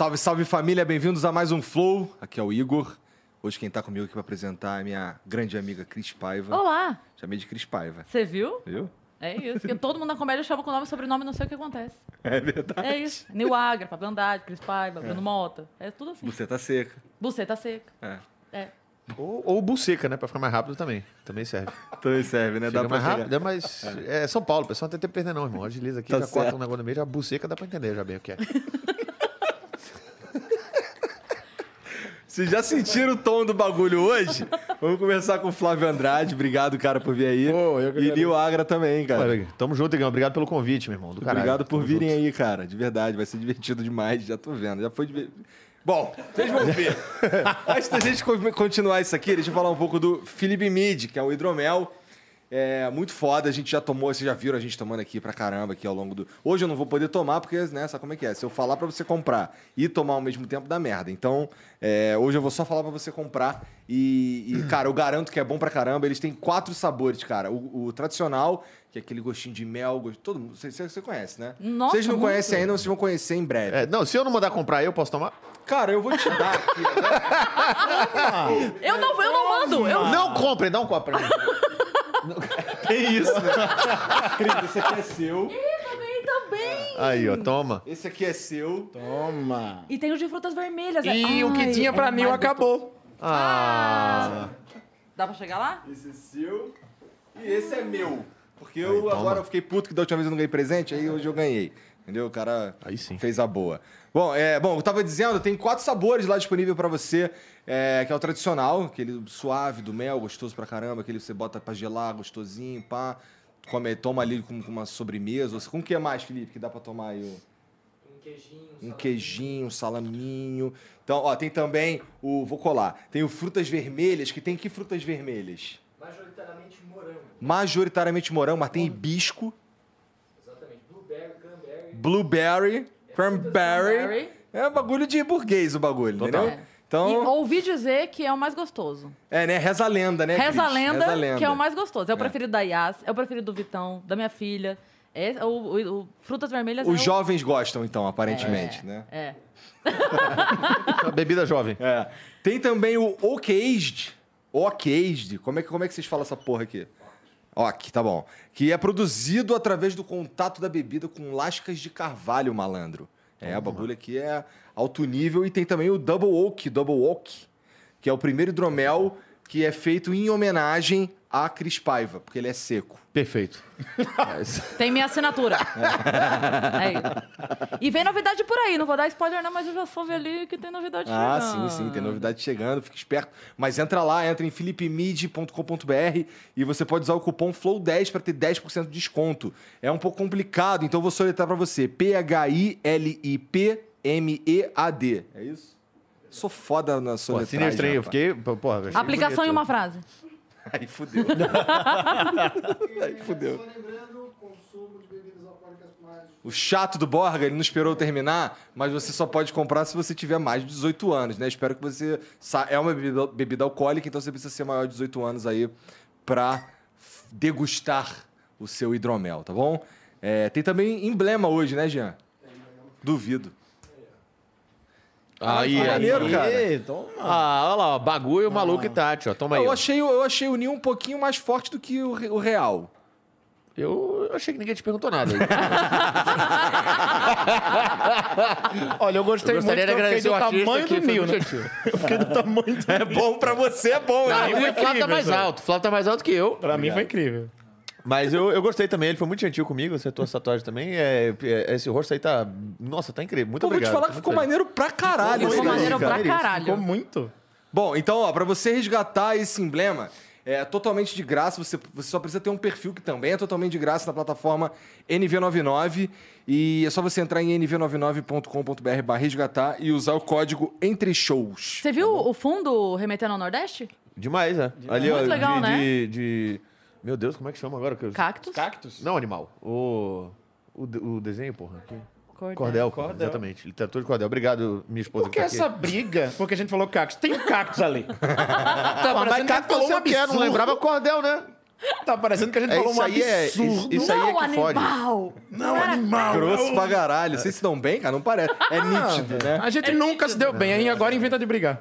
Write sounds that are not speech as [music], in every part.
Salve, salve família, bem-vindos a mais um Flow. Aqui é o Igor. Hoje quem tá comigo aqui pra apresentar é a minha grande amiga Cris Paiva. Olá! Chamei de Cris Paiva. Você viu? Viu? É isso. Porque todo mundo na comédia chama com nome e sobrenome, não sei o que acontece. [laughs] É verdade. É isso. Nil Agra, Pablo Andrade, Cris Paiva, Bruno Mota. É tudo assim. Você tá seca. Buceta seca. É. É. Ou, ou buceca, né? Pra ficar mais rápido também. Também serve. [laughs] Também serve, né? Fica Dá pra mais rápido, é, mas é São Paulo, o pessoal não tem tempo perder não, irmão. Agiliza aqui, Tá já certo. corta um negócio no meio, já buceca dá pra entender já bem o que é. [laughs] Vocês já sentiram o tom do bagulho hoje? Vamos começar com o Flávio Andrade. Obrigado, cara, por vir aí. Pô, eu que e. Nil Agra também, cara. Olha, Tamo junto, Igão. Obrigado pelo convite, meu irmão. Do caralho. Obrigado por Tamo virem junto. aí, cara. De verdade, vai ser divertido demais. Já tô vendo. Já foi divertido. Bom, vocês vão ver. [laughs] Antes da gente co- continuar isso aqui, deixa eu falar um pouco do Felipe Mid, que é o hidromel. É muito foda, a gente já tomou, vocês já viram a gente tomando aqui pra caramba aqui ao longo do. Hoje eu não vou poder tomar, porque, né, sabe como é que é? Se eu falar pra você comprar e tomar ao mesmo tempo, dá merda. Então, é, hoje eu vou só falar pra você comprar. E, e, [clears throat] cara, eu garanto que é bom pra caramba. Eles têm quatro sabores, cara. O, o tradicional, que é aquele gostinho de mel, todo mundo. Você, você conhece, né? Nossa, Vocês não muito. conhecem ainda, vocês vão conhecer em breve. É, não, se eu não mandar comprar, eu posso tomar? Cara, eu vou te dar aqui. né? [laughs] Eu não, eu não mando! Eu... Não compre, dá um copo pra mim. [laughs] Tem isso, né? Cris, esse aqui é seu. também, também! Aí, ó, toma. Esse aqui é seu. Toma. E tem o de frutas vermelhas. E o que Ai, tinha pra é mim mais acabou. Ah. Dá pra chegar lá? Esse é seu. E esse é meu. Porque eu agora eu fiquei puto que da última vez eu não ganhei presente, aí hoje eu ganhei. Entendeu? O cara Aí sim. fez a boa. Bom, é, bom, eu tava dizendo, tem quatro sabores lá disponível pra você, é, que é o tradicional, aquele suave do mel, gostoso pra caramba, aquele que você bota pra gelar, gostosinho, pá. Come, toma ali com, com uma sobremesa. Com o que mais, Felipe, que dá pra tomar aí? o- um queijinho, um salaminho. Então, ó, tem também o. Vou colar. Tem o frutas vermelhas, que tem que frutas vermelhas? Majoritariamente morango. Majoritariamente morango, mas tem hibisco. Exatamente. Blueberry, cranberry. Blueberry, cranberry. É bagulho de burguês o bagulho, Total. entendeu? E Então, ouvi dizer que é o mais gostoso. é, né? Reza a lenda, né? Reza a lenda, Reza a lenda. que é o mais gostoso. É o preferido da Yas, é o preferido do Vitão, da minha filha. É, o, o- o Frutas Vermelhas é Os o- jovens gostam, então, aparentemente, né? É. [laughs] Bebida jovem. É. Tem também o Oak-Aged. Oak-Aged. Como é, que, como é que vocês falam essa porra aqui? Ok, tá bom. Que é produzido através do contato da bebida com lascas de carvalho, malandro. É, o bagulho aqui é alto nível. E tem também o Double Oak, Double Oak, que é o primeiro hidromel que é feito em homenagem a Cris Paiva, porque ele é seco. Perfeito. [laughs] Tem minha assinatura. [laughs] É isso. E vem novidade por aí. Não vou dar spoiler, não, mas eu já soube ali que tem novidade Ah, chegando. sim, sim, tem novidade chegando, fica esperto. Mas entra lá, entra em philipmid.com.br e você pode usar o cupom FLOW10 para ter 10% de desconto. É um pouco complicado, então eu vou soletrar para você. P-H-I-L-I-P-M-E-A-D. É isso? Sou foda na Pô, soletragem. sinistro, hein? Eu fiquei... pô, Porra, Aplicação em uma frase. [laughs] Aí fudeu. [laughs] Aí fudeu. Só lembrando, o consumo de bebidas alcoólicas mais O chato do Borga, ele não esperou terminar, mas você só pode comprar se você tiver mais de 18 anos, né? Espero que você. sa- É uma bebida, bebida alcoólica, então você precisa ser maior de 18 anos aí pra degustar o seu hidromel, tá bom? É, tem também emblema hoje, né, Jean? Duvido. Aí, que maneiro, aí. cara. Toma. Ah, olha lá, ó, bagulho, maluco e Tati, ó. Toma aí. Eu ó. achei, eu achei o Ninho um pouquinho mais forte do que o, o real. Eu achei que ninguém te perguntou nada. aí. [laughs] Olha, eu gostei Eu gostaria de muito, que eu agradecer fiquei o do tamanho do Nil, né? [laughs] Eu fiquei do tamanho do É bom pra você, é bom, Não, né? o Flávio tá mais alto. O Flávio tá mais alto que eu. Pra mim foi incrível. Mas eu, eu gostei também, ele foi muito gentil comigo, acertou essa tatuagem também. É, é, esse rosto aí tá. Nossa, tá incrível. Muito Pô, vou te obrigado. falar tô que ficou maneiro pra caralho. Ficou esse maneiro pra cara. caralho. Ficou muito. Bom, então, ó, pra você resgatar esse emblema, é totalmente de graça. Você, você só precisa ter um perfil que também é totalmente de graça na plataforma NV99. E é só você entrar em nv99.com.br barra resgatar e usar o código entre shows. Você viu o fundo remetendo ao Nordeste? Demais, né? Ali, Muito ó, legal, de, né? de, de- Meu Deus, como é que chama agora? que eu- Cactus. Cactus? Não, animal. O. O, o desenho, porra. aqui. Cordel. Cordel, Cordel. exatamente. Literatura de cordel. Obrigado, minha esposa. Por que tá aqui. essa briga? Porque a gente falou cactus. Tem um cactus ali. [laughs] tá mas que gente cactus falou um você quer, não absurdo. lembrava cordel, né? Tá parecendo que a gente É, falou isso um aí é- absurdo. isso- isso aí é Não, que fode. animal! Não, animal. Grosso pra caralho. Vocês se dão bem, cara? Não parece. É nítido, né? A gente nunca se deu bem, aí agora inventa de brigar.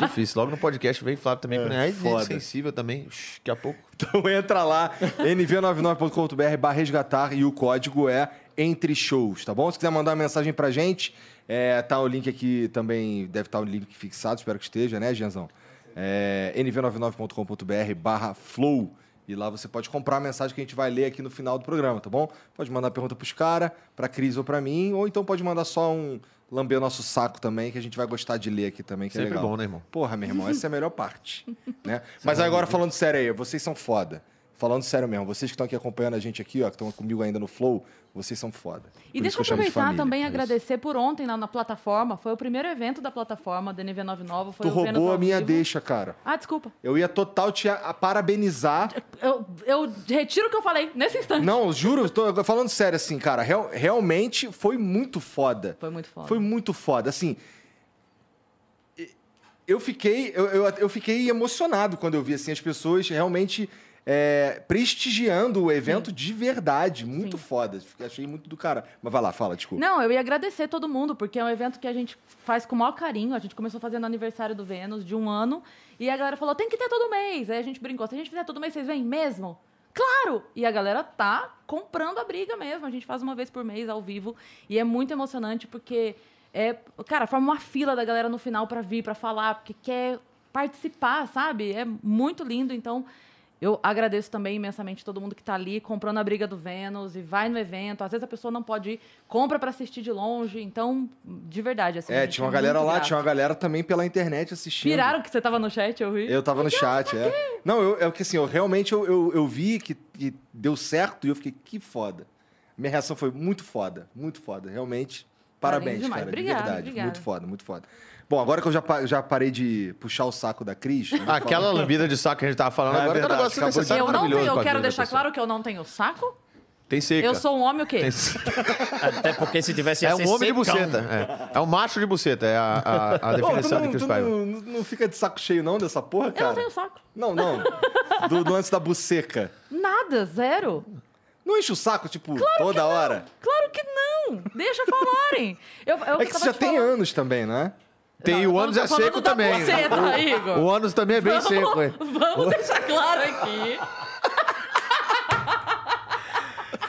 Difícil. Logo no podcast vem Flávio também. É, Aí, foda. gente sensível também. Shhh, daqui a pouco. [laughs] Então entra lá, nv99.com.br barra resgatar e o código é entre shows, tá bom? Se quiser mandar uma mensagem pra gente, é, tá o link aqui também, deve estar o link fixado, espero que esteja, né, Gianzão? É, nv99.com.br barra flow. E lá você pode comprar a mensagem que a gente vai ler aqui no final do programa, tá bom? Pode mandar pergunta pros caras, pra Cris ou pra mim, ou então pode mandar só um lamber o nosso saco também, que a gente vai gostar de ler aqui também, que é Sempre legal. bom, né, irmão? Porra, meu irmão, essa é a melhor parte. [laughs] né? Mas agora, falando sério aí, vocês são foda. Falando sério mesmo, vocês que estão aqui acompanhando a gente aqui, ó, que estão comigo ainda no Flow, vocês são foda. E Por deixa eu aproveitar família. também e É agradecer por ontem lá na plataforma. Foi o primeiro evento da plataforma da NV99. Foi Tu Vênus roubou a minha deixa, cara. Ah, desculpa. Eu ia total te a- parabenizar. Eu, eu retiro o que eu falei nesse instante. Não, juro, tô falando sério assim, cara. real- realmente foi muito foda. Foi muito foda. Foi muito foda. Assim, eu fiquei, eu, eu, eu fiquei emocionado quando eu vi assim, as pessoas realmente é, prestigiando o evento de verdade. Muito Sim. foda. Achei muito do cara. Mas vai lá, fala, desculpa. Não, eu ia agradecer todo mundo, porque é um evento que a gente faz com o maior carinho. A gente começou fazendo aniversário do Vênus de um ano. E a galera falou: tem que ter todo mês. Aí a gente brincou: se a gente fizer todo mês, vocês vêm mesmo? Claro! E a galera tá comprando a briga mesmo. A gente faz uma vez por mês ao vivo. E é muito emocionante, porque. É, cara, forma uma fila da galera no final pra vir, pra falar, porque quer participar, sabe? É muito lindo. Então, eu agradeço também imensamente todo mundo que tá ali comprando a briga do Vênus e vai no evento. Às vezes a pessoa não pode ir, compra pra assistir de longe. Então, de verdade, assim. É, tinha uma é galera lá, grato. tinha uma galera também pela internet assistindo. Piraram que você tava no chat, eu vi. Eu tava no chat, é. Não, eu, é que assim, eu realmente eu, eu, eu vi que, que deu certo e eu fiquei, que foda. Minha reação foi muito foda, muito foda, realmente. Parabéns, demais. cara, de verdade. Muito foda, muito foda. Bom, agora que eu já, pa- já parei de puxar o saco da Cris. eu vou Ah, Aquela lambida de saco que a gente tava falando É agora, que é um verdade, negócio acabou de- necessário eu não maravilhoso tenho, eu pra vida quero da deixar pessoa. claro que eu não tenho saco. Tem seca. Eu sou um homem o quê? Tem- [laughs] Até porque se tivesse ia É um ser homem de secão. buceta. É. É um macho de buceta, é a, a, a [laughs] Pô, tu definição de não, Chris tu Paiva. não, não fica de saco cheio não dessa porra, Eu cara? não tenho saco. Não, não. Do, do lance da buceca. Nada, zero. Não enche o saco, tipo, toda hora? Claro que não. Deixa falarem. Eu, eu É que você já te tem falando- anos também, né? Tem, o ânus é seco também. buceta, Igor. O ânus também é bem seco, é. Vamos deixar claro aqui.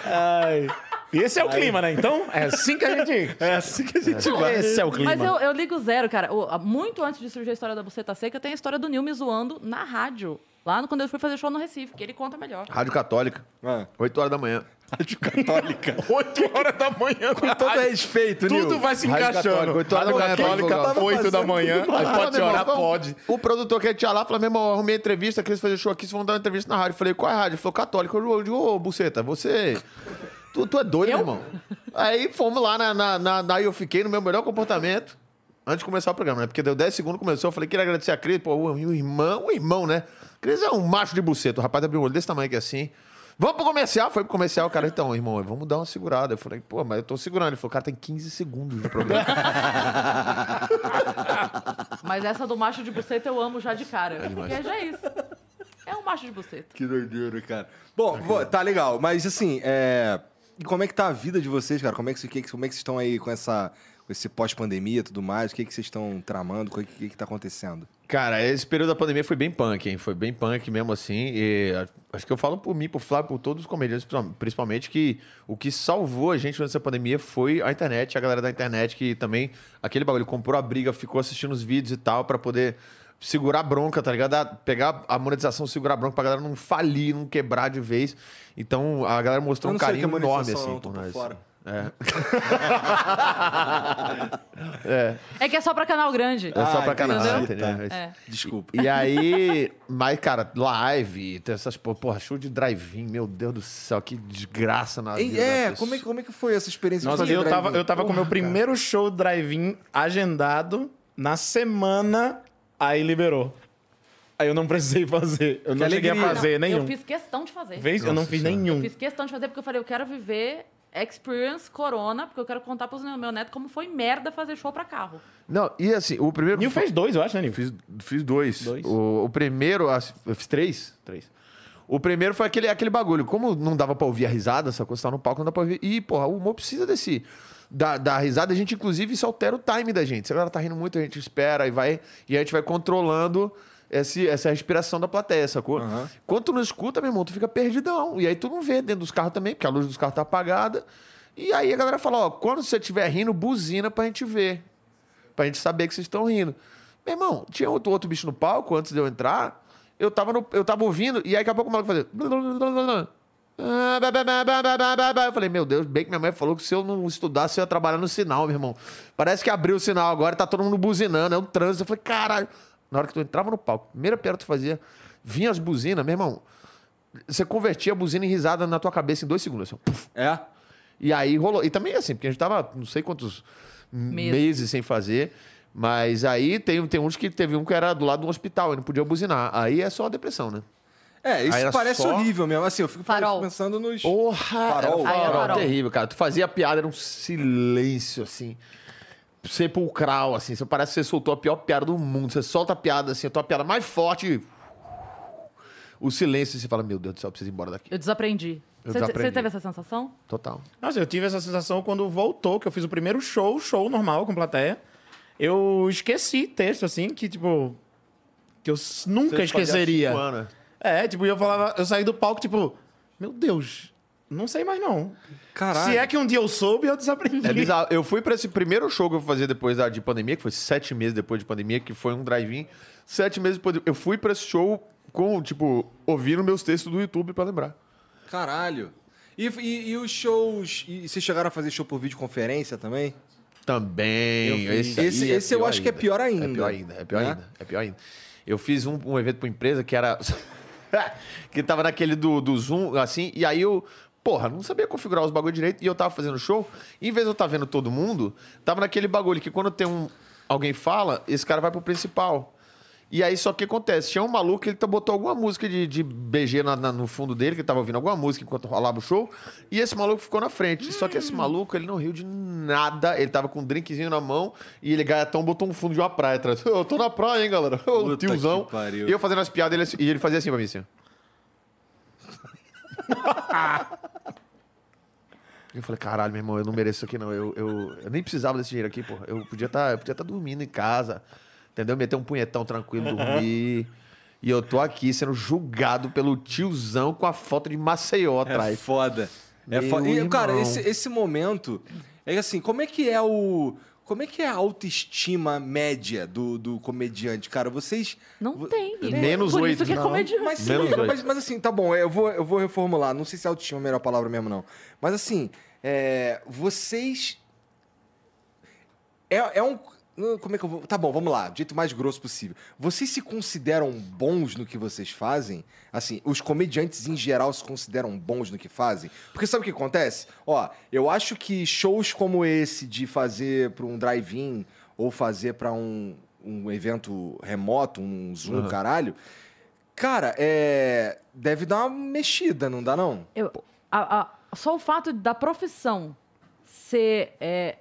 Ai. E esse é o clima, né? Então, é assim que a gente... É assim que a gente Esse é o clima. Mas eu, eu ligo zero, cara. O- muito antes de surgir a história da buceta seca, tem a história do Nil me zoando na rádio. Lá no- quando eu fui fazer show no Recife, que ele conta melhor. Rádio Católica, Ah, 8 horas da manhã. Rádio Católica. [laughs] 8 [laughs] horas da manhã. Com todo respeito, Nil. Tudo vai se Rádio encaixando. Católica, oito horas da manhã, Católica, 8 da manhã. Aí Ah, pode meu orar, irmão, pode. O produtor que tinha lá falou: meu irmão, eu arrumei entrevista, queria fazer show aqui, vocês vão dar uma entrevista na rádio. Eu falei, qual é a rádio? Ele falou, católica. Eu digo, ô, buceta, você. Tu, tu é doido, Eu? meu irmão. Aí fomos lá na, na, na, na- eu fiquei no meu melhor comportamento. Antes de começar o programa, né? Porque deu 10 segundos, começou. Eu falei, queria agradecer a Cris, pô, o, o irmão, o irmão, né? Cris é um macho de buceta. O rapaz abriu um olho desse tamanho aqui assim. Vamos pro comercial? Foi pro comercial, o cara, então, irmão, vamos dar uma segurada. Eu falei, pô, mas eu tô segurando. Ele falou, cara, tem 15 segundos de problema. [laughs] Mas essa do macho de buceta eu amo já de cara. demais. porque já é isso. É um macho de buceta. Que doideira, cara. Bom, vo- tá legal, mas assim, é... e como é que tá a vida de vocês, cara? Como é que, como é que vocês estão aí com essa com esse pós-pandemia e tudo mais? O que, que vocês estão tramando? O que, que, que tá acontecendo? Cara, esse período da pandemia foi bem punk, hein? Foi bem punk mesmo assim. E acho que eu falo por mim, por Flávio, por todos os comediantes, principalmente, que o que salvou a gente nessa pandemia foi a internet, a galera da internet que também, aquele bagulho, comprou a briga, ficou assistindo os vídeos e tal, pra poder segurar a bronca, tá ligado? Pegar a monetização, segurar a bronca pra galera não falir, não quebrar de vez. Então a galera mostrou um carinho é enorme, assim, não, tô por nós. fora. [laughs] É. É que é só pra canal grande. É só Ah, pra canal, entendeu? entendeu? É. Desculpa. E aí, mas, cara, live, tem essas, porra, show de drive-in, meu Deus do céu, que desgraça na vida. é, como é, como é que foi essa experiência Nossa, de fazer eu tava, drive-in? eu tava com o meu primeiro show drive-in agendado na semana, aí liberou. Aí eu não precisei fazer. Eu não cheguei a alegria. fazer Não, nenhum. Eu fiz questão de fazer. Vez, eu não Nossa fiz Senhora. nenhum. Fiz questão de fazer porque eu falei, eu quero viver experience corona, porque eu quero contar pros meu, meu neto como foi merda fazer show pra carro. Não, e assim, o primeiro... Nil fez dois, eu acho, né, Nil? Fiz, fiz dois. Dois. O, o primeiro, as- eu fiz três? Três. O primeiro foi aquele, aquele bagulho. Como não dava pra ouvir a risada, essa coisa tá no palco, não dá pra ouvir. E, porra, o humor precisa desse. Da, da risada, a gente, inclusive, isso altera o time da gente. Se a galera tá rindo muito, a gente espera e vai. E a gente vai controlando esse, essa respiração da plateia, sacou? Aham. Quando tu não escuta, meu irmão, tu fica perdidão. E aí tu não vê dentro dos carros também, porque a luz dos carros tá apagada. E aí a galera fala, ó, quando você estiver rindo, buzina pra gente ver. Pra gente saber que vocês estão rindo. Meu irmão, tinha outro, outro bicho no palco antes de eu entrar. Eu tava, no- eu tava ouvindo, e aí daqui a pouco o maluco fazia. Ah, eu falei, meu Deus, bem que minha mãe falou que se eu não estudasse, eu ia trabalhar no sinal, meu irmão. Parece que abriu o sinal agora, tá todo mundo buzinando, é um trânsito. Eu falei, caralho. Na hora que tu entrava no palco, primeira piada que tu fazia, vinha as buzinas, meu irmão. Você convertia a buzina em risada na tua cabeça em dois segundos. Assim, é. E aí rolou. E também assim, porque a gente tava não sei quantos Mesmo. meses sem fazer. Mas aí tem, tem uns que teve um que era do lado do hospital, e não podia buzinar. Aí é só a depressão, né? É, isso Aí era parece só- horrível mesmo. Assim, eu fico Farol. pensando nos... Porra! Farol. Era Aí é farol. terrível, cara. Tu fazia a piada, era um silêncio, assim. Sepulcral, assim. Você parece que você soltou a pior piada do mundo. Você solta a piada, assim, a tua piada mais forte. O silêncio, e você fala, meu Deus do céu, eu preciso ir embora daqui. Eu desaprendi. Você teve essa sensação? Total. Nossa, eu tive essa sensação quando voltou, que eu fiz o primeiro show, show normal com plateia. Eu esqueci texto, assim, que, tipo. Que eu nunca Você esqueceria. Fazia. É, tipo, eu falava, eu saí do palco, tipo, meu Deus, não sei mais não. Caralho. Se é que um dia eu soube, eu desaprendi. É bizarro. Eu fui pra esse primeiro show que eu fazer depois da, de pandemia, que foi sete meses depois de pandemia, que foi um drive-in. Sete meses depois. Eu fui pra esse show com, tipo, ouvindo meus textos do YouTube pra lembrar. Caralho. E, e- e os shows... E vocês chegaram a fazer show por videoconferência também? Também. Esse, Esse- é esse eu acho que é pior ainda. É pior ainda, é pior Né? ainda, é pior ainda. Eu fiz um, um evento pra empresa que era. [laughs] que tava naquele do, do Zoom, assim, e aí eu. Porra, não sabia configurar os bagulho direito e eu tava fazendo show. Em vez de eu estar vendo todo mundo, tava naquele bagulho que quando tem um. Alguém fala, esse cara vai pro principal. E aí, só que acontece? Tinha um maluco que ele tá- botou alguma música de, de BG na- na- no fundo dele, que ele tava ouvindo alguma música enquanto rolava o show, e esse maluco ficou na frente. Só que esse maluco, ele não riu de nada, ele tava com um drinkzinho na mão, e ele gatão botou um fundo de uma praia atrás. [laughs] Eu tô na praia, hein, galera? Ô, Puta tiozão. E eu fazendo as piadas, ele- e ele fazia assim pra mim, assim. [laughs] Eu falei, caralho, meu irmão, eu não mereço isso aqui, não. Eu, eu, eu nem precisava desse dinheiro aqui, porra. Eu podia estar eu podia tá dormindo em casa, entendeu? Meter um punhetão tranquilo, dormir. E eu tô aqui sendo julgado pelo tiozão com a foto de Maceió É atrás. foda. É Meu foda. E, cara, esse, esse momento... É assim, como é que é o... Como é que é a autoestima média do, do comediante, cara? Vocês... Não tem. Menos Por oito, isso que é não. comediante. Mas, sim, Menos mas, mas assim, tá bom, eu vou, eu vou reformular. Não sei se autoestima é a melhor palavra mesmo, não. Mas assim, é, vocês. É, é um. Como é que eu vou. Tá bom, vamos lá, do jeito mais grosso possível. Vocês se consideram bons no que vocês fazem? Assim, os comediantes em geral se consideram bons no que fazem? Porque sabe o que acontece? Ó, eu acho que shows como esse de fazer pra um drive-in ou fazer pra um, um evento remoto, um Zoom, caralho Cara, é. Deve dar uma mexida, não dá, não? Eu, a- a- só o fato da profissão ser. é,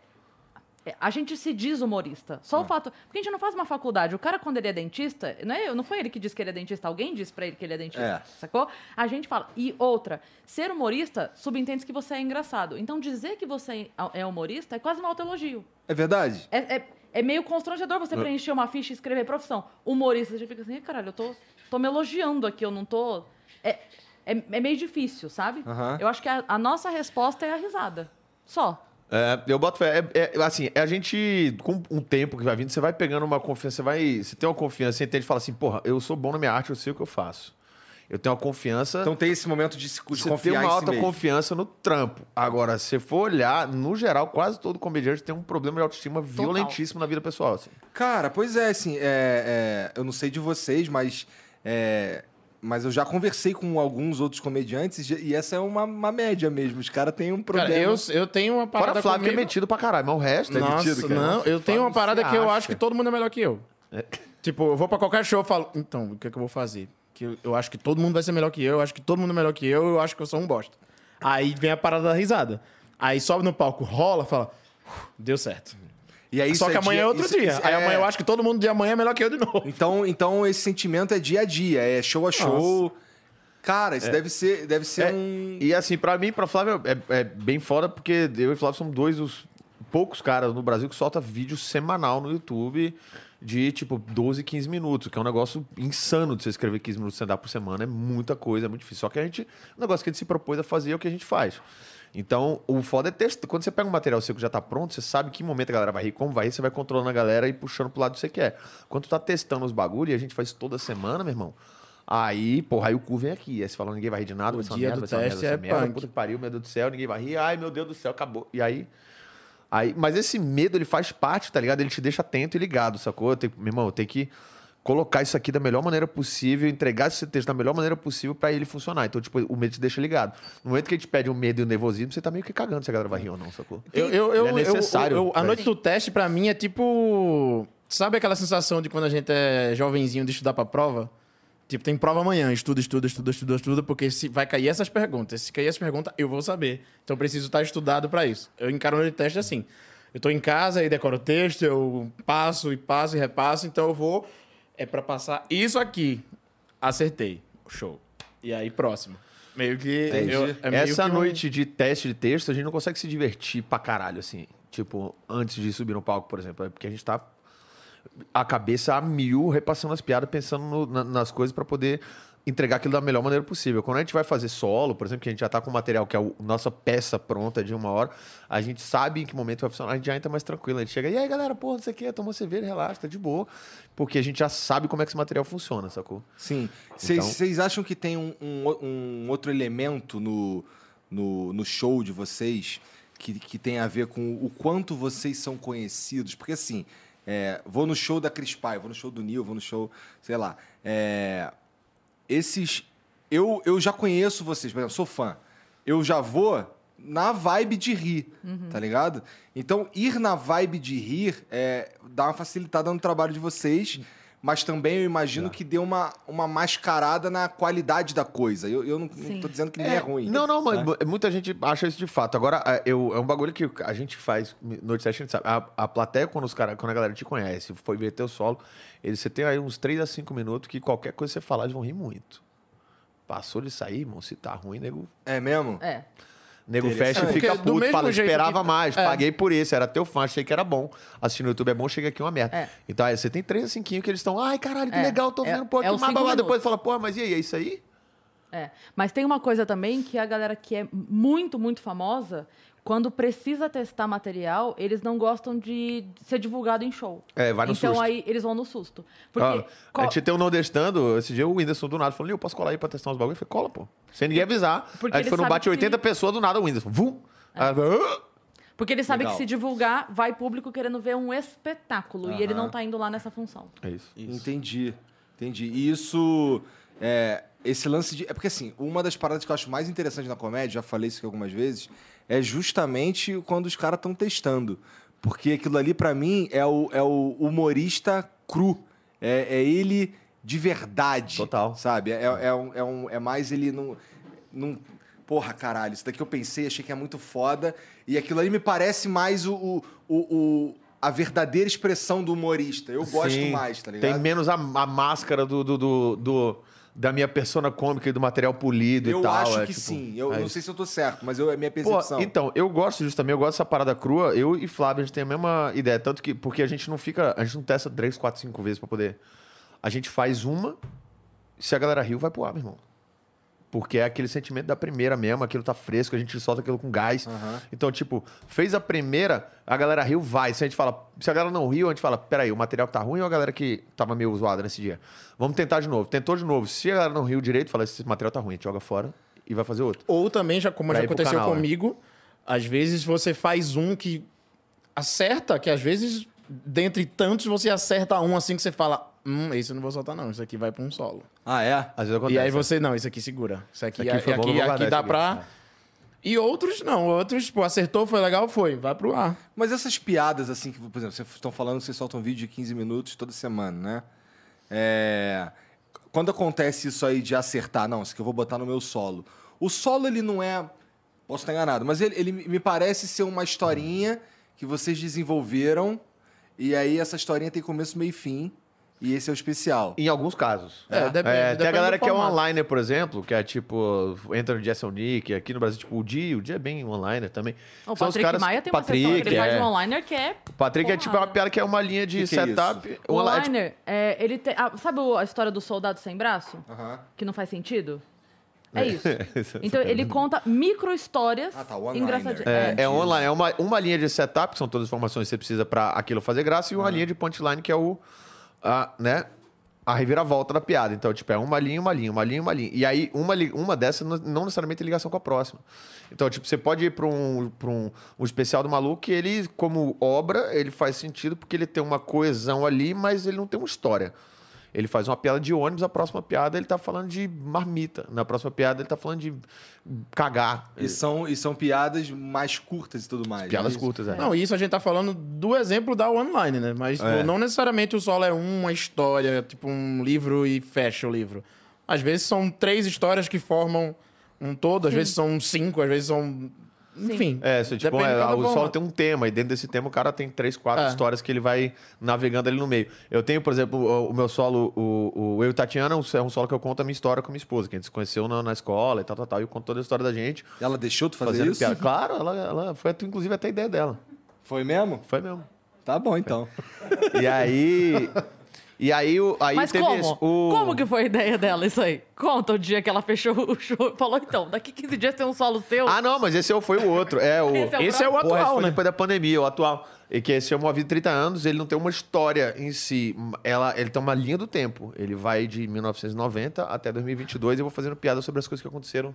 a gente se diz humorista. Só Ah. o fato. Porque a gente não faz uma faculdade. O cara, quando ele é dentista, não, é, não foi ele que disse que ele é dentista, alguém disse pra ele que ele é dentista. É. Sacou? A gente fala. E outra, ser humorista subentende que você é engraçado. Então dizer que você é humorista é quase um autoelogio. É verdade? É, é, é meio constrangedor você preencher uma ficha e escrever profissão. Humorista, você fica assim, "Ih, caralho, eu tô, tô me elogiando aqui, eu não tô. É, é, é meio difícil, sabe? Eu acho que a, a nossa resposta é a risada. Só. É, eu boto fé. É, é, assim, é a gente, com um tempo que vai vindo, você vai pegando uma confiança, você vai. Você tem uma confiança, você entende e fala assim, porra, eu sou bom na minha arte, eu sei o que eu faço. Eu tenho uma confiança. Então tem esse momento de, se- de você confiar tem uma em si alta mesmo. confiança no trampo. Agora, se for olhar, no geral, quase todo comediante tem um problema de autoestima violentíssimo na vida pessoal. assim. Cara, pois é, assim, é, é, eu não sei de vocês, mas, é, mas eu já conversei com alguns outros comediantes e essa é uma, uma média mesmo. Os caras têm um Cara, problema. eu, eu tenho uma parada Fora Flávio, que é comigo- metido pra caralho, mas o resto é Nossa, metido, cara. não, eu tenho uma parada que eu acho que todo mundo é melhor que eu. Tipo, eu vou pra qualquer show e falo, então, o que é que eu vou fazer? Que eu, eu acho que todo mundo vai ser melhor que eu, eu acho que todo mundo é melhor que eu, eu acho que eu sou um bosta. Aí vem a parada da risada. Aí sobe no palco, rola, fala, "Uf, deu certo. E aí Só que amanhã é outro isso- dia. isso Aí é- amanhã eu acho que todo mundo de amanhã é melhor que eu de novo. Então, então esse sentimento é dia a dia, é show a show. Cara, isso deve ser, deve ser É, um. E assim, pra mim, pra Flávio, é, é bem foda, porque eu e Flávio somos dois dos poucos caras no Brasil que solta vídeo semanal no YouTube de, tipo, 12, 15 minutos, que é um negócio insano de você escrever 15 minutos sem dar por semana. É muita coisa, é muito difícil. Só que a gente, o negócio que a gente se propôs a fazer é o que a gente faz. Então, o foda é testar. Quando você pega um material seu que já tá pronto, você sabe que momento a galera vai rir, como vai rir, você vai controlando a galera e puxando pro lado que você quer. Quando tu tá testando os bagulho, e a gente faz isso toda semana, meu irmão, Aí, porra, aí o cu vem aqui. Aí você fala, ninguém vai rir de nada, O vai ser uma merda, do vai ser uma merda, vai ser é uma merda. punk. Puta que pariu, meu Deus do céu, ninguém vai rir. Ai, meu Deus do céu, acabou. E aí, aí... Mas esse medo, ele faz parte, tá ligado? Ele te deixa atento e ligado, sacou? Eu tenho, meu irmão, eu tenho que colocar isso aqui da melhor maneira possível, entregar esse texto da melhor maneira possível pra ele funcionar. Então, tipo, o medo te deixa ligado. No momento que a gente pede o medo e o nervosismo, você tá meio que cagando se a galera vai rir ou não, sacou? Eu, eu, eu, é eu- necessário, eu- a velho. noite do teste, pra mim, é tipo. Sabe aquela sensação de quando a gente é jovenzinho de estudar pra prova? Tipo, tem prova amanhã, estuda, estuda, estuda, estuda, estuda, porque se vai cair essas perguntas. Se cair essas perguntas, eu vou saber. Então eu preciso estar estudado pra isso. Eu encaro a noite do teste assim. Eu tô em casa e decoro o texto, eu passo e passo e repasso, então eu vou. É pra passar isso aqui. Acertei. Show. E aí, próximo. Meio que. Entendi. eu- é meio Essa que um- noite de teste de texto, a gente não consegue se divertir pra caralho, assim. Tipo, antes de subir no palco, por exemplo. É porque a gente tá a cabeça a mil, repassando as piadas, pensando no- na- nas coisas pra poder entregar aquilo da melhor maneira possível. Quando a gente vai fazer solo, por exemplo, que a gente já tá com o material que é a nossa peça pronta de uma hora, a gente sabe em que momento vai funcionar, a gente já entra mais tranquilo. A gente chega, e aí, galera, porra, não sei o quê, toma cerveja, relaxa, tá de boa. Porque a gente já sabe como é que esse material funciona, sacou? Sim. Vocês Então- acham que tem um, um um outro elemento no, no, no show de vocês que, que tem a ver com o quanto vocês são conhecidos? Porque assim, é, vou no show da Cris Pai, vou no show do Nil, vou no show, sei lá. é, esses. Eu, eu já conheço vocês, por exemplo, sou fã. Eu já vou na vibe de rir, tá ligado? Então, ir na vibe de rir é, dá uma facilitada no trabalho de vocês, mas também eu imagino que dê uma, uma mascarada na qualidade da coisa. Eu, eu não, não tô dizendo que ninguém é, ruim. Não, não, mas né? mu- muita gente acha isso de fato. Agora, é, eu, é um bagulho que a gente faz, noite sete, a gente sabe. A, a plateia, quando, os cara, quando a galera te conhece, foi ver teu solo, ele, você tem aí uns 3 a 5 minutos que qualquer coisa que você falar, eles vão rir muito. Passou de sair, irmão, se tá ruim, nego, É mesmo? É. nego fecha e Porque fica do puto, mesmo fala, jeito esperava que- mais, é. paguei por esse, era teu fã, achei que era bom. Assistir no YouTube é bom, chega aqui uma merda. É. Então, aí você tem 3 a 5 que eles estão, ai, caralho, que É, legal, tô é- vendo, pô, é que os mais cinco babado. Depois minutos. fala, pô, mas e aí, é isso aí? É, mas tem uma coisa também que a galera que é muito, muito famosa, quando precisa testar material, eles não gostam de ser divulgado em show. É, vai no então susto. aí eles vão no susto. Porque Ah, co- A gente tem um nordestando, esse dia o Whindersson do nada falou, eu posso colar aí pra testar uns bagulho? Eu falei, cola, pô. Sem ninguém avisar. Porque a gente ele foi no bate que- 80 pessoas, do nada o Whindersson. Vum! Aí eu, "Ah!" Porque ele sabe Legal. que se divulgar, vai público querendo ver um espetáculo. E ele não tá indo lá nessa função. É isso. Entendi. Entendi. E isso. É, esse lance de. É porque, assim, uma das paradas que eu acho mais interessantes na comédia, já falei isso aqui algumas vezes, é justamente quando os caras estão testando. Porque aquilo ali, pra mim, é o, é o humorista cru. É, é ele de verdade. Total. Sabe? É, é, um, é, um- é mais ele não, não. Porra, caralho, isso daqui eu pensei, achei que é muito foda. E aquilo ali me parece mais o, o, o- o- a verdadeira expressão do humorista. Eu gosto Sim. mais, tá ligado? Tem menos a, a máscara do, do, do- do- da minha persona cômica e do material polido eu e tal. acho é, que tipo, sim. Eu é não sei se eu tô certo, mas eu, é minha Pô, percepção. então, eu gosto disso também, eu gosto dessa parada crua. Eu e Flávio, a gente tem a mesma ideia. Tanto que, porque a gente não fica, a gente não testa três, quatro, cinco vezes pra poder. A gente faz uma, se a galera riu, vai pro ar, meu irmão. Porque é aquele sentimento da primeira mesmo, aquilo tá fresco, a gente solta aquilo com gás. Então, tipo, fez a primeira, a galera riu, vai. Se a gente fala, se a galera não riu, a gente fala, peraí, o material tá ruim ou a galera que tava meio zoada nesse dia? Vamos tentar de novo. Tentou de novo. Se a galera não riu direito, fala, esse material tá ruim, a gente joga fora e vai fazer outro. Ou também, já, como Pra já aconteceu canal, né? comigo, às vezes você faz um que acerta, que às vezes, dentre tantos, você acerta um assim que você fala: Hum, esse eu não vou soltar, não. Isso aqui vai pra um solo. Ah, é? Às vezes acontece. E aí você, não, isso aqui segura. Isso aqui, Isso aqui aqui, foi bom, aqui, aqui dá isso pra. aqui. E outros não, outros, pô, acertou, foi legal, foi, vai pro ar. Mas essas piadas, assim, que, por exemplo, vocês estão falando que vocês soltam um vídeo de 15 minutos toda semana, né? É, Quando acontece isso aí de acertar, não, isso aqui eu vou botar no meu solo. O solo, ele não é. Posso estar enganado, mas ele, ele me parece ser uma historinha que vocês desenvolveram, e aí essa historinha tem começo, meio e fim, e esse é o especial. Em alguns casos. É, depende- tem a galera que é online, por exemplo, que é tipo, entra no Jason Nick, aqui no Brasil, tipo, o Di, o Di é bem online também. O São os Patrick caras- Maia tem uma Patrick, ele faz é. de one-liner que é... O Patrick é tipo é uma porrada. piada que é uma linha de Que que é setup. O uma- é tipo- é, ele tem... ah, sabe o- a história do soldado sem braço? Aham. Que não faz sentido? É isso. [laughs] Então ele conta micro-histórias Ah, tá, engraçadinhas. É, É. é online, é uma, uma linha de setup, que são todas as informações que você precisa pra aquilo fazer graça, e uma linha de punchline, que é o, a, né, a reviravolta da piada. Então, tipo, é uma linha, uma linha, uma linha, uma linha. E aí, uma, uma dessas não- necessariamente tem ligação com a próxima. Então, tipo, você pode ir pra um, pra um, um especial do maluco ele, como obra, ele faz sentido porque ele tem uma coesão ali, mas ele não tem uma história. Ele faz uma piada de ônibus, a próxima piada ele tá falando de marmita. Na próxima piada ele tá falando de cagar. E são, e são piadas mais curtas e tudo mais. Piadas né? curtas, é. Não, isso a gente tá falando do exemplo da online, né? Mas pô, não necessariamente o solo é uma história, tipo um livro e fecha o livro. Às vezes são três histórias que formam um todo, às vezes são cinco, às vezes são. Enfim. É, tipo, depende é, de o solo tem um tema, e dentro desse tema o cara tem três, quatro É. histórias que ele vai navegando ali no meio. Eu tenho, por exemplo, o, o meu solo, o, o Eu e Tatiana, é um- é um solo que eu conto a minha história com a minha esposa, que a gente se conheceu na, na escola e tal, tal, tal, e eu conto toda a história da gente. Ela deixou tu fazer isso? piada. Claro, ela, ela foi inclusive até a ideia dela. Foi mesmo? Foi mesmo. Tá bom, então. [laughs] E aí. E aí, o- aí Mas teve como? esse- o... Como que foi a ideia dela isso aí? Conta o dia que ela fechou o show e falou, então, daqui 15 dias tem um solo seu. Ah, não, mas esse é foi o outro. É o... [laughs] Esse é o Esse é o Porra, esse atual, foi né? depois da pandemia, o atual. E que esse é uma vida de 30 anos, ele não tem uma história em si. Ela, ele tem uma linha do tempo. Ele vai de 1990 até 2022 e eu vou fazendo piada sobre as coisas que aconteceram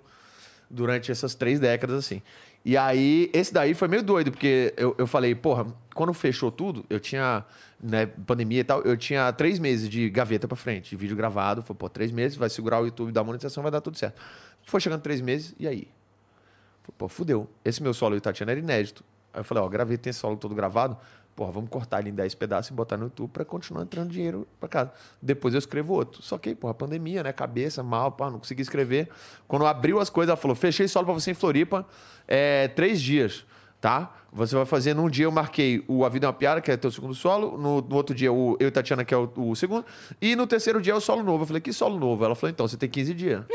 durante essas três décadas, assim. E aí, esse daí foi meio doido, porque eu, eu falei, porra, quando fechou tudo, eu tinha, né, pandemia e tal, eu tinha três meses de gaveta pra frente, de vídeo gravado. Falei, pô, três meses, vai segurar o YouTube da monetização, vai dar tudo certo. Foi chegando três meses, e aí? Falei, Pô, fudeu. Esse meu solo e Tatiana era inédito. Aí eu falei, ó, gravei, tem esse solo todo gravado. Porra, vamos cortar ele em 10 pedaços e botar no YouTube pra continuar entrando dinheiro pra casa. Depois eu escrevo outro. Só que, porra, pandemia, né? Cabeça, mal, pá, não consegui escrever. Quando abriu as coisas, ela falou, fechei solo pra você em Floripa, é, três dias, tá? Você vai fazer, num dia eu marquei o A Vida é uma Piada, que é teu segundo solo. No, no outro dia, o Eu e Tatiana, que é o, o segundo. E no terceiro dia é o solo novo. Eu falei, que solo novo? Ela falou, então, você tem 15 dias. [laughs]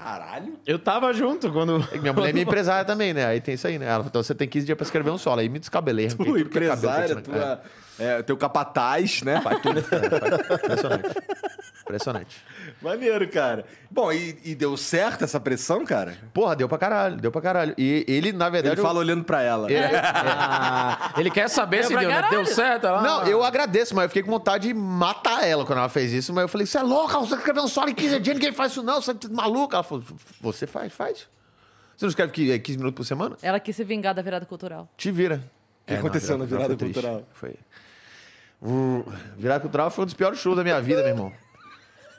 Caralho. Eu tava junto quando. E Minha mulher é minha [laughs] empresária também, né? Aí tem isso aí, né? Ela falou, então você tem 15 dias pra escrever um solo. Aí me descabelei. arranquei Tu, tudo que é cabelo que eu empresária, tua, é, teu capataz, né? Faz tudo. É, Impressionante. Impressionante. Maneiro, cara. Bom, e, e deu certo essa pressão, cara? Porra, deu pra caralho, deu pra caralho. E ele, na Ele verdade. eu- fala olhando pra ela. [laughs] É, Ah, ele quer saber Deu se deu, né? Deu certo? Ela... Não, eu agradeço, mas eu fiquei com vontade de matar ela quando ela fez isso. Mas eu falei, você é louca, você escreveu um solo em 15 dias, ninguém faz isso não, você é maluca. Ela falou, você faz, faz. Você não escreve qui- 15 minutos por semana? Ela quis se vingar da virada cultural. Te vira. que aconteceu na virada foi triste. cultural? Foi. Uh, virada cultural foi um dos piores shows da minha vida, meu irmão.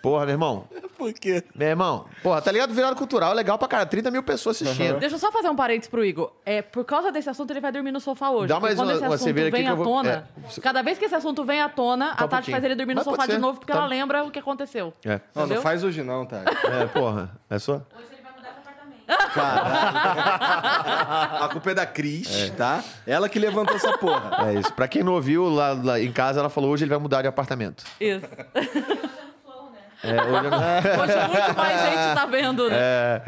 Porra, meu irmão. [laughs] Por quê? Meu irmão. Porra, tá ligado? Virado cultural, legal pra cara. 30 mil pessoas assistindo. Deixa eu só fazer um parênteses pro Igor. É, por causa desse assunto, ele vai dormir no sofá hoje. Dá mais quando uma- esse uma assunto cerveja aqui vem que à eu vou- tona, é. cada vez que esse assunto vem à tona, Só a um Tati faz ele dormir no Mas sofá de ser. novo, porque Tá. ela lembra o que aconteceu. É. Não, não Entendeu? faz hoje não, tá? É, porra. É só? Hoje apartamento. A culpa é da Cris, tá? Ela que levantou essa porra. É isso. Pra quem não ouviu, lá, lá em casa, ela falou hoje ele vai mudar de apartamento. Isso. [laughs] É, hoje eu não... Hoje muito mais gente tá vendo, né? É.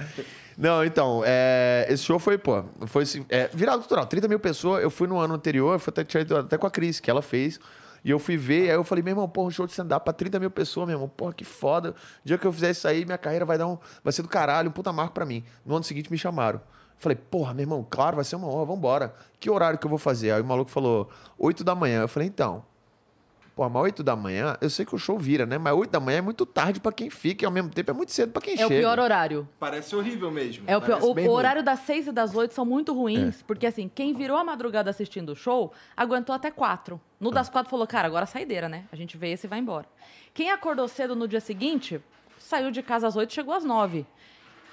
Não, então, é, esse show foi, pô, foi assim, é, virado cultural. 30 mil pessoas, eu fui no ano anterior, foi até, tinha ido até com a Cris, que ela fez. E eu fui ver, aí eu falei, meu irmão, porra, um show de stand-up pra 30 mil pessoas, meu irmão, porra, que foda. O dia que eu fizer isso aí, minha carreira vai dar um. Vai ser do caralho, um puta marco pra mim. No ano seguinte me chamaram. Falei, porra, meu irmão, claro, vai ser uma honra, vambora. Que horário que eu vou fazer? Aí o maluco falou, 8 da manhã. Eu falei, então. Pô, mas 8 da manhã, eu sei que o show vira, né? Mas 8 da manhã é muito tarde pra quem fica e ao mesmo tempo é muito cedo pra quem É o chega. pior horário. Parece horrível mesmo. É o, pior. O, o ruim. horário das seis e das oito são muito ruins, É. porque assim, quem virou a madrugada assistindo o show, aguentou até quatro. No das quatro falou, cara, agora saideira, né? A gente vê esse e vai embora. Quem acordou cedo no dia seguinte, saiu de casa às oito e chegou às nove.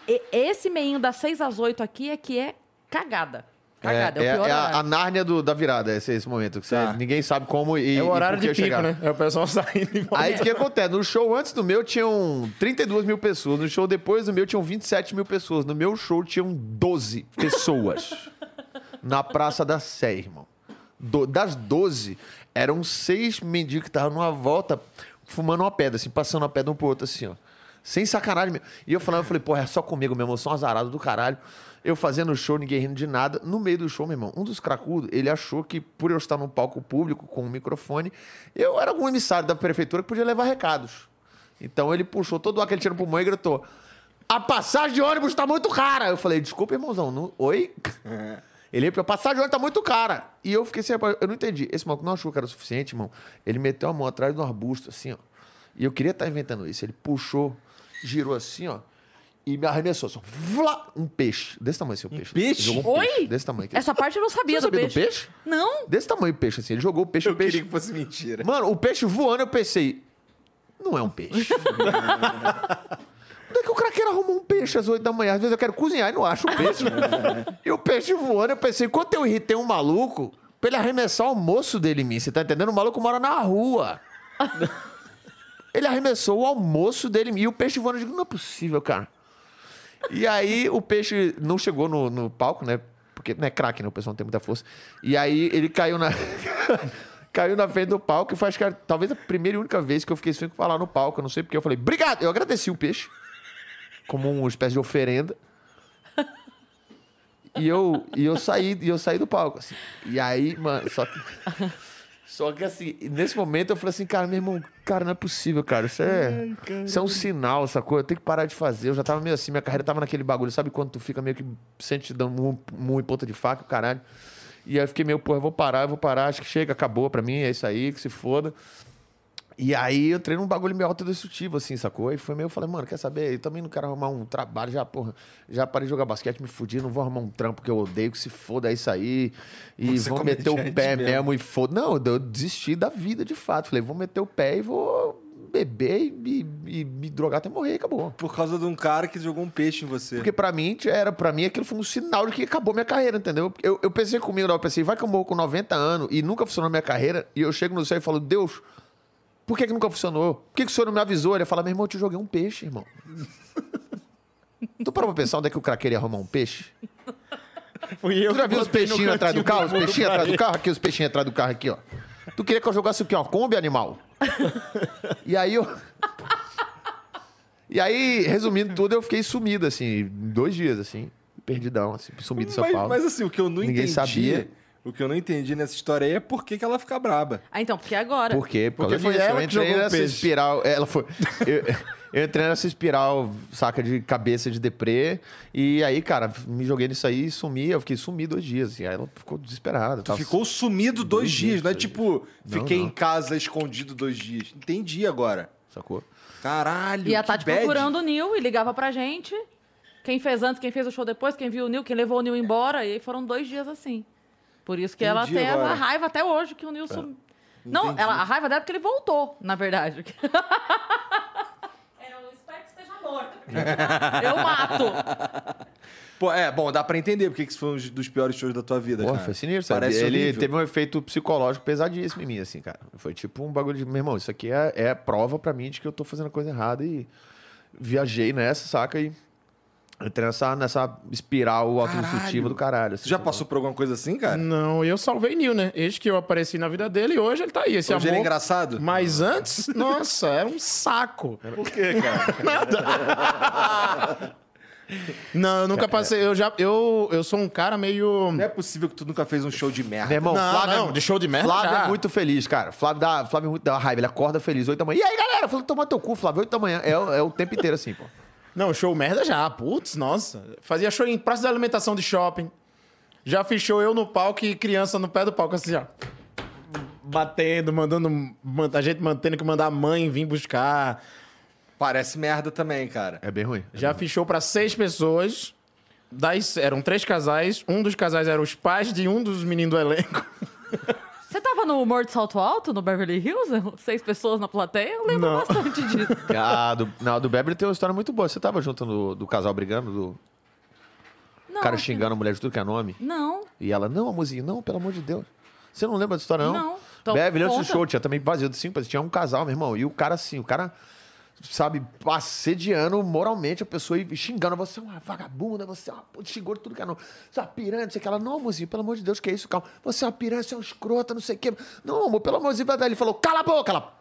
E esse meinho das seis às oito aqui é que é cagada. Cagada, é, é, o pior é a, a Nárnia do- da virada, esse, esse momento. Que você- Tá. ninguém sabe como e É o e horário por que de pico, chegar. né? É o pessoal [laughs] saindo e Aí o que acontece? No show antes do meu tinham 32 mil pessoas. No show depois do meu tinham 27 mil pessoas. No meu show tinham 12 pessoas. [laughs] na Praça da Sé, irmão. Do- das 12, eram seis mendigos que estavam numa volta fumando uma pedra, assim, passando uma pedra um pro outro, assim, ó. Sem sacanagem mesmo. E eu falando, eu falei, porra, é só comigo mesmo, eu sou um azarado do caralho. Eu fazendo show, ninguém rindo de nada. No meio do show, meu irmão, um dos cracudos, ele achou que por eu estar num palco público com um microfone, eu era algum emissário da prefeitura que podia levar recados. Então ele puxou todo o ar que ele tinha no pulmão e gritou: A passagem de ônibus tá muito cara. Eu falei: Desculpa, irmãozão. Não... Oi? Ele repetiu: A passagem de ônibus tá muito cara. E eu fiquei assim: "Rapaz, Eu não entendi. Esse maluco não achou que era o suficiente, irmão. Ele meteu a mão atrás do arbusto, assim, ó. E eu queria estar inventando isso. Ele puxou, girou assim, ó. E me arremessou. Assim, Vlá! um peixe. Desse tamanho, assim, o peixe. peixe? Jogou um Oi? peixe. Desse tamanho. aqui. Essa parte eu não sabia Você do sabia peixe. do peixe? Não. Desse tamanho o peixe, assim. Ele jogou o peixe, Eu o peixe. queria que fosse mentira. Mano, o peixe voando, eu pensei, não é um peixe. Onde é que o craqueiro arrumou um peixe às 8 da manhã? Às vezes eu quero cozinhar e não acho o peixe. e o peixe voando, eu pensei, enquanto eu irritei um maluco, pra ele arremessar o almoço dele em mim, você tá entendendo? O maluco mora na rua. Ele arremessou o almoço dele e o peixe voando. Eu digo, não é possível, cara. E aí o peixe não chegou no, no palco, né? Porque não é craque, né? O pessoal não tem muita força. E aí ele caiu na. [laughs] caiu na frente do palco e que era, talvez a primeira e única vez que eu fiquei sem falar no palco. Eu não sei porque. Eu falei, obrigado! Eu agradeci o peixe. Como uma espécie de oferenda. E eu, e eu saí, e eu saí do palco, assim. E aí, mano, só que. Só que assim, nesse momento eu falei assim, cara, meu irmão, cara, não é possível, cara. Isso é, isso é um sinal, sacou? Eu tenho que parar de fazer. Eu já tava meio assim, minha carreira tava naquele bagulho. Sabe quando tu fica meio que sente dando um, um em ponta de faca, caralho? E aí eu fiquei meio, pô, eu vou parar, eu vou parar, acho que chega, acabou pra mim, é isso aí, que se foda. E aí eu entrei num bagulho meio autodestrutivo, assim, sacou? E foi meio, eu falei, mano, quer saber? Eu também não quero arrumar um trabalho, já, porra, já parei de jogar basquete, me fudi, não vou arrumar um trampo que eu odeio, que se foda, é isso aí. E Vou ser vou meter o pé mesmo. mesmo, e foda. Não, eu desisti da vida, de fato. Falei, vou meter o pé e vou beber e, e- e me drogar até morrer, e acabou. Por causa de um cara que jogou um peixe em você. Porque pra mim, era, pra mim aquilo foi um sinal de que acabou minha carreira, entendeu? Eu, eu pensei comigo, eu pensei, vai que eu morro com 90 anos e nunca funcionou minha carreira, e eu chego no céu e falo, Deus, por que, que nunca funcionou? Por que, que o senhor não me avisou? Ele fala, meu irmão, eu te joguei um peixe, irmão. tu parou pra pensar onde é que o craqueiro ia arrumar um peixe? Fui eu Tu já viu os peixinhos atrás do carro? Os peixinhos atrás do carro? Aqui, os peixinhos atrás do carro aqui, ó. Tu queria que eu jogasse o quê? Uma Kombi, animal? E aí eu... E aí, resumindo tudo, eu fiquei sumido, assim, dois dias, assim, perdidão, assim, sumido em São mas, Paulo. mas assim, o que eu não Ninguém entendi. sabia. O que eu não entendi nessa história aí é por que, que ela fica braba. Ah, então, porque agora. Por quê? Por Porque foi disso. ela eu que entrei jogou nessa peixe. espiral. Ela foi. [laughs] Eu, eu entrei nessa espiral, saca, de cabeça de deprê. E aí, cara, me joguei nisso aí e sumi. Eu fiquei sumido dois dias. Assim, aí ela ficou desesperada. Tu tava- ficou sumido dois, Dois dias, dias, não é tipo, Não, fiquei não. em casa escondido dois dias. Entendi agora. Sacou? Caralho. E a Tati bad. procurando o Nil e ligava pra gente. Quem fez antes, quem fez o show depois, quem viu o Nil, quem levou o Nil embora. E aí foram dois dias assim. Por isso que ela Entendi tem agora. a raiva até hoje que o Nil sum... Não, ela, a raiva dela é porque ele voltou, na verdade. [laughs] morto. [laughs] Eu mato. Pô, é, bom, dá pra entender porque que isso foi um dos piores shows da tua vida, Porra, cara. foi sinistro. sabe? Parece Ele horrível. teve um efeito psicológico pesadíssimo em mim, assim, cara. Foi tipo um bagulho de, meu irmão, isso aqui é, é prova pra mim de que eu tô fazendo a coisa errada e viajei nessa, saca? E entrei nessa, nessa espiral autodestrutiva do caralho. assim, Você já tá passou por alguma coisa assim, cara? Não, eu salvei Nil, né? Eis que eu apareci na vida dele e hoje ele tá aí. Esse Hoje amor. ele é engraçado? Mas antes, [laughs] nossa, era um saco. Por quê, cara? [laughs] Não, eu nunca passei. Eu já. Eu, eu sou um cara meio. Não é possível que tu nunca fez um show de merda. Meu irmão, Não, Flávio, não, de show de merda Flávio já. é muito feliz, cara. Flávio dá, Flávio é muito dá raiva. Ele acorda feliz, 8 da manhã. E aí, galera? Falei, toma teu cu, Flávio, 8 da manhã. É, é o tempo inteiro assim, pô. Não, show merda já. Putz, nossa. Fazia show em praça de alimentação de shopping. Já show eu no palco e criança no pé do palco, assim, ó. Batendo, mandando. man- A gente mantendo que mandar a mãe vir buscar. Parece merda também, cara. É bem ruim. Já fiz show pra seis pessoas. Das, eram três casais. Um dos casais eram os pais de um dos meninos do elenco. [laughs] Você tava no humor de salto alto, no Beverly Hills? Seis pessoas na plateia? Eu lembro Não. bastante disso. [laughs] Ah, do, não, do Beverly tem uma história muito boa. Você tava junto no, do casal brigando, do Não, cara xingando a mulher de tudo que é nome? Não, E ela, não, amorzinho, não, pelo amor de Deus. Você não lembra dessa história, não? Não. Então, Beverly, antes do conta. show, tinha também vazio de cinco, tinha um casal, meu irmão. E o cara, assim, o cara, sabe, assediando moralmente a pessoa e xingando. Você é uma vagabunda, você é uma puta, xingou de tudo que é nome. Você é uma piranha, não sei o que. Ela, não, amorzinho, pelo amor de Deus, que é isso, calma. Você é uma piranha, você é um escrota, não sei o que. Não, amor, pelo amorzinho, vai dar. Ele falou, cala a boca. Ela,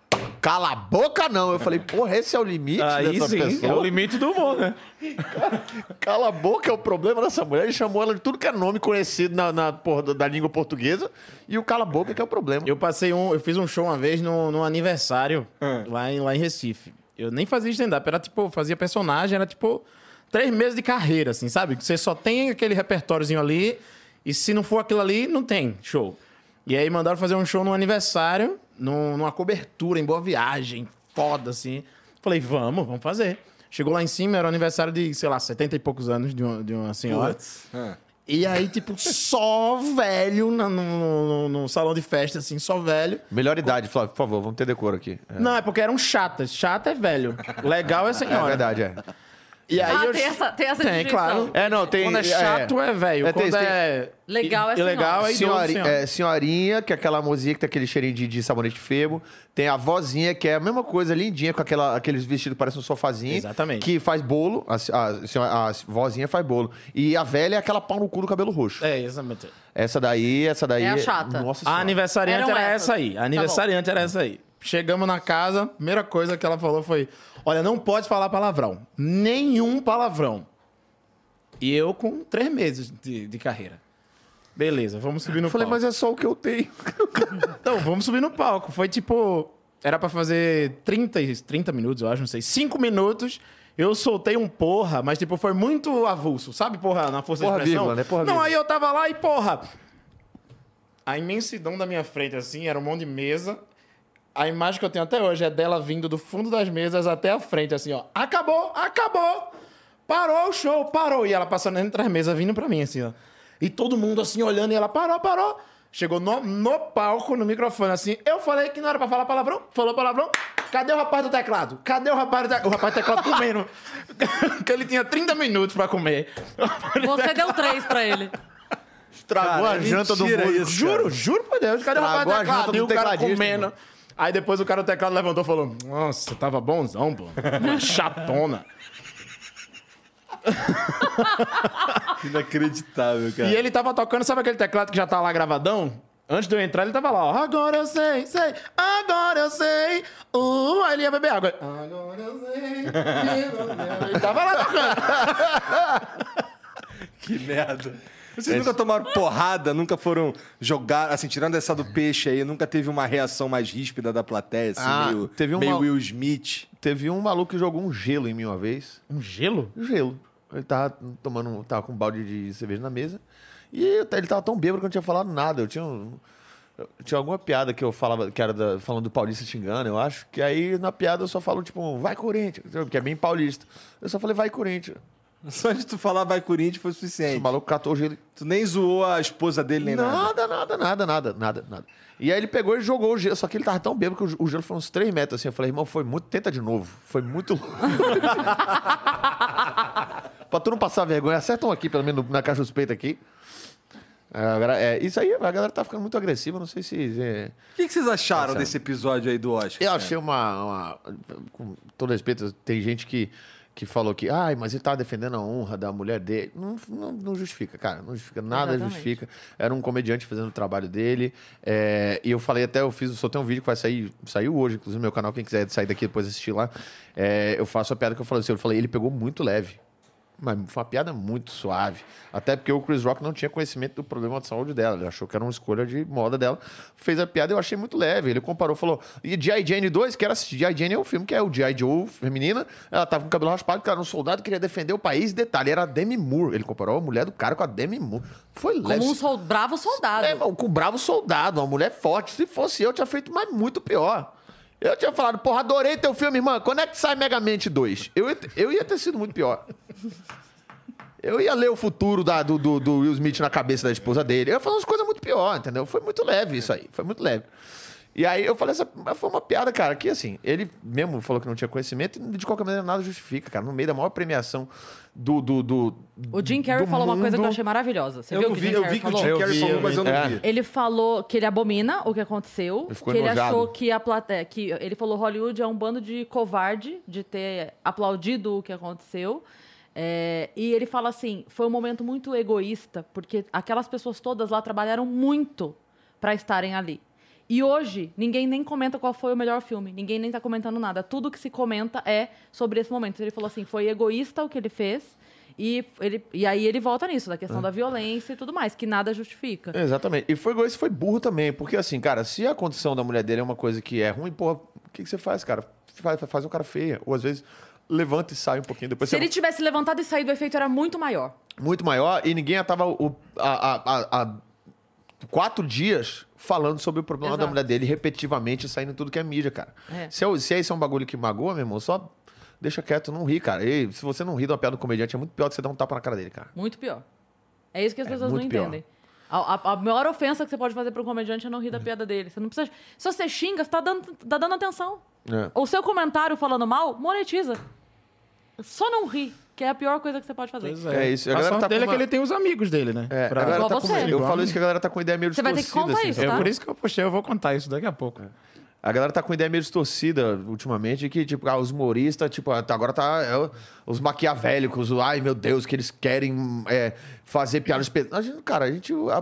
cala a boca, não. Eu falei, porra, esse é o limite dessa pessoa. é o limite do humor, né? [laughs] Cala a boca é o problema dessa mulher. Ele chamou ela de tudo que é nome conhecido na, na porra da- língua portuguesa. E o cala a boca que é o problema. Eu passei um. Eu fiz um show uma vez no, no aniversário lá, em, lá em Recife. Eu nem fazia stand-up, era tipo, fazia personagem, era tipo três meses de carreira, assim, sabe? Você só tem aquele repertóriozinho ali, e se não for aquilo ali, não tem show. E aí mandaram fazer um show no aniversário, num- numa cobertura, em boa viagem, foda, assim. Falei, vamos, vamos fazer. Chegou lá em cima, era o aniversário de, sei lá, 70 e poucos anos de uma, de uma senhora. Ah. E aí, tipo, só velho na- no, no- no salão de festa, assim, só velho. Melhor idade, Flávio, por favor, vamos ter decoro aqui. É, Não, é porque eram chatas. Chata é velho. Legal é é senhora. verdade, é. E aí ah, eu... tem essa, tem essa Tem, claro. É, não, tem. Quando é chato é, velho. É, Quando tem- é... Legal é Ilegal é idoso, senhora. é, senhorinha, que é aquela mozinha que tem aquele cheirinho de, de sabonete febo. Tem a vozinha, que é a mesma coisa, lindinha, com aquela, aqueles vestidos que parecem um sofazinho. Exatamente. Que faz bolo. A, a, senhora- a vozinha faz bolo. E a velha é aquela pau no cu do cabelo roxo. É, exatamente. Essa daí, essa daí. É a chata. Nossa A senhora. aniversariante Eram era essas. essa aí. A aniversariante era essa aí. Chegamos na casa, primeira coisa que ela falou foi: Olha, não pode falar palavrão. Nenhum palavrão. E eu com três meses de, de carreira. Beleza, vamos subir no Eu falei, palco. mas é só o que eu tenho. [laughs] Então, vamos subir no palco. Foi tipo. Era pra fazer 30, e- 30 minutos, eu acho, não sei. 5 minutos. Eu soltei um porra, mas tipo, foi muito avulso, sabe? Porra, na força Porra de expressão. vírgula, né? Porra não, vírgula. aí eu tava lá e porra. A imensidão da minha frente, assim, era um monte de mesa. A imagem que eu tenho até hoje é dela vindo do fundo das mesas até a frente, assim, ó. Acabou, acabou! Parou o show, parou. E ela passando entre as mesas, vindo pra mim, assim, ó. E todo mundo, assim, olhando, e ela parou, parou. Chegou no, no palco, no microfone, assim. Eu falei que não era pra falar palavrão. Falou palavrão. Cadê o rapaz do teclado? Cadê o rapaz do teclado? O rapaz do teclado comendo. [laughs] que ele tinha 30 minutos pra comer. Você deu três pra ele. Estragou Cara, a janta do músico. Juro, juro por Deus. Cadê o rapaz do Estragou teclado? E o cara comendo. irmão. Aí depois o cara do teclado levantou e falou: Nossa, tava bonzão, pô. [laughs] Chatona. [laughs] Inacreditável, cara. E ele tava tocando, sabe aquele teclado que já tá lá gravadão? Antes de eu entrar, ele tava lá, ó. Agora eu sei, sei, agora eu sei. Uh, aí ele ia beber água. Agora eu sei. [laughs] Ele tava lá tocando. Que merda. Vocês nunca tomaram porrada, nunca foram jogar, assim, tirando essa do peixe aí, nunca teve uma reação mais ríspida da plateia, assim, Ah, meio, teve uma- meio Will Smith. Teve um maluco que jogou um gelo em mim uma vez. Um gelo? Um gelo. Ele tava tomando, tava com um balde de cerveja na mesa. E eu- ele tava tão bêbado que eu não tinha falado nada. Eu tinha, um- eu tinha alguma piada que eu falava, que era da- falando do paulista xingando, eu acho. Que aí na piada eu só falo, tipo, vai Corinthians, que é bem paulista. Eu só falei, vai Corinthians. [laughs] Só de tu falar vai Corinthians foi Esse suficiente. maluco catou o gelo. Tu nem zoou a esposa dele nem nada. Nada, nada, nada, nada, nada, nada. E aí ele pegou e jogou o gelo. Só que ele tava tão bêbado que o- gelo foi uns 3 metros assim. Eu falei, irmão, foi muito. Tenta de novo. Foi muito [laughs] pra tu não passar vergonha, acerta um aqui, pelo menos na caixa dos peitos aqui. É, é, isso aí, a galera tá ficando muito agressiva. Não sei se. é, O que, que vocês acharam desse episódio aí do Oscar? Eu achei uma, uma- Com todo respeito, tem gente que, que falou que. Ai, mas ele tava defendendo a honra da mulher dele. Não, não, não justifica, cara. Não justifica. Nada Exatamente. justifica. Era um comediante fazendo o trabalho dele. é, e eu falei até, eu fiz, soltei um vídeo que vai sair. Saiu hoje, inclusive, no meu canal. Quem quiser sair daqui depois assistir lá. é, eu faço a piada que eu falei assim. Eu falei, ele pegou muito leve. Mas foi uma piada muito suave. Até porque o Chris Rock não tinha conhecimento do problema de saúde dela. Ele achou que era uma escolha de moda dela. Fez a piada e eu achei muito leve. Ele comparou, falou. E G.I. Jane 2, quero assistir. G.I. Jane é um filme que é o G.I. Joe feminina. Ela tava com o cabelo raspado, porque era um soldado que queria defender o país. Detalhe, era a Demi Moore. Ele comparou a mulher do cara com a Demi Moore. Foi leve. Como um sol- bravo soldado. É, com um bravo soldado, uma mulher forte. Se fosse eu, eu tinha feito mais muito pior. Eu tinha falado, porra, adorei teu filme, irmã. Quando é que sai Megamente 2? Eu, eu ia ter sido muito pior. Eu ia ler o futuro da- do, do- do Will Smith na cabeça da esposa dele. Eu ia falar umas coisas muito pior, entendeu? Foi muito leve isso aí. Foi muito leve. E aí eu falei, essa foi uma piada, cara, que assim, ele mesmo falou que não tinha conhecimento e de qualquer maneira nada justifica, cara. No meio da maior premiação do. do, do O Jim Carrey do falou uma coisa que eu mundo. achei maravilhosa. Você Eu viu não que vi, o Jim eu Carrey vi que o falou? Jim Carrey falou, mas eu não É. vi. Ele falou que ele abomina o que aconteceu, Ele ficou que ele enojado. achou que a plateia, que ele falou Hollywood é um bando de covarde de ter aplaudido o que aconteceu. É, e ele fala assim, foi um momento muito egoísta, porque aquelas pessoas todas lá trabalharam muito para estarem ali. E hoje, ninguém nem comenta qual foi o melhor filme. Ninguém nem tá comentando nada. Tudo que se comenta é sobre esse momento. Ele falou assim, foi egoísta o que ele fez. E, ele, e aí ele volta nisso, da questão da violência e tudo mais, que nada justifica. Exatamente. E foi egoísta, foi burro também. Porque, assim, cara, se a condição da mulher dele é uma coisa que é ruim, porra, o que, que você faz, cara? Faz, faz um cara feia. Ou às vezes levanta e sai um pouquinho. Depois Se você ele tivesse levantado e saído, o efeito era muito maior. muito maior e ninguém tava o, a- a- a quatro dias falando sobre o problema da Exato. mulher dele repetitivamente, saindo tudo que é mídia, cara. É. Se, é, se esse é um bagulho que magoa, meu irmão, só deixa quieto, não ri, cara. E se você não ri de uma piada do comediante, é muito pior do que você dar um tapa na cara dele, cara. Muito pior. É isso que as É pessoas não pior. entendem. A, a- a maior ofensa que você pode fazer para um comediante é não rir da piada dele. Você não precisa. Se você xinga, você tá dando, tá dando atenção. É. O seu comentário falando mal, monetiza. Só não ri, que é a pior coisa que você pode fazer. Pois É isso. A A, galera sorte tá dele uma- é que ele tem os amigos dele, né? É, Pra- a galera Igual tá com- você. eu falo isso que a galera tá com ideia meio Você vai ter que distorcida, contar assim, isso, É tá? por isso que eu postei, eu vou contar isso daqui a pouco. A galera tá com ideia meio distorcida ultimamente, que, tipo, ah, os humoristas, tipo, agora tá é, os maquiavélicos, o, ai meu Deus, que eles querem é, fazer piadas pesadas. Cara, a, gente, a,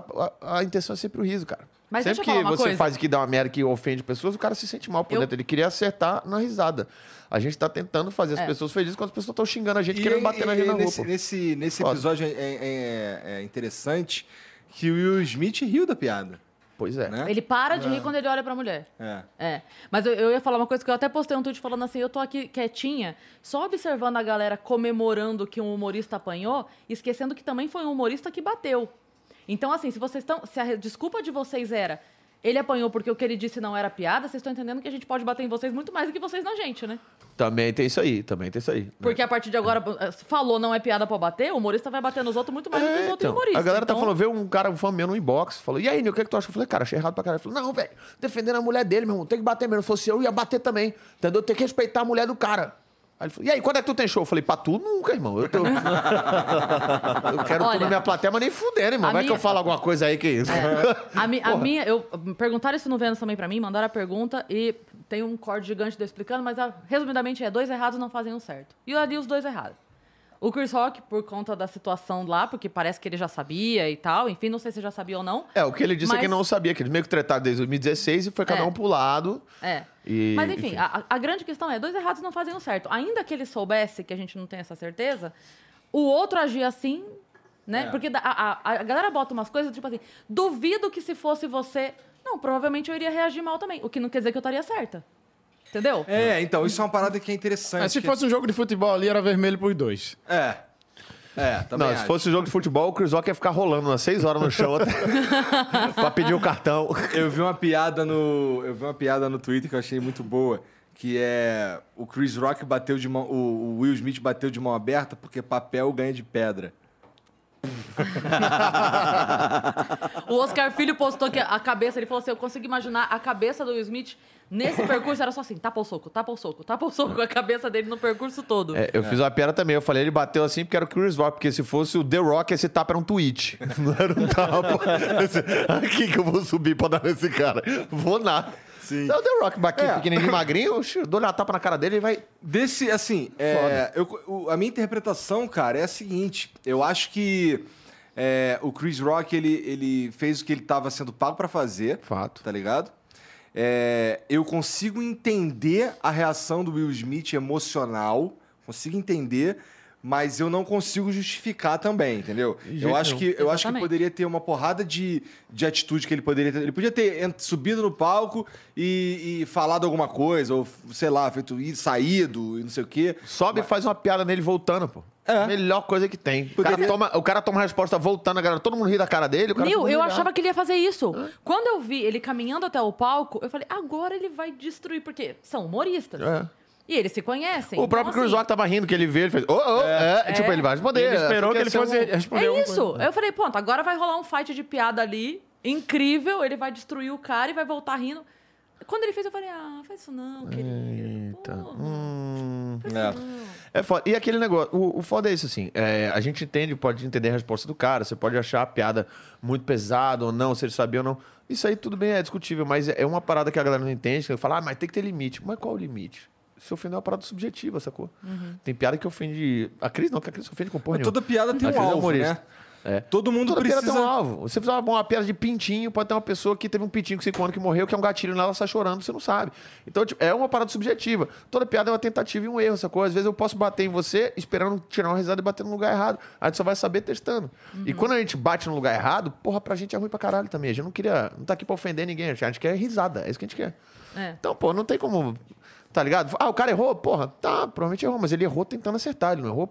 a- a intenção é sempre o riso, cara. Mas sempre que você coisa. faz que dá uma merda que ofende pessoas, o cara se sente mal por Eu- dentro. Ele queria acertar na risada. A gente tá tentando fazer as É. pessoas felizes quando as pessoas estão xingando a gente, E- querendo bater na e gente na nesse, pô. nesse, nesse Foda. episódio é, é- é interessante que o Will Smith riu da piada. Pois é. Né? Ele para de rir quando ele olha pra mulher. É. É. Mas eu, eu ia falar uma coisa que eu até postei um tweet falando assim: eu tô aqui quietinha, só observando a galera comemorando que um humorista apanhou, esquecendo que também foi um humorista que bateu. Então, assim, se vocês estão. Se a desculpa de vocês era. Ele apanhou porque o que ele disse não era piada, vocês estão entendendo que a gente pode bater em vocês muito mais do que vocês na gente, né? Também tem isso aí, também tem isso aí. Porque a partir de agora, eh, falou não é piada pra bater, o humorista vai bater nos outros muito mais do que os É, outros então, humoristas. a galera tá Então, falando, veio um cara, um fã meu no inbox, falou, e aí, Nil, o que, é que tu acha? Eu falei, cara, achei errado pra caralho. Ele falou, não, velho, defendendo a mulher dele, meu irmão, tem que bater mesmo. Se fosse eu, ia bater também. Entendeu? Tem que respeitar a mulher do cara. Aí ele falou, e aí, quando é que tu tem show? Eu falei, pra tu nunca, irmão. Eu, tô... [laughs] eu quero Olha, tu na minha plateia, mas nem fudendo, irmão. Vai que minha- eu falo alguma coisa aí que. A, mi- a [laughs] minha, eu perguntaram isso no Vênus também pra mim, mandaram a pergunta e tem um corte gigante de eu explicando, mas a- resumidamente é: dois errados não fazem um certo. E eu ali os dois errados. O Chris Rock, por conta da situação lá, porque parece que ele já sabia e tal, enfim, não sei se já sabia ou não. É, o que ele disse é que Mas- não sabia, que eles meio que tretaram desde 2016 e foi cada É. um pro lado. É. E, Mas enfim, enfim. A, a grande questão é: dois errados não fazem um certo. Ainda que ele soubesse, que a gente não tem essa certeza, o outro agia assim, né? É. Porque a, a, a galera bota umas coisas tipo assim: duvido que se fosse você. Não, provavelmente eu iria reagir mal também. O que não quer dizer que eu estaria certa. Entendeu? É, então, isso é uma parada que é interessante. Mas se que- fosse um jogo de futebol ali, era vermelho pros dois. É. É, também Não, se acho. fosse jogo de futebol, o Chris Rock ia ficar rolando umas 6 horas no chão até... [laughs] pra pedir o cartão. Eu vi uma piada no. Eu vi uma piada no Twitter que eu achei muito boa. que é o Chris Rock bateu de mão, o, o Will Smith bateu de mão aberta porque papel ganha de pedra. [laughs] O Oscar Filho postou que a cabeça, ele falou assim: eu consigo imaginar a cabeça do Will Smith nesse percurso, era só assim: tapa o soco, tapa o soco, tapa o soco, a cabeça dele no percurso todo. É, eu fiz uma piada também. Eu falei, ele bateu assim porque era o Chris Rock, porque se fosse o The Rock, esse tapa era um tweet. [laughs] Não era um tapa. Esse- Aqui que eu vou subir pra dar nesse cara. Vou nada. Sim. É o The Rock, baquinho, É. pequenininho, [laughs] magrinho, dou-lhe uma tapa na cara dele e vai. Desse, assim, é, eu- a minha interpretação, cara, é a seguinte. Eu acho que é, o Chris Rock, ele, ele fez o que ele estava sendo pago pra fazer. Fato. Tá ligado? É, eu consigo entender a reação do Will Smith emocional. Consigo entender. Mas eu não consigo justificar também, entendeu? Eu acho, que, eu acho que poderia ter uma porrada de, de atitude que ele poderia ter. Ele podia ter subido no palco e, e falado alguma coisa, ou sei lá, feito ir, saído e não sei o quê. Sobe e faz uma piada nele voltando, pô. É. Melhor coisa que tem. O, cara toma, o cara toma a resposta voltando, a galera, todo mundo ri da cara dele. O cara Nil, eu achava que ele ia fazer isso. Quando eu vi ele caminhando até o palco, eu falei, agora ele vai destruir, porque são humoristas. É. E eles se conhecem. O próprio então, assim, tava rindo que ele viu, ele fez. Oh, oh, é. Tipo, ele vai responder. Ele esperou que ele Porque fosse é um- responder É isso. coisa. Eu falei, pronto, agora vai rolar um fight de piada ali, incrível, ele vai destruir o cara e vai voltar rindo. Quando ele fez, eu falei, ah, faz isso não, querido. Eita. Hum. faz É. É foda. E aquele negócio, o, o foda é isso, assim. é, a gente entende, pode entender a resposta do cara, você pode achar a piada muito pesada ou não, se ele sabia ou não. Isso aí tudo bem, é discutível, mas é uma parada que a galera não entende, que fala, ah, mas tem que ter limite. Mas qual o limite? Se ofender é uma parada subjetiva, sacou? Tem piada que ofende. A Cris não, que a Cris ofende com porra toda piada tem um é alvo, humorista. né? É. Todo mundo Toda precisa... piada tem um alvo. Você fizer uma, uma piada de pintinho, pode ter uma pessoa que teve um pintinho com 5 anos que morreu, que é um gatilho nela, sai chorando, você não sabe. Então, tipo, é uma parada subjetiva. Toda piada é uma tentativa e um erro, sacou? Às vezes eu posso bater em você esperando tirar uma risada e bater no lugar errado. A gente só vai saber testando. E quando a gente bate no lugar errado, porra, pra gente é ruim pra caralho também. A gente não queria. Não tá aqui pra ofender ninguém, a gente quer risada. É isso que a gente quer. É. Então, pô, não tem como. Tá ligado? Ah, o cara errou? Porra, tá, provavelmente errou, mas ele errou tentando acertar, ele não errou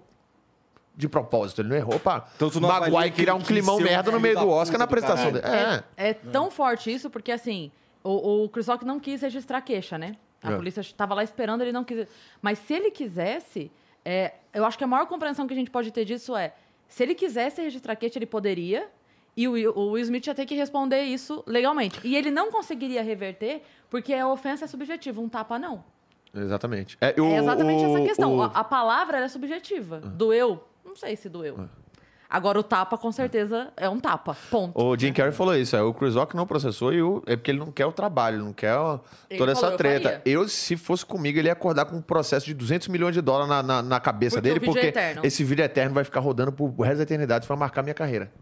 de propósito, ele não errou pra Então tu não magoar e criar um climão um merda no meio do Oscar na apresentação dele. É. É tão forte isso porque, assim, o, o Chris Rock não quis registrar queixa, né? A É. polícia estava lá esperando, ele não quis. Mas se ele quisesse, é, eu acho que a maior compreensão que a gente pode ter disso é: se ele quisesse registrar queixa, ele poderia. E o, o Will Smith ia ter que responder isso legalmente. E ele não conseguiria reverter, porque a ofensa é subjetiva, um tapa não. Exatamente. É, é o- exatamente o- essa questão. o- A, a palavra ela é subjetiva. Doeu? Não sei se doeu. Agora, o tapa, com certeza, é um tapa. Ponto. O Jim Carrey falou isso, é, o Chris Rock não processou e o, é porque ele não quer o trabalho, não quer Ele toda falou, essa "Eu treta. faria." Eu, se fosse comigo, ele ia acordar com um processo de 200 milhões de dólares na, na, na cabeça Porque dele, é porque eterno. esse vídeo eterno vai ficar rodando pro resto da eternidade pra marcar minha carreira.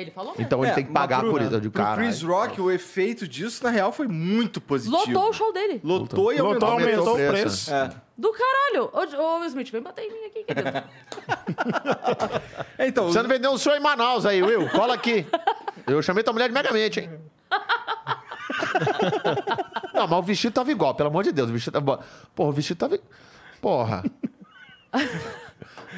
Ele falou mesmo. Então ele É, tem que mas pagar pro- por isso. Eu digo, pro. Chris Rock, o efeito disso, na real, foi muito positivo. Lotou o show dele. Lotou e Lotou, aumentou, aumentou o preço. preço. É. Do caralho. Ô, ô, Will Smith, vem bater em mim aqui, querido. [laughs] É, Então, Você não vendeu um show em Manaus aí, Will? Cola aqui. Eu chamei tua mulher de megamente, hein? [laughs] Não, mas o vestido tava igual, pelo amor de Deus. O vestido tava. Porra, o vestido tava. Porra. [laughs]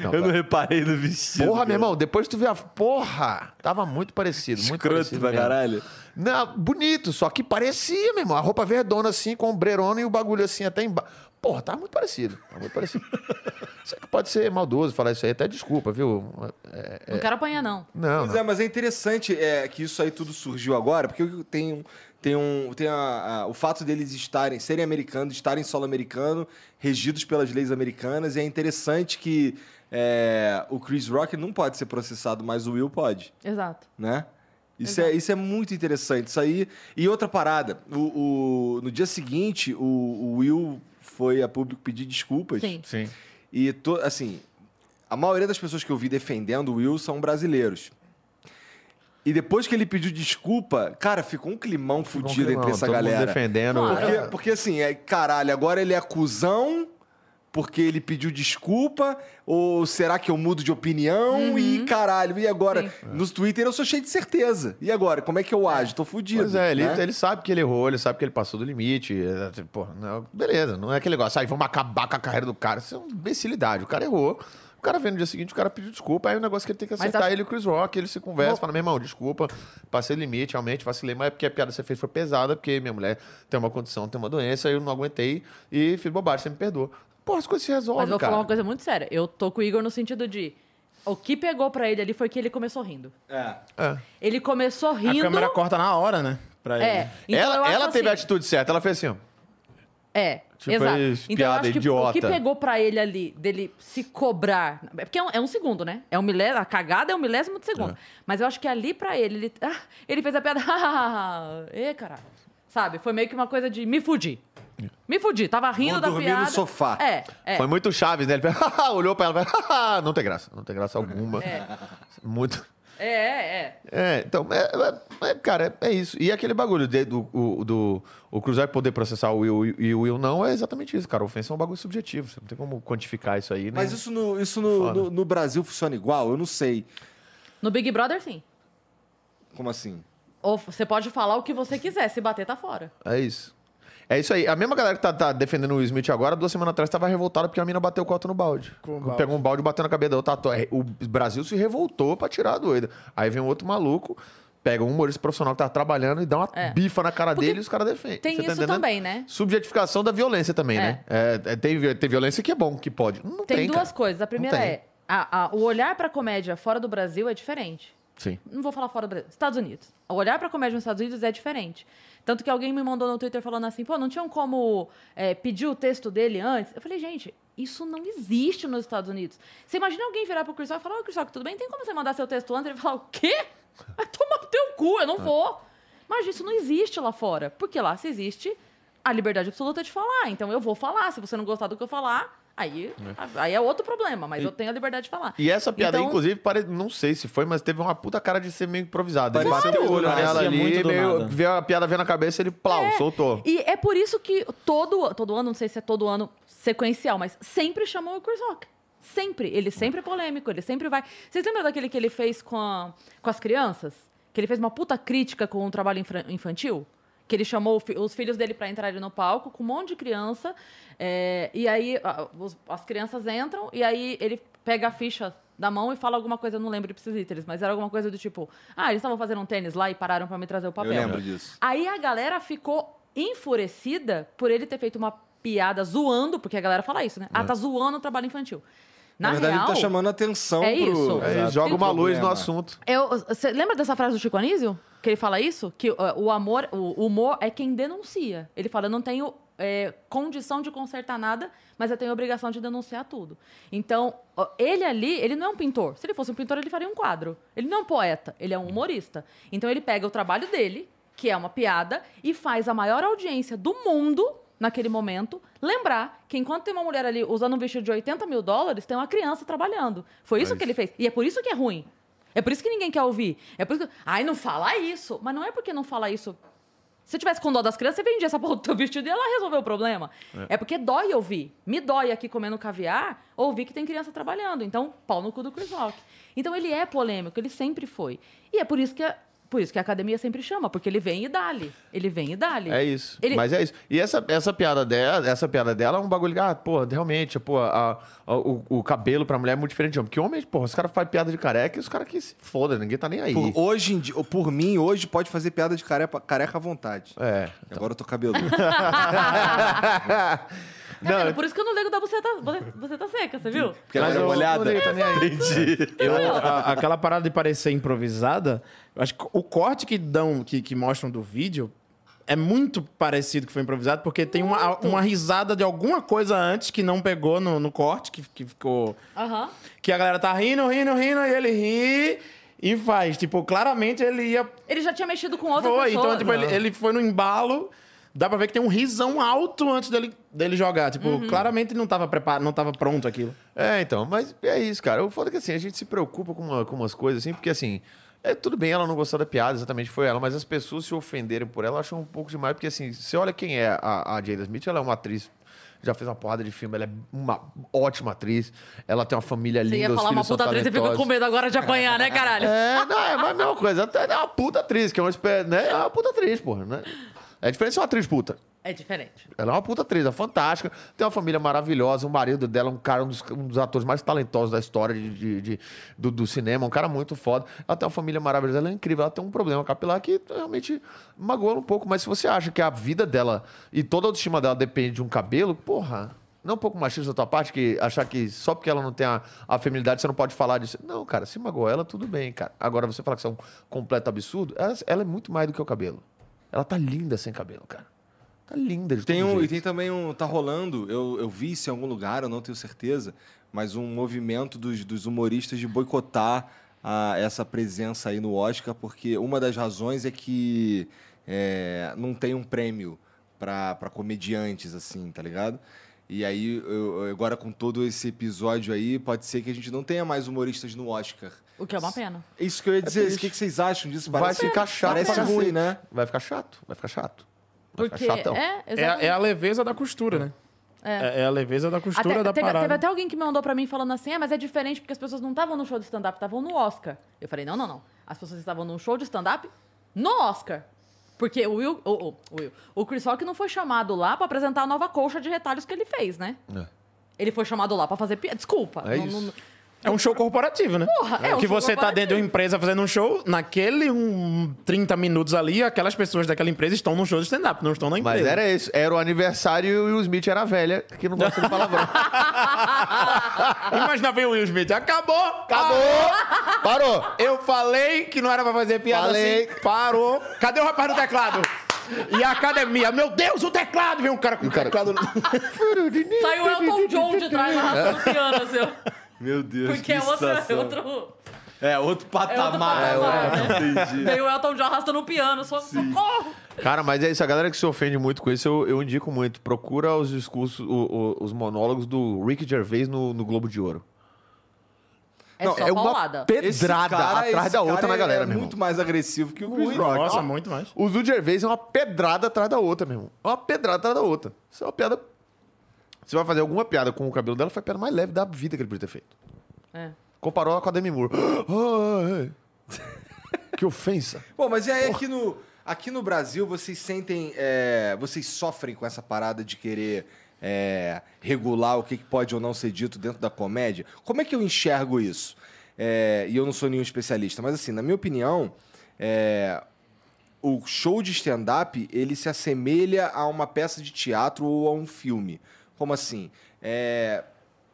Não, eu não reparei no vestido. Porra, meu irmão, depois tu vê a. Porra! Tava muito parecido, muito Escroto parecido. pra mesmo. caralho. Não, bonito, só que parecia, meu irmão. A roupa verdona assim, com o ombreirona e o bagulho assim até embaixo. Porra, tava muito parecido. Tava muito parecido. [laughs] Sei que pode ser maldoso falar isso aí, até desculpa, viu? É, Não quero apanhar, não. não, Pois não. é, mas é interessante é, que isso aí tudo surgiu agora, porque tem, um- tem, um, tem a- a- o fato deles estarem, serem americanos, estarem solo americano, regidos pelas leis americanas, e é interessante que é, o Chris Rock não pode ser processado, mas o Will pode, Exato. né? Isso é, isso é muito interessante. Isso aí. E outra parada, o, o- no dia seguinte, o, o Will foi a público pedir desculpas. Sim. Sim. E, to, assim, a maioria das pessoas que eu vi defendendo o Will são brasileiros. E depois que ele pediu desculpa, cara, ficou um climão fudido Climão, entre essa todo mundo galera. defendendo. Claro. Porque, porque assim, é, caralho, agora ele é cuzão porque ele pediu desculpa? Ou será que eu mudo de opinião? E caralho, e agora? Sim. No Twitter eu sou cheio de certeza. E agora? Como é que eu ajo? Tô fudido. Pois é, ele, né? ele sabe que ele errou, ele sabe que ele passou do limite. é, Pô, não, beleza, não é aquele negócio, aí vamos acabar com a carreira do cara. Isso é uma imbecilidade. O cara errou. O cara vem no dia seguinte, o cara pediu desculpa, aí o negócio que ele tem que acertar acho- ele e o Chris Rock, eles se conversam, Vou- falam, meu irmão, desculpa, passei o limite, realmente, vacilei, mas é porque a piada que você fez foi pesada, porque minha mulher tem uma condição, tem uma doença, eu não aguentei e fiz bobagem, você me perdoa. Pô, as coisas se resolvem, Mas vou cara. falar uma coisa muito séria. Eu tô com o Igor no sentido de. O que pegou pra ele ali foi que ele começou rindo. É. É. Ele começou rindo. A câmera corta na hora, né? Pra ele. É. então eu ela ela teve a assim- atitude certa, ela fez assim, ó. É, Tipo, exato. esse Então eu piada acho que o idiota. que pegou pra ele ali, dele se cobrar. É porque é um, é um segundo, né? É um milésimo, a cagada é um milésimo de segundo. Mas eu acho que ali pra ele, ele, ah, ele fez a piada. [laughs] Ê, caralho. Sabe? Foi meio que uma coisa de me fudi. Me fudi. Tava rindo Vou da dormir piada. no sofá. É, é. Foi muito Chaves, né? Ele [laughs] olhou pra ela e falou, "Haha, não tem graça, não tem graça alguma. [laughs] Muito. É, é, é. É, então, é, é- é, cara, é, é isso. E aquele bagulho de- do, o, do o Cruzeiro poder processar o Will e o Will não é exatamente isso, cara. A ofensa é um bagulho subjetivo. Você não tem como quantificar isso aí, né? Mas isso, no, isso no, no, no Brasil funciona igual? Eu não sei. No Big Brother, sim. Como assim? Ou você pode falar o que você quiser. Se bater, tá fora. É isso. É isso aí. A mesma galera que tá, tá defendendo o Will Smith agora, duas semanas atrás, tava revoltada porque a mina bateu o coto no balde. Com balde. Pegou um balde e bateu na cabeça da outra. Tá, O Brasil se revoltou pra tirar a doida. Aí vem um outro maluco, pega um humorista profissional que tá trabalhando e dá uma É. bifa na cara Porque dele e os caras defendem. Tem Você tá isso entendendo? também, né? Subjetificação da violência também, É. né? É, é, tem, tem violência que é bom, que pode. Não tem, Tem, duas cara. coisas. A primeira é. a- a- o olhar pra comédia fora do Brasil é diferente. Sim. Não vou falar fora do Brasil. Estados Unidos. O olhar pra comédia nos Estados Unidos é diferente. Tanto que alguém me mandou no Twitter falando assim, pô, não tinham como é, pedir o texto dele antes? Eu falei, gente, isso não existe nos Estados Unidos. Você imagina alguém virar pro Rock e falar, ô, Rock, tudo bem? Tem como você mandar seu texto antes? Ele falar, o quê? Vai tomar no teu cu, eu não vou. Mas isso não existe lá fora. Porque lá se existe a liberdade absoluta de falar. Então eu vou falar. Se você não gostar do que eu falar, aí, aí é outro problema. Mas eu tenho a liberdade de falar. E essa piada, aí, Então- inclusive, pare... não sei se foi, mas teve uma puta cara de ser meio improvisada. Ele bateu o olho nela ali, meio, veio a piada veio na cabeça ele plau, É. soltou. E é por isso que todo, todo ano, não sei se é todo ano sequencial, mas sempre chamam o Chris Rock. Sempre. Ele sempre é polêmico, ele sempre vai. Vocês lembram daquele que ele fez com, a- com as crianças? Que ele fez uma puta crítica com o trabalho infra- infantil? Que ele chamou os filhos dele pra entrarem no palco com um monte de criança. é, e aí a- os- as crianças entram e aí ele pega a ficha da mão e fala alguma coisa, eu não lembro de Ipsis mas era alguma coisa do tipo: Ah, eles estavam fazendo um tênis lá e pararam pra me trazer o papel. Eu lembro disso. Aí a galera ficou enfurecida por ele ter feito uma piada zoando, porque a galera fala isso, né? Ah, tá zoando o trabalho infantil. Na, Na, verdade, real, ele tá chamando atenção é pro. isso. Exato. joga Tem uma luz no assunto. eu, você lembra dessa frase do Chico Anísio? Que ele fala isso? Que uh, o amor, o humor é quem denuncia. Ele fala, eu não tenho é, condição de consertar nada, mas eu tenho obrigação de denunciar tudo. Então, ele ali, ele não é um pintor. Se ele fosse um pintor, ele faria um quadro. Ele não é um poeta, ele é um humorista. Então, ele pega o trabalho dele, que é uma piada, e faz a maior audiência do mundo naquele momento, lembrar que enquanto tem uma mulher ali usando um vestido de 80 mil dólares, tem uma criança trabalhando. Foi isso que ele fez. E é por isso que é ruim. É por isso que ninguém quer ouvir. É por isso que. Ai, não fala isso. Mas não é porque não fala isso. Se eu tivesse com dó das crianças, você vendia essa porra do teu vestido e ela resolveu o problema. É. porque dói ouvir. Me dói aqui comendo caviar, ouvir que tem criança trabalhando. Então, pau no cu do Chris Rock. Então, ele é polêmico, ele sempre foi. E é por isso que por isso que a academia sempre chama, porque ele vem e dá-lhe. Ele vem e dá-lhe. É isso. Ele- Mas é isso. E essa, essa piada dela, essa piada dela é um bagulho ah, pô, realmente, pô, a- a- o, o cabelo pra mulher é muito diferente de homem. Porque homem, porra, os caras fazem piada de careca e os caras que se foda, ninguém tá nem aí. Por, hoje em dia, por mim, hoje pode fazer piada de careca, careca à vontade. É. Agora eu tô cabeludo. [laughs] Tá Não, vendo? Por isso que eu não ligo da buceta, buceta seca, você viu? Porque ela é eu- molhada. tá nem aí. Entendi. Eu- a- aquela parada de parecer improvisada, eu acho que o corte que dão, que, que mostram do vídeo, é muito parecido que foi improvisado, porque tem uma, uma risada de alguma coisa antes que não pegou no, no corte, que, que ficou. Aham. Que a galera tá rindo, rindo, rindo, e ele ri e faz. Tipo, claramente ele ia. Ele já tinha mexido com outra Foi, pessoa. então, tipo, ele, ele foi no embalo. Dá pra ver que tem um risão alto antes dele, dele jogar. Tipo, Uhum. claramente não tava preparado, não tava pronto aquilo. É, então, mas é isso, cara. O foda é que assim, a gente se preocupa com, uma- com umas coisas assim, porque assim, é tudo bem ela não gostar da piada, exatamente foi ela, mas as pessoas se ofenderem por ela, acho um pouco demais, porque assim, você olha quem é a, a Jada Smith, ela é uma atriz. Já fez uma porrada de filme, ela é uma ótima atriz. Ela tem uma família linda, Você ia falar uma puta atriz, fica talentosos. com medo agora de apanhar, né, caralho? É, não, é a mesma coisa. É uma puta atriz, que é uma espécie, né? É uma puta atriz, porra, né? É diferente de ser uma atriz puta. É diferente. Ela é uma puta atriz, é fantástica. Tem uma família maravilhosa. O marido dela é um cara, um dos, um dos atores mais talentosos da história de, de- de- do, do cinema. Um cara muito foda. Ela tem uma família maravilhosa. Ela é incrível. Ela tem um problema capilar que realmente magoa um pouco. Mas se você acha que a vida dela e toda a autoestima dela depende de um cabelo, porra. Não é um pouco machista da tua parte, que achar que só porque ela não tem a, a feminilidade você não pode falar disso. Não, cara, se magoou ela, tudo bem, cara. Agora você falar que isso é um completo absurdo, ela, ela é muito mais do que o cabelo. Ela tá linda sem cabelo, cara. Tá linda de Tem todo um, e jeito. tem também um. Tá rolando, eu, eu vi isso em algum lugar, eu não tenho certeza, mas um movimento dos, dos humoristas de boicotar a- essa presença aí no Oscar, porque uma das razões é que é, não tem um prêmio pra pra comediantes, assim, tá ligado? E aí, eu- agora com todo esse episódio aí, pode ser que a gente não tenha mais humoristas no Oscar. O que é uma pena. Isso que eu ia dizer, triste. o que, que vocês acham disso? Vai ficar chato Parece ruim, né? Vai ficar chato, vai ficar chato. Vai Porque ficar chatão. é, É, exatamente. é a leveza da costura, né? É, é a leveza da costura Até- da teve, parada. teve até alguém que me mandou pra mim falando assim, ah, mas é diferente porque as pessoas não estavam no show de stand-up, estavam no Oscar. Eu falei, não, não, não. As pessoas estavam num show de stand-up no Oscar. Porque o Will, o, o, o Will, o Chris Rock não foi chamado lá pra apresentar a nova colcha de retalhos que ele fez, né? É. Ele foi chamado lá pra fazer piada. Desculpa. É não- isso. não- É um show corporativo, né? Porra, é um que show você tá dentro de uma empresa fazendo um show, naquele um, 30 minutos ali, aquelas pessoas daquela empresa estão no show de stand-up, não estão na empresa. Mas era isso, era o aniversário e o Will Smith era a velha, que não gosta de palavrão. [laughs] Imagina ver o Will Smith. Acabou! Acabou! Parou! Eu falei que não era pra fazer piada Falei. assim. Parou. Cadê o rapaz do teclado? E a academia, meu Deus, o teclado! Vem um cara com o cara- teclado. [laughs] Saiu o Elton John de trás [laughs] piano, assim. ó. Meu Deus, Porque é que outro, é situação. outro, É, outro é outro patamar. patamar, né? Entendi. Veio o Elton John arrastando o piano, só socorro! Cara, mas é isso, a galera que se ofende muito com isso, eu, eu indico muito. Procura os discursos, o- o- os monólogos do Rick Gervais no, no Globo de Ouro. É Não, só é uma paulada. Pedrada cara- atrás da outra na galera, é meu irmão. muito mais agressivo que o Chris Rock. Nossa, muito mais. O do Gervais é uma pedrada atrás da outra, meu irmão. É uma pedrada atrás da outra. Isso é uma piada. Você vai fazer alguma piada com o cabelo dela, foi a piada mais leve da vida que ele podia ter feito. É. Comparou ela com a Demi Moore. [gasps] [laughs] Que ofensa. Pô, mas e aí aqui no, aqui no Brasil vocês sentem. é, vocês sofrem com essa parada de querer é, regular o que que pode ou não ser dito dentro da comédia? Como é que eu enxergo isso? É, e eu não sou nenhum especialista, mas assim, na minha opinião, é, o show de stand-up ele se assemelha a uma peça de teatro ou a um filme. Como assim? É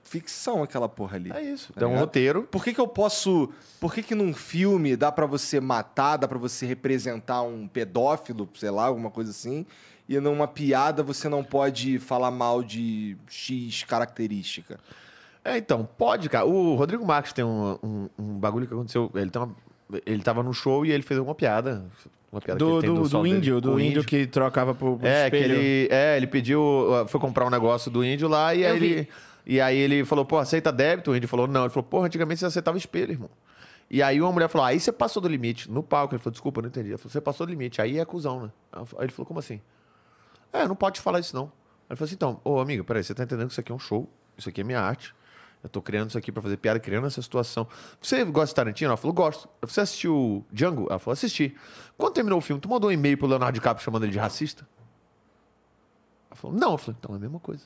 ficção aquela porra ali. É isso. Tá Tem um ligado? roteiro. Por que, que eu posso. Por que, que num filme dá pra você matar, dá pra você representar um pedófilo, sei lá, alguma coisa assim, e numa piada você não pode falar mal de X característica? É, então, pode, cara. O Rodrigo Marques tem um, um, um bagulho que aconteceu. Ele, tem uma- ele tava no show e ele fez alguma piada. Uma piada que Do, ele tem do, do dele índio, do o índio que trocava pro, pro É, que espelho. ele, é, ele pediu, foi comprar um negócio do índio lá e Eu aí vi. ele, e aí ele falou, pô, aceita débito? O índio falou, não. Ele falou, pô, antigamente você aceitava espelho, irmão. E aí uma mulher falou, aí você passou do limite. No palco, ele falou, desculpa, não entendi. Ela falou, você passou do limite, aí é cuzão, né? Aí ele falou, como assim? É, não pode falar isso não. Ele falou assim, então, ô amiga, peraí, você tá entendendo que isso aqui é um show, isso aqui é minha arte. Eu tô criando isso aqui pra fazer piada, criando essa situação. Você gosta de Tarantino? Ela falou, gosto. Você assistiu Django? Ela falou, assisti. Quando terminou o filme, tu mandou um e-mail pro Leonardo DiCaprio chamando ele de racista? Ela falou, não. Eu falei, então é a mesma coisa.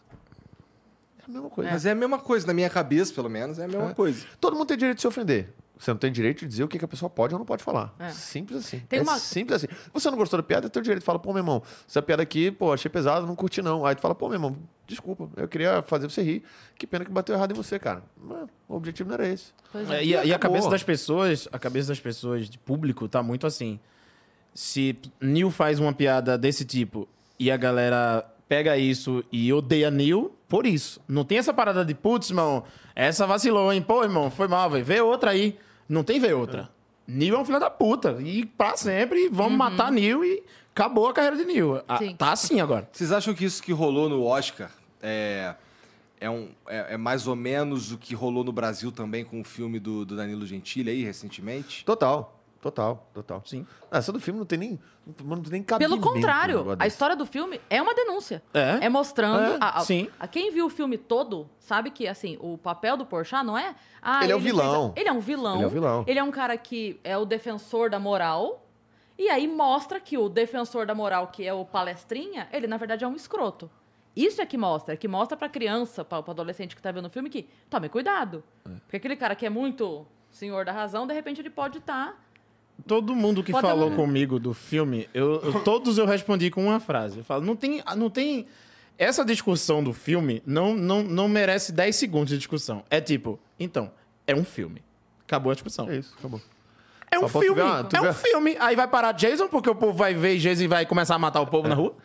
É a mesma coisa. Mas é a mesma coisa, na minha cabeça, pelo menos, é a mesma coisa. Todo mundo tem direito de se ofender. Você não tem direito de dizer o que a pessoa pode ou não pode falar. É. Simples assim. Tem é uma- simples assim. Você não gostou da piada, é teu direito. Fala, pô, meu irmão, essa piada aqui, pô, achei pesada, não curti não. Aí tu fala, pô, meu irmão, desculpa, eu queria fazer você rir. Que pena que bateu errado em você, cara. Mas o objetivo não era esse. É, é. e, a, e a cabeça das pessoas, a cabeça das pessoas de público tá muito assim. Se Neil faz uma piada desse tipo e a galera pega isso e odeia Neil por isso. Não tem essa parada de, putz, irmão, essa vacilou, hein? Pô, irmão, foi mal, velho. Vê outra aí. Não tem ver outra. Neil é um filho da puta. E pra sempre, vamos matar Neil e acabou a carreira de Neil. A- Sim. tá assim agora. Vocês acham que isso que rolou no Oscar é, é, um, é, é mais ou menos o que rolou no Brasil também com o filme do, do Danilo Gentili aí, recentemente? Total. Total, total. Sim. Ah, Essa do filme não tem nem, não tem nem Pelo cabimento. um contrário, a história do filme é uma denúncia. É? mostrando. É, a, a- sim. a quem viu o filme todo sabe que assim o papel do Porchat não é. Ah, Ele é o fez vilão. a- ele é um vilão. Ele é o vilão. Ele é um cara que é o defensor da moral. E aí mostra que o defensor da moral, que é o palestrinha, ele na verdade é um escroto. Isso é que mostra, é que mostra pra criança, pra, pra adolescente que tá vendo o filme que tome cuidado. Porque aquele cara que é muito senhor da razão, de repente ele pode tá estar. Todo mundo que Pode falou comigo do filme, eu, eu- todos eu respondi com uma frase. Eu falo, não tem, não tem. Essa discussão do filme não, não, não merece 10 segundos de discussão. É tipo, então, é um filme. Acabou a discussão. É isso, acabou. É um Só pra tu filme. ver uma- tu é ver- um filme. Aí vai parar Jason, porque o povo vai ver Jason e vai começar a matar o povo na rua.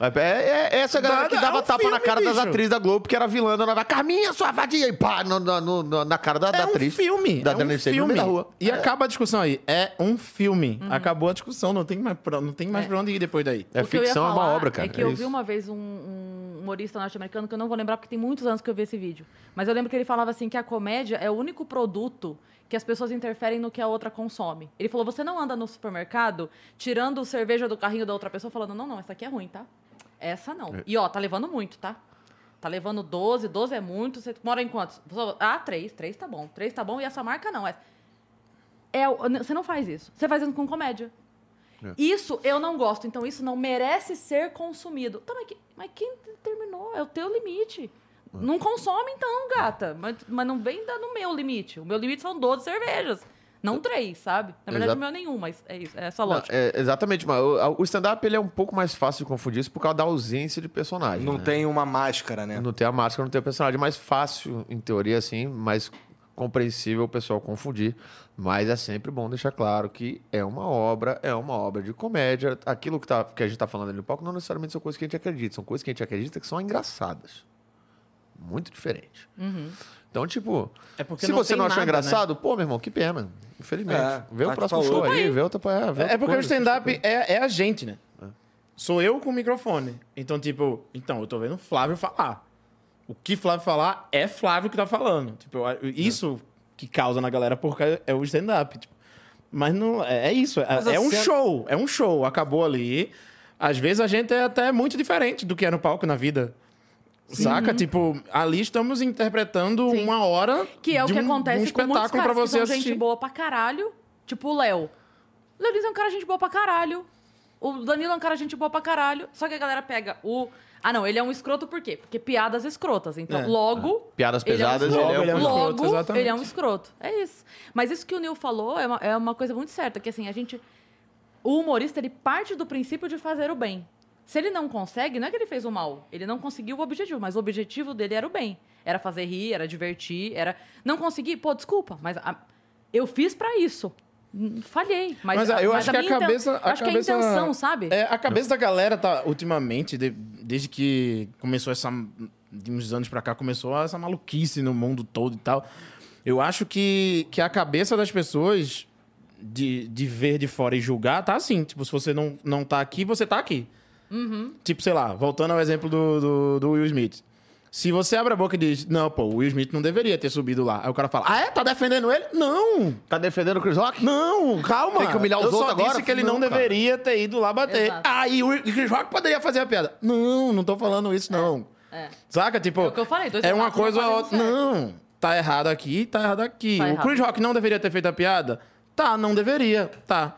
É, é- é essa galera Dá- que é dava um tapa na filme, cara das bicho. atrizes da Globo, que era vilã, ela vai, Carminha, sua vadia, e pá, no- no- no- na cara da, da É um atriz. filme. Da é um filme. da rua. E acaba a discussão aí. É um filme. Uhum. Acabou a discussão. Não tem mais pra, não tem mais É. pra onde ir depois daí. É O que eu ia ficção, é uma obra, cara. É que é eu isso. vi uma vez um, um humorista norte-americano que eu não vou lembrar porque tem muitos anos que eu vi esse vídeo. Mas eu lembro que ele falava assim que a comédia é o único produto que as pessoas interferem no que a outra consome. Ele falou: você não anda no supermercado tirando cerveja do carrinho da outra pessoa falando, não, não, essa aqui é ruim, tá? Essa não. E ó, tá levando muito, tá? Tá levando 12, 12 é muito. Você mora em quantos? Ah, 3, 3 tá bom. 3 tá bom e essa marca não. É, é, você não faz isso. Você faz isso com comédia. Isso eu não gosto, então isso não merece ser consumido. Tá, mas, mas quem determinou? É o teu limite. Não consome então, gata. Mas, mas não vem dar no meu limite. O meu limite são 12 cervejas. Não três, sabe? Na verdade, Exato. o meu é nenhum, mas é isso. É essa Não, lógica. é, exatamente, mas o, o stand-up ele é um pouco mais fácil de confundir isso por causa da ausência de personagem. Não né? tem uma máscara, né? Não tem a máscara, não tem o personagem. É mais fácil, em teoria, assim, mais compreensível o pessoal confundir. Mas é sempre bom deixar claro que é uma obra, é uma obra de comédia. Aquilo que, tá, que a gente tá falando ali no palco não necessariamente são coisas que a gente acredita. São coisas que a gente acredita que são engraçadas. Muito diferente. Então, tipo, É porque se não você não achou nada, engraçado, pô, meu irmão, que pena. Infelizmente. É, vê o próximo show aí, vê outra. É, vê É, outra porque o coisa. stand-up é, é a gente, né? Sou eu com o microfone. Então, tipo, então, eu tô vendo o Flávio falar. O que Flávio falar é Flávio que tá falando. Tipo, eu- isso que causa na galera porque é o stand-up. Tipo. Mas não, é, é isso. É, é um cena- show. É um show. Acabou ali. Às vezes a gente é até muito diferente do que é no palco na vida. Saca? Tipo, ali estamos interpretando Sim. uma hora Que é o de que um, acontece um com muitos espetáculo caras pra que você são gente boa pra caralho. Tipo o Léo. O Léo é um cara gente boa pra caralho. O Danilo é um cara gente boa pra caralho. Só que a galera pega o... Ah, não, ele é um escroto por quê? Porque piadas escrotas. Então, É. logo... Piadas ele é um pesadas, escroto. Logo, ele é um Logo, escroto, exatamente. ele é um escroto. É isso. Mas isso que o Nil falou é uma, é uma coisa muito certa. Que assim, a gente... O humorista, ele parte do princípio de fazer o bem. Se ele não consegue, não é que ele fez o mal. Ele não conseguiu o objetivo, mas o objetivo dele era o bem. Era fazer rir, era divertir, era... Não consegui? Pô, desculpa, mas a- eu fiz pra isso. Hum, Falhei. Mas, Mas, ah, eu acho que a minha inten- cabeça- a acho cabeça- que é a intenção, sabe? É, a cabeça da galera tá, ultimamente, de- desde que começou essa. De uns anos pra cá, começou essa maluquice no mundo todo e tal. Eu acho que, que a cabeça das pessoas de, de ver de fora e julgar tá assim. Tipo, se você não, não tá aqui, você tá aqui. Tipo, sei lá, voltando ao exemplo do, do, do Will Smith. Se você abre a boca e diz, não, pô, o Will Smith não deveria ter subido lá. Aí o cara fala, ah, é? Tá defendendo ele? Não! Tá defendendo o Chris Rock? Não, calma. Tem que humilhar os eu outros só agora? disse que ele Não, não, cara. deveria ter ido lá bater. Exato. Ah, e o Chris Rock poderia fazer a piada. Não, não tô falando isso, não. É. Saca? Tipo, É o que eu falei, dois é uma coisa ou outra. Não, tá errado aqui, tá errado aqui. Tá o errado. Chris Rock não deveria ter feito a piada? Tá, não deveria. Tá.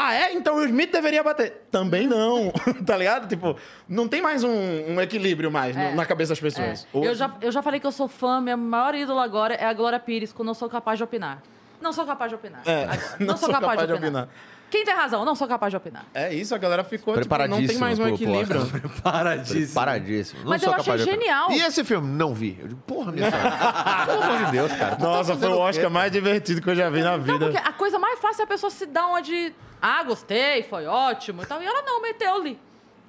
Ah, é? Então o Smith deveria bater. Também não. [laughs] tá ligado? Tipo, não tem mais um, um equilíbrio mais no- É. na cabeça das É. pessoas. Eu, já, eu já falei que eu sou fã, minha maior ídola agora é a Glória Pires, quando eu sou capaz de opinar. Não sou capaz de opinar. É, Agora. [laughs] Não, sou capaz, de, opinar. Quem tem razão? Não sou capaz de opinar. É isso, a galera ficou, tipo, não tem Preparadíssimo mais um equilíbrio. [laughs] Paradíssimo. Paradíssimo. Não Mas sou eu achei genial. E esse filme? Não vi. Eu digo, porra, minha senhora. [laughs] Pelo amor de Deus, cara. Tá Nossa, foi o? Oscar mais divertido que eu já vi na vida. porque a coisa mais fácil é a pessoa se dar uma de. Ah, gostei, foi ótimo e tal. E ela não, meteu ali.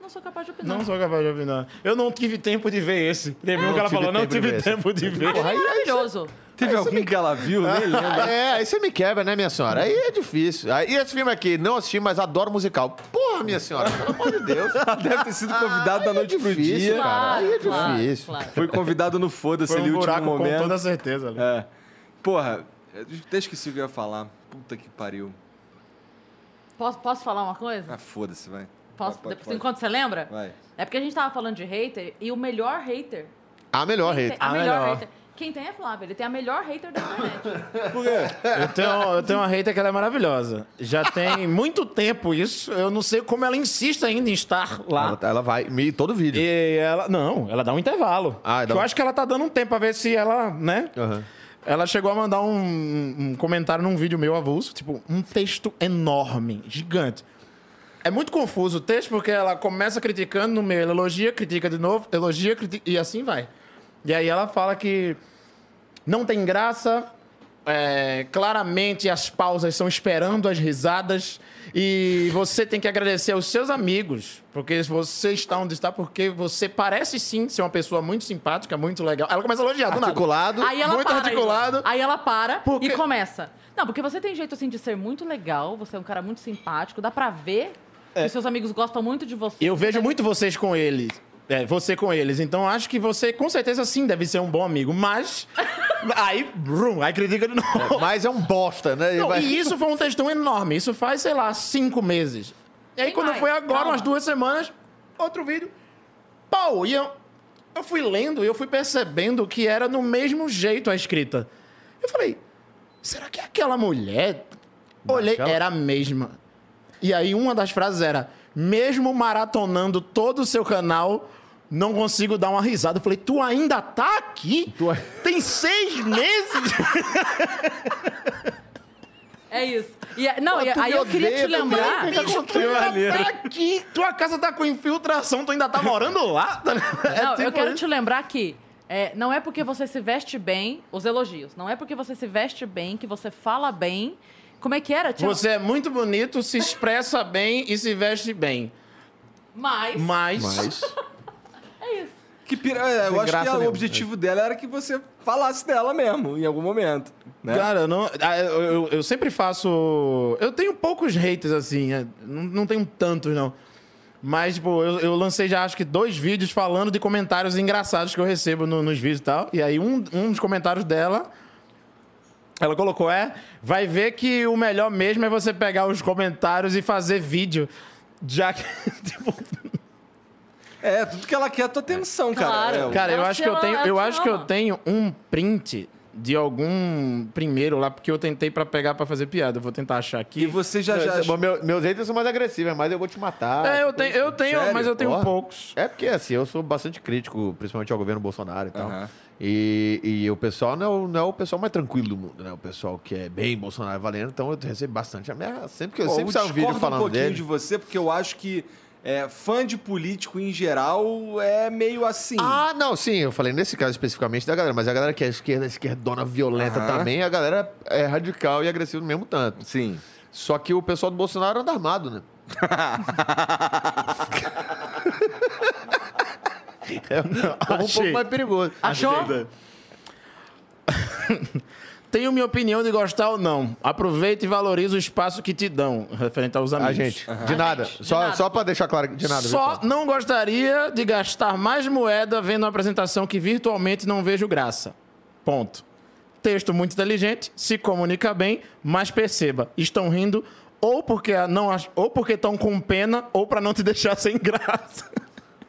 Não sou capaz de opinar. Não sou capaz de opinar. Eu não tive tempo de ver esse. Teve um que ela falou, não tempo de tive tempo de ver. Aí, Maravilhoso. Teve algum que ela viu? Nem [laughs] lembro. é, aí você me quebra, né, minha senhora? Aí é difícil. Aí, e esse filme aqui, não assisti, mas adoro musical. Porra, minha senhora, pelo amor de Deus. Ela [laughs] deve ter sido convidada da Aí é noite pro difícil, dia. cara. Aí é Claro, difícil. claro. Foi convidado no foda-se Foi ali, um último buraco com momento. toda certeza. ali. É. Porra, eu até esqueci o que eu ia falar. Puta que pariu. Posso, posso falar uma coisa? Ah, foda-se, vai. Posso, Pode, depois, pode. enquanto você lembra? Vai. É porque a gente tava falando de hater e o melhor hater. A melhor rede. tem- A A melhor, melhor. hater. Quem tem é Flávio. Ele tem a melhor hater da internet. [laughs] Por quê? Eu tenho, eu tenho uma hater que ela é maravilhosa. Já tem muito tempo isso. Eu não sei como ela insiste ainda em estar lá. Ela, ela vai me todo vídeo. E ela. Não, ela dá um intervalo. Ah, dá eu um- acho que ela tá dando um tempo pra ver se ela, né? Aham. Ela chegou a mandar um, um comentário num vídeo meu avulso, tipo, um texto enorme, gigante. É muito confuso o texto, porque ela começa criticando no meio, ela elogia, critica de novo, elogia, critica, e assim vai. E aí ela fala que não tem graça, é, claramente as pausas são esperando as risadas, e você tem que agradecer aos seus amigos, porque você está onde está, porque você parece sim ser uma pessoa muito simpática, muito legal. Ela começa a elogiar, do nada. Articulado. Aí ela Muito para. articulado. Aí ela para Porque- e começa. Não, porque você tem jeito assim de ser muito legal, você é um cara muito simpático, dá pra ver que seus amigos gostam muito de você. Eu vejo muito vocês com eles. É, você com eles. Então acho que você, com certeza, sim, deve ser um bom amigo. Mas. [laughs] aí, brum, aí critica de novo. Mas é um bosta, né? Não, vai- E isso foi um textão enorme. Isso faz, sei lá, cinco meses. E aí, Tem quando mais, foi agora, calma. umas duas semanas, outro vídeo. Pau! E eu, eu fui lendo e eu fui percebendo que era no mesmo jeito a escrita. Eu falei, será que é aquela mulher? Olhei, Daquela? era a mesma. E aí, uma das frases era: mesmo maratonando todo o seu canal. Não consigo dar uma risada. Eu falei, tu ainda tá aqui? Tu- Tem seis meses? [laughs] É isso. E, a- não, Pô, aí eu queria te também, lembrar. tá Bicho, tu ainda tá aqui. Tua casa tá com infiltração, tu ainda tá morando lá? tá? [laughs] É Não, eu tipo quero isso. te lembrar que é, não é porque você se veste bem, os elogios, não é porque você se veste bem, que você fala bem. Como é que era? Tinha- Você é muito bonito, se expressa bem e se veste bem. Mas, Mas. Mas. É. Que pira... é, eu Sem acho que o objetivo dela era que você falasse dela mesmo, em algum momento. Né? Cara, eu não, ah, eu, eu- eu sempre faço. Eu tenho poucos haters, assim. é, Não, não tenho tantos, não. Mas, tipo, eu, eu lancei já acho que dois vídeos falando de comentários engraçados que eu recebo no- nos vídeos e tal. E aí, um, um dos comentários dela. Ela colocou, é, vai ver que o melhor mesmo é você pegar os comentários e fazer vídeo. Já que, [laughs] tipo, É, tudo que ela quer é a tua atenção, cara. Claro. É, Cara, eu Ela acho te que eu ama, tenho, ela eu te acho que eu ama. tenho um print de algum primeiro lá, porque eu tentei pra pegar pra fazer piada. Eu vou tentar achar aqui. E você já já. Meu- meu- meus haters são mais agressivos, é mais eu vou te matar. É, eu tenho, eu tenho Sério? mas eu tenho Porra. poucos. É porque, assim, eu sou bastante crítico, principalmente ao governo Bolsonaro e tal. Aham. E, e o pessoal não é o, não é o pessoal mais tranquilo do mundo, né? O pessoal que é bem Bolsonaro valendo, então eu recebo bastante ameaça. Sempre que eu Pô, sempre eu saio um vídeo discordo um falando pouquinho dele. de você, porque eu acho que é, fã de político em geral é meio assim. Ah, não, sim, eu falei nesse caso especificamente da galera, mas a galera que é esquerda, esquerdona violenta Aham. também, a galera é radical e agressiva no mesmo tanto. Sim. Só que o pessoal do Bolsonaro anda armado, né? [laughs] é um, um pouco mais perigoso. Achou? [laughs] Tenho minha opinião de gostar ou não. Aproveita e valoriza o espaço que te dão, referente aos amigos. A gente, de nada. gente, de só, nada. só pra deixar claro, de nada. viu, Só Flávio? não gostaria de gastar mais moeda vendo uma apresentação que virtualmente não vejo graça. Ponto. Texto muito inteligente, se comunica bem, mas perceba, estão rindo ou porque não ou porque estão com pena ou pra não te [laughs] deixar sem graça.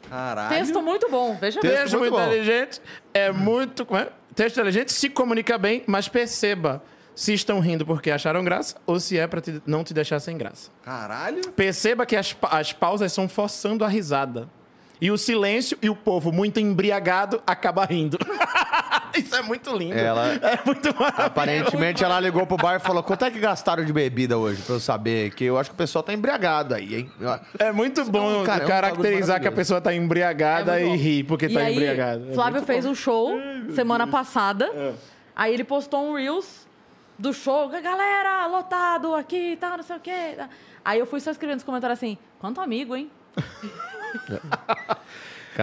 Caralho. Texto muito bom, veja bem. Texto Texto muito muito bom. inteligente é muito. como é? Texto inteligente se comunica bem, mas perceba se estão rindo porque acharam graça ou se é pra te- não te deixar sem graça. Caralho. Perceba que as, as pausas são forçando a risada. E o silêncio e o povo muito embriagado acaba rindo. [laughs] [laughs] Isso é muito lindo. Ela- [laughs] É muito maravilhoso. Aparentemente ela ligou pro bar e falou: quanto é que gastaram de bebida hoje? Pra eu saber. Que eu acho que o pessoal tá embriagado aí, hein? É muito bom Cara, é um caracterizar bagulho que a pessoa tá embriagada É e bom. rir porque E tá aí, embriagada. É Flávio fez bom. um show semana passada. É. Aí ele postou um Reels do show. Galera, lotado aqui e tal, não sei o quê. Aí eu fui só escrevendo nos comentários assim: quanto amigo, hein? [laughs]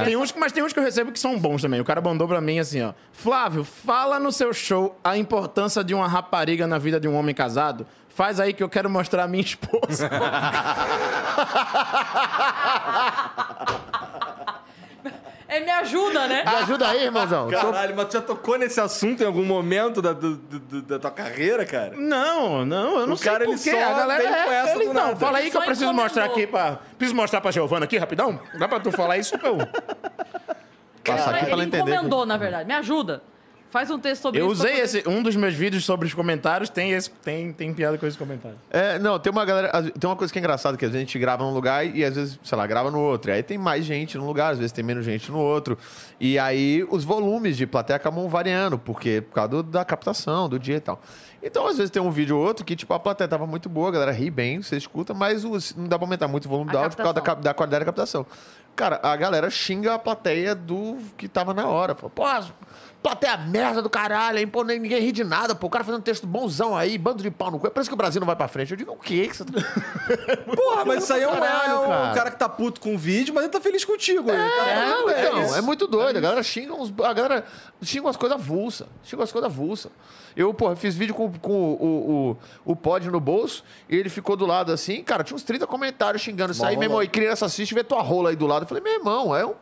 Tem uns, mas tem uns que eu recebo que são bons também. O cara mandou pra mim assim, ó. Flávio, fala no seu show a importância de uma rapariga na vida de um homem casado. Faz aí que eu quero mostrar a minha [laughs] esposa. [laughs] Ele me ajuda, né? Me ajuda aí, irmãozão. [laughs] Tô- Caralho, mas tu já tocou nesse assunto em algum momento da, do- do- da tua carreira, cara? Não, não, eu não O sei cara, por ele quê. só A galera vem com é, essa ele, do não, nada. fala aí Ele que eu preciso mostrar aqui pra... Preciso mostrar pra Giovana aqui, rapidão? Dá pra tu falar isso, eu... Passar aqui pra ela ele entender. encomendou, na verdade. Me ajuda. Faz um texto sobre Eu isso. pra usei esse, um dos meus vídeos sobre os comentários, tem, esse, tem, tem piada com esses comentários. É, não, tem uma galera. Tem uma coisa que é engraçada, que às vezes a gente grava num lugar e às vezes, sei lá, grava no outro. E aí tem mais gente num lugar, às vezes tem menos gente no outro. E aí os volumes de plateia acabam variando, porque por causa do- da captação, do dia e tal. Então, às vezes tem um vídeo ou outro que, tipo, a plateia tava muito boa, a galera ri bem, você escuta, mas os- não dá pra aumentar muito o volume A do áudio por causa da, da qualidade da captação. Cara, a galera xinga a plateia do que tava na hora. Fala, pô, plateia merda do caralho, hein? Pô, nem- ninguém ri de nada, pô. O cara fazendo texto bonzão aí, bando de pau no cu. É por isso que o Brasil não vai pra frente. Eu digo, o quê que você tá... [laughs] Porra, mas isso aí é um, Caralho, é um cara. cara. que tá puto com o vídeo, mas ele tá feliz contigo. tá- É, não, é então, é muito doido. A galera xinga uns. A galera xinga umas coisas avulsa. Xinga umas coisas avulsa. Eu, porra, fiz vídeo com, com o, o, o, pod no bolso e ele ficou do lado assim, cara, tinha uns 30 comentários xingando isso aí, meu irmão. E criança assiste e vê tua rola aí do lado. Eu falei, meu irmão, é um.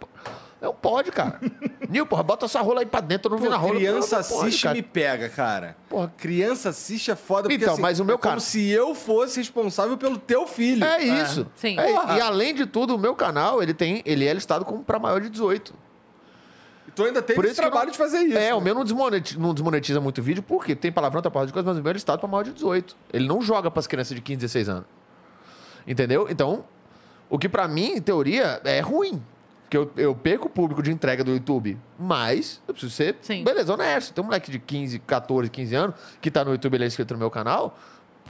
É um pod, cara. [laughs] Nil, porra, bota essa rola aí pra dentro, eu não vi na rola. criança Não, não pode, assiste e cara. me pega, cara. Porra. criança assiste é foda porque Então, assim, mas o meu é como cara- se eu fosse responsável pelo teu filho. É isso. Sim. É, e além de tudo, o meu canal, ele tem, ele é listado como pra maior de 18. Tu ainda tem Por esse trabalho não- de fazer isso. É, né? o meu não desmonetiza, não desmonetiza muito vídeo, porque tem palavrão, tem porra de coisa, mas o meu é listado pra maior de 18. Ele não joga pras crianças de 15, 16 anos. Entendeu? Então, o que pra mim, em teoria, é ruim. Porque eu, eu perco o público de entrega do YouTube, mas eu preciso ser, Sim. beleza, honesto. Tem um moleque de 15, 14, 15 anos que tá no YouTube, ele é inscrito no meu canal.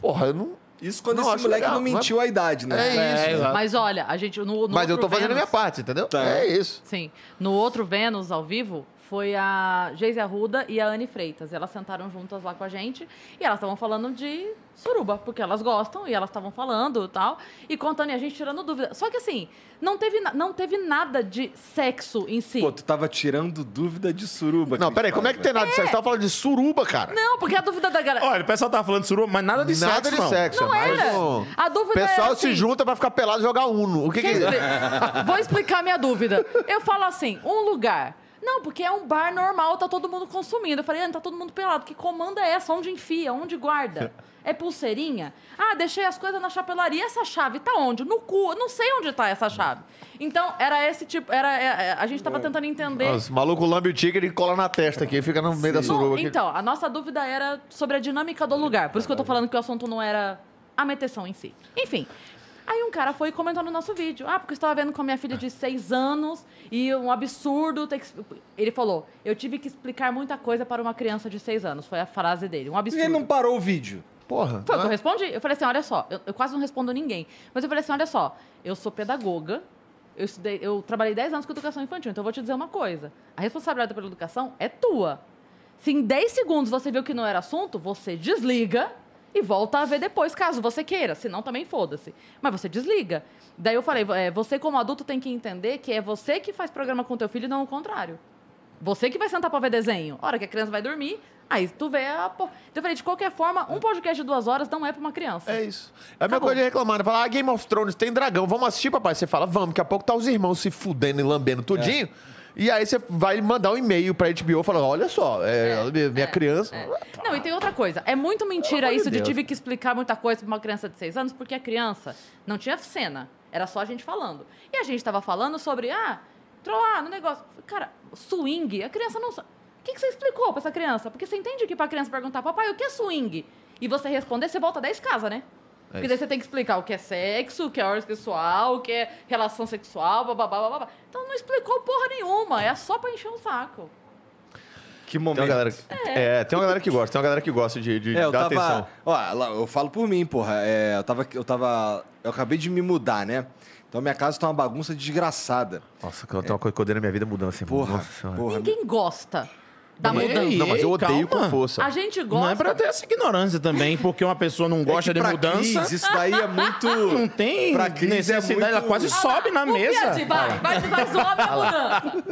Porra, eu não. Isso quando Não, esse moleque legal, não não é- mentiu a idade, né? É isso. exato. Mas olha, a gente. No, no mas eu tô fazendo a minha Vênus- parte, entendeu? Tá. É isso. Sim. No outro Vênus, ao vivo, foi a Geise Arruda e a Anne Freitas. Elas sentaram juntas lá com a gente e elas estavam falando de suruba, porque elas gostam e elas estavam falando e tal. E contando e a gente tirando dúvida. Só que assim, não teve, não teve nada de sexo em si. Pô, tu tava tirando dúvida de suruba. Não, peraí, como é que tem nada de sexo? Você tava falando de suruba, cara. Não, porque a dúvida da galera. Olha, o pessoal tava falando de suruba, mas nada de Nada sexo, de não. sexo. Não é era. A dúvida O pessoal era se assim, junta pra ficar pelado e jogar Uno. O que, que Quer é isso? dizer, vou explicar minha dúvida. Eu falo assim, um lugar. Não, porque é um bar normal, tá todo mundo consumindo. Eu falei, ah, tá todo mundo pelado. Que comanda é essa? Onde enfia? Onde guarda? [laughs] É pulseirinha? Ah, deixei as coisas na chapelaria. Essa chave tá onde? No cu. Eu não sei onde tá essa chave. Então, era esse tipo. Era, é, é, a gente tava tentando entender. Os malucos lambe o tigre e cola na testa aqui, fica no meio da suruba. aqui. então, a nossa dúvida era sobre a dinâmica do lugar. Por isso que eu tô falando que o assunto não era a meteção em si. Enfim. Aí um cara foi comentar no nosso vídeo. Ah, porque eu estava vendo com a minha filha de seis anos e um absurdo ter que... Ele falou, eu tive que explicar muita coisa para uma criança de seis anos. Foi a frase dele. Um absurdo. que ele não parou o vídeo? Porra. Foi o que eu né? respondi. Eu falei assim, olha só, eu, eu quase não respondo ninguém. Mas eu falei assim, olha só, eu sou pedagoga, eu, estudei, eu trabalhei 10 anos com educação infantil, então eu vou te dizer uma coisa. A responsabilidade pela educação é tua. Se em 10 segundos você viu que não era assunto, você desliga e volta a ver depois, caso você queira. Senão também foda-se. Mas você desliga. Daí eu falei, é, você como adulto tem que entender que é você que faz programa com teu filho e não o contrário. Você que vai sentar pra ver desenho. A hora que a criança vai dormir, aí tu vê a... por- Então eu falei, de qualquer forma, um podcast de duas horas não é pra uma criança. É isso. É a mesma Acabou. coisa de reclamar. né? Falar, ah, Game of Thrones tem dragão, vamos assistir, papai. Você fala, vamos, daqui a pouco tá os irmãos se fudendo e lambendo tudinho. E aí você vai mandar um e-mail pra HBO falando, olha só, é, minha criança... Não, e tem outra coisa. É muito mentira isso de tive que explicar muita coisa pra uma criança de seis anos, porque a criança não tinha cena. Era só a gente falando. E a gente tava falando sobre, ah, troar no negócio. Cara, swing, a criança não sabe. O que, que você explicou pra essa criança? Porque você entende que pra criança perguntar, papai, o que é swing? E você responder, você volta 10 casas, né? Porque daí você tem que explicar o que é sexo, o que é ordem sexual, o que é relação sexual, bababá, bababá. Então não explicou porra nenhuma, é só pra encher o saco. Que Tem momento. uma galera, é, tem uma galera que gosta, tem uma galera que gosta de, de É, eu dar tava. atenção. Ó, eu falo por mim, porra. É, eu tava. Eu tava. Eu acabei de me mudar, né? Então minha casa tá uma bagunça desgraçada. Nossa, tem uma coisa que eu odeio na minha vida é mudança. irmão. Porra. Nossa senhora. porra. Ninguém gosta da Ei, mudança. Não, mas eu Ei, odeio calma. com força. A gente gosta. Não é pra ter essa ignorância também, porque uma pessoa não gosta É que de pra mudança. crise, isso daí é muito. [laughs] Não tem Pra crise é necessidade, muito- ela quase Ah, sobe na mesa. Fiat, vai, vai, vai zoar minha mudança.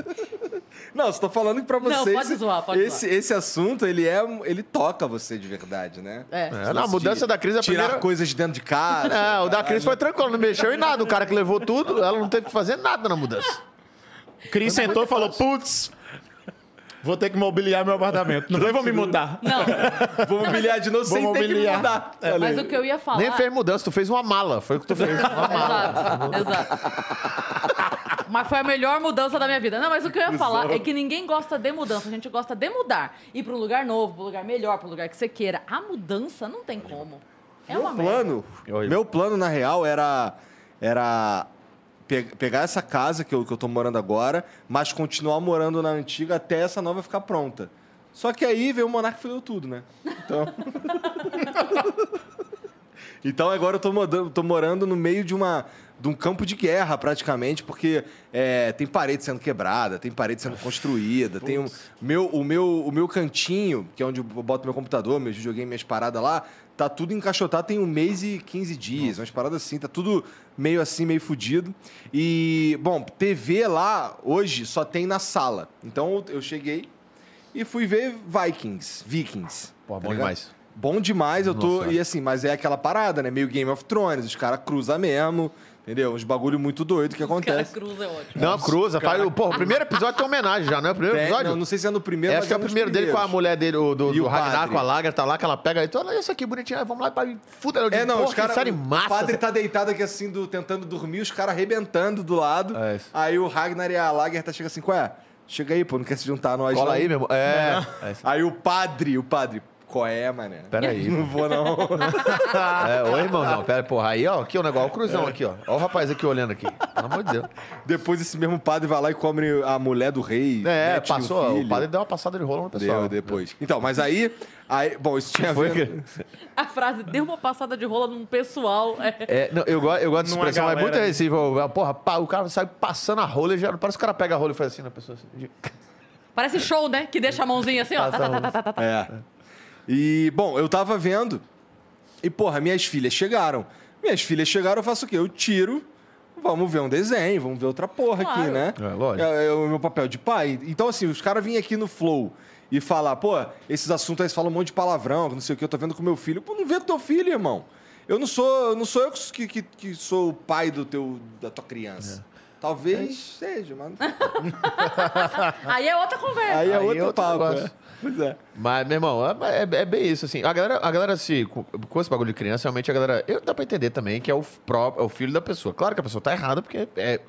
[laughs] Não, tô falando pra Não, vocês. pode zoar, pode esse, esse assunto, ele é. Ele toca você de verdade, né? É. É, não, a mudança da crise é a Tirar primeira... coisas de dentro de casa. Não, o da crise foi tranquilo, não mexeu em nada. O cara que levou tudo, ela não teve que fazer nada na mudança. Cris sentou e falou: putz, vou ter que mobiliar meu apartamento. Não vou me mudar. Não, [laughs] Vou mobiliar de novo Vou sem ter que mobiliar. mudar. É, mas o que eu ia falar. Nem fez mudança, tu fez uma mala. Foi o que tu fez. Uma mala. Exato, exato. mas foi a melhor mudança da minha vida. Não, mas o que eu ia falar é que ninguém gosta de mudança. A gente gosta de mudar. Ir um lugar novo, pra um lugar melhor, pra um lugar que você queira. A mudança não tem como. É uma meu merda. plano, meu plano na real era era pe- pegar essa casa que eu, que eu tô morando agora, mas continuar morando na antiga até essa nova ficar pronta. Só que aí veio o Monarca e fudeu tudo, né? Então. [laughs] então agora eu tô, modando- tô morando no meio de uma de um campo de guerra, praticamente, porque é, tem parede sendo quebrada, tem parede sendo construída, tem um, meu, o, meu, o meu cantinho, que é onde eu boto meu computador, meus videogames, minhas paradas lá, tá tudo encaixotado, tem um mês e 15 dias, umas paradas assim, tá tudo meio assim, meio fudido. E, bom, TV lá, hoje, só tem na sala. Então eu cheguei e fui ver Vikings, Vikings. Pô, tá bom ligado? demais. Bom demais, eu tô. Nossa. E assim, mas é aquela parada, né? Meio Game of Thrones, os caras cruzam mesmo, entendeu? Uns bagulho muito doido que Cara, acontece. cruz é ótimo. Não, cruza. Faz, o- porra, o primeiro episódio tem homenagem já, não é o primeiro É, episódio? não, não sei se é no primeiro, Acho que é o primeiro dele com a mulher dele, o, do, E do o Ragnar, com a Lager, tá lá, que ela pega. Então, olha isso aqui bonitinho, aí vamos lá pra fuda. É, digo, não, porra, os caras. O padre tá deitado aqui assim, do, tentando dormir, os caras arrebentando do lado. É isso. aí o Ragnar e a Lagertha chegam assim, qual é? Chega aí, pô, não quer se juntar a nós. Cola não. aí, meu irmão. É. [laughs] é. Aí o padre, o padre, qual é, mané? Pera aí. Não vou, não. [laughs] É, ô irmãozão, pera, porra. Aí, ó, aqui o negócio, ó, o cruzão aqui, ó. Ó o rapaz aqui olhando aqui. Pelo amor de Deus. Depois esse mesmo padre vai lá e come a mulher do rei. É, mete-lhe passou, o filho. padre deu uma passada de rolo no pessoal. Deu depois. Então, mas aí, aí. Bom, isso tinha a Foi ver. [laughs] A frase deu uma passada de rola num pessoal. É. É, não, eu, gosto, eu gosto de Numa expressão, é galera. muito recível. Porra, pá, o cara sai passando a rola e já. Parece que o cara pega a rola e faz assim na pessoa. Assim. Parece show, né? Que deixa a mãozinha assim, ó. Tá, tá, tá, tá, tá, tá, tá. É. E, bom, eu tava vendo. E, porra, minhas filhas chegaram. Minhas filhas chegaram, eu faço o quê? Eu tiro. Vamos ver um desenho, vamos ver outra porra aqui, Claro. né? É, lógico. É, é o meu papel de pai. Então, assim, os caras vinham aqui no Flow e falar, pô, esses assuntos aí você fala um monte de palavrão, não sei o que, eu tô vendo com meu filho. Pô, não vê com teu filho, irmão. Eu não sou, não sou eu que, que, que sou o pai do teu, da tua criança. Talvez seja, mas. [laughs] Aí é outra conversa. Aí é Aí outro, outro papo. negócio. é. Pois é. Mas, meu irmão, é, é- é bem isso, assim. A galera, a galera se. Com, com esse bagulho de criança, realmente a galera. Eu, dá pra entender também que é o, pró, é o filho da pessoa. Claro que a pessoa tá errada, porque é. é-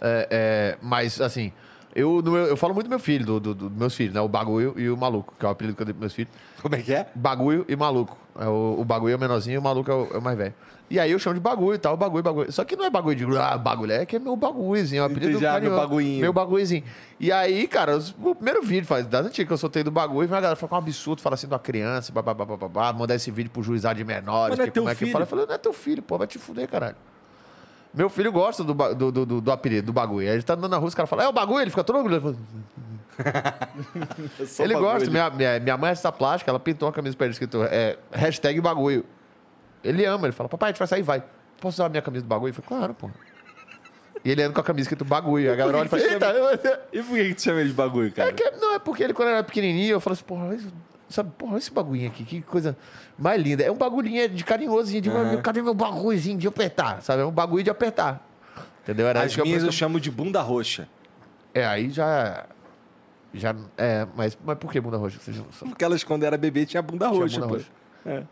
é- mas, assim. Eu, meu- eu falo muito do meu filho, do, do- do meus filhos, né? O bagulho e o maluco, que é o apelido que eu dei pros meus filhos. Como é que é? Bagulho e maluco. É o, o bagulho é o menorzinho e o maluco é o, é o mais velho. E aí eu chamo de bagulho e tal, bagulho, bagulho. Só que não é bagulho de ah, bagulho, é que é meu bagulhozinho, é o apelido Entendi, ah, meu carinhoso. bagulhinho. Meu bagulhozinho. E aí, cara, o primeiro vídeo faz das antigas que eu soltei do bagulho, vem a galera fala que é um absurdo, fala assim de uma criança, babá, babá, mandar esse vídeo pro juizado de menores, Mas não é que como é que fala. Eu falei, não é teu filho, pô, vai te fuder, caralho. Meu filho gosta do, do, do, do, do apelido, do bagulho. Aí ele tá andando na rua, os caras falam, é o bagulho, ele fica todo orgulhoso. [laughs] Ele bagulho. gosta. Minha, minha, minha mãe é artista plástica, ela pintou uma camisa pra ele escrito é, hashtag bagulho. Ele ama, ele fala, papai, a gente vai sair, vai. Posso usar a minha camisa do bagulho? Eu falei, claro, pô. E ele anda com a camisa escrito bagulho. A galera olha e fala, eita, eu- E por que que tu chama ele de bagulho, cara? é que, não, é porque ele, quando era pequenininho, eu falo assim, porra, esse- sabe, porra, esse bagulhinho aqui, que coisa mais linda. É um bagulhinho de carinhosozinho, de, cadê meu bagulhozinho de apertar, sabe? É um bagulho de apertar. Entendeu? Era As que eu- minhas eu chamo de bunda roxa. É, aí já... Já, é, mas, mas por que bunda roxa? Porque elas, quando era bebê, tinha bunda Tinha roxa, bunda pô. roxa.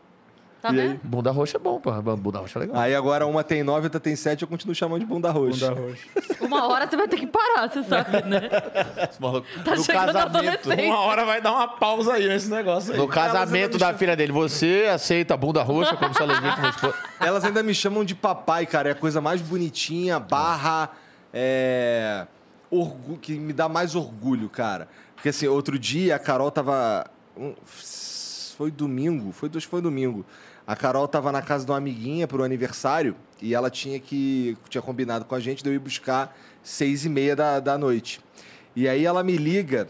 Tá E aí? vendo? Bunda roxa é bom, pô. Bunda roxa é legal. Aí agora uma tem nove, outra tem sete, eu continuo chamando de bunda roxa. Bunda roxa. Uma hora você vai ter que parar, você sabe, né? [laughs] Tá no chegando casamento. Uma hora vai dar uma pausa aí nesse negócio aí. no casamento da filha dele, você aceita a bunda roxa como sua legítima [laughs] esposa? Elas ainda me chamam de papai, cara. É a coisa mais bonitinha, barra. É. orgu- que me dá mais orgulho, cara. Porque assim, outro dia a Carol tava. Foi domingo, foi, foi domingo. A Carol tava na casa de uma amiguinha pro aniversário e ela tinha que. tinha combinado com a gente de eu ir buscar seis e meia da, da noite. E aí ela me liga,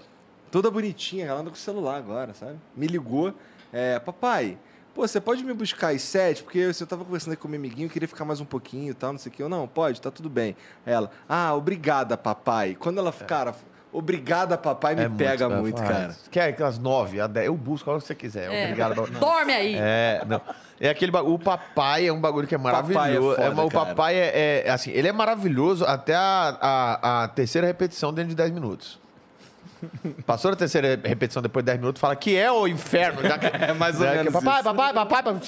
toda bonitinha, ela anda com o celular agora, sabe? Me ligou, é, papai, pô, você pode me buscar às sete? Porque eu tava conversando com meu amiguinho, eu queria ficar mais um pouquinho e tal, não sei o que. Eu, não, pode, tá tudo bem. Ela, ah, obrigada, papai. Quando ela, cara, obrigada, papai, me pega né? muito, Faz. cara. Quer aquelas nove, a dez, eu busco a hora que você quiser. É. Obrigado. [laughs] Dorme aí. É, não. É aquele bagulho. O papai é um bagulho que é Papai é maravilhoso. foda, o papai é, é, assim, ele é maravilhoso até a, a, a terceira repetição dentro de 10 minutos. Passou da terceira repetição depois de 10 minutos, fala que é o inferno. Já que, [laughs] É mais ou já que menos papai, isso. papai, papai, papai.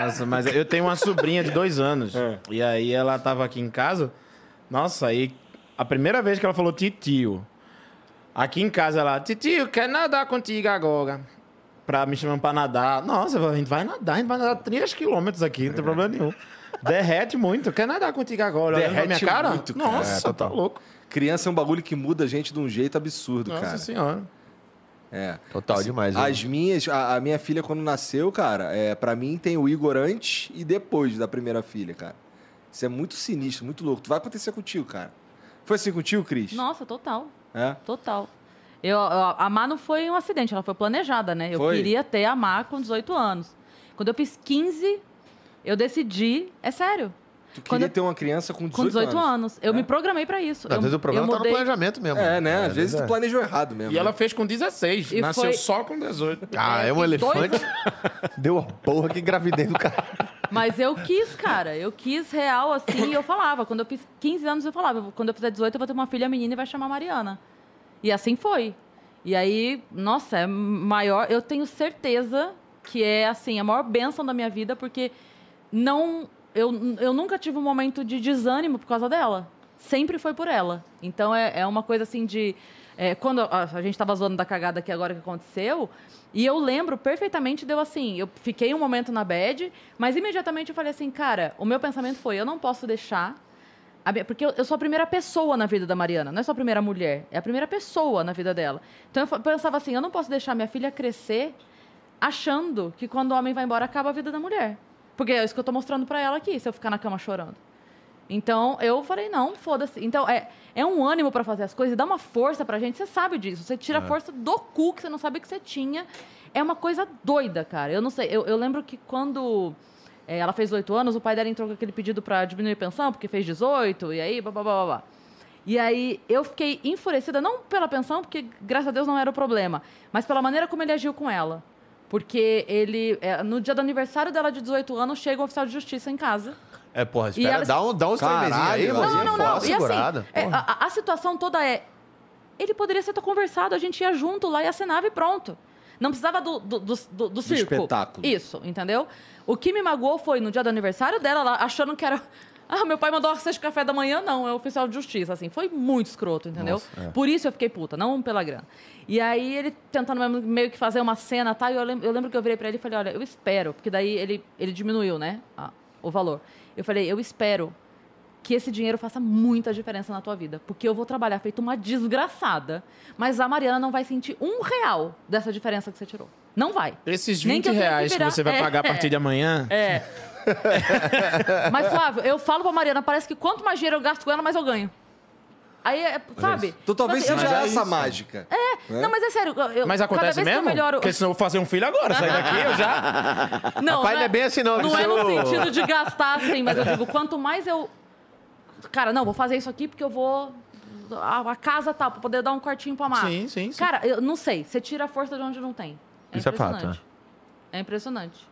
Nossa, mas eu tenho uma sobrinha de dois anos. E aí ela tava aqui em casa. Nossa, aí a primeira vez que ela falou titio, aqui em casa ela, titio, quer nadar contigo agora? Pra me chamando pra nadar. Nossa, a gente vai nadar, a gente vai nadar 3 quilômetros aqui, não tem problema nenhum. Derrete muito. Quer nadar contigo agora? Pra minha Derrete cara? muito, cara. Nossa, É, tá total. louco. Criança é um bagulho que muda a gente de um jeito absurdo, Nossa cara. senhora. É. Total demais. né? As minhas, a, a minha filha quando nasceu, cara, é, para mim tem o Igor antes e depois da primeira filha, cara. Isso é muito sinistro, muito louco. Tu vai acontecer contigo, cara. Foi assim contigo, Cris? Nossa, total. É? Total. Eu, eu- a Má não foi um acidente, ela foi planejada, né? Eu Foi? queria ter a Má com 18 anos. Quando eu fiz 15, eu decidi. É sério. Tu Quando queria eu- ter uma criança com 18, Com 18 anos. Eu É? me programei pra isso. Às eu, vezes o problema eu tá no mudei- planejamento mesmo. É, né? Às vezes é. tu planejou errado mesmo. E ela fez com 16, E nasceu foi- só com 18. Ah, é um É, dois elefante. Deu a porra que engravidei do cara. Mas eu quis, cara. Eu quis real, assim, e eu falava. Quando eu fiz 15 anos, eu falava. Quando eu fizer 18, eu vou ter uma filha menina e vai chamar Mariana. E assim foi. E aí, nossa, é maior. Eu tenho certeza que é, assim, a maior bênção da minha vida, porque não. Eu, eu nunca tive um momento de desânimo por causa dela. Sempre foi por ela. Então é, é uma coisa assim de. é, quando a, a gente estava zoando da cagada aqui agora que aconteceu, e eu lembro perfeitamente deu assim. Eu fiquei um momento na bed, mas imediatamente eu falei assim, cara, o meu pensamento foi: eu não posso deixar porque eu, eu sou a primeira pessoa na vida da Mariana, não é só a primeira mulher, é a primeira pessoa na vida dela. Então eu pensava assim, eu não posso deixar minha filha crescer achando que quando o homem vai embora acaba a vida da mulher. Porque é isso que eu tô mostrando pra ela aqui, se eu ficar na cama chorando. Então eu falei, não, foda-se. Então é, é um ânimo pra fazer as coisas e dá uma força pra gente, você sabe disso. Você tira a força do cu que você não sabia que você tinha. É uma coisa doida, cara. Eu não sei, eu, eu lembro que quando é, ela fez 18 anos, o pai dela entrou com aquele pedido pra diminuir a pensão, porque fez 18, e aí, blá, blá, blá, blá. E aí eu fiquei enfurecida, não pela pensão, porque graças a Deus não era o problema, mas pela maneira como ele agiu com ela. Porque ele, é, no dia do aniversário dela de 18 anos, chega um oficial de justiça em casa. É, porra, E espera, ela- dá um, dá uns Caralho, aí, não. Não, não, não. uma E assim, segurada. é, a, a situação toda é. Ele poderia ser conversado, a gente ia junto lá e assinava e pronto. Não precisava do, do, do, do, do circo. espetáculo. Isso, entendeu? O que me magoou foi no dia do aniversário dela, ela achando que era. Ah, meu pai mandou uma cesta de café da manhã, não, é oficial de justiça, assim. Foi muito escroto, entendeu? Por isso eu fiquei puta, não pela grana. E aí ele tentando meio que fazer uma cena, tá? E eu lembro, eu lembro que eu virei pra ele e falei, olha, eu espero, porque daí ele, ele diminuiu, né, a- o valor. Eu falei, eu espero que esse dinheiro faça muita diferença na tua vida. Porque eu vou trabalhar feito uma desgraçada, mas a Mariana não vai sentir um real dessa diferença que você tirou. Não vai. Esses Nem 20 que que reais que, virar- você vai [laughs] É, pagar a partir de amanhã, É. [laughs] mas, Flávio, eu falo pra Mariana, parece que quanto mais dinheiro eu gasto com ela, mais eu ganho. Aí, é, sabe? Então talvez Tipo assim, seja essa a mágica. É, não, mas é sério. eu- eu- mas cada acontece vez que eu mesmo? melhoro- Porque senão eu vou fazer um filho agora, sair daqui eu já... [laughs] Não, Rapaz, não é bem assim, não. Não que é no seu- sentido de gastar, assim, mas eu digo, [laughs] quanto mais eu. Cara, não, vou fazer isso aqui porque eu vou. A, a casa tá, pra poder dar um quartinho pra Mar. Sim, sim, sim. Cara, eu não sei. Você tira a força de onde não tem. É Isso é fato, impressionante. É impressionante.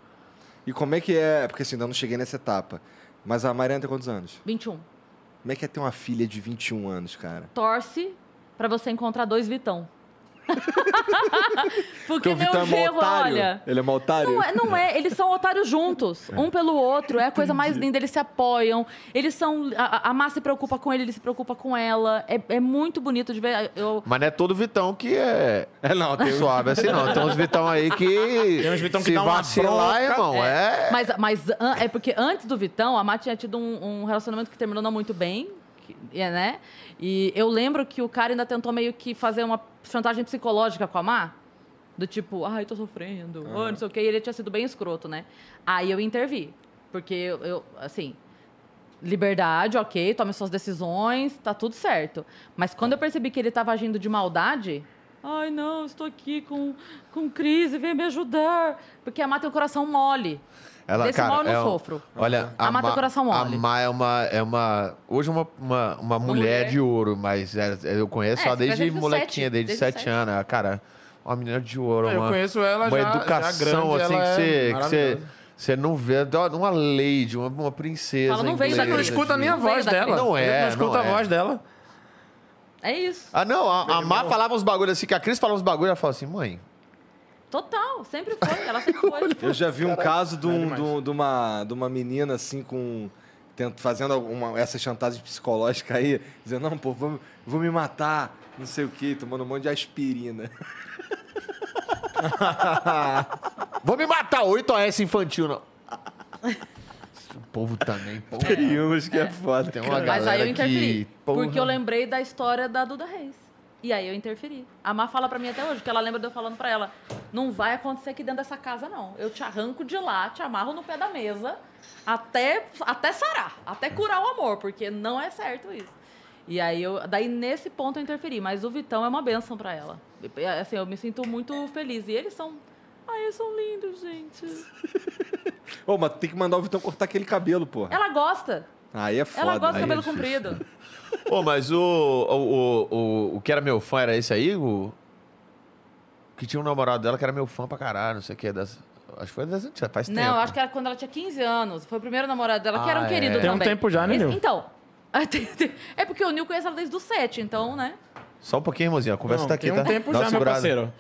E como é que é? Porque assim, ainda não cheguei nessa etapa. Mas a Mariana tem quantos anos? 21. Como é que é ter uma filha de 21 anos, cara? Torce pra você encontrar dois Vitão. [laughs] Porque o meu Vitão é genro, otário. olha. Ele é mó otário? Não é, não é, eles são otários juntos, um pelo outro. É a coisa mais linda, eles se apoiam. Eles são. A, a Má se preocupa com ele, ele se preocupa com ela. É, é muito bonito de ver. Eu, Mas não é todo Vitão que é É, não, tem um... suave assim, não. Tem uns Vitão aí que. [laughs] Tem uns Vitão que se dá uma vacilar, bronca. irmão, é. Mas, mas an- é porque antes do Vitão, a Má tinha tido um, um relacionamento que terminou não muito bem, que- é, né? E eu lembro que o cara ainda tentou meio que fazer uma chantagem psicológica com a Má. Do tipo, ai, tô sofrendo, ai, não sei o quê. E ele tinha sido bem escroto, né? Aí eu intervi. Porque eu, eu, assim, liberdade, ok, tome suas decisões, tá tudo certo. Mas quando eu percebi que ele tava agindo de maldade, ai não, estou aqui com, com crise, vem me ajudar. Porque a Má tem o coração mole. Ela, Desse cara, mal eu não é um- sofro. Olha, A o coração A mole. Má é uma, é uma. Hoje uma, uma, uma mulher, mulher. de ouro, mas é- eu conheço É, ela desde desde molequinha, sete, desde, desde sete sete. anos. Cara, uma menina de ouro, Eu uma, conheço ela uma já- já educação grande, assim ela que é você, que você, você não vê. Uma lady, uma, uma princesa. Fala, não veio inglesa da Não escuta nem a voz dela. Não é, Não escuta a é. voz dela. É isso. Ah, não, a, a Má falava uns bagulhos assim, que a Cris falava uns bagulhos, ela falava assim, mãe. Total, sempre foi. [laughs] Ela sempre foi. Eu já vi um caso de, um- de de uma, de uma menina assim com tento, fazendo alguma, essa chantagem psicológica aí, dizendo, não, pô, vou, vou me matar, não sei o quê, tomando um monte de aspirina. [laughs] Vou me matar, 8OS infantil, não. O povo também, porra. Tem uns que é foda. Tem uma Mas aí galera eu interferi. que. Porque eu lembrei da história da Duda Reis. E aí eu interferi. A Má fala pra mim até hoje, que ela lembra de eu falando pra ela: não vai acontecer aqui dentro dessa casa, não. Eu te arranco de lá, te amarro no pé da mesa, até, até sarar, até curar o amor, porque não é certo isso. E aí eu. Daí nesse ponto eu interferi, mas o Vitão é uma benção pra ela. E, Assim, eu me sinto muito feliz. E eles são. Ai, eles são lindos, gente. [laughs] Ô, mas tem que mandar o Vitão cortar aquele cabelo, porra. Ela gosta. Aí é foda. Ela gosta de cabelo é comprido. Ô, mas o, o, o, o, o que era meu fã era esse aí? O... Que tinha um namorado dela que era meu fã pra caralho, não sei o que. Das... Acho que foi das antigas, faz tempo. Não, acho que era quando ela tinha 15 anos. Foi o primeiro namorado dela, que Ah, era um é. querido Tem um tempo já, né, Nil? Então. [laughs] É porque o Nil conhece ela desde os 7, então, né? Só um pouquinho, irmãozinho. A conversa Não, tá aqui, tem um tá? tempo já, meu parceiro.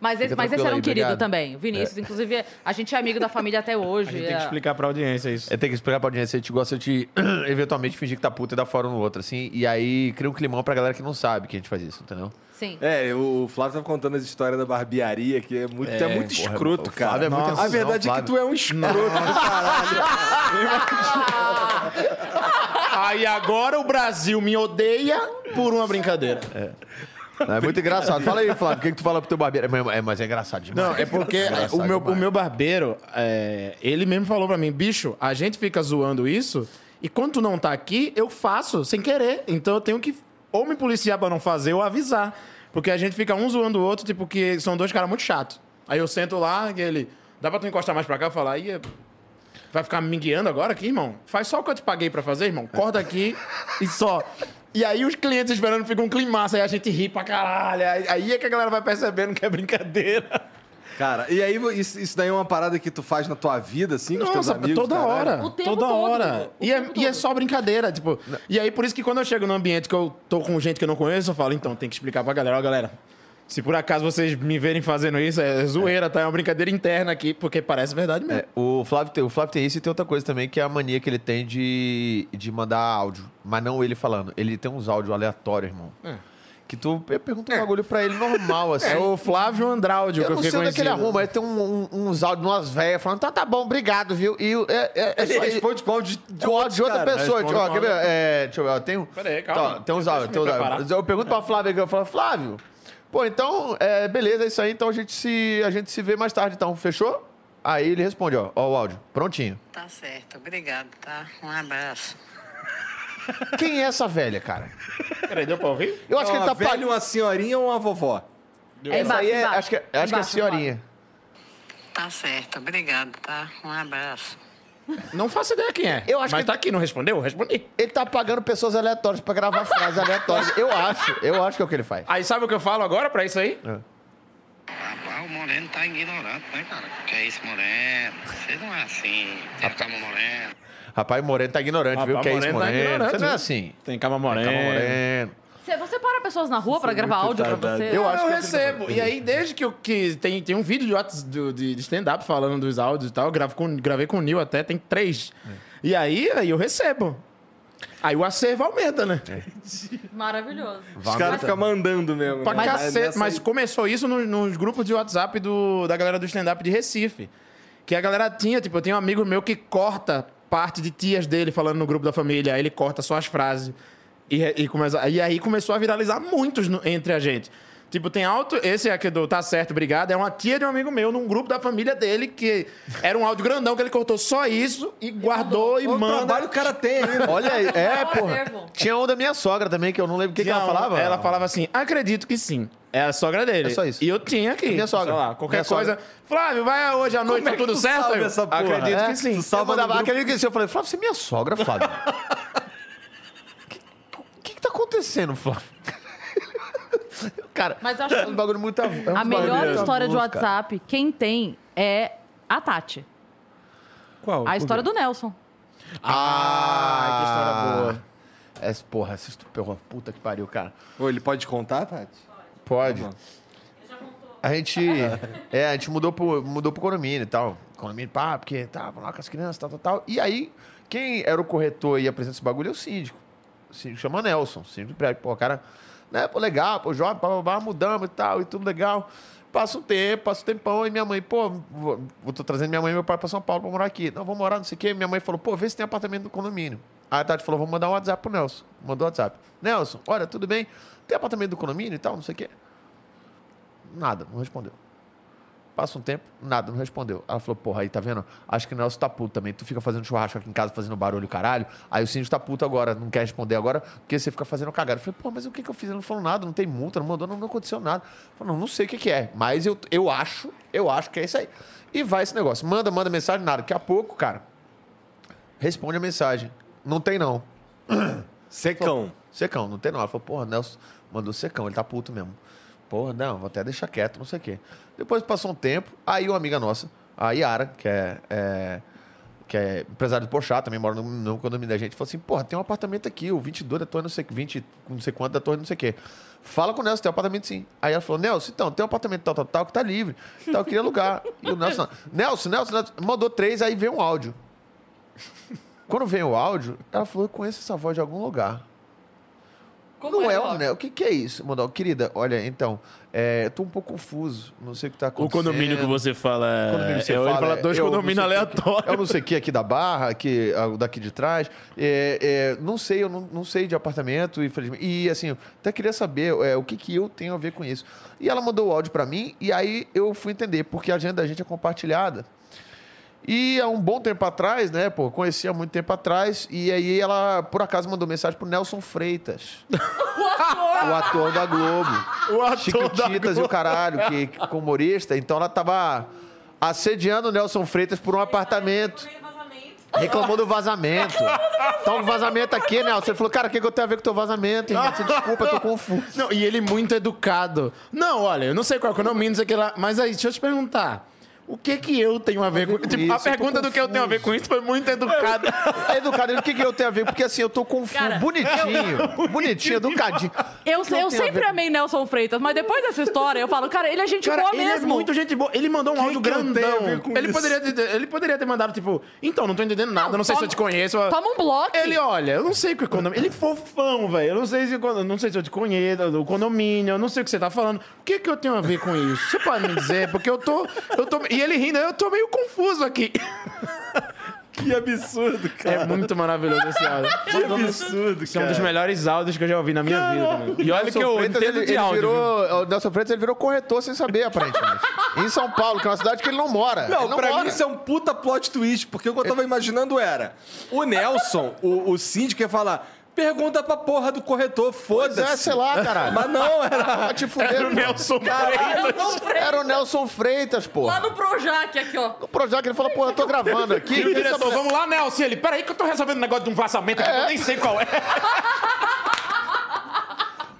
Mas esse, mas esse era um aí, querido obrigado. também, o Vinícius. Inclusive, a gente é amigo da família até hoje. A gente tem que é- explicar pra audiência isso. É, tem que explicar pra audiência, a gente gosta de [clears throat] eventualmente fingir que tá puta e dar fora um no outro, assim, e aí cria um climão pra galera que não sabe que a gente faz isso, entendeu? Sim. É, o Flávio tava contando as histórias da barbearia, que é muito, é, muito porra, escroto, cara. Flávio é muito a verdade é que tu é um escroto do caralho. Aí agora o Brasil me odeia por uma brincadeira. É muito engraçado. Fala aí, Flávio, o que, que tu fala pro teu barbeiro? É, mas- é, é engraçado demais. Não, é porque Engraçado o meu, o meu barbeiro, é, ele mesmo falou pra mim, bicho, a gente fica zoando isso e quando tu não tá aqui, eu faço sem querer. Então eu tenho que ou me policiar pra não fazer ou avisar. Porque a gente fica um zoando o outro, tipo, que são dois caras muito chatos. Aí eu sento lá e ele, dá pra tu encostar mais pra cá e falar, aí é- vai ficar me guiando agora aqui, irmão? Faz só o que eu te paguei pra fazer, irmão. Corta aqui e só. E aí os clientes esperando ficam um climaço, aí a gente ri pra caralho. Aí- é que a galera vai percebendo que é brincadeira. Cara, e aí isso, isso daí é uma parada que tu faz na tua vida, assim, com os teus Nossa, amigos? toda caralho? hora. O tempo toda todo, hora. o E é, e é só brincadeira, tipo. E aí, por isso que quando eu chego num ambiente que eu tô com gente que eu não conheço, eu falo, então, tem que explicar pra galera, ó, galera. Se por acaso vocês me verem fazendo isso, é zoeira, tá? É uma brincadeira interna aqui, porque parece verdade mesmo. É, o, Flávio tem, o Flávio tem isso e tem outra coisa também, que é a mania que ele tem de, de mandar áudio. Mas não ele falando. Ele tem uns áudios aleatórios, irmão. Que tu pergunta um bagulho pra ele normal, [laughs] assim. É, o Flávio Andraudio, Eu que eu não fiquei sei onde é que ele conhecido. arruma, ele tem um- um- uns áudios de umas velhas falando, tá, tá bom, obrigado, viu? E é, é, é Ele só- responde com áudio de, com áudio de outra cara. pessoa. responde Tipo, ó, quer ver? É, deixa eu ver, ó, tem um. Pera aí, calma. Tá, tem uns eu áudios. Tem uns áudios. Eu pergunto pra Flávia, eu falo, Flávio, pô, então, é, beleza, é isso aí, então a gente, se, a gente se vê mais tarde, então, fechou? Aí ele responde, ó, ó o áudio, prontinho. Tá certo, obrigado, tá? Um abraço. Quem é essa velha, cara? Peraí, deu pra ouvir? Eu acho É que ele tá velha, pagando. uma senhorinha ou uma vovó? É Essa embaixo, aí é, embaixo. acho que, é- acho que é a Embaixo, senhorinha. Tá certo, obrigado, tá? Um abraço. Não faço ideia quem é. Eu acho Mas que- tá aqui, não respondeu? Respondi. Ele tá pagando pessoas aleatórias pra gravar frases aleatórias. Eu acho, eu acho que é o que ele faz. Aí sabe o que eu falo agora pra isso aí? Rapaz, o Moreno tá ignorante, né, cara? Que é isso, Moreno? Você não é assim. Tem a cama Moreno. Rapaz, Moreno tá ignorante, viu? Rapaz, Que é isso, Moreno tá Moreno? ignorante, Você não é viu? assim. Tem cama morena. Calma, Moreno. Você, você para pessoas na rua pra gravar áudio pra retardado. você? Eu, acho que é recebo. E aí, desde que eu que tem, tem um vídeo de, Whats- do- de, de stand-up falando dos áudios e tal, eu gravo com, gravei com o Nil até, tem três. E aí, aí eu recebo. Aí o acervo aumenta, né? Maravilhoso. Os caras ficam mandando mesmo. Pra né? cacete. Nessa Mas aí- começou isso no- nos grupos de WhatsApp do, da galera do stand-up de Recife. Que a galera tinha, tipo, eu tenho um amigo meu que corta parte de tias dele falando no grupo da família, aí ele corta só as frases. E, e, começa, e aí começou a viralizar muitos no- entre a gente. Tipo, tem alto. Esse aqui do Tá Certo, Obrigado, é uma tia de um amigo meu num grupo da família dele, que era um áudio grandão que ele cortou só isso e guardou e Olha o manda. trabalho o cara tem ainda. [laughs] Olha aí, é, É porra. acervo. Tinha um da minha sogra também, que eu não lembro o que, que ela um- falava. Ela falava assim: acredito que sim. É a sogra dele. É só isso. E eu tinha aqui. Minha sogra. Sei lá, qualquer Minha coisa. sogra. Flávio, vai hoje à noite, é tá que tudo tu certo? sabe Eu, essa porra? Acredito É, que sim. Tu salva no grupo. Acredito que sim. Eu falei, Flávio, você é minha sogra, Flávio. [laughs] O que, tá acontecendo, Flávio? [laughs] Cara, Mas acho é que um bagulho muito av- é um A melhor história de avulso, cara. WhatsApp, quem tem é a Tati. Qual? A história do Nelson. Ah, que história boa. Essa, porra, essa porra, puta que pariu, cara. Ô, ele pode contar, Tati? Pode. Tá. A gente. é, a gente mudou pro, mudou pro condomínio e tal. Condomínio, pá, porque tava lá com as crianças, tal, tal, tal. E aí, Quem era o corretor e ia apresentar esse bagulho é o síndico. Síndico chama Nelson, síndico do prédio. Pô, cara, né, pô, legal, pô, jovem, pá, pá, pá, mudamos e tal, e tudo legal. Passa um tempo, passa um tempão, e minha mãe, pô, vou- tô trazendo minha mãe e meu pai pra São Paulo pra morar aqui. Não, vou morar, não sei o quê. Minha mãe falou, pô, vê se tem apartamento no condomínio. Aí a Tati falou, vou mandar um WhatsApp pro Nelson. Mandou um WhatsApp. Nelson, olha, tudo bem? Tem apartamento do condomínio e tal, não sei o quê. Nada, não respondeu. Passa um tempo, nada, não respondeu. Ela falou, porra, aí tá vendo? Acho que o Nelson tá puto também. Tu fica fazendo churrasco aqui em casa, fazendo barulho, caralho. Aí o síndico tá puto agora, não quer responder agora, porque você fica fazendo cagada. Eu falei, pô, mas o que que eu fiz? Ele não falou nada, não tem multa, não mandou, não, não aconteceu nada. Eu falei, não, não sei o que que é, mas eu, eu acho, eu acho que é isso aí. E vai esse negócio. Manda, manda mensagem, nada. Daqui a pouco, cara, responde a mensagem. Não tem não. Secão. Secão, não tem não. Ela falou, porra, Nelson mandou secão, ele tá puto mesmo. Porra, não, vou até deixar quieto, não sei o quê. Depois passou um tempo, aí uma amiga nossa, a Yara, que é, é- que é empresária do Porchat, também mora no, no condomínio da gente, falou assim, porra, tem um apartamento aqui, o 22 da torre, não sei, 20, não sei quanto da torre, não sei o quê. Fala com o Nelson, tem um apartamento sim. Aí ela falou, Nelson, então, tem um apartamento tal, tal, tal, que tá livre. Então, eu queria alugar. [laughs] E o Nelson. Nelson, Nelson, Nelson, mandou três, aí veio um áudio. Quando veio o áudio, ela falou, eu conheço essa voz de algum lugar. Como não é, é, o? Nelson. O que, que é isso? Mandou, querida, olha, então, é, eu tô um pouco confuso. Não sei o que tá O acontecendo. condomínio que você fala é. Condomínio que você eu fala, falar dois condomínios sei o que- aleatórios. Eu não sei o que aqui da Barra, aqui, o daqui de trás. É, é, não sei, eu não, não sei de apartamento, infelizmente. E assim, eu até queria saber é, o que, que eu tenho a ver com isso. E ela mandou o áudio pra mim, e aí eu fui entender, porque a agenda da gente é compartilhada. E há um bom tempo atrás, né, pô, conheci há muito tempo atrás, e aí ela, por acaso, mandou mensagem pro Nelson Freitas. [laughs] o ator da Globo. O ator Chiquititas e o caralho, que, que como humorista. Então ela tava assediando o Nelson Freitas por um apartamento. Reclamou do vazamento. Então, o vazamento aqui, Nelson. Ele falou, cara, o que, que eu tenho a ver com o teu vazamento, irmão? Você Desculpa, eu tô confuso. Não, e ele muito educado. Não, olha, eu não sei qual é o condomínio, não sei o que lá. Mas aí, deixa eu te perguntar. O que que eu tenho a ver com... com Tipo, isso, a eu pergunta do que eu tenho a ver com isso foi muito educada. É educado. Ele, o que, que eu tenho a ver? Porque assim, eu tô confuso. Cara, bonitinho. Bonitinho, educadinho. Eu, Não eu a sempre amei Nelson Freitas, mas depois dessa história eu falo, cara, ele é gente Cara, boa ele mesmo. é muito gente boa. Ele mandou um áudio que eu tenho a grandão. Ele poderia, ter, ele poderia ter mandado, tipo, então, não tô entendendo nada, não, sei se eu te conheço. Toma um bloco. Ele, olha, eu não sei o que é condomínio. Ele é fofão, velho. Eu não sei se eu não sei se eu te conheço, o condomínio, eu não sei o que você tá falando. O que que eu tenho a ver com isso? Você pode me dizer? Porque eu tô. Eu tô e ele rindo, eu tô meio confuso aqui. [laughs] Que absurdo, cara. É muito maravilhoso esse áudio. Que absurdo, Esse é um dos melhores áudios que eu já ouvi na minha vida. também. E olha que eu Freitas, entendo ele, de ele áudio. viu? virou, O Nelson Freitas ele virou corretor sem saber, aparentemente. [laughs] em São Paulo, que é uma cidade que ele não mora. Não, ele pra mora. mim isso é um puta plot twist, porque o que eu tava imaginando era o Nelson, o, o síndico, ia falar: pergunta pra porra do corretor, Pois é, foda-se. sei lá, caralho. Mas não, era. Te fuder, Era o. Nelson Freitas. Era o Nelson Freitas, pô. Lá no Projac, aqui, ó. O Projac, ele falou, pô, eu tô [laughs] gravando aqui. E o diretor, vamos lá, Nelson. E Ele, peraí que eu tô resolvendo um negócio de um vazamento aqui, que eu nem sei qual é. [laughs]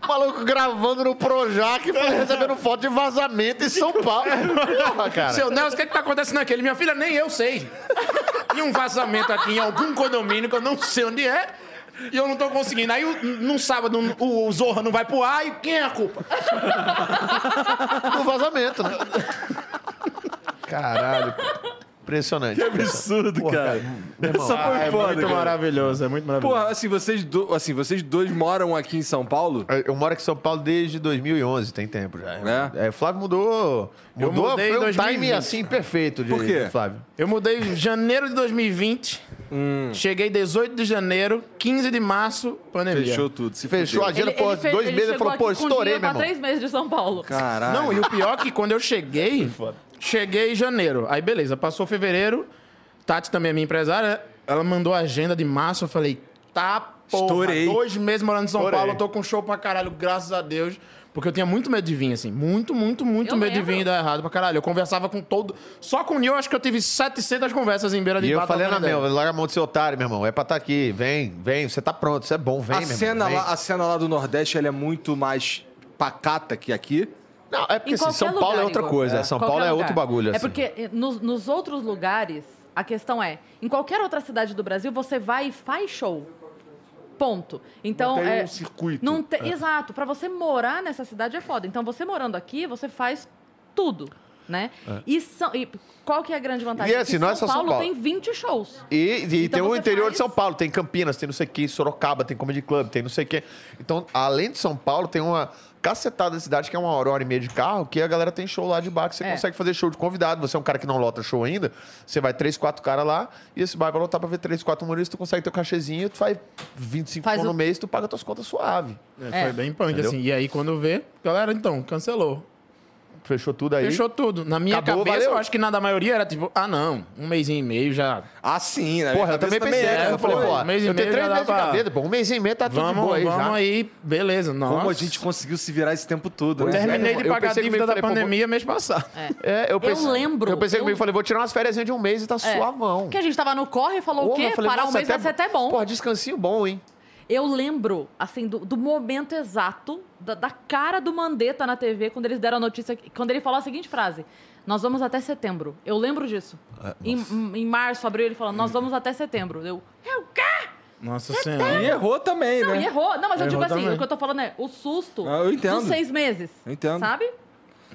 O maluco gravando no Projac e foi [laughs] recebendo foto de vazamento em São Paulo. Porra, cara. Seu Nelson, o que, que tá acontecendo aqui? Ele, minha filha, nem eu sei. Tinha um vazamento aqui em algum condomínio que eu não sei onde é. E eu não tô conseguindo. Aí, o- num sábado, o o Zorra não vai pro ar e quem é a culpa? [laughs] No vazamento, né? Caralho. Impressionante. Que absurdo, Porra, cara. irmão. Essa foi é foda, muito cara. maravilhoso, é muito maravilhoso. Porra, assim vocês, do- assim, vocês dois moram aqui em São Paulo? Eu moro aqui em São Paulo desde 2011, tem tempo já. É? É, Flávio mudou. Eu Mudou, mudei em foi um 2020. time assim perfeito de, Por quê? de Flávio. Eu mudei em janeiro de 2020. Cheguei 18 de janeiro, 15 de março, pandemia. Fechou tudo, se Fechou a agenda, pô, fez- dois meses, ele chegou falou, pô, estourei, meu irmão. três meses de São Paulo. Caralho. Não, e o pior é que quando eu cheguei, cheguei em janeiro. Aí beleza, passou fevereiro. Tati também é minha empresária, ela mandou a agenda de março. Eu falei, tá porra, Estourei. dois meses morando em São Estourei. Paulo, eu tô com show pra caralho, graças a Deus. Porque eu tinha muito medo de vir, assim. Muito, muito, muito Eu medo de lembro. vir e dar errado pra caralho. Eu conversava com todo. Só com o Nil, acho que eu tive 700 conversas em beira de E eu bar, falei na trocando meu, larga a mão do seu otário, meu irmão. É pra estar aqui. Vem, vem, você tá pronto, você é bom, vem, a, meu cena irmão. vem. lá, a cena lá do Nordeste ela é muito mais pacata que aqui. Não, é porque assim, São Paulo lugar, é outra Igor. coisa. São Qualquer Paulo é lugar. outro bagulho, assim. É porque eh, nos, nos outros lugares, a questão é, em qualquer outra cidade do Brasil, você vai e faz show. Ponto. Então, Não tem é, um circuito. Não te- Exato. Pra você morar nessa cidade é foda. Então, você morando aqui, você faz tudo. né? E, são, e qual que é a grande vantagem? E é assim, Que não é só São Paulo Paulo. tem 20 shows. E, e Então tem o interior faz- de São Paulo, tem Campinas, tem não sei o que, Sorocaba, tem Comedy Club, tem não sei o que. Então, além de São Paulo, tem uma cacetada de cidade que é uma hora, hora e meia de carro, que a galera tem show lá de bar, que você É. consegue fazer show de convidado. Você é um cara que não lota show ainda, você vai três, quatro caras lá, e esse bar vai lotar pra ver três, quatro humoristas, tu consegue ter o cachezinho, tu faz 25 Faz o- no mês, tu paga tuas contas suave. É, Foi É. bem punk, Entendeu? assim. E aí, quando vê, galera, então, cancelou. Fechou tudo aí. Fechou tudo. Na minha Acabou, cabeça, valeu. eu acho que na da maioria era tipo, ah, não, um mêsinho e meio já. Ah, sim, né? Porra, eu também pensei. é, né? eu falei, pô, um mês e eu tenho meio três já dá meses de gaveta, pô. Um mês e meio tá tudo de Vamos, boa aí vamos já. aí, beleza. Nossa. Como a gente conseguiu se virar esse tempo todo, né? é. Terminei de Eu pagar a dívida da falei, pô, pandemia mês passado. É, eu, pensei, lembro, Eu pensei eu- comigo, falei, vou tirar umas férias de um mês e tá É. suavão. Porque a gente tava no corre e falou o quê? eu Parar um mês vai ser até bom. Porra, descansinho bom, hein? Eu lembro, assim, do, do momento exato, da, da cara do Mandetta na TV, quando eles deram a notícia, quando ele falou a seguinte frase: Nós vamos até setembro. Eu lembro disso. É, em, em março, abril, ele falou: Nós vamos até setembro. Eu, é o quê? Nossa senhora. E errou também, Não, né? e errou. Não, mas eu Errou digo assim: também. o que eu tô falando é o susto Ah, eu entendo. dos seis meses. Eu entendo. Sabe?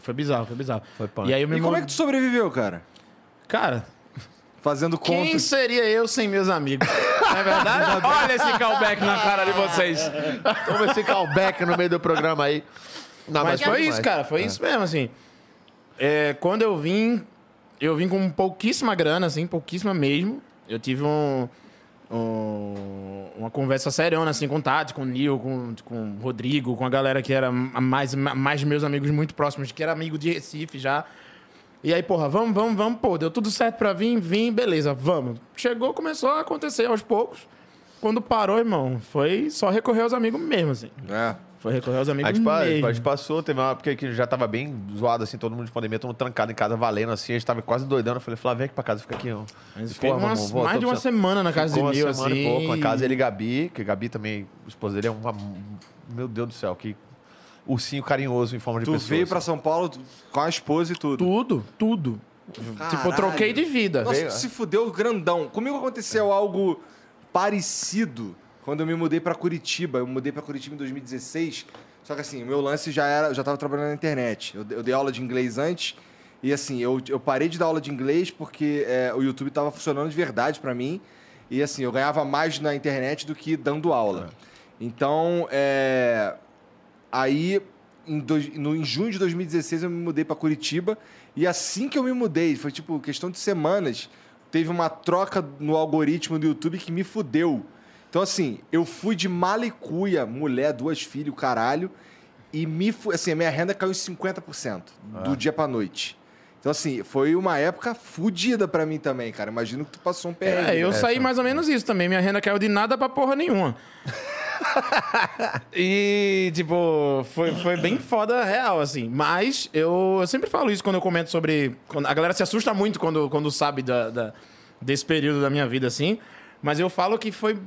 Foi bizarro, foi bizarro. Foi. E aí eu me E como mo- é que tu sobreviveu, cara? Cara, Fazendo quem conta. seria eu sem meus amigos? Não é verdade? Olha esse callback na cara de vocês. Toma esse callback no meio do programa aí. Não, Mas foi isso, cara. Foi isso mesmo, assim. É, quando eu vim, eu vim com pouquíssima grana, assim, pouquíssima mesmo. Eu tive um, um- uma conversa seriona, assim, com o Tati, com o Nil, com, com o Rodrigo, com a galera que era mais, mais meus amigos muito próximos, que era amigo de Recife já. E aí, porra, vamos, vamos, vamos, pô, deu tudo certo pra vir, vim, beleza, vamos. Chegou, começou a acontecer aos poucos. Quando parou, irmão, foi só recorrer aos amigos mesmo, assim. É. Foi recorrer aos amigos A gente, mesmo. a gente passou, teve uma época que já tava bem zoado, assim, todo mundo de pandemia, todo mundo trancado em casa, valendo, assim, a gente tava quase doidando. Eu falei, Flávio, vem aqui pra casa, fica aqui, ó. Mas vou, mais de uma precisando- semana na casa Ficou de uma Nil, semana assim. e pouco, na casa ele e Gabi, que Gabi também, o esposo dele é uma... Meu Deus do céu, que ursinho carinhoso em forma de Tu pessoa. veio pra assim. São Paulo tu- com a esposa e tudo. Tudo, tudo. Tipo, eu Caralho. troquei de vida. Nossa, Veio, tu é. se fudeu grandão. Comigo aconteceu algo parecido quando eu me mudei pra Curitiba. Eu mudei pra Curitiba em 2016. Só que assim, o meu lance já era, eu já tava trabalhando na internet. Eu, eu dei aula de inglês antes e assim, eu, eu parei de dar aula de inglês porque é, o YouTube tava funcionando de verdade pra mim. E assim, eu ganhava mais na internet do que dando aula. Então, é, Aí, em, dois- no- em junho de 2016, eu me mudei para Curitiba. E assim que eu me mudei, foi tipo questão de semanas, teve uma troca no algoritmo do YouTube que me fudeu. Então, assim, eu fui de malicuia, mulher, duas filhos, caralho. E me assim, a minha renda caiu em 50% do dia pra noite. Então, assim, foi uma época fudida pra mim também, cara. Imagino que tu passou um perrengue. É, eu né? saí mais ou menos isso também. Minha renda caiu de nada pra porra nenhuma. [laughs] e, tipo, foi, foi bem foda real, assim. Mas eu, eu sempre falo isso quando eu comento sobre. quando- a galera se assusta muito quando, quando sabe da, da- desse período da minha vida, assim. Mas eu falo que foi.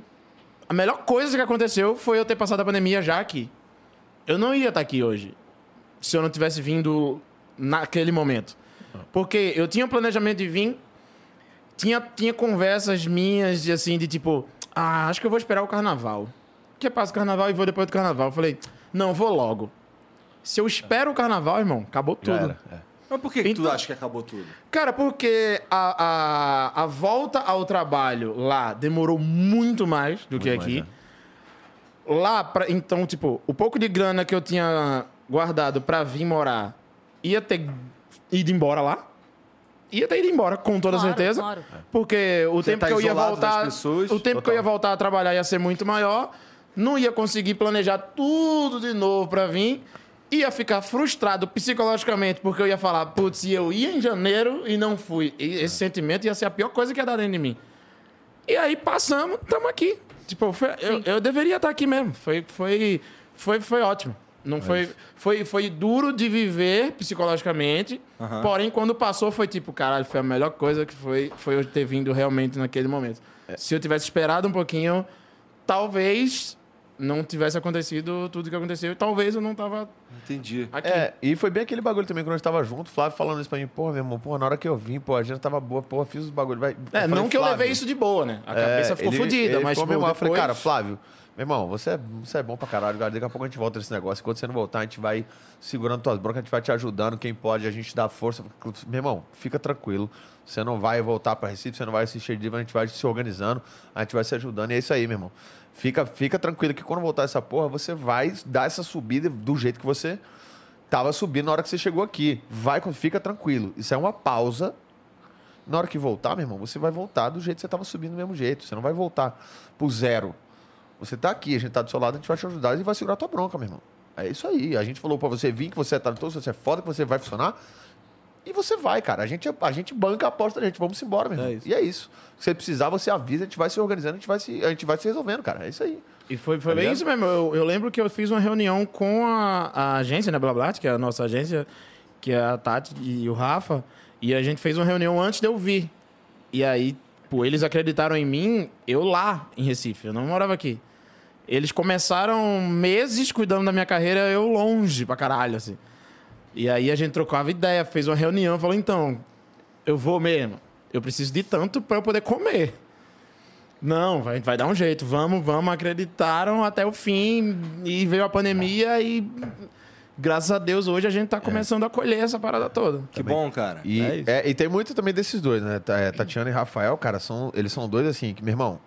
A melhor coisa que aconteceu foi eu ter passado a pandemia já aqui. Eu não ia estar aqui hoje se eu não tivesse vindo naquele momento. Porque eu tinha planejamento de vir, tinha, tinha conversas minhas de assim, de tipo, ah, acho que eu vou esperar o carnaval. Que passa o carnaval e vou depois do carnaval. Eu falei, não, vou logo. Se eu espero o carnaval, irmão, acabou tudo. era, é. Mas por que, que tu Então- acha que acabou tudo? Cara, porque a, a, a volta ao trabalho lá demorou muito mais do que Muito aqui. mais, Lá, pra, então, tipo, o pouco de grana que eu tinha guardado pra vir morar ia ter ido embora lá. Ia ter ido embora, com toda Claro, certeza. claro. Porque o Você tempo tá que eu ia voltar. pessoas. O tempo que eu ia voltar a trabalhar ia ser muito maior. Não ia conseguir planejar tudo de novo pra vir. Ia ficar frustrado psicologicamente, porque eu ia falar, putz, e eu ia em janeiro e não fui. E esse sentimento ia ser a pior coisa que ia dar dentro de mim. E aí passamos, estamos aqui. Tipo, foi- eu, eu deveria estar aqui mesmo. Foi, foi, foi, foi ótimo. Não foi, foi, foi duro de viver psicologicamente. Porém, quando passou, foi tipo, caralho, foi a melhor coisa que foi, foi eu ter vindo realmente naquele momento. Se eu tivesse esperado um pouquinho, talvez não tivesse acontecido tudo que aconteceu. Talvez eu não tava Entendi. aqui. É, e foi bem aquele bagulho também quando a gente tava junto, Flávio falando isso pra mim, porra, meu irmão, porra, na hora que eu vim, pô, a gente tava boa, porra, fiz os bagulhos, vai. É, falei, não que eu "Flávio, levei isso de boa, né? A cabeça é, ficou ele- fodida, ele mas ficou tipo, mesmo, eu falei, depois- cara, Flávio, Meu irmão, você é, você é bom pra caralho, cara. Daqui a pouco a gente volta nesse negócio. Quando você não voltar, a gente vai segurando tuas broncas, a gente vai te ajudando. Quem pode, a gente dá força. Meu irmão, fica tranquilo. Você não vai voltar pra Recife, você não vai assistir de a gente vai se organizando, a gente vai se ajudando. E é isso aí, meu irmão. Fica, fica tranquilo que quando voltar essa porra, você vai dar essa subida do jeito que você tava subindo na hora que você chegou aqui. Vai, fica tranquilo. Isso é uma pausa na hora que voltar, meu irmão, você vai voltar do jeito que você estava subindo do mesmo jeito. Você não vai voltar pro zero. Você tá aqui, a gente tá do seu lado, a gente vai te ajudar e vai segurar tua bronca, meu irmão. É isso aí. A gente falou pra você vir, que você é talentoso, você é foda, que você vai funcionar. E você vai, cara. A gente, a gente banca a aposta da gente. Vamos embora, meu irmão. É. E é isso. Se você precisar, você avisa, a gente vai se organizando, a gente vai se, a gente vai se resolvendo, cara. É isso aí. E foi, foi Tá bem isso mesmo. Eu, eu lembro que eu fiz uma reunião com a, a agência, né, Blablat, que é a nossa agência, que é a Tati e o Rafa. E a gente fez uma reunião antes de eu vir. E aí, pô, eles acreditaram em mim, eu lá em Recife, eu não morava aqui. Eles começaram meses cuidando da minha carreira, eu longe pra caralho, assim. E aí a gente trocava ideia, fez uma reunião, falou, então, eu vou mesmo. Eu preciso de tanto pra eu poder comer. Não, vai, vai dar um jeito. Vamos, vamos. Acreditaram até o fim. E veio a pandemia e. Graças a Deus, hoje a gente tá começando a colher essa parada toda. Que bom, cara. E, É é, e tem muito também desses dois, né? Ta- é, Tatiana e Rafael, cara, são, eles são dois assim, que, meu irmão,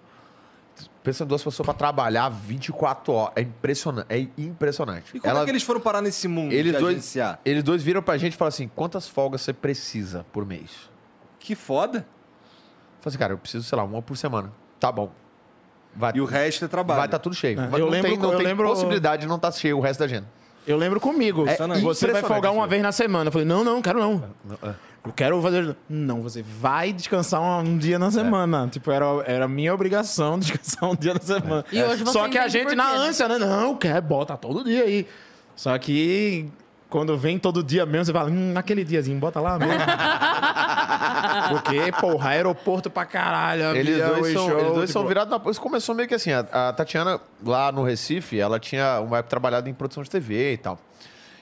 pensa em duas pessoas pra trabalhar 24 horas. É impressionante. É impressionante. E como Ela- é que eles foram parar nesse mundo eles, de dois, agenciar? eles dois viram pra gente e falaram assim: quantas folgas você precisa por mês? Que foda. Falei assim, cara, eu preciso, sei lá, uma por semana. Tá bom. Vai E o resto é trabalho. vai estar tudo cheio. É, Mas eu não lembro- tem, não eu tem lembro- possibilidade de não estar cheio o resto da agenda. Eu lembro comigo. É você vai folgar uma vez na semana. Eu falei, não, não, quero não. é. Eu quero fazer. Não, você vai descansar um, um dia na semana. Tipo, era, era minha obrigação [laughs] descansar um dia na semana. E hoje você Só que a gente, na né? ânsia, né? Não, quer, bota todo dia aí. Só que quando vem todo dia mesmo, você fala, hum, naquele diazinho, bota lá mesmo. [laughs] Porque, porra, aeroporto pra caralho. Eles dois, são, show, eles dois tipo, são virados na. Isso começou meio que assim. A, a Tatiana, lá no Recife, ela tinha uma época trabalhado em produção de TV e tal.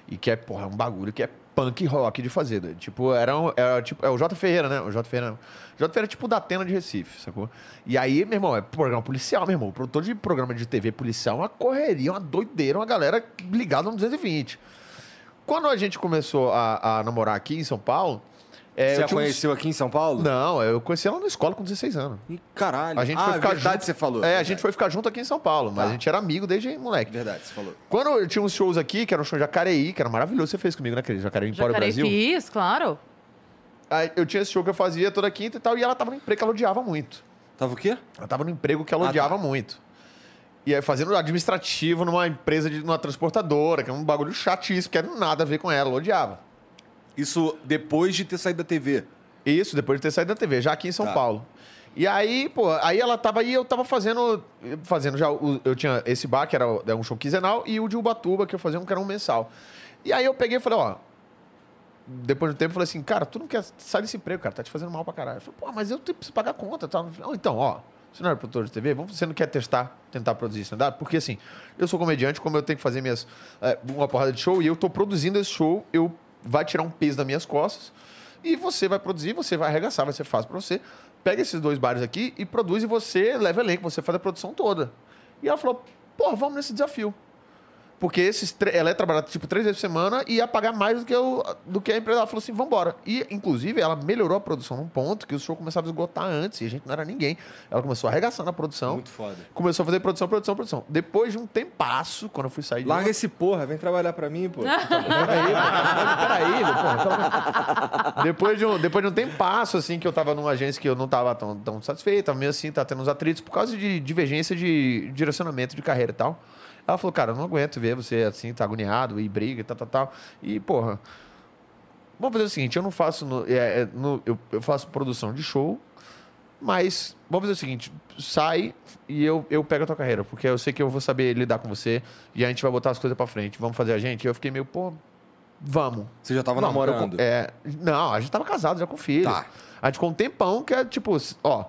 E que é, porra, é um bagulho que é punk rock de fazer. doido. Tipo, era, um, era tipo. É o J Ferreira, né? O J Ferreira. O J Ferreira é tipo da Atena de Recife, sacou? E aí, meu irmão, é programa policial, meu irmão. O produtor de programa de TV policial é uma correria, uma doideira, uma galera ligada no 220. Quando a gente começou a, a namorar aqui em São Paulo. É, Você eu a tinha uns- conheceu aqui em São Paulo? Não, eu conheci ela na escola com 16 anos. Ih, Caralho. A gente ah, foi ficar verdade junto. você falou. É, a verdade. gente foi ficar junto aqui em São Paulo, mas Tá. a gente era amigo desde moleque. Verdade, você falou. Quando eu tinha uns shows aqui, que era um show de Jacareí, que era maravilhoso, você fez comigo, né? Jacareí em Jacareí Brasil. fiz, claro. Aí eu tinha esse show que eu fazia toda quinta e tal, e ela tava no emprego que ela odiava muito. Tava o quê? Ela tava no emprego que ela Ah, odiava tá. muito. E aí fazendo administrativo numa empresa, de numa transportadora, que é um bagulho chatíssimo, que era nada a ver com ela, ela odiava. Isso depois de ter saído da TV. Isso, depois de ter saído da TV, já aqui em São Tá. Paulo. E aí, pô, aí ela tava aí, eu tava fazendo. Fazendo já. o- eu tinha esse bar, que era, era um show quinzenal, e o de Ubatuba, que eu fazia um que era um mensal. E aí eu peguei e falei, ó. Depois do tempo, eu falei assim, cara, tu não quer sair desse emprego, cara, tá te fazendo mal pra caralho. Eu falei, pô, mas eu tenho- preciso pagar a conta, tá? Não, então, ó, você não é produtor de TV, você não quer testar, tentar produzir stand-up? Porque assim, eu sou comediante, como eu tenho que fazer minhas, é, uma porrada de show, e eu tô produzindo esse show, eu vai tirar um peso das minhas costas, e você vai produzir, você vai arregaçar, vai ser fácil pra você. Pega esses dois bares aqui e produz, e você leva elenco, você faz a produção toda. E ela falou, pô, vamos nesse desafio. Porque esses ela é trabalhar tipo três vezes por semana e ia pagar mais do que, o, do que a empresa. Ela falou assim: vambora. E, inclusive, ela melhorou a produção num ponto que o show começava a esgotar antes e a gente não era ninguém. Ela começou a arregaçar na produção. Muito foda. Começou a fazer produção, produção, produção. Depois de um tempasso, quando eu fui sair de Larga uma- esse porra, vem trabalhar pra mim, pô. [laughs] Peraí, pô, peraí, porra, depois de um depois de um tempasso, assim, que eu tava numa agência que eu não tava tão, tão satisfeito, tava meio assim, tá tendo uns atritos por causa de divergência de direcionamento de carreira e tal. Ela falou, cara, eu não aguento ver você assim, tá agoniado e briga e tal, tal, tal. E, porra, vamos fazer o seguinte, eu não faço, no- é, é, no- eu, eu faço produção de show, mas vamos fazer o seguinte, sai e eu, eu pego a tua carreira, porque eu sei que eu vou saber lidar com você e a gente vai botar as coisas pra frente. Vamos fazer a gente? E eu fiquei meio, pô, vamos. Você já tava Vamos, namorando. eu- é, não, a gente tava casado já com filho. Tá. A gente ficou um tempão que é tipo, ó,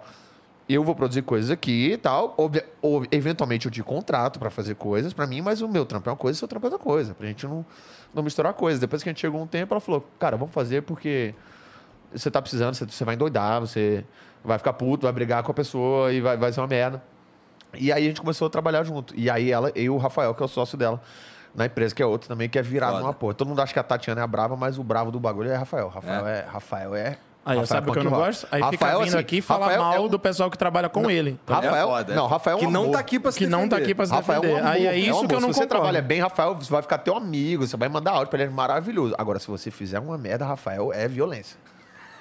eu vou produzir coisas aqui e tal. Obvi- ou, eventualmente eu te contrato pra fazer coisas pra mim, mas o meu trampo é uma coisa, o seu trampo é outra coisa. Pra gente não, não misturar coisas. Depois que a gente chegou um tempo, ela falou, cara, vamos fazer porque você tá precisando, você, você vai endoidar, você vai ficar puto, vai brigar com a pessoa e vai, vai ser uma merda. E aí a gente começou a trabalhar junto. E aí ela, eu e o Rafael, que é o sócio dela, na empresa, que é outro também, que é virado Foda. numa porra. Todo mundo acha que a Tatiana é a brava, mas o bravo do bagulho é Rafael. Rafael é. Rafael é. Aí, Rafael sabe o que eu não gosto? Aí fica Rafael, vindo assim, aqui e fala Rafael mal é um- do pessoal que trabalha com ele. tá ligado? Rafael, foda, é não. Rafael é um Que não amor. tá aqui pra se que não tá defender. aqui pra se Rafael é um defender. amor, Aí é um isso que eu não Se você concordo. trabalha bem, Rafael, você vai ficar teu amigo, você vai mandar áudio pra ele, é maravilhoso. Agora, se você fizer uma merda, Rafael é violência.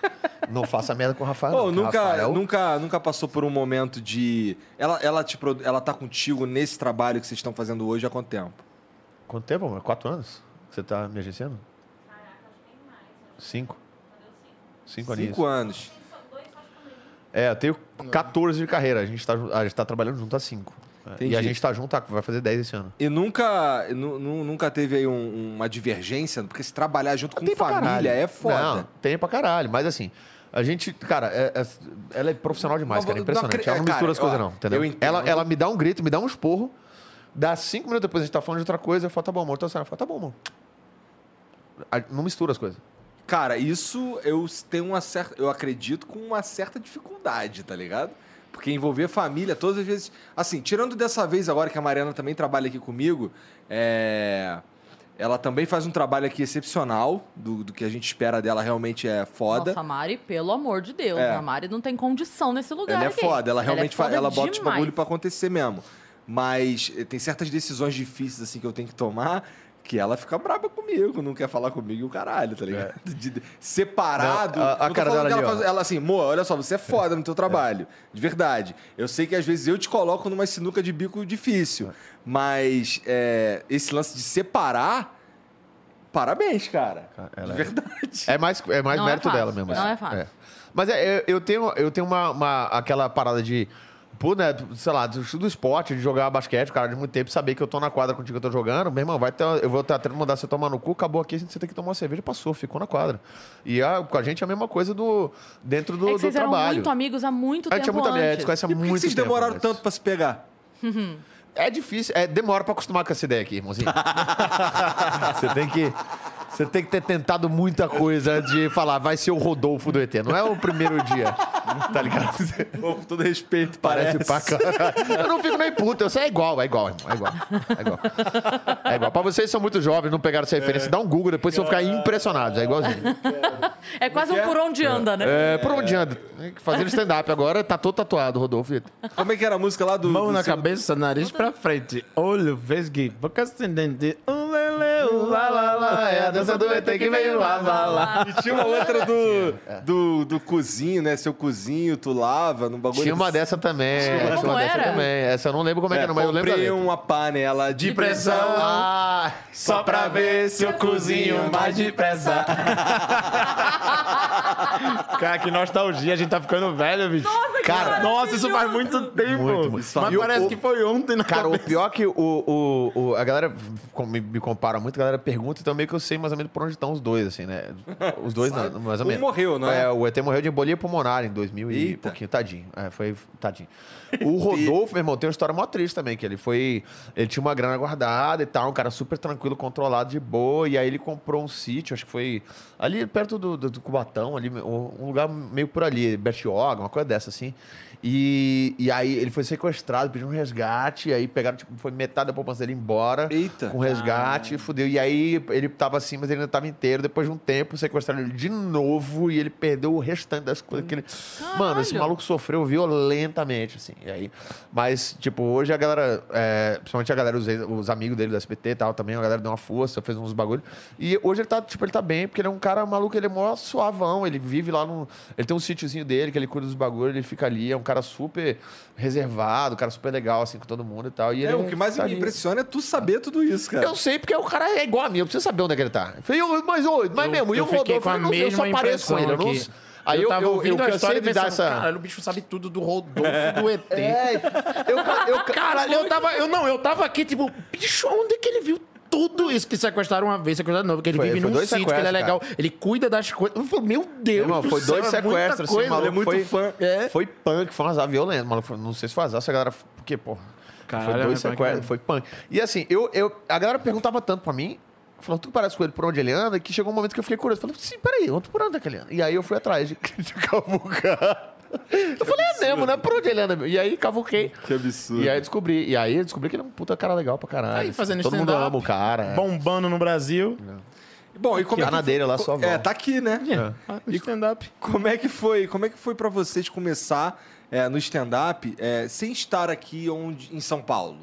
[laughs] Não faça merda com o Rafael. Pô, não, nunca, Rafael- nunca, nunca passou por um momento de. Ela, ela, te, produ- ela tá contigo nesse trabalho que vocês estão fazendo hoje há quanto tempo? Quanto tempo, amor? Quatro anos? que Você tá me agenciando? Cinco. Cinco aninhos. Cinco anos. É, eu tenho 14 de carreira. A gente tá, ju- a gente tá trabalhando junto há cinco. Entendi. E a gente tá junto, há- vai fazer 10 esse ano. E nunca, nu- nu- nunca teve aí um- uma divergência? Porque se trabalhar junto com Tem pra família caralho. é foda. Não, tem pra caralho. Mas assim, a gente, cara, é- é- ela é profissional demais, cara. É impressionante. Ela não é, mistura as coisas, eu- não, entendeu? eu. Ela, ela me dá um grito, me dá um esporro. Dá cinco minutos depois a gente tá falando de outra coisa. Eu falo, tá bom, amor. Então, ela fala, tá bom, amor. Não mistura as coisas. Cara, isso eu tenho uma certa. Eu acredito com uma certa dificuldade, tá ligado? Porque envolver família, todas as vezes. Assim, tirando dessa vez agora que a Mariana também trabalha aqui comigo, é. Ela também faz um trabalho aqui excepcional, do, do que a gente espera dela, realmente é foda. Nossa, a Mari, pelo amor de Deus. É. A Mari não tem condição nesse lugar. Ela é aqui. foda, ela realmente é fa- foda ela bota os demais. bagulho pra acontecer mesmo. Mas eh, tem certas decisões difíceis assim que eu tenho que tomar que ela fica braba comigo, não quer falar comigo e o caralho, tá ligado? De- de- separado. É. Não, a- a não cara dela que ela, faz- ela assim, Mo, olha só, você é foda no teu trabalho. De verdade. Eu sei que às vezes eu te coloco numa sinuca de bico difícil. Mas é, esse lance de separar. Parabéns, cara. Ela de é- verdade. É mais, é mais Não é mérito dela mesmo. não assim. é fácil. Mas é, eu- eu tenho, eu tenho uma, uma- aquela parada de. Pô, né, sei lá, do, do esporte, de jogar basquete, cara, de muito tempo, saber que eu tô na quadra contigo que eu tô jogando, meu irmão, vai ter, eu vou estar tentando mandar você tomar no cu, acabou aqui, você tem que tomar uma cerveja, passou, ficou na quadra. E a, com a gente é a mesma coisa do, dentro do, É que do vocês eram trabalho. muito amigos há muito a gente é tempo muito amigo, a gente antes. conhece há E por que muito vocês tempo, demoraram mas- tanto pra se pegar? É difícil, é, demora pra acostumar com essa ideia aqui, irmãozinho. [laughs] você tem que. Você tem que ter tentado muita coisa de falar, vai ser o Rodolfo do ET. Não é o primeiro dia, tá ligado? Pô, com todo respeito, Parece parece. pra caralho. Eu não fico nem puto, eu sei, é igual, é igual, irmão, é igual. É igual. É igual. Pra vocês que são muito jovens, não pegaram essa referência, dá um Google, depois vocês vão ficar impressionados, é igualzinho. É quase um por onde anda, né? É, por onde anda? Fazendo stand-up agora, tá todo tatuado, Rodolfo. Como é que era a música lá do. Mão do na seu- cabeça, nariz pra frente, olho, vesgue, boca ascendente, um um lá, lá, lá, é a dança do ET que veio lá, lá, lá. E tinha uma outra do, do, do cozinho, né? Seu cozinho, tu lava no bagulho. Tinha uma dessa também. Tinha Como uma dessa também. Essa eu não lembro como é, que É, era, mas eu lembro comprei uma panela de De pressão, Ah, só pra ver se eu cozinho mais depressa. [laughs] Cara, que nostalgia, a gente tá ficando velho, bicho. Nossa, que Cara, nossa, isso faz muito tempo. Muito, muito. Mas o- parece o- que foi ontem na Cara, o cabeça. pior que o, o, o- a galera me, me compara muito, a galera pergunta, então meio que eu sei mais ou menos por onde estão os dois, assim, né? Os dois, não, mais ou Um menos. morreu, não é? o ET morreu de embolia pulmonar em 2000 e Eita. pouquinho, tadinho. É, foi, tadinho. [laughs] O Rodolfo, meu irmão, tem uma história mó triste também, que ele foi, ele tinha uma grana guardada e tal, um cara super tranquilo, controlado, de boa, e aí ele comprou um sítio, acho que foi ali perto do, do, do Cubatão, ali, um lugar meio por ali, Bertioga, uma coisa dessa, assim. E, e aí ele foi sequestrado, pediu um resgate, e aí pegaram, tipo, foi metade da poupança dele embora. Eita. Com resgate, fudeu. E aí ele tava assim, mas ele ainda tava inteiro. Depois de um tempo, sequestraram ele de novo e ele perdeu o restante das coisas que ele. Mano, esse maluco sofreu violentamente, assim. E aí, mas, tipo, hoje a galera, é, principalmente a galera, os, os amigos dele do SBT e tal, também, a galera deu uma força, fez uns bagulho. E hoje ele tá, tipo, ele tá bem, porque ele é um cara maluco, ele é mó suavão, ele vive lá no. Ele tem um sítiozinho dele, que ele cuida dos bagulhos, ele fica ali, é um cara super reservado, um cara super legal, assim, com todo mundo e tal. E É, ele o que mais tá me ali. impressiona é tu saber tudo isso, cara. Eu sei, porque o cara é igual a mim, eu preciso saber onde é que ele tá. Eu falei, "Ô, mas, ô, mas Eu- mesmo, e eu o fiquei Rodolfo? a Eu, não- eu só pareço com ele. Eu não... Aí eu, tava eu, eu, ouvindo a cansei história de dar essa... Caralho, o bicho sabe tudo do Rodolfo do ET. É, eu, eu, [laughs] Caralho, eu tava. Eu não, eu tava aqui, tipo, bicho, onde é que ele viu tudo isso? Que sequestraram uma vez, sequestraram de novo, que ele Foi- vive num dois sítio, que ele é legal. Ele cuida das coisas. Meu Deus. Irmão, do foi céu, dois é muita sequestros, coisa. maluco. Ele é muito foi, fã. É. Foi punk, foi um azar violento, maluco. Não sei se foi azar, se a galera... Porque, porra... Caralho, foi dois é sequestros, foi punk. E assim, eu, eu, a galera perguntava tanto pra mim, falou, tu parece com ele por onde ele anda, que chegou um momento que eu fiquei curioso. Falei, sim, peraí, onde por onde é que ele anda? E aí eu fui atrás de, [laughs] de cavucar. Eu falei, é mesmo, né? Por onde ele anda? E aí cavuquei. Que absurdo. E aí descobri. E aí eu descobri que ele é um puta cara legal pra caralho. Aí fazendo Todo mundo ama o cara. é. Bombando no Brasil. Bom, e como Tá é que na dele lá, sua avó. É, tá aqui, né? Ah, Stand-up. Como é que foi? Como é que foi para vocês começar é, no stand-up é, sem estar aqui onde, em São Paulo?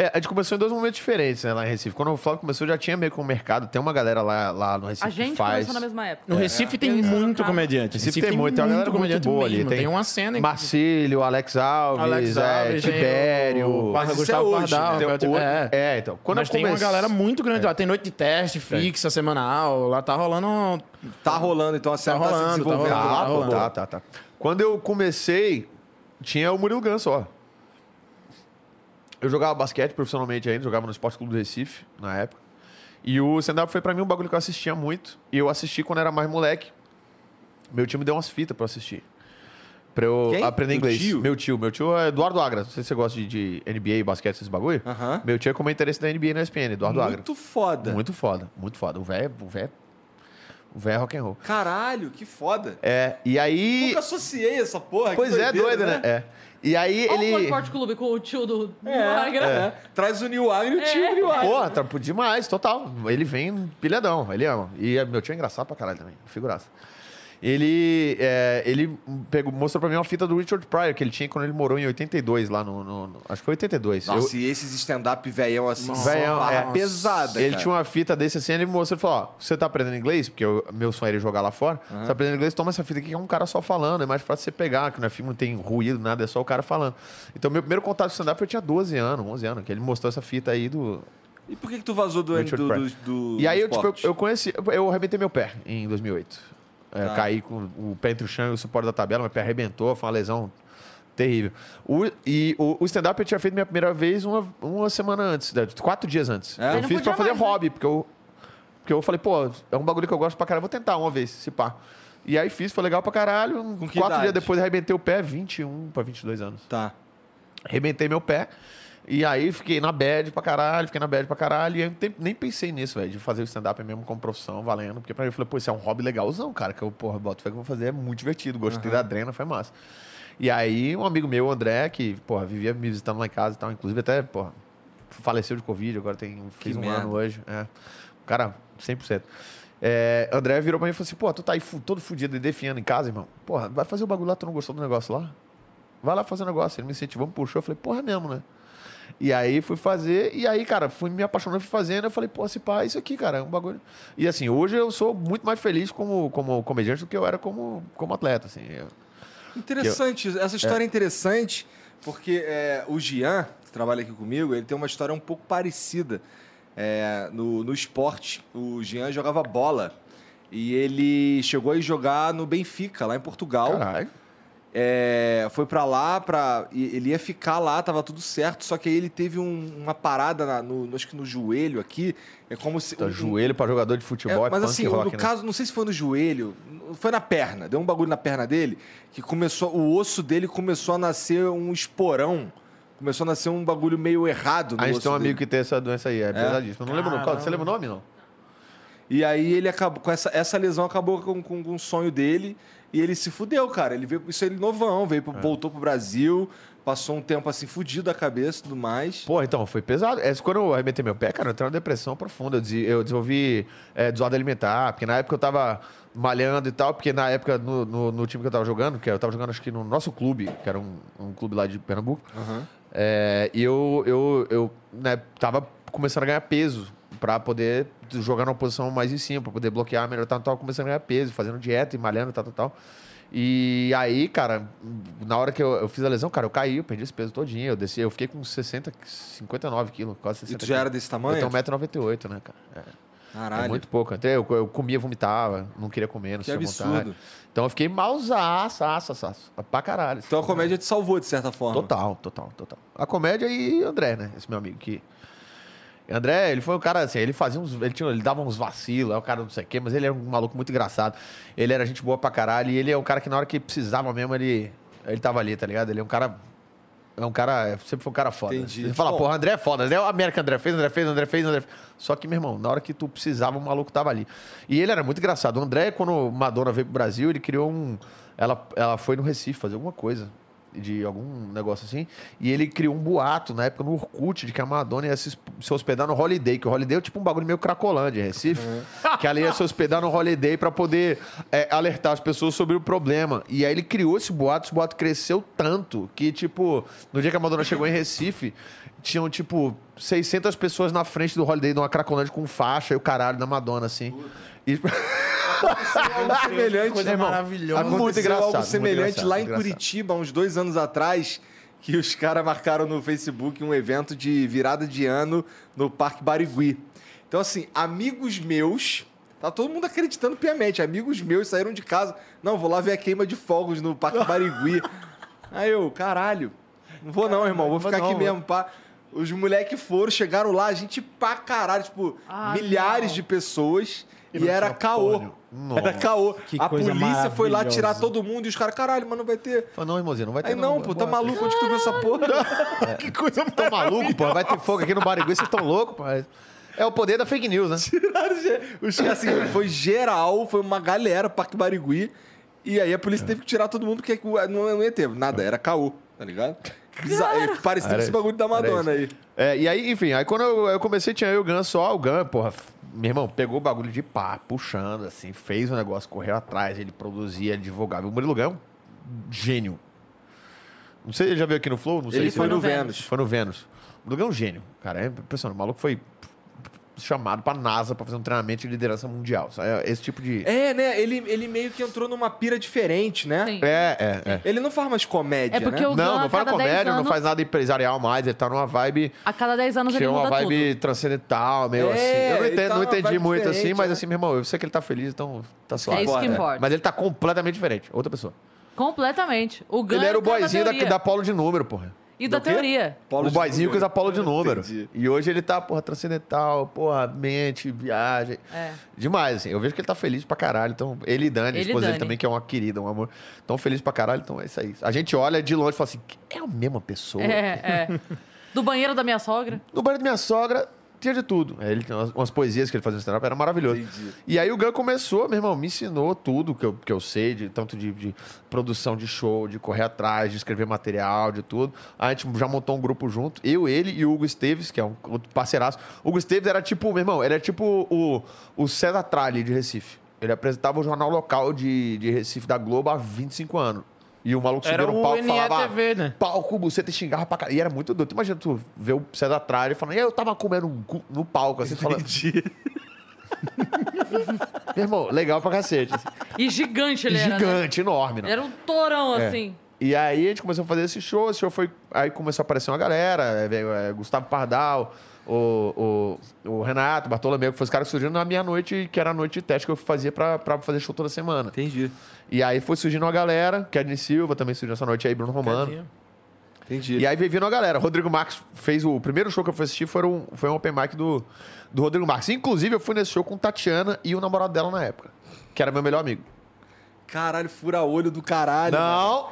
É, a gente começou em dois momentos diferentes, né, lá em Recife. Quando o Flávio começou, já tinha meio que um mercado. Tem uma galera lá, lá no Recife A gente que faz. começou na mesma época. No Recife tem muito comediante. Recife tem muito, tem uma galera muito boa ali. mesmo. Tem Tem uma cena. Marcílio, Alex Alves, Alex é, Alves, tem Tibério. Mas Gustavo é Pardal, né? O- é. É, então. Quando Mas tem uma comecei- galera muito grande lá. Tem noite de teste fixa, semanal. Lá tá rolando. Tá rolando, então a cena tá, rolando, se tá desenvolvendo Tá rolando. tá, tá, tá. Quando eu comecei, tinha o Murilo Gans só. Eu jogava basquete profissionalmente ainda, jogava no Esporte Clube do Recife, na época. E o stand-up foi pra mim um bagulho que eu assistia muito. E eu assisti quando era mais moleque. Meu tio me deu umas fitas pra eu assistir. Pra eu Quem? aprender Teu inglês. tio? Meu tio. Meu tio é Eduardo Agra. Não sei se você gosta de, de NBA, basquete, esses bagulho. Aham. Meu tio é como interesse da NBA na ESPN, Eduardo Agra. Muito foda. Muito foda, muito foda. O velho, o velho, o velho é rock and roll. Caralho, que foda. É, e aí... Nunca associei essa porra. que Pois é, doido, né? É. E aí Olha o ele. Esporte Clube com o tio do, do É, Agra. é. Traz o New Agri e o tio É. New Agri. Porra, tá demais, total. Ele vem pilhadão, ele ama. E é- meu tio é engraçado pra caralho também, figuraça. Ele, é, ele pegou, mostrou pra mim uma fita do Richard Pryor, que ele tinha quando ele morou em 82, lá no. no- no- acho que foi 82. Nossa, Eu- e esses stand-up velhão assim, Velhão, é. pesada, ele cara. tinha uma fita desse assim, ele me mostrou e falou: Ó, você tá aprendendo inglês? Porque eu- meu sonho era jogar lá fora. Você tá aprendendo inglês? Toma essa fita aqui que é um cara só falando. É mais fácil você pegar, que não é filme, não tem ruído, nada, é só o cara falando. Então, meu primeiro contato com stand-up eu tinha 12 anos, 11 anos, que ele mostrou essa fita aí do. E por que, que tu vazou do, do, do, do E aí, do eu, tipo, eu, eu conheci, eu- eu arrebentei meu pé em 2008. É, Tá. Caí com o pé entre o chão e o suporte da tabela, meu pé arrebentou, foi uma lesão terrível. O, e o, o stand-up eu tinha feito minha primeira vez uma, uma semana antes, né, quatro dias antes. É? Eu fiz pra fazer mais, né? hobby, porque eu, porque eu falei, pô, é um bagulho que eu gosto pra caralho, vou tentar uma vez, se pá. E aí fiz, foi legal pra caralho. Com que quatro idade? dias depois arrebentei o pé, 21 pra 22 anos. Tá. Arrebentei meu pé. E aí fiquei na bad pra caralho, fiquei na bad pra caralho. E eu nem- pensei nisso, velho, de fazer o stand-up mesmo como profissão, valendo. Porque pra mim eu falei, pô, isso é um hobby legalzão, cara. Que eu, porra, boto fé que eu vou fazer, é muito divertido. Gostei da drena, foi massa. E aí um amigo meu, o André, que, porra, vivia me visitando lá em casa e tal, inclusive até, porra, faleceu de Covid, agora tem, fez um merda. ano hoje. É. Cara, 100%. É, André virou pra mim e falou assim, pô, tu tá aí todo fudido e defiando em casa, irmão. Porra, vai fazer o bagulho lá, tu não gostou do negócio lá? Vai lá fazer o negócio. Ele me incentivou, me puxou. Eu falei, porra, é mesmo, né? E aí fui fazer, e aí, cara, fui me apaixonando, fui fazendo. Eu falei, pô, se pá, é isso aqui, cara, é um bagulho. E assim, hoje eu sou muito mais feliz como, como comediante do que eu era como, como atleta, assim. Eu- Interessante, essa história é, interessante, porque é, o Gian, que trabalha aqui comigo, ele tem uma história um pouco parecida. É, no, no esporte, o Gian jogava bola e ele chegou a jogar no Benfica, lá em Portugal. Caralho. É, foi pra lá, pra, ele ia ficar lá, tava tudo certo, só que aí ele teve um- uma parada na- no, acho que no joelho aqui, é como se... Então, um- joelho pra jogador de é, futebol é, mas punk assim, rock, no né? caso, não sei se foi no joelho, foi na perna, deu um bagulho na perna dele, que começou, o osso dele começou a nascer um esporão, começou a nascer um bagulho meio errado no A gente tem um dele. amigo que tem essa doença aí, é, pesadíssimo. Eu não lembro Você lembra o nome, não? E aí ele acabou, com essa, essa lesão acabou com, com, com o sonho dele e ele se fudeu, cara. Ele veio, isso ele novão, veio, pro- voltou pro Brasil, passou um tempo assim fudido da cabeça e tudo mais. Porra, então, foi pesado. É, quando eu arrebentei meu pé, cara, eu entrei numa depressão profunda. Eu, desenvolvi é, desordem alimentar, porque na época eu tava malhando e tal, porque na época, no, no, no time que eu tava jogando, que eu tava jogando acho que no nosso clube, que era um, um clube lá de Pernambuco, é, e eu, eu, eu né, tava começando a ganhar peso pra poder jogar numa posição mais em cima, pra poder bloquear melhor, tal, tava começando a ganhar peso, fazendo dieta e malhando, tal, tal, tal. E aí, cara, na hora que eu, eu fiz a lesão, cara, eu caí, eu perdi esse peso todinho, eu desci, eu fiquei com 60, 59 quilos, quase 60 E tu já era desse tamanho? Eu tenho 1,98m, né, cara? É. Caralho. É muito pouco. Até eu, eu comia, vomitava, não queria comer, não Que absurdo. vontade. Então eu fiquei malzaço, aço, aço, aço, pra caralho. Então a comédia te salvou, de certa forma. Total, total, total. A comédia e André, né? Esse meu amigo que. André, ele foi um cara assim, ele fazia uns. Ele, tinha, ele dava uns vacilos, é o cara não sei o quê, mas ele era um maluco muito engraçado. Ele era gente boa pra caralho. E ele é um cara que na hora que precisava mesmo, ele. Ele tava ali, tá ligado? Ele é um cara É um cara, é- sempre foi um cara foda. Entendi. Você fala, Bom. porra, André é foda. André é o América, André fez, André fez, André fez, André fez. Só que, meu irmão, na hora que tu precisava, o maluco tava ali. E ele era muito engraçado. O André, quando Madonna veio pro Brasil, ele criou um. Ela, ela foi no Recife fazer alguma coisa. De algum negócio assim. E ele criou um boato na época no Orkut de que a Madonna ia se, se hospedar no Holiday. Que o Holiday é tipo um bagulho meio cracolândia, em Recife. Que ela ia se hospedar no Holiday pra poder é, alertar as pessoas sobre o problema. E aí ele criou esse boato. Esse boato cresceu tanto que, tipo, no dia que a Madonna chegou em Recife, tinham, tipo, 600 pessoas na frente do Holiday numa cracolândia com faixa e o caralho da Madonna, assim. E... [laughs] Algo semelhante, coisa irmão. maravilhosa. Aconteceu Muito engraçado, algo muito semelhante engraçado, lá em engraçado. Curitiba, uns dois anos atrás, que os caras marcaram no Facebook um evento de virada de ano no Parque Barigui. Então, assim, amigos meus. Tá todo mundo acreditando piamente. Amigos meus saíram de casa. Não, vou lá ver a queima de fogos no Parque Barigui. [laughs] Aí eu, caralho. Não vou não, irmão. Vou ficar aqui mesmo, pá. Os moleques foram, chegaram lá, gente pra caralho, tipo, Ah, milhares não. de pessoas. E, não era caô. Nossa. Era caô. Que a coisa polícia foi lá tirar todo mundo e os caras, caralho, mas não vai ter. Falei, não, irmãozinho, não vai ter Aí não, pô, tá bora. maluco? Onde tu viu essa porra? [laughs] Que coisa Tão maluco, pô? Vai ter fogo aqui no Barigui, vocês estão loucos, pô? É o poder da fake news, né? [laughs] Tiraram os caras, assim, foi geral, foi uma galera, Parque Barigui. E aí a polícia teve que tirar todo mundo porque não, não ia ter nada, era caô, tá ligado? Bizarro. Parecia esse bagulho da Madonna aí. É, e aí, enfim, aí quando eu, eu comecei, tinha eu e o Gan só, o Gan, porra, meu irmão, pegou o bagulho de pá, puxando, assim, fez o negócio, correu atrás, ele produzia, ele divulgava. O Murilo Gan é um gênio. Não sei, ele já veio aqui no Flow? Não sei Ele se foi no Vênus. Foi no Vênus. O Murilo Gan é um gênio, cara, é impressionante. O maluco foi chamado pra NASA pra fazer um treinamento de liderança mundial. É Esse tipo de... É, né? Ele, ele meio que entrou numa pira diferente, né? Sim. É, é, é. Ele não faz mais comédia, É porque né? o Não, Gun, não a faz cada 10 comédia, não anos- faz nada empresarial mais, ele tá numa vibe A cada 10 anos que ele é uma muda vibe tudo. transcendental, meio É, assim. Eu não ele entendi, tá não entendi muito assim, mas né? assim, meu irmão, eu sei que ele tá feliz, então tá suave. É isso que importa. Mas ele tá completamente diferente, outra pessoa. Completamente. O Gun ele era o é boyzinho da, da Polo de número, porra. E da Do quê? teoria. Polo o boyzinho que usa Polo de número. Entendi. E hoje ele tá, porra, transcendental, porra, mente, viagem. É. Demais, assim. Eu vejo que ele tá feliz pra caralho. Então, ele e Dani, a Ele e esposa dele Dani. também, que é uma querida, um amor. Tão feliz pra caralho, então é isso aí. A gente olha de longe e fala assim, é a mesma pessoa. É, é. [laughs] Do banheiro da minha sogra. No banheiro da minha sogra, tinha de tudo. É, Ele tinha umas, umas poesias que ele fazia no stand-up, era maravilhoso. Entendi. E aí o Gun começou, meu irmão, me ensinou tudo que eu, que eu sei, de, tanto de, de produção de show, de correr atrás, de escrever material, de tudo. A gente já montou um grupo junto, eu, ele e o Hugo Esteves, que é um outro parceiraço. O Hugo Esteves era tipo, meu irmão, ele era tipo o, o César Tralli de Recife. Ele apresentava o jornal local de, de Recife da Globo há 25 anos. E o maluco Era subia no palco e falava NETV, né? palco, você xingava pra caralho. E era muito doido. Imagina tu ver o César Tralli falando, e eu tava comendo um cu no palco, assim, falando. [laughs] Meu irmão, legal pra cacete. assim. E gigante ele era. né? Gigante, enorme. Não. Era um torão, É. assim. E aí a gente começou a fazer esse show, esse show foi. Aí começou a aparecer uma galera, é, veio, é, Gustavo Pardal, o, o, o Renato, Bartolomeu, que foi os caras que surgiram na meia-noite, que era a noite de teste que eu fazia pra, pra fazer show toda semana. Entendi. E aí foi surgindo uma galera, Kedney Silva também surgiu essa noite aí, Bruno Romano. Entendi. E aí veio vindo a galera. Rodrigo Marques fez o, o primeiro show que eu fui assistir foi um, foi um open mic do, do Rodrigo Marques. Inclusive, eu fui nesse show com Tatiana e o namorado dela na época, que era meu melhor amigo. Caralho, fura-olho do caralho. Não!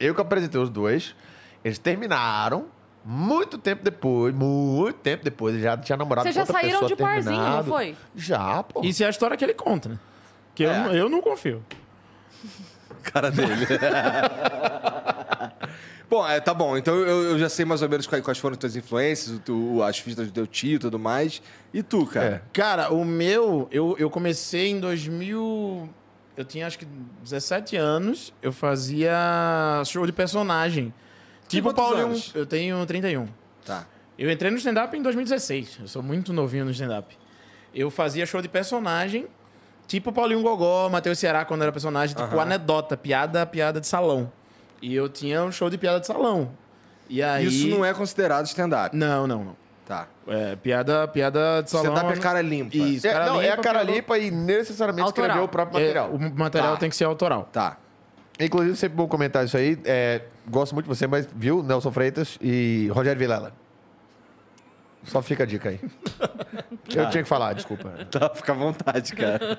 Eu que apresentei os dois. Eles terminaram. Muito tempo depois, muito tempo depois, ele já tinha namorado Vocês com já outra saíram pessoa de parzinho, não foi? Já, pô. Isso é a história que ele conta, né? Que eu, É. não- eu não confio. cara dele. [laughs] bom, é, tá bom. Então eu, eu já sei mais ou menos quais, quais foram as tuas influências, o teu- as fitas do teu tio e tudo mais. E tu, cara? Cara, o meu, eu, eu comecei em 2000. Eu tinha acho que 17 anos. Eu fazia show de personagem. Tipo Paulinho. anos? Eu tenho 31. Tá. Eu entrei no stand-up em 2016. Eu sou muito novinho no stand-up. Eu fazia show de personagem, tipo Paulinho Gogó, Matheus Ceará, quando era personagem, tipo Aham. anedota, piada, piada de salão. E eu tinha um show de piada de salão. E aí... Isso não é considerado stand-up. Não, não, não. Tá. É, piada, piada de salão. Stand-up é cara limpa. Isso, É, cara não, é a limpa, cara limpa e necessariamente Autoral. escreveu o próprio É, material. o material Tá. tem que ser autoral. Tá. Inclusive, sempre bom comentar isso aí. É, gosto muito de você, mas viu Nelson Freitas e Rogério Vilela. Só fica a dica aí. [laughs] Eu tinha que falar, desculpa. [laughs] Tá, fica à vontade, cara.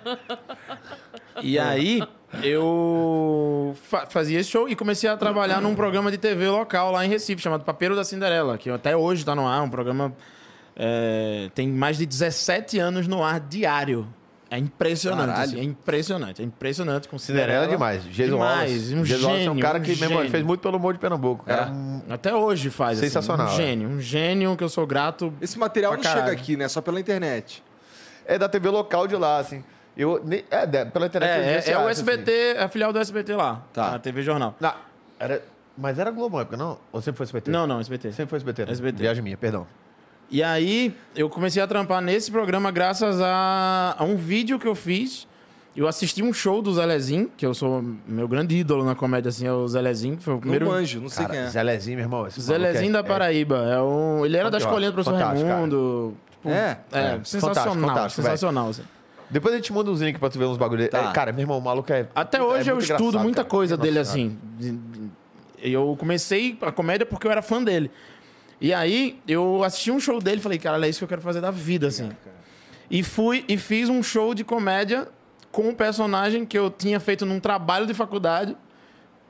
E aí, eu fa- fazia esse show e comecei a trabalhar num programa de TV local lá em Recife, chamado Papeiro da Cinderela, que até hoje tá no ar, um programa. é, tem mais de 17 anos no ar diário. É impressionante, assim, é impressionante, é impressionante com Cinderela é demais. Jason demais, Wallace. um Jason Wallace é um gênio, cara um que mesmo, gênio. fez muito pelo humor de Pernambuco. Cara, É. um- Até hoje faz. assim, Sensacional, um é. gênio, um gênio que eu sou grato. Esse material Pra não chega caralho. aqui, né? Só pela internet. É da TV local de lá, assim. Eu, é, pela internet. eu É, é, é o SBT, é a filial do SBT lá, Tá. a TV Jornal. Assim. Não, era, mas era Globo na época, não? Ou sempre foi SBT? Não, não, SBT. Sempre foi SBT. né? SBT. Viagem minha, perdão. E aí, eu comecei a trampar nesse programa graças a, a um vídeo que eu fiz. Eu assisti um show do Zelezinho, que eu sou meu grande ídolo na comédia, assim, é o Zelezinho, que foi o primeiro. Não manjo, não sei Cara, quem é. Zelezinho, meu irmão. Zelezinho é- da Paraíba. É um, ele era da escolinha do professor fantástico. Raimundo. Tipo, É? é, É, fantástico, sensacional. fantástico, sensacional. assim. Depois a gente manda uns links pra tu ver uns bagulho. dele. Tá. É, cara, meu irmão, o maluco é. Até é hoje eu muito estudo muita cara. coisa Nossa dele assim. Eu comecei a comédia porque eu era fã dele. E aí eu assisti um show dele e falei, cara, é isso que eu quero fazer da vida, assim. E fui e fiz um show de comédia com um personagem que eu tinha feito num trabalho de faculdade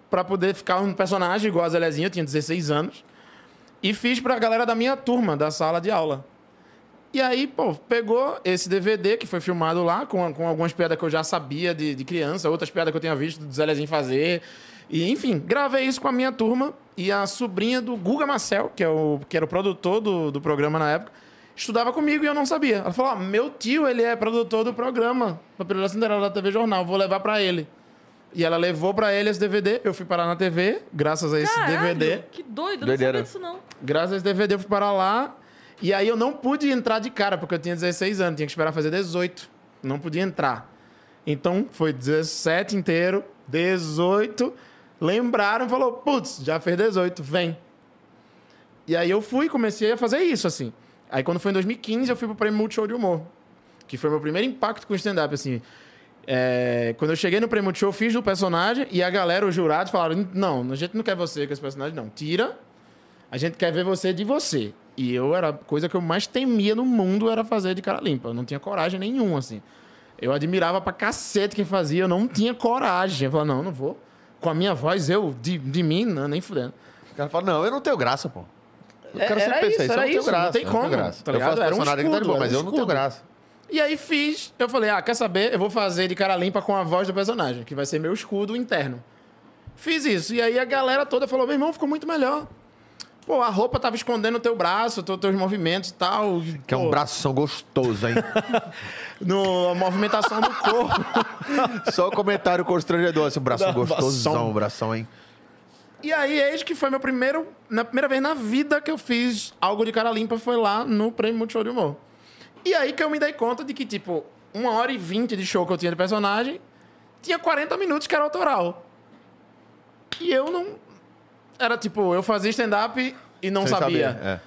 pra poder ficar um personagem igual a Zelezinha, eu tinha 16 anos. E fiz pra galera da minha turma, da sala de aula. E aí, pô, pegou esse DVD que foi filmado lá, com, com algumas piadas que eu já sabia de, de criança, outras piadas que eu tinha visto do Zelezinho fazer. E, enfim, gravei isso com a minha turma e a sobrinha do Guga Marcel, que, é o, que era o produtor do, do programa na época, estudava comigo e eu não sabia. Ela falou: Ó, meu tio, ele é produtor do programa Papel da Cinderela da TV Jornal, vou levar pra ele. E ela levou pra ele esse DVD, eu fui parar na TV, graças a esse Caralho, DVD. Que doido, Doideira. não sabia disso não. Graças a esse DVD eu fui para lá. E aí eu não pude entrar de cara, porque eu tinha 16 anos, tinha que esperar fazer 18. Não podia entrar. Então foi 17 inteiro, 18. Lembraram e falou: putz, já fez 18, vem. E aí eu fui comecei a fazer isso, assim. Aí quando foi em 2015, eu fui pro Prêmio Multishow de Humor. Que foi meu primeiro impacto com stand-up, assim. É, quando eu cheguei no Prêmio Multishow, fiz o personagem e a galera, os jurados, falaram: não, a gente não quer você com esse personagem, não. Tira. A gente quer ver você de você. E eu era a coisa que eu mais temia no mundo era fazer de cara limpa. Eu não tinha coragem nenhuma, assim. Eu admirava pra cacete quem fazia, eu não tinha coragem. Eu falava, não, não vou. Com a minha voz, eu, de, de mim, não, nem fudendo. O cara fala, não, eu não tenho graça, pô. O É- cara era sempre pensa isso, isso, eu não tenho graça. não tem eu não como, graça. tá eu ligado? faço Era um personagem que tá de escudo, boa, mas um eu não tenho escudo. graça. E aí fiz, eu falei, ah, quer saber? Eu vou fazer de cara limpa com a voz do personagem, que vai ser meu escudo interno. Fiz isso. E aí a galera toda falou, meu irmão, ficou muito melhor. Pô, a roupa tava escondendo o teu braço, teu- teus movimentos e tal. Que é um Pô, bração gostoso, hein? [laughs] No, a movimentação do corpo. [laughs] Só o comentário constrangedor, esse braço Dá gostosão, bração. o bração, hein? E aí, eis que foi meu primeiro. Na primeira vez na vida que eu fiz algo de cara limpa foi lá no Prêmio Multishow de Humor. E aí que eu me dei conta de que, tipo, uma hora e vinte de show que eu tinha de personagem, tinha 40 minutos que era autoral. E eu não. Era tipo, eu fazia stand-up e não Sem sabia. saber, é.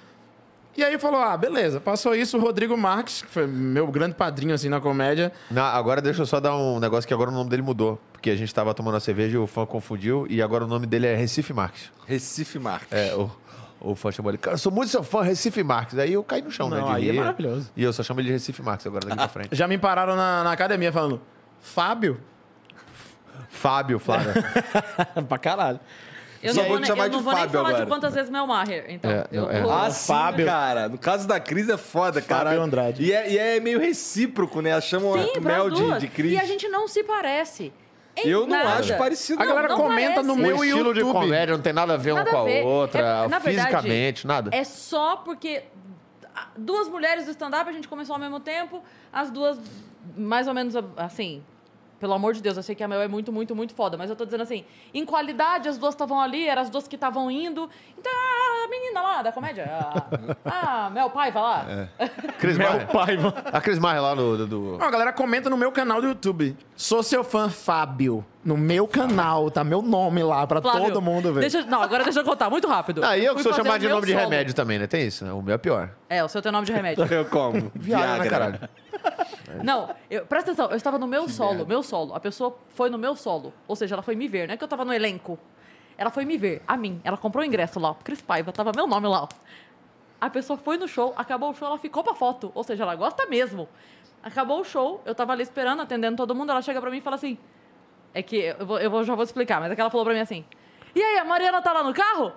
E aí falou: ah, beleza. Passou isso o Rodrigo Marques, que foi meu grande padrinho assim na comédia. Não, agora deixa eu só dar um negócio que agora o nome dele mudou. Porque a gente tava tomando a cerveja e o fã confundiu. E agora o nome dele é Recife Marques. Recife Marques. É, o, o fã chamou ele. Cara, eu sou muito seu fã, Recife Marques. Aí eu caí no chão, né? Não, de aí é rir. maravilhoso. E eu só chamo ele de Recife Marques agora daqui pra frente. Já me pararam na, na academia falando: Fábio? Fábio, Flávio. [laughs] pra caralho. Eu Só não vou te nem, chamar eu de não vou nem Fábio falar agora. de quantas vezes Mel Maher, então. É, eu, não, é. Ah, sim, Fábio. cara. No caso da Cris é foda, cara. Fábio Andrade. E é, e é meio recíproco, né? Elas chamam Sim, a pra Mel de, duas. de Cris. E a gente não se parece. Em Eu não nada. acho parecido, A não. galera não comenta parece. no O meu estilo de YouTube. comédia não tem nada a ver Nada um com a a ver. outra. É- na verdade, fisicamente, nada. É só porque duas mulheres do stand-up a gente começou ao mesmo tempo, as duas, mais ou menos assim. Pelo amor de Deus, eu sei que a Mel é muito, muito, muito foda, mas eu tô dizendo assim, em qualidade as duas estavam ali, eram as duas que estavam indo. Então, a menina lá da comédia, a, a Mel Paiva lá. [laughs] Cris Mel Maia. Paiva. A Cris Maia lá no... Do, do- Não, a galera comenta no meu canal do YouTube. Sou seu fã, Fábio. No meu canal, tá meu nome lá pra Flávio, todo mundo ver. Deixa, não, agora deixa eu contar, muito rápido. Ah, e eu que sou chamado de nome de solo. remédio também, né? Tem isso, né? O meu é pior. É, o seu tem nome de remédio. [laughs] Eu como. [laughs] Viagra, né, caralho? Não, eu- presta atenção, eu estava no meu solo, meu solo. A pessoa foi no meu solo. Ou seja, ela foi me ver, não é que eu estava no elenco. Ela foi me ver, a mim. Ela comprou o ingresso lá, Cris Paiva, tava meu nome lá. A pessoa foi no show, acabou o show, ela ficou pra foto. Ou seja, ela gosta mesmo. Acabou o show, eu tava ali esperando, atendendo todo mundo, ela chega pra mim e fala assim: É que eu, vou, eu vou- já vou explicar, mas é que ela falou pra mim assim: E aí, a Mariana tá lá no carro?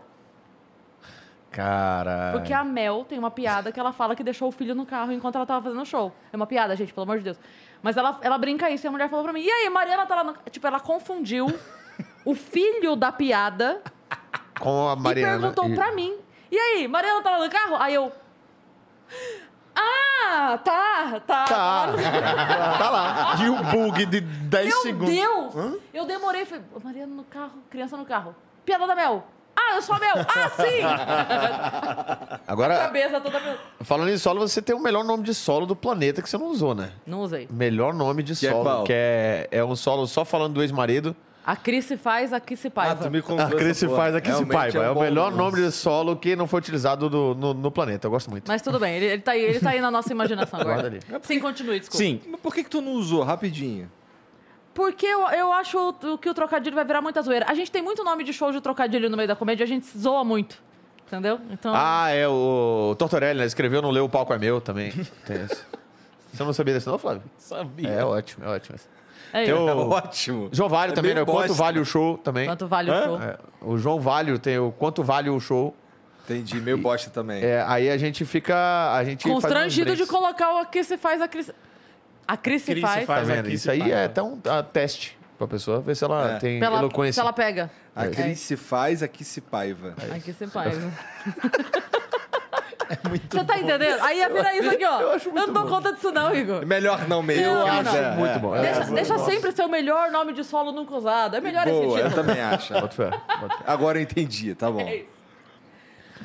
Cara. Porque a Mel tem uma piada que ela fala que deixou o filho no carro enquanto ela tava fazendo o show. É uma piada, gente, pelo amor de Deus. Mas ela, ela brinca isso e a mulher falou pra mim: E aí, Mariana tá lá no. Tipo, ela confundiu o filho da piada Com a Mariana. e perguntou e- pra mim: E aí, Mariana tá lá no carro? Aí eu. Ah, tá, tá. Tá. [laughs] tá lá. E o bug de 10 Meu segundos. Deus! Eu demorei, falei, "Ô, Mariana no carro, criança no carro. Piada da Mel. Ah, eu sou a Mel. Ah, sim! [laughs] Agora, Cabeça toda. falando em solo, você tem o melhor nome de solo do planeta que você não usou, né? Não usei. Melhor nome de Que é solo, qual? que é, é um solo só falando do ex-marido. A Cris se faz, a Cris se Ah, paiva. tu me contou A Cris se faz aqui se Realmente paiva. É, um o melhor nome de solo que não foi utilizado do- no, no planeta. Eu gosto muito. Mas tudo bem, ele, ele, tá aí, ele tá aí na nossa imaginação agora. Guarda ali. Sim, continue, desculpa. Sim. Mas por que, que tu não usou? Rapidinho. Porque eu, eu acho que o trocadilho vai virar muita zoeira. A gente tem muito nome de show de trocadilho no meio da comédia, a gente se zoa muito. Entendeu? Então. Ah, é o Tortorelli, né? Escreveu Não Leu, o Palco é Meu também. Tem esse. Você não sabia desse não, Flávio? Sabia. É ótimo, é ótimo. É Tem o- É [laughs] ótimo. João Valho É também, né? Quanto bosta. vale o show também. Quanto vale o show? É, o João Valho tem o Quanto Vale o show. Entendi, meio bosta também. É, aí a gente fica. A gente Constrangido de colocar o aqui se faz, a Cris. A Cris se faz. faz. Tá vendo? Isso aí é até um ah, teste pra pessoa ver se ela É. tem Pela, eloquência. se ela pega. A Cris se faz, aqui se paiva. Aqui se faz. Você tá entendendo? Aí ia virar isso aqui, ó. Eu, acho muito não dou bom. conta disso, não, Igor. Melhor não mesmo. Eu acho é, muito é. bom. Deixa, É, deixa sempre ser o melhor nome de solo nunca usado. É melhor esse Boa, eu título. também acho. [laughs] Bota fé. Agora eu entendi, tá bom. É isso.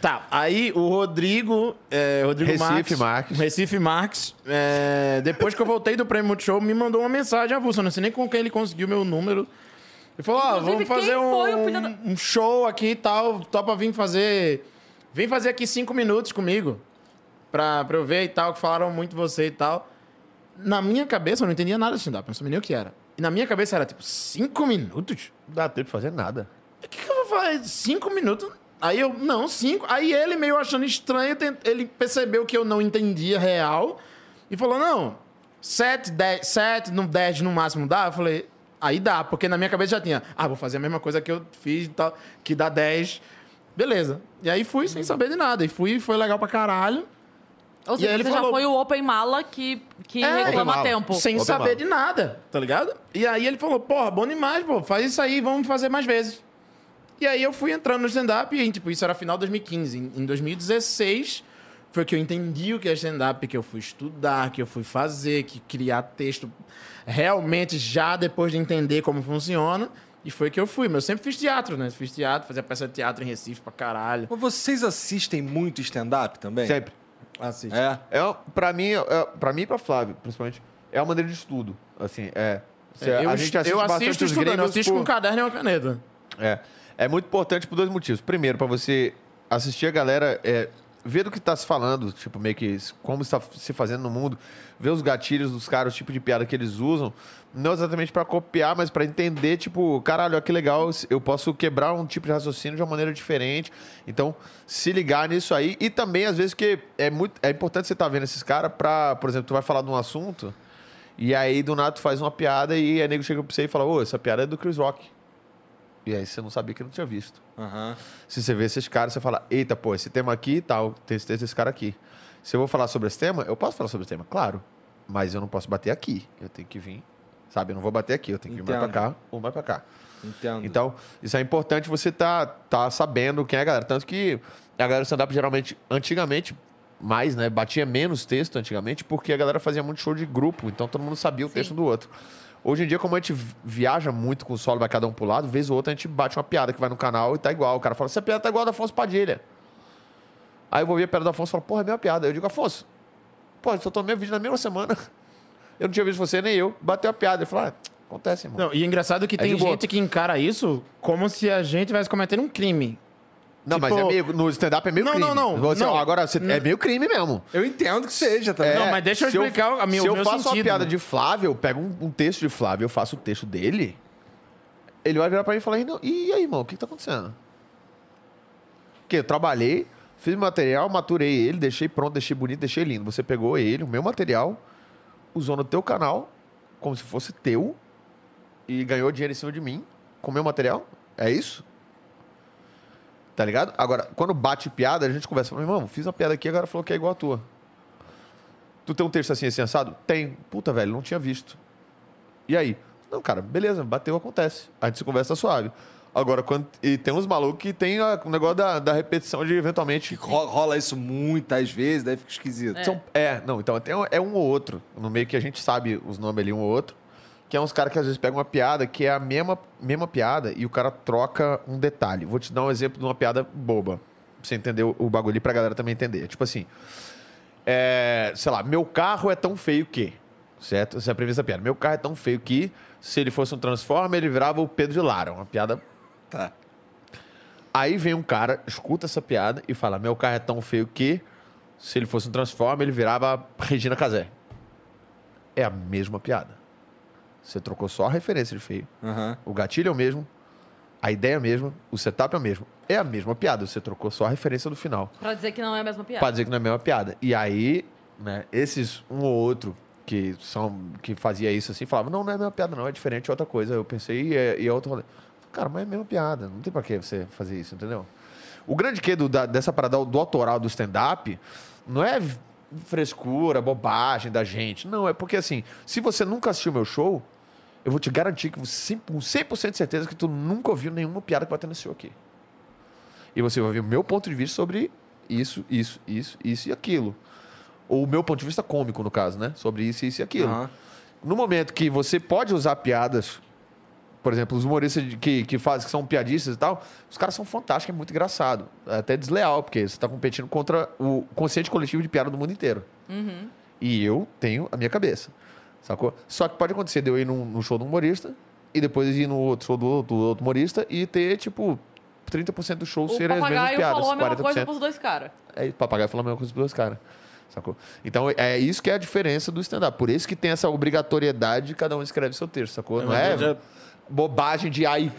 Tá, aí o Rodrigo. É, Rodrigo Recife Marques, Marques. Recife Marques. é, depois que eu voltei do Prêmio Multishow, me mandou uma mensagem avulsa. Não sei nem com quem ele conseguiu meu número. Ele falou: Ó, vamos fazer um, da- um show aqui e tal. Topa vir fazer. Vem fazer aqui cinco minutos comigo. Pra, pra eu ver e tal, que falaram muito você e tal. Na minha cabeça, eu não entendia nada de stand-up, não sabia nem o que era. E na minha cabeça era tipo, cinco minutos? Não dá tempo de fazer nada. O que, que eu vou fazer? Cinco minutos? Aí eu, não, cinco. Aí ele, meio achando estranho, ele percebeu que eu não entendia real e falou: não, sete, dez, sete, no dez no máximo dá? Eu falei, aí dá, porque na minha cabeça já tinha, ah, vou fazer a mesma coisa que eu fiz e tal, que dá dez. Beleza. E aí fui sem saber de nada. E fui, foi legal pra caralho. Ou E seja, aí ele você falou- já foi o Open Mala que, que É, reclama Mala. tempo. Sem Open saber mala. de nada, tá ligado? E aí ele falou, porra, bom demais, pô, faz isso aí, vamos fazer mais vezes. E aí eu fui entrando no stand-up e, tipo, isso era final de 2015. Em, em 2016 foi que eu entendi o que é stand-up, que eu fui estudar, que eu fui fazer, que criar texto realmente já depois de entender como funciona. E foi que eu fui. Mas eu sempre fiz teatro, né? Fiz teatro, fazia peça de teatro em Recife pra caralho. Mas vocês assistem muito stand-up também? Sempre. Assiste. É. É, pra mim, é, pra mim e pra Flávio, principalmente, é uma maneira de estudo. Assim, é. Cê- eu, a gente assiste eu assisto estudando, eu assisto por- com um caderno e uma caneta. É. É muito importante por dois motivos. Primeiro, pra você assistir a galera, é, ver do que tá se falando, tipo, meio que como está se fazendo no mundo, ver os gatilhos dos caras, o tipo de piada que eles usam, não exatamente pra copiar, mas pra entender, tipo, caralho, olha que legal, eu posso quebrar um tipo de raciocínio de uma maneira diferente. Então, se ligar nisso aí. E também, às vezes, que é muito é importante você estar vendo esses caras pra, por exemplo, tu vai falar de um assunto. E aí, do nada, tu faz uma piada e aí nego chega pra você e fala, ô, essa piada é do Chris Rock. E aí você não sabia que não tinha visto. Aham. Se você vê esses caras, você fala, eita, pô, esse tema aqui e tal, tem esse, esse cara aqui. Se eu vou falar sobre esse tema, eu posso falar sobre esse tema, claro. Mas eu não posso bater aqui. Eu tenho que vir, sabe? Eu não vou bater aqui, eu tenho que vir mais pra cá ou mais pra cá. Entendo. Então, isso é importante você tá, tá sabendo quem é a galera. Tanto que a galera do stand-up geralmente, antigamente, mais, né? Batia menos texto antigamente, porque a galera fazia muito show de grupo, então todo mundo sabia o Sim. texto do outro. Hoje em dia, como a gente viaja muito com o solo, vai cada um pro lado, vez ou outra a gente bate uma piada que vai no canal e tá igual. O cara fala, essa piada tá igual a da Afonso Padilha. Aí eu vou ver a piada do Afonso e falo, porra, é a mesma piada. Eu digo, Afonso, pô, eu só mesmo vídeo na mesma semana. Eu não tinha visto você nem eu. Bateu a piada. Ele falou, ah, acontece, irmão. Não, e é engraçado que É tem de boa. gente que encara isso como se a gente estivesse cometendo um crime. Não, mas Tipo- é meio, no stand-up é meio Não, crime. não, não, Você, não. ó, agora, você- é meio crime mesmo. Eu entendo que seja também. Não, mas deixa eu se explicar a minha- Se o eu meu faço uma sentido, piada né? de Flávio, eu pego um, um texto de Flávio, eu faço o texto dele, ele vai virar pra mim e falar, "E aí, irmão, o que, que tá acontecendo? Porque eu trabalhei, fiz material, maturei ele, deixei pronto, deixei bonito, deixei lindo. Você pegou ele, o meu material, usou no teu canal, como se fosse teu, e ganhou dinheiro em cima de mim com meu material. É isso? Tá ligado? Agora, quando bate piada, a gente conversa. Fala, irmão, fiz uma piada aqui, agora falou que é igual a tua. Tu tem um texto assim, assim, assado? Tem. Puta, velho, não tinha visto. E aí? Não, cara, beleza, bateu, acontece. A gente se conversa suave. Agora, quando. E tem uns malucos que tem a- o negócio da, da repetição de eventualmente. Ro- Rola isso muitas vezes, daí fica esquisito. São- é, não, então um- é um ou outro. No meio que a gente sabe os nomes ali, um ou outro. Que é uns caras que às vezes pegam uma piada que é a mesma, mesma piada e o cara troca um detalhe. Vou te dar um exemplo de uma piada boba. Pra você entender o, o bagulho e pra galera também entender. Tipo assim. É, sei lá, meu carro é tão feio que. Certo? Essa é a premissa da piada. Meu carro é tão feio que, se ele fosse um Transformer, ele virava o Pedro de Lara. Uma piada Tá. Aí vem um cara, escuta essa piada e fala: Meu carro é tão feio que, se ele fosse um Transformer, ele virava Regina Casé. É a mesma piada. Você trocou só a referência de feio. Aham. O gatilho é o mesmo, a ideia é a mesma, o setup é o mesmo. É a mesma piada, você trocou só a referência do final. Pra dizer que não é a mesma piada. Pra dizer que não é a mesma piada. E aí, né, esses um ou outro que são que fazia isso assim, falava, não, não é a mesma piada, não, é diferente, é outra coisa. Eu pensei, e é, e é outro rolê. Cara, mas é a mesma piada, não tem pra que você fazer isso, entendeu? O grande que da, dessa parada do autoral do stand-up não é frescura, bobagem da gente. Não, é porque assim, se você nunca assistiu meu show, eu vou te garantir que com 100% de certeza que tu nunca ouviu nenhuma piada que vai ter nesse show aqui. E você vai ouvir o meu ponto de vista sobre isso, isso, isso, isso e aquilo. Ou o meu ponto de vista cômico, no caso, né? Sobre isso, isso e aquilo. Aham. No momento que você pode usar piadas, por exemplo, os humoristas que, que fazem, que são piadistas e tal, os caras são fantásticos, é muito engraçado. É até desleal, porque você está competindo contra o consciente coletivo de piada do mundo inteiro. E eu tenho a minha cabeça. Sacou? Só que pode acontecer de eu ir num, num show do humorista e depois ir no outro show do outro, do outro humorista e ter, tipo, 30% do show O serem as mesmas papagaio piadas. falou a mesma 40%. coisa pros dois caras. É, o papagaio falou a mesma coisa pros dois caras. Sacou? Então é isso que é a diferença do stand-up. Por isso que tem essa obrigatoriedade de cada um escreve seu texto, sacou? Não é já- bobagem de ai.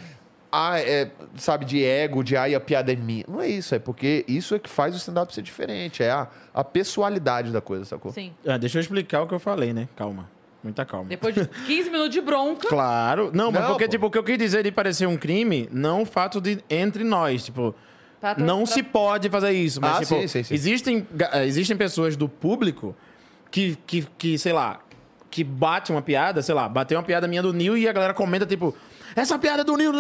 Ah, é, sabe, de ego, de ai, a piada é minha. Não é isso, é porque isso é que faz o stand-up ser diferente. É a, a pessoalidade da coisa, sacou? Sim. Ah, deixa eu explicar o que eu falei, né? Calma. Muita calma. Depois de [laughs] 15 minutos de bronca. Claro. Não, mas Não, porque, pô. tipo, o que eu quis dizer de parecer um crime, não o fato de entre nós, tipo... Pra- pra- não pra- se pode fazer isso, mas, Ah, tipo, sim, sim, sim. Existem, eh, existem pessoas do público que, que, que, sei lá, que bate uma piada, sei lá, bateu uma piada minha do Nil e a galera comenta, tipo, essa piada é do Nil...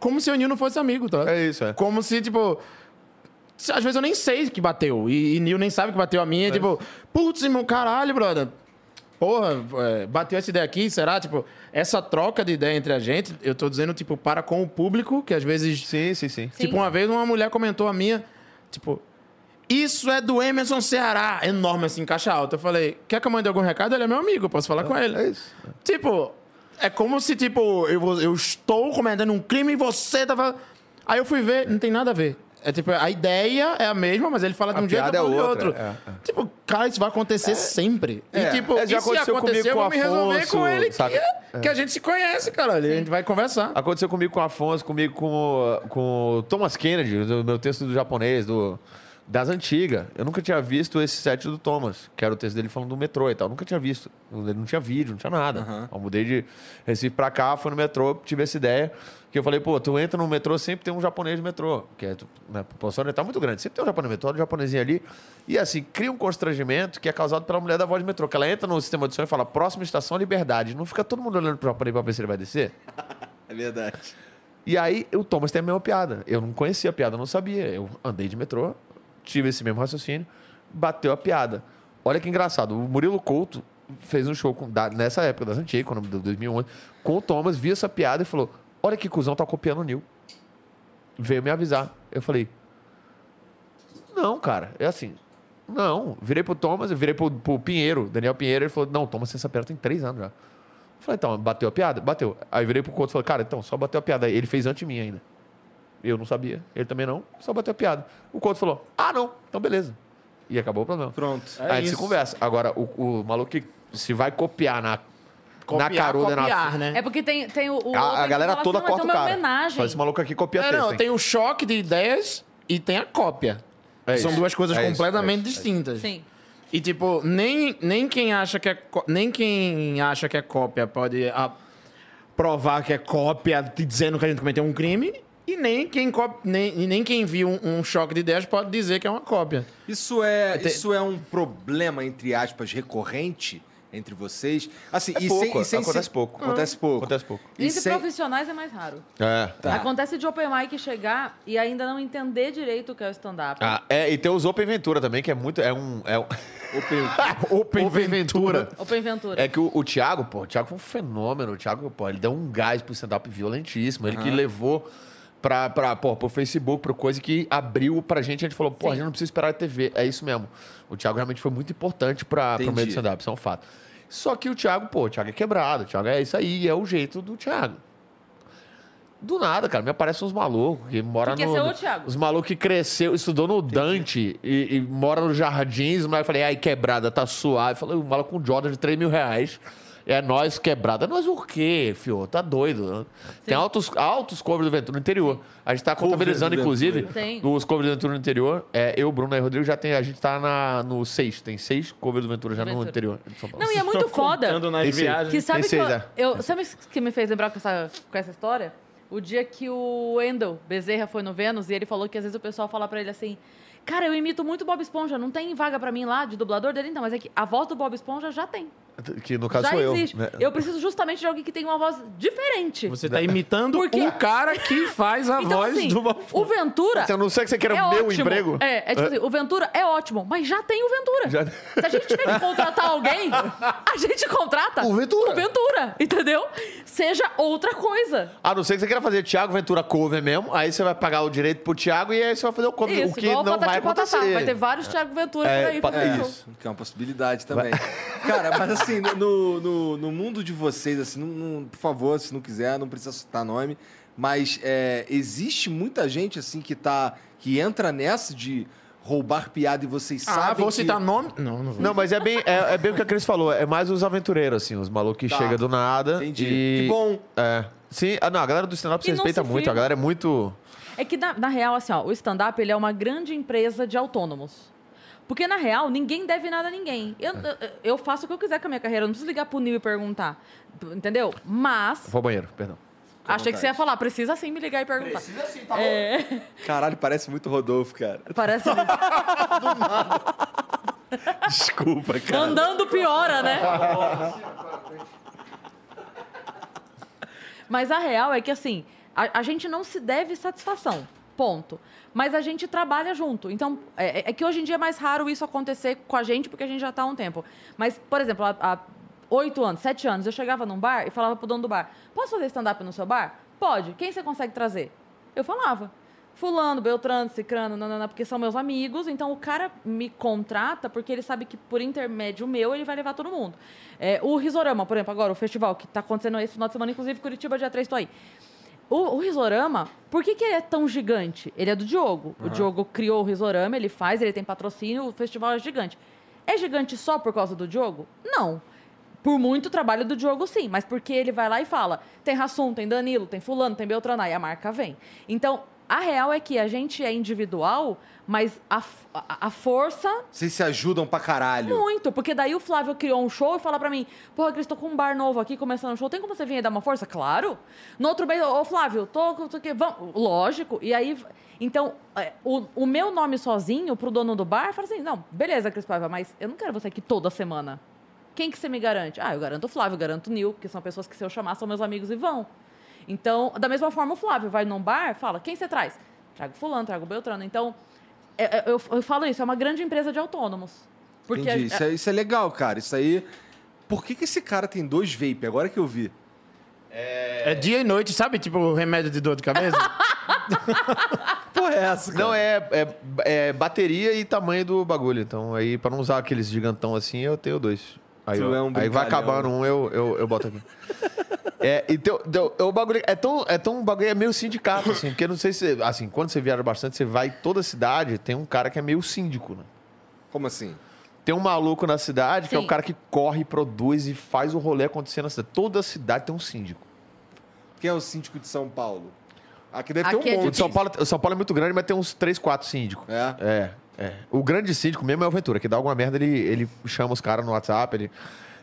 Como se o Nil não fosse amigo, tá? É isso, é. Como se, tipo... Às vezes eu nem sei que bateu. E, e Nil nem sabe que bateu a minha. Tipo, putz, irmão, caralho, brother. Porra, é, bateu essa ideia aqui, será? Tipo, essa troca de ideia entre a gente, eu tô dizendo, tipo, para com o público, que às vezes. Sim, sim, sim. Sim. Tipo, uma vez uma mulher comentou a minha, tipo, isso é do Emerson Ceará, enorme assim, caixa alta. Eu falei, quer que eu mande algum recado? Ele é meu amigo, eu posso falar com ele. É isso. Tipo, é como se, tipo, eu, eu estou cometendo um crime e você tava. Aí eu fui ver, não tem nada a ver. É tipo, a ideia é a mesma, mas ele fala de um jeito eu falo é de outra, outro. é, é. Tipo, cara, isso vai acontecer sempre. É, e tipo, é, já e se acontecer, eu vou me resolver Afonso, com ele, que, é- que a gente se conhece, cara. A gente vai conversar. Aconteceu comigo com o Afonso, comigo com, o- com o Thomas Kennedy, do meu texto do japonês, do, das antigas. Eu nunca tinha visto esse set do Thomas, que era o texto dele falando do metrô e tal. Nunca tinha visto. Ele não tinha vídeo, não tinha nada. Eu mudei de Recife pra cá, fui no metrô, tive essa ideia. Que eu falei, pô, tu entra no metrô, sempre tem um japonês no metrô. Que é, né, a população oriental é muito grande. Sempre tem um japonês no metrô, um japonesinho ali. E assim, cria um constrangimento que é causado pela mulher da voz de metrô. Que ela entra no sistema de som e fala, próxima estação, Liberdade. Não fica todo mundo olhando pro japonês pra ver se ele vai descer? [laughs] É verdade. E aí o Thomas tem a mesma piada. Eu não conhecia a piada, eu não sabia. Eu andei de metrô, tive esse mesmo raciocínio, bateu a piada. Olha que engraçado. O Murilo Couto fez um show com- da- nessa época das antigas, quando de 2011, com o Thomas, viu essa piada e falou: Olha que cuzão tá copiando o Nil. Veio me avisar. Eu falei: Não, cara, é assim. Não, virei pro Thomas, virei pro, pro Pinheiro, Daniel Pinheiro, ele falou: Não, Thomas tem essa piada tem três anos já. Eu falei, então, bateu a piada? Bateu. Aí virei pro Couto e falei, cara, então, só bateu a piada. Ele fez antes de mim ainda. Eu não sabia. Ele também não. Só bateu a piada. O Couto falou, ah, não. Então, beleza. E acabou o problema. Pronto. É Aí a gente se conversa. Agora, o, o maluco que se vai copiar na, Copiar, na carona, copiar, na... né? É porque tem, tem o. o A, a galera toda assim, "Não, mas corta o uma cara. homenagem. Fala, esse maluco aqui copia É, texto, não, hein? tem o choque de ideias e tem a cópia. É São isso. duas coisas É isso, completamente é isso, é isso. distintas. Sim. E tipo, nem, nem quem acha que é nem quem acha que é cópia pode a- provar que é cópia, te dizendo que a gente cometeu um crime. E nem quem, cop- nem, nem quem viu um, um choque de ideias pode dizer que é uma cópia. Isso é, isso é um problema, entre aspas, recorrente entre vocês? Assim, É e pouco, sem, e sem acontece ser- pouco. Acontece pouco. Acontece pouco. E Entre sem- profissionais é mais raro. É. Tá. Acontece de open mic chegar e ainda não entender direito o que é o stand-up. Ah, é, e tem os Open Ventura também, que é muito. É um. É um... Open, [laughs] Open Ventura. Open Ventura. É que o, o Thiago, pô, o Thiago foi um fenômeno. O Thiago, pô, ele deu um gás pro stand-up violentíssimo. Ele que levou pra, pra, pô, pro Facebook, pro coisa que abriu pra gente. A gente falou, pô, a Sim. gente não precisa esperar a TV. É isso mesmo. O Thiago realmente foi muito importante pra, pro Entendi. meio do stand-up, isso é um fato. Só que o Thiago, pô, o Thiago é quebrado. O Thiago é isso aí, é o jeito do Thiago. Do nada, cara, me aparecem uns malucos que moram Que quer no. ser o Thiago. Os malucos que cresceu, estudou no Dante e, e mora nos jardins, mas eu falei, ai, quebrada, tá suave. Falei, o maluco com um Jordan de 3 mil reais. É nós quebrada. Nós o quê, fio? Tá doido. Tem altos, altos covers do Ventura no interior. A gente tá contabilizando, do inclusive. Tem. os covers do Ventura no interior. É, eu, Bruno e Rodrigo já tem. A gente tá na, no 6. Tem seis covers do Ventura já no Ventura. interior de São Paulo. Não, e é muito foda. Contando nas Esse- viagens. Que sabe Tem que eu, seis, é. eu- sabe o que me fez lembrar com essa, com essa história? O dia que o Wendel Bezerra foi no Vênus e ele falou que às vezes o pessoal fala pra ele assim: Cara, eu imito muito Bob Esponja, não tem vaga pra mim lá de dublador dele, então, mas é que a voz do Bob Esponja já tem. Que no caso já sou eu. existe. né? Eu preciso justamente de alguém que tenha uma voz diferente. Você tá imitando Por quê? um cara que faz a [laughs] então, voz assim, do Bob o Ventura. A não ser que você queira é o meu ótimo. emprego. É, é tipo assim, o Ventura é ótimo, mas já tem o Ventura. Já- Se a gente tiver que contratar alguém, a gente contrata O Ventura. o Ventura, entendeu? Seja outra coisa. A não ser que você queira fazer Thiago Ventura cover mesmo, aí você vai pagar o direito pro Thiago e aí você vai fazer o cover, Isso, o que igual o não vai acontecer. Vai ter vários Thiago Ventura É, por aí. É isso, que é uma possibilidade também. Cara, mas assim, no, no, no mundo de vocês, assim, não, não- por favor, se não quiser, não precisa citar nome, mas é, existe muita gente, assim, que tá. que entra nessa de roubar piada e vocês Ah, sabem. vou que... citar nome? Não, não vou. Não, mas é bem, é, é bem o que a Cris falou, é mais os aventureiros, assim, os malucos que Tá. chegam do nada. Entendi. E... Que bom. É. Sim, ah, não, a galera do stand-up se E respeita se muito, a galera é muito. É que, na, na real, assim, ó, o stand-up ele é uma grande empresa de autônomos. Porque, na real, ninguém deve nada a ninguém. Eu, eu, eu faço o que eu quiser com a minha carreira, eu não preciso ligar pro Nil e perguntar. Entendeu? Mas. Vou ao banheiro, perdão. achei que você ia falar, precisa sim me ligar e perguntar. Precisa sim, tá é, Caralho, parece muito Rodolfo, cara. Parece. [laughs] Desculpa, cara. Andando piora, né? Mas a real é que, assim, a, a gente não se deve satisfação. Ponto. Mas a gente trabalha junto. Então, é, é que hoje em dia é mais raro isso acontecer com a gente, porque a gente já está há um tempo. Mas, por exemplo, há- oito anos, sete anos, eu chegava num bar e falava pro dono do bar: Posso fazer stand-up no seu bar? Pode. Quem você consegue trazer? Eu falava. Fulano, Beltrano, Cicrano, nanana, porque são meus amigos, então o cara me contrata porque ele sabe que por intermédio meu ele vai levar todo mundo. É, o Risorama, por exemplo, agora, o festival que está acontecendo esse final de semana, inclusive Curitiba, dia 3, tô aí. O, o Risorama, por que, que ele é tão gigante? Ele é do Diogo. O Diogo criou o Risorama, ele faz, ele tem patrocínio, o festival é gigante. É gigante só por causa do Diogo? Não. Por muito trabalho do Diogo, sim. Mas porque ele vai lá e fala: tem Rassum, tem Danilo, tem Fulano, tem Beltrano, aí a marca vem. Então, a real é que a gente é individual, mas a, a, a força Vocês se ajudam pra caralho. muito, porque daí o Flávio criou um show e fala pra mim: Porra, Cris, tô com um bar novo aqui começando um show, tem como você vir aí dar uma força? Claro. No outro mês, ô Flávio, tô com. tô aqui, Vamos. Lógico. E aí. Então, é, o, o meu nome sozinho pro dono do bar fala assim: Não, beleza, Cris Paiva, mas eu não quero você aqui toda semana. Quem que você me garante? Ah, eu garanto o Flávio, eu garanto o Nil, que são pessoas que se eu chamar são meus amigos e vão. Então, da mesma forma, o Flávio vai num bar, fala: Quem você traz? Trago Fulano, trago Beltrano. Então, é- é- eu, eu falo isso, é uma grande empresa de autônomos. Porque Entendi. a- Isso, é, isso é legal, cara. Isso aí. Por que, que esse cara tem dois vape? Agora que eu vi. É dia e noite, sabe? Tipo remédio de dor de cabeça? [laughs] Porra, é essa? Cara? Não, é, é, é bateria e tamanho do bagulho. Então, aí, pra não usar aqueles gigantão assim, eu tenho dois. Aí, Tu ó, é um aí vai acabando um, eu, eu, eu boto aqui. É, e teu- o bagulho é tão, é tão bagulho é meio sindicato, assim, porque não sei se, assim, quando você viaja bastante, você vai toda a cidade, tem um cara que é meio síndico, né? Como assim? Tem um maluco na cidade que é Sim. o cara que corre, produz e faz o rolê acontecer na cidade. Toda cidade tem um síndico. Quem é o síndico de São Paulo? Aqui deve Aqui ter é um O monte. de São Paulo, São Paulo é muito grande, mas tem uns 3, 4 síndicos. É? É, é. O grande síndico mesmo é o Ventura, que dá alguma merda, ele, ele chama os caras no WhatsApp, ele...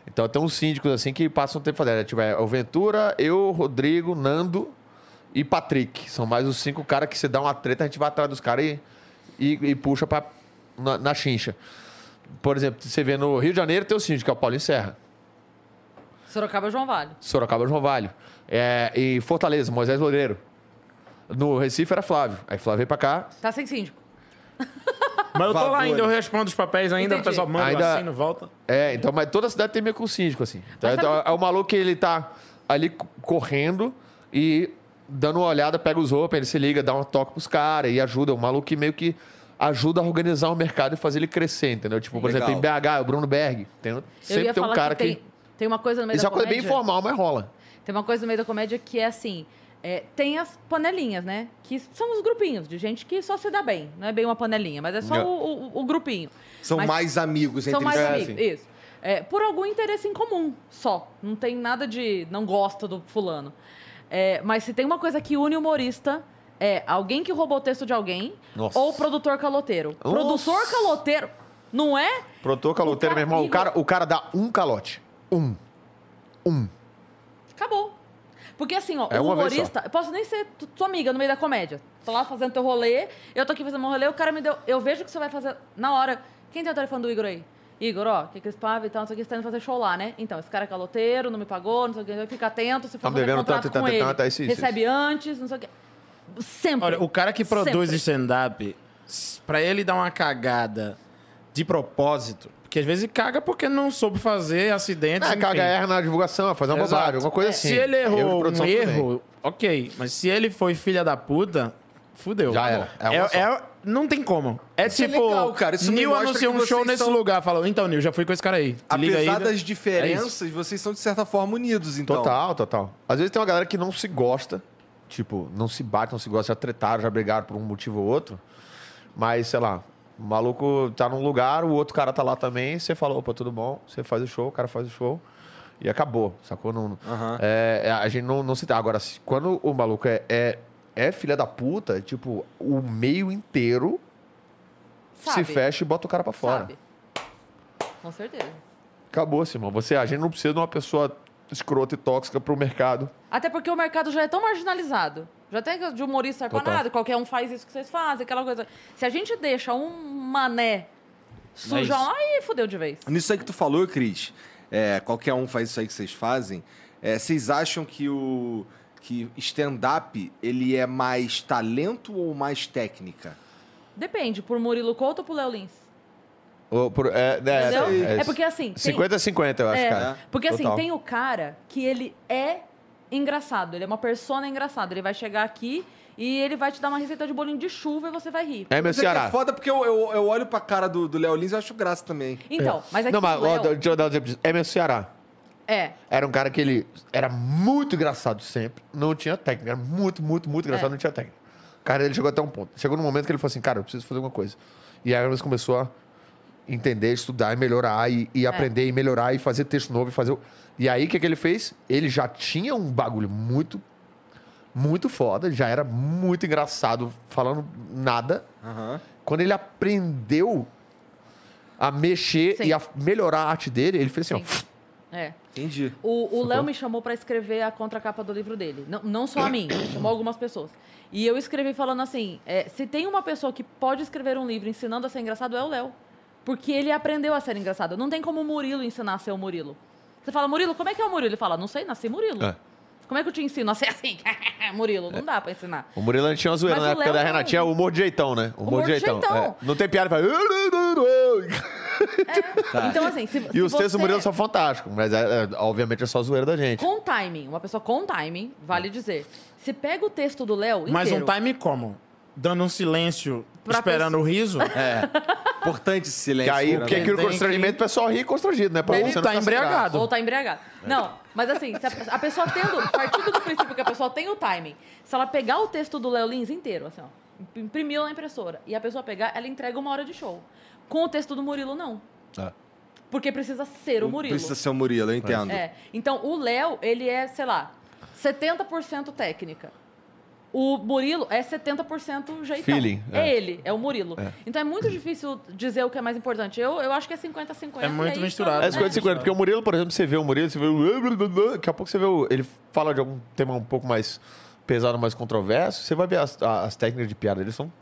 Então tem uns síndicos assim que passam o tempo fazendo. Tipo, é o Ventura, eu, Rodrigo, Nando e Patrick. São mais os cinco caras que se dá uma treta, a gente vai atrás dos caras e, e, e puxa pra, na, na chincha. Por exemplo, você vê no Rio de Janeiro tem o síndico, que é o Paulinho Serra. Sorocaba João Vale. Sorocaba, João Valho. É, e Fortaleza, Moisés Loureiro. No Recife era Flávio. Aí Flávio veio pra cá. Tá sem síndico. [laughs] Mas eu tô lá ainda, eu respondo os papéis ainda, Entendi. o pessoal manda, Ainda- assino, volta. É, então, mas toda cidade tem meio que um síndico, assim. Então, é o maluco que ele tá ali co- correndo e dando uma olhada, pega os roupas, ele se liga, dá um toque pros caras e ajuda. É um maluco que meio que ajuda a organizar o mercado e fazer ele crescer, entendeu? Tipo, por Legal. exemplo, em BH, o Bruno Berg. Tem, sempre tem um cara que que. tem, tem uma coisa no meio Isso é da uma coisa bem informal, mas rola. Tem uma coisa no meio da comédia que é assim: é, tem as panelinhas, né? Que são os grupinhos de gente que só se dá bem. Não é bem uma panelinha, mas é só o, o- o grupinho. São Mas mais amigos entre São mais si. Amigos. Isso. É, por algum interesse em comum, só. Não tem nada de não gosta do fulano. É, mas se tem uma coisa que une humorista. É alguém que roubou o texto de alguém Nossa. ou produtor caloteiro. Nossa. Produtor caloteiro, não é? Produtor caloteiro, meu irmão. O cara, o cara dá um calote. Um. Um. Acabou. Porque assim, ó, É o humorista, eu posso nem ser tu- tua amiga no meio da comédia. Tô lá fazendo teu rolê, eu tô aqui fazendo meu rolê, o cara me deu. Eu vejo que você vai fazer na hora. Quem tem o telefone do Igor aí? Igor, ó, que que esse pavo e tal, não sei o que, você tá indo fazer show lá, né? Então, esse cara é caloteiro, não me pagou, não sei o que, fica atento, se for Tá fazer devendo contrato tanto, com tanto, ele, tanto, é isso, isso, recebe antes, não sei o que. Sempre. Olha, o cara que produz stand-up, pra ele dar uma cagada de propósito, porque às vezes caga porque não soube fazer acidentes. É, enfim. caga erra na divulgação, fazer uma Exato. bobagem, alguma coisa assim. Se ele Erro de errou um produção também. erro, ok. Mas se ele foi filha da puta, fudeu. Já era. É uma só. É- não tem como. É Isso é tipo, legal, cara. Isso Nil anunciou que um show nesse são- lugar. Falou, então, Nil, já fui com esse cara aí. Te liga aí. Apesar né? das É diferenças, vocês são de certa forma unidos, então. Total, total. Às vezes tem uma galera que não se gosta, tipo, não se bate, não se gosta, já tretaram, já brigaram por um motivo ou outro. Mas, sei lá, o maluco tá num lugar, o outro cara tá lá também, você fala, opa, tudo bom, você faz o show, o cara faz o show. E acabou, sacou? Não, Aham. é, a gente não, não se dá. Agora, quando o maluco é, é, é filha da puta, tipo, o meio inteiro Sabe, se fecha e bota o cara pra fora. Sabe. Com certeza. Acabou, Simão. Você, a gente não precisa de uma pessoa escrota e tóxica pro mercado. Até porque o mercado já é tão marginalizado. Já tem de humorista Total. arpanado, qualquer um faz isso que vocês fazem, aquela coisa. Se a gente deixa um mané sujão, aí fudeu de vez. Nisso aí que tu falou, Cris, é, qualquer um faz isso aí que vocês fazem. é, vocês acham que o que stand-up ele é mais talento ou mais técnica? Depende, por Murilo Couto ou por Léo Lins. Ou por- é, é, Entendeu? é, É porque assim. tem- 50 a 50, eu acho, É, cara. Porque assim, Total. tem o cara que ele é engraçado, ele é uma persona engraçada. Ele vai chegar aqui e ele vai te dar uma receita de bolinho de chuva e você vai rir. É, meu Mas é que Ceará. É foda porque eu, eu, eu olho pra cara do, do Léo Lins e acho graça também. Então, mas é que Não, mas o Léo- ó, deixa eu dar um exemplo disso. É meu Ceará. É. Era um cara que ele era muito engraçado sempre. Não tinha técnica. Era muito, muito, muito engraçado, É. não tinha técnica. Cara, ele chegou até um ponto. Chegou num momento que ele falou assim, cara, eu preciso fazer alguma coisa. E aí ele começou a entender, estudar e melhorar e, É. e aprender e melhorar e fazer texto novo e fazer... o- E aí, o que, que ele fez? Ele já tinha um bagulho muito, muito foda. Já era muito engraçado, falando nada. Aham. Quando ele aprendeu a mexer Sim. e a melhorar a arte dele, ele fez assim, Sim. ó... É. Entendi. O, o Léo me chamou pra escrever a contracapa do livro dele. Não, não só a mim, ele chamou algumas pessoas. E eu escrevi falando assim: é, se tem uma pessoa que pode escrever um livro ensinando a ser engraçado, é o Léo. Porque ele aprendeu a ser engraçado. Não tem como o Murilo ensinar a ser o Murilo. Você fala, Murilo, como é que é o Murilo? Ele fala, não sei, nasci Murilo. É. Como é que eu te ensino a ser assim? [laughs] Murilo, não dá pra ensinar. O Murilo a gente tinha uma zoeira Mas na o época Léo da. Renatinha, o humor de jeitão, né? O humor, de jeitão. É. Não tem piada, ele fala... Então, assim, se, E se os textos do você- Murilo são fantásticos, mas é, é, obviamente é só zoeira da gente. Com timing, uma pessoa com timing, vale dizer. Se pega o texto do Léo inteiro... Mas um time como? Dando um silêncio, Pra esperando o riso? [laughs] Importante esse Que silêncio. aí, né? porque aquilo tem constrangimento, o pessoal ri constrangido, né? Pra Ou tá embriagado. Ou tá embriagado. Não, mas assim, se a, a pessoa tendo. Partindo do princípio que a pessoa tem o timing, se ela pegar o texto do Léo Lins inteiro, assim, ó, imprimiu na impressora, e a pessoa pegar, ela entrega uma hora de show. Com o texto do Murilo, não. graça. Porque precisa ser o Murilo. Precisa ser o Murilo, eu entendo. É. Então, o Léo, ele é, sei lá, 70% técnica. O Murilo é 70% jeitão. Feeling, É. é. ele, é o Murilo. Então é muito difícil dizer o que é mais importante. Eu, eu acho que é 50-50. É muito e aí, misturado. É 50 50, porque o Murilo, por exemplo, você vê o Murilo, você vê o. Daqui a pouco você vê o. Ele fala de algum tema um pouco mais pesado, mais controverso. Você vai ver as, as técnicas de piada dele são.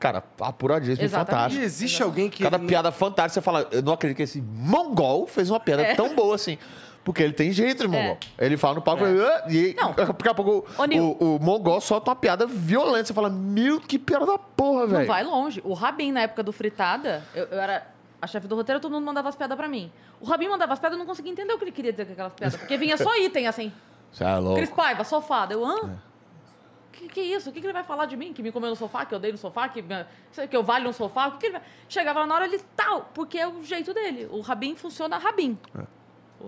Cara, apuradíssimo. E fantástico. existe alguém que. Cada piada fantástica, você fala, eu não acredito que esse mongol fez uma piada É. tão boa assim. Porque ele tem jeito de mongol. Ele fala no palco "Ah", e Não. daqui a pouco Nil. o, o mongol solta uma piada violenta. Você fala, meu, que piada da porra, Não velho. vai longe. O Rabin, na época do Fritada, eu, eu era a chefe do roteiro, todo mundo mandava as piadas pra mim. O Rabin mandava as piadas, eu não conseguia entender o que ele queria dizer com aquelas piadas. Porque vinha só item, assim. Você é louco. Cris Paiva, sofá. Eu, hã? Que, que isso? O que, que ele vai falar de mim? Que me comeu no sofá, que eu dei no sofá, que, sei que eu valho no sofá? O que, que ele vai... Chegava lá na hora, ele tal, porque é o jeito dele. O Rabin funciona Rabin.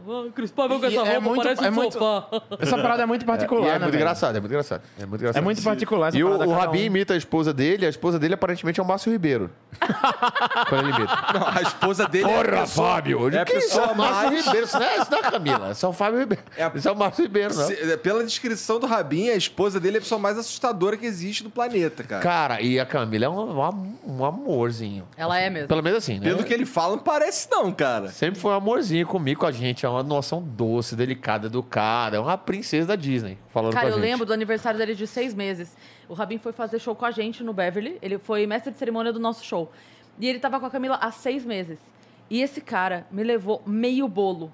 Oh, Cris com essa é roupa muito- parece é um muito- sofá. Essa parada é muito [laughs] particular, é né, muito velho? engraçado, é muito engraçado. É muito engraçado. É muito particular essa E o, o Rabin um. imita a esposa dele, a esposa dele aparentemente é o Márcio Ribeiro. [laughs] Quando ele imita. Não, a esposa dele é a Porra, pessoa- Fábio! É a que isso? pessoa É o Márcio mais... Ribeiro, isso não é, isso não é a Camila, isso é o Fábio Ribeiro. É- Isso é o Márcio Ribeiro, não. Se- Pela descrição do Rabin, a esposa dele é a pessoa mais assustadora que existe no planeta, cara. Cara, e a Camila é um, um, um amorzinho. Ela é mesmo. Pelo menos assim, né? Pelo que ele fala, não parece não, cara. Sempre foi um amorzinho comigo, com a gente. É uma noção doce, delicada, educada. É uma princesa da Disney falando Cara, eu gente. lembro do aniversário dele de seis meses. O Rabin foi fazer show com a gente no Beverly. Ele foi mestre de cerimônia do nosso show. E ele tava com a Camila há seis meses. E esse cara me levou meio bolo.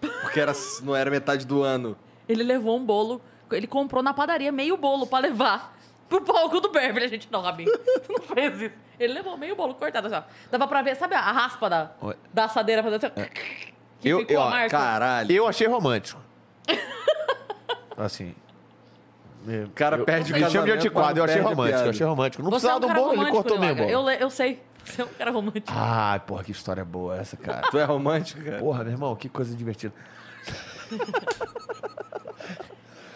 Porque era, não era metade do ano. Ele levou um bolo. Ele comprou na padaria meio bolo pra levar pro palco do Beverly. A gente, não, Rabin, tu [laughs] não fez isso. Ele levou meio bolo cortado, assim, ó. Dava pra ver, sabe a raspa da, Oi. da assadeira fazendo assim, ó, que Eu- ficou eu- a marca? Caralho. Eu achei romântico. [laughs] assim. O cara eu, perde o Me chama de antiquado, eu achei romântico, eu achei romântico. Não Você é precisava um do bolo, ele cortou mesmo. Laga. Eu, eu sei. Você é um cara romântico. Ai, porra, que história boa essa, cara. Tu é romântico, cara? Porra, meu irmão, que coisa divertida.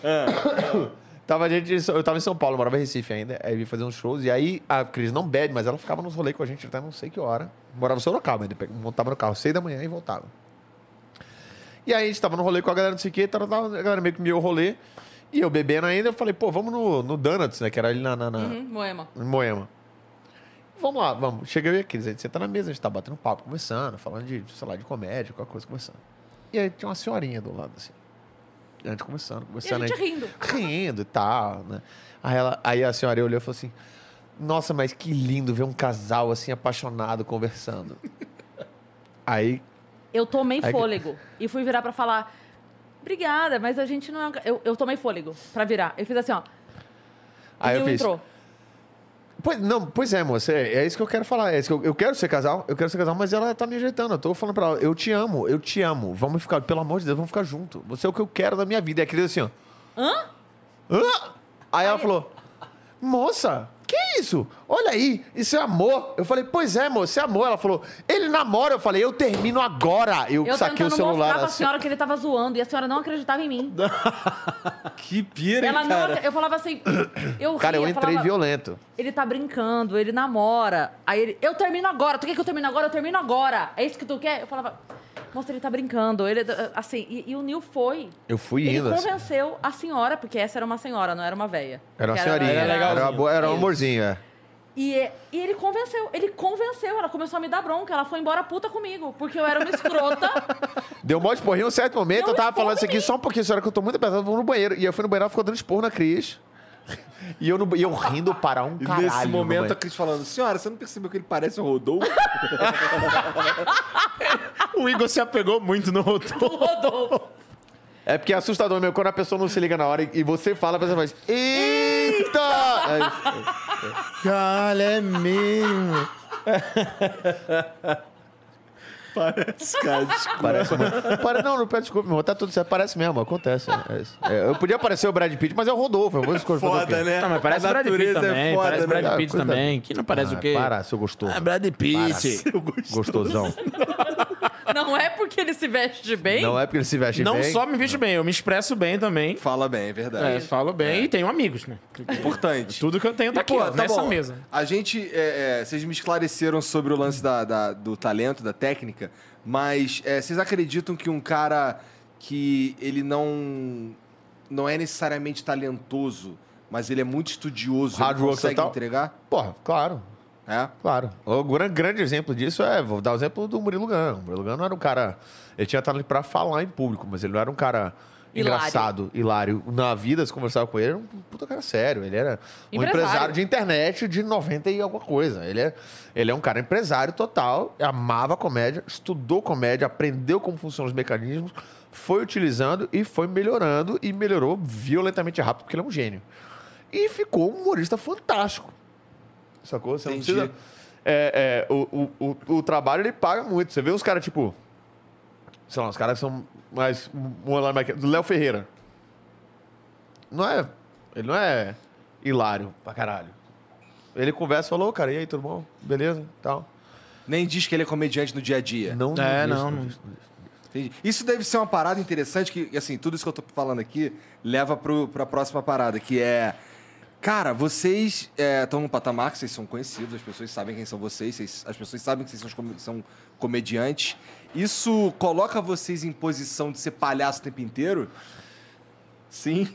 [coughs] tava gente, eu tava em São Paulo, morava em Recife ainda. Aí vim fazer uns shows. E aí a Cris não bebe, mas ela ficava nos rolês com a gente até não sei que hora. Morava em Sorocaba, ainda montava no carro seis da manhã e voltava. E aí a gente tava no rolê com a galera, não sei o quê, tava, a galera meio que me rolê. E eu bebendo ainda, eu falei, pô, vamos no, no Donuts, né? Que era ali na, na- na- Uhum, Moema. em Moema. Vamos lá, vamos. Chega eu e a Cris, a gente senta na mesa, a gente tá batendo papo, conversando, falando de, sei lá, de comédia, qualquer coisa, conversando. E aí tinha uma senhorinha do lado, assim. A gente conversando, E a gente rindo. rindo e tal, né? Aí, ela, aí a senhora olhou e falou assim: Nossa, mas que lindo ver um casal assim apaixonado conversando. [laughs] aí, Eu tomei Aí que- fôlego. E fui virar pra falar. Obrigada, mas a gente não é. um ca-" Eu, eu tomei fôlego pra virar. Eu fiz assim, ó. aí eu fiz. entrou. Pois, não, pois é, moça, é, é isso que eu quero falar. É isso que eu, eu quero ser casal, eu quero ser casal, mas ela tá me ajeitando. Eu tô falando pra ela, eu te amo, eu te amo. Vamos ficar, pelo amor de Deus, vamos ficar junto. Você é o que eu quero da minha vida. E a Cris assim, ó. Hã? Hã? Aí ela falou: Moça, que isso? Olha aí, isso é amor. Eu falei: Pois é, moça, é amor. Ela falou: Ele namora. Eu falei: Eu termino agora. Eu, Eu saquei o tentando mostrar celular pra assim. senhora que ele tava zoando. E a senhora não acreditava em mim. [laughs] Que pira, Ela não, cara? acre- eu falava assim. Eu Cara, eu ria, entrei falava, violento. Ele tá brincando, ele namora. Aí ele, eu termino agora. Tu quer que eu termine agora? Eu termino agora. É isso que tu quer? Eu falava, moça, ele tá brincando. Ele, assim, e, e o Nil foi. Eu fui Ele indo. assim. convenceu a senhora, porque essa era uma senhora, não era uma véia. Era uma senhorinha. era Era, uma boa- era um amorzinho, é. E, e ele convenceu, ele convenceu. Ela começou a me dar bronca. Ela foi embora puta comigo, porque eu era uma escrota. [laughs] Deu um monte de porrinho. Em um certo momento, Deu eu tava falando isso aqui mim. só um pouquinho, senhora, que eu tô muito pesado. Eu vou no banheiro. E eu fui no banheiro, ela ficou dando esporro na Cris. E eu, no, e eu rindo para um E caralho. nesse no momento a. Cris falando, senhora, você não percebeu que ele parece o Rodolfo? [laughs] O Igor se apegou muito no rotor. Rodolfo. É porque é assustador mesmo quando a pessoa não se liga na hora e, e você fala, a pessoa faz. Eita! É isso. Cara, é mesmo. [laughs] Parece, cara, [laughs] desculpa. Parece. Para, não, não pede desculpa, meu irmão. Tá tudo certo. Parece mesmo, acontece. É isso. É, eu podia parecer o Brad Pitt, mas é o Rodolfo. Eu vou escolher o Foda, né? Não, mas parece a o Brad Pitt natureza também. é foda, parece né? Brad Pitt Coisa- também. Que não parece Ah, o quê? Para, seu gostoso. Ah, Brad Pitt. Gostosão. [laughs] Não é porque ele se veste bem. Não é porque ele se veste Não bem. só me visto bem, eu me expresso bem também. Fala bem, é verdade. É, falo bem e tenho amigos, né? Importante. Tudo que eu tenho tá aqui, pô, ó, nessa bom. mesa. A gente. é, é, vocês me esclareceram sobre o lance da, da- do talento, da técnica, mas é, vocês acreditam que um cara que ele não. não é necessariamente talentoso, mas ele é muito estudioso, Hard ele consegue total. entregar? Porra, claro. É? Claro. O gran- grande exemplo disso é, vou dar o exemplo do Murilo Gano. O Murilo Gano não era um cara. Ele tinha talento pra falar em público, mas ele não era um cara Hilário. engraçado, hilário. Na vida, se conversava com ele, era um puta cara sério. Ele era um Empresário. empresário de internet de 90 e alguma coisa. Ele é, ele é um cara empresário total, amava comédia, estudou comédia, aprendeu como funcionam os mecanismos, foi utilizando e foi melhorando e melhorou violentamente rápido, porque ele é um gênio. E ficou um humorista fantástico. Sacou? Você não Entendi. precisa. É, é, o, o, o, o trabalho ele paga muito. Você vê os caras, tipo. Sei lá, os caras que são mais. Um do Léo Ferreira. Não é. Ele não é hilário pra caralho. Ele conversa e falou, "Ô, cara, e aí, tudo bom? Beleza? Tal. Nem diz que ele é comediante no dia a dia. Não, É, diz, não, não. diz, diz. Entendi. Isso deve ser uma parada interessante que, assim, tudo isso que eu tô falando aqui leva pro, pra próxima parada, que é... Cara, vocês estão num patamar que vocês são conhecidos, as pessoas sabem quem são vocês, vocês- as pessoas sabem que vocês são, os come- são comediantes. Isso coloca vocês em posição de ser palhaço o tempo inteiro? Sim.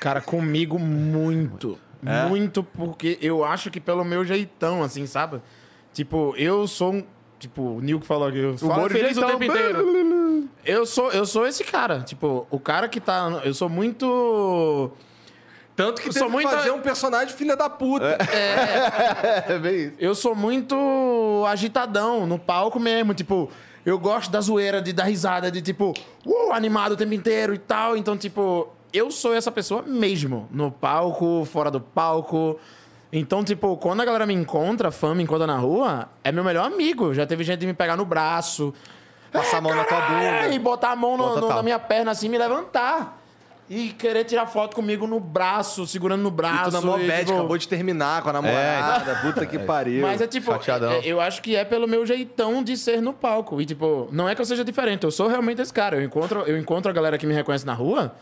Cara, comigo muito. É? Muito, porque eu acho que pelo meu jeitão, assim, sabe? Tipo, eu sou um. Tipo, o Nil que falou aqui, eu falo feliz o tempo inteiro. Eu sou, eu sou esse cara. Tipo, o cara que tá. Eu sou muito. Tanto que Eu sou muito- fazer um personagem filha da puta. É bem isso. Eu sou muito agitadão no palco mesmo. Tipo, eu gosto da zoeira, de dar risada, de tipo, uh, animado o tempo inteiro e tal. Então, tipo, eu sou essa pessoa mesmo. No palco, fora do palco. Então, tipo, quando a galera me encontra, fã me encontra na rua, é meu melhor amigo. Já teve gente de me pegar no braço. Passar a mão na tua É, bunda. E botar a mão no- Pô, no- na minha perna assim e me levantar. E querer tirar foto comigo no braço, segurando no E braço. tu na mó e, bad, tipo, acabou de terminar com a namorada, puta que pariu. Mas é tipo, Chateadão. é- eu acho que é pelo meu jeitão de ser no palco. E tipo, não é que eu seja diferente, eu sou realmente esse cara. Eu encontro, eu encontro a galera que me reconhece na rua,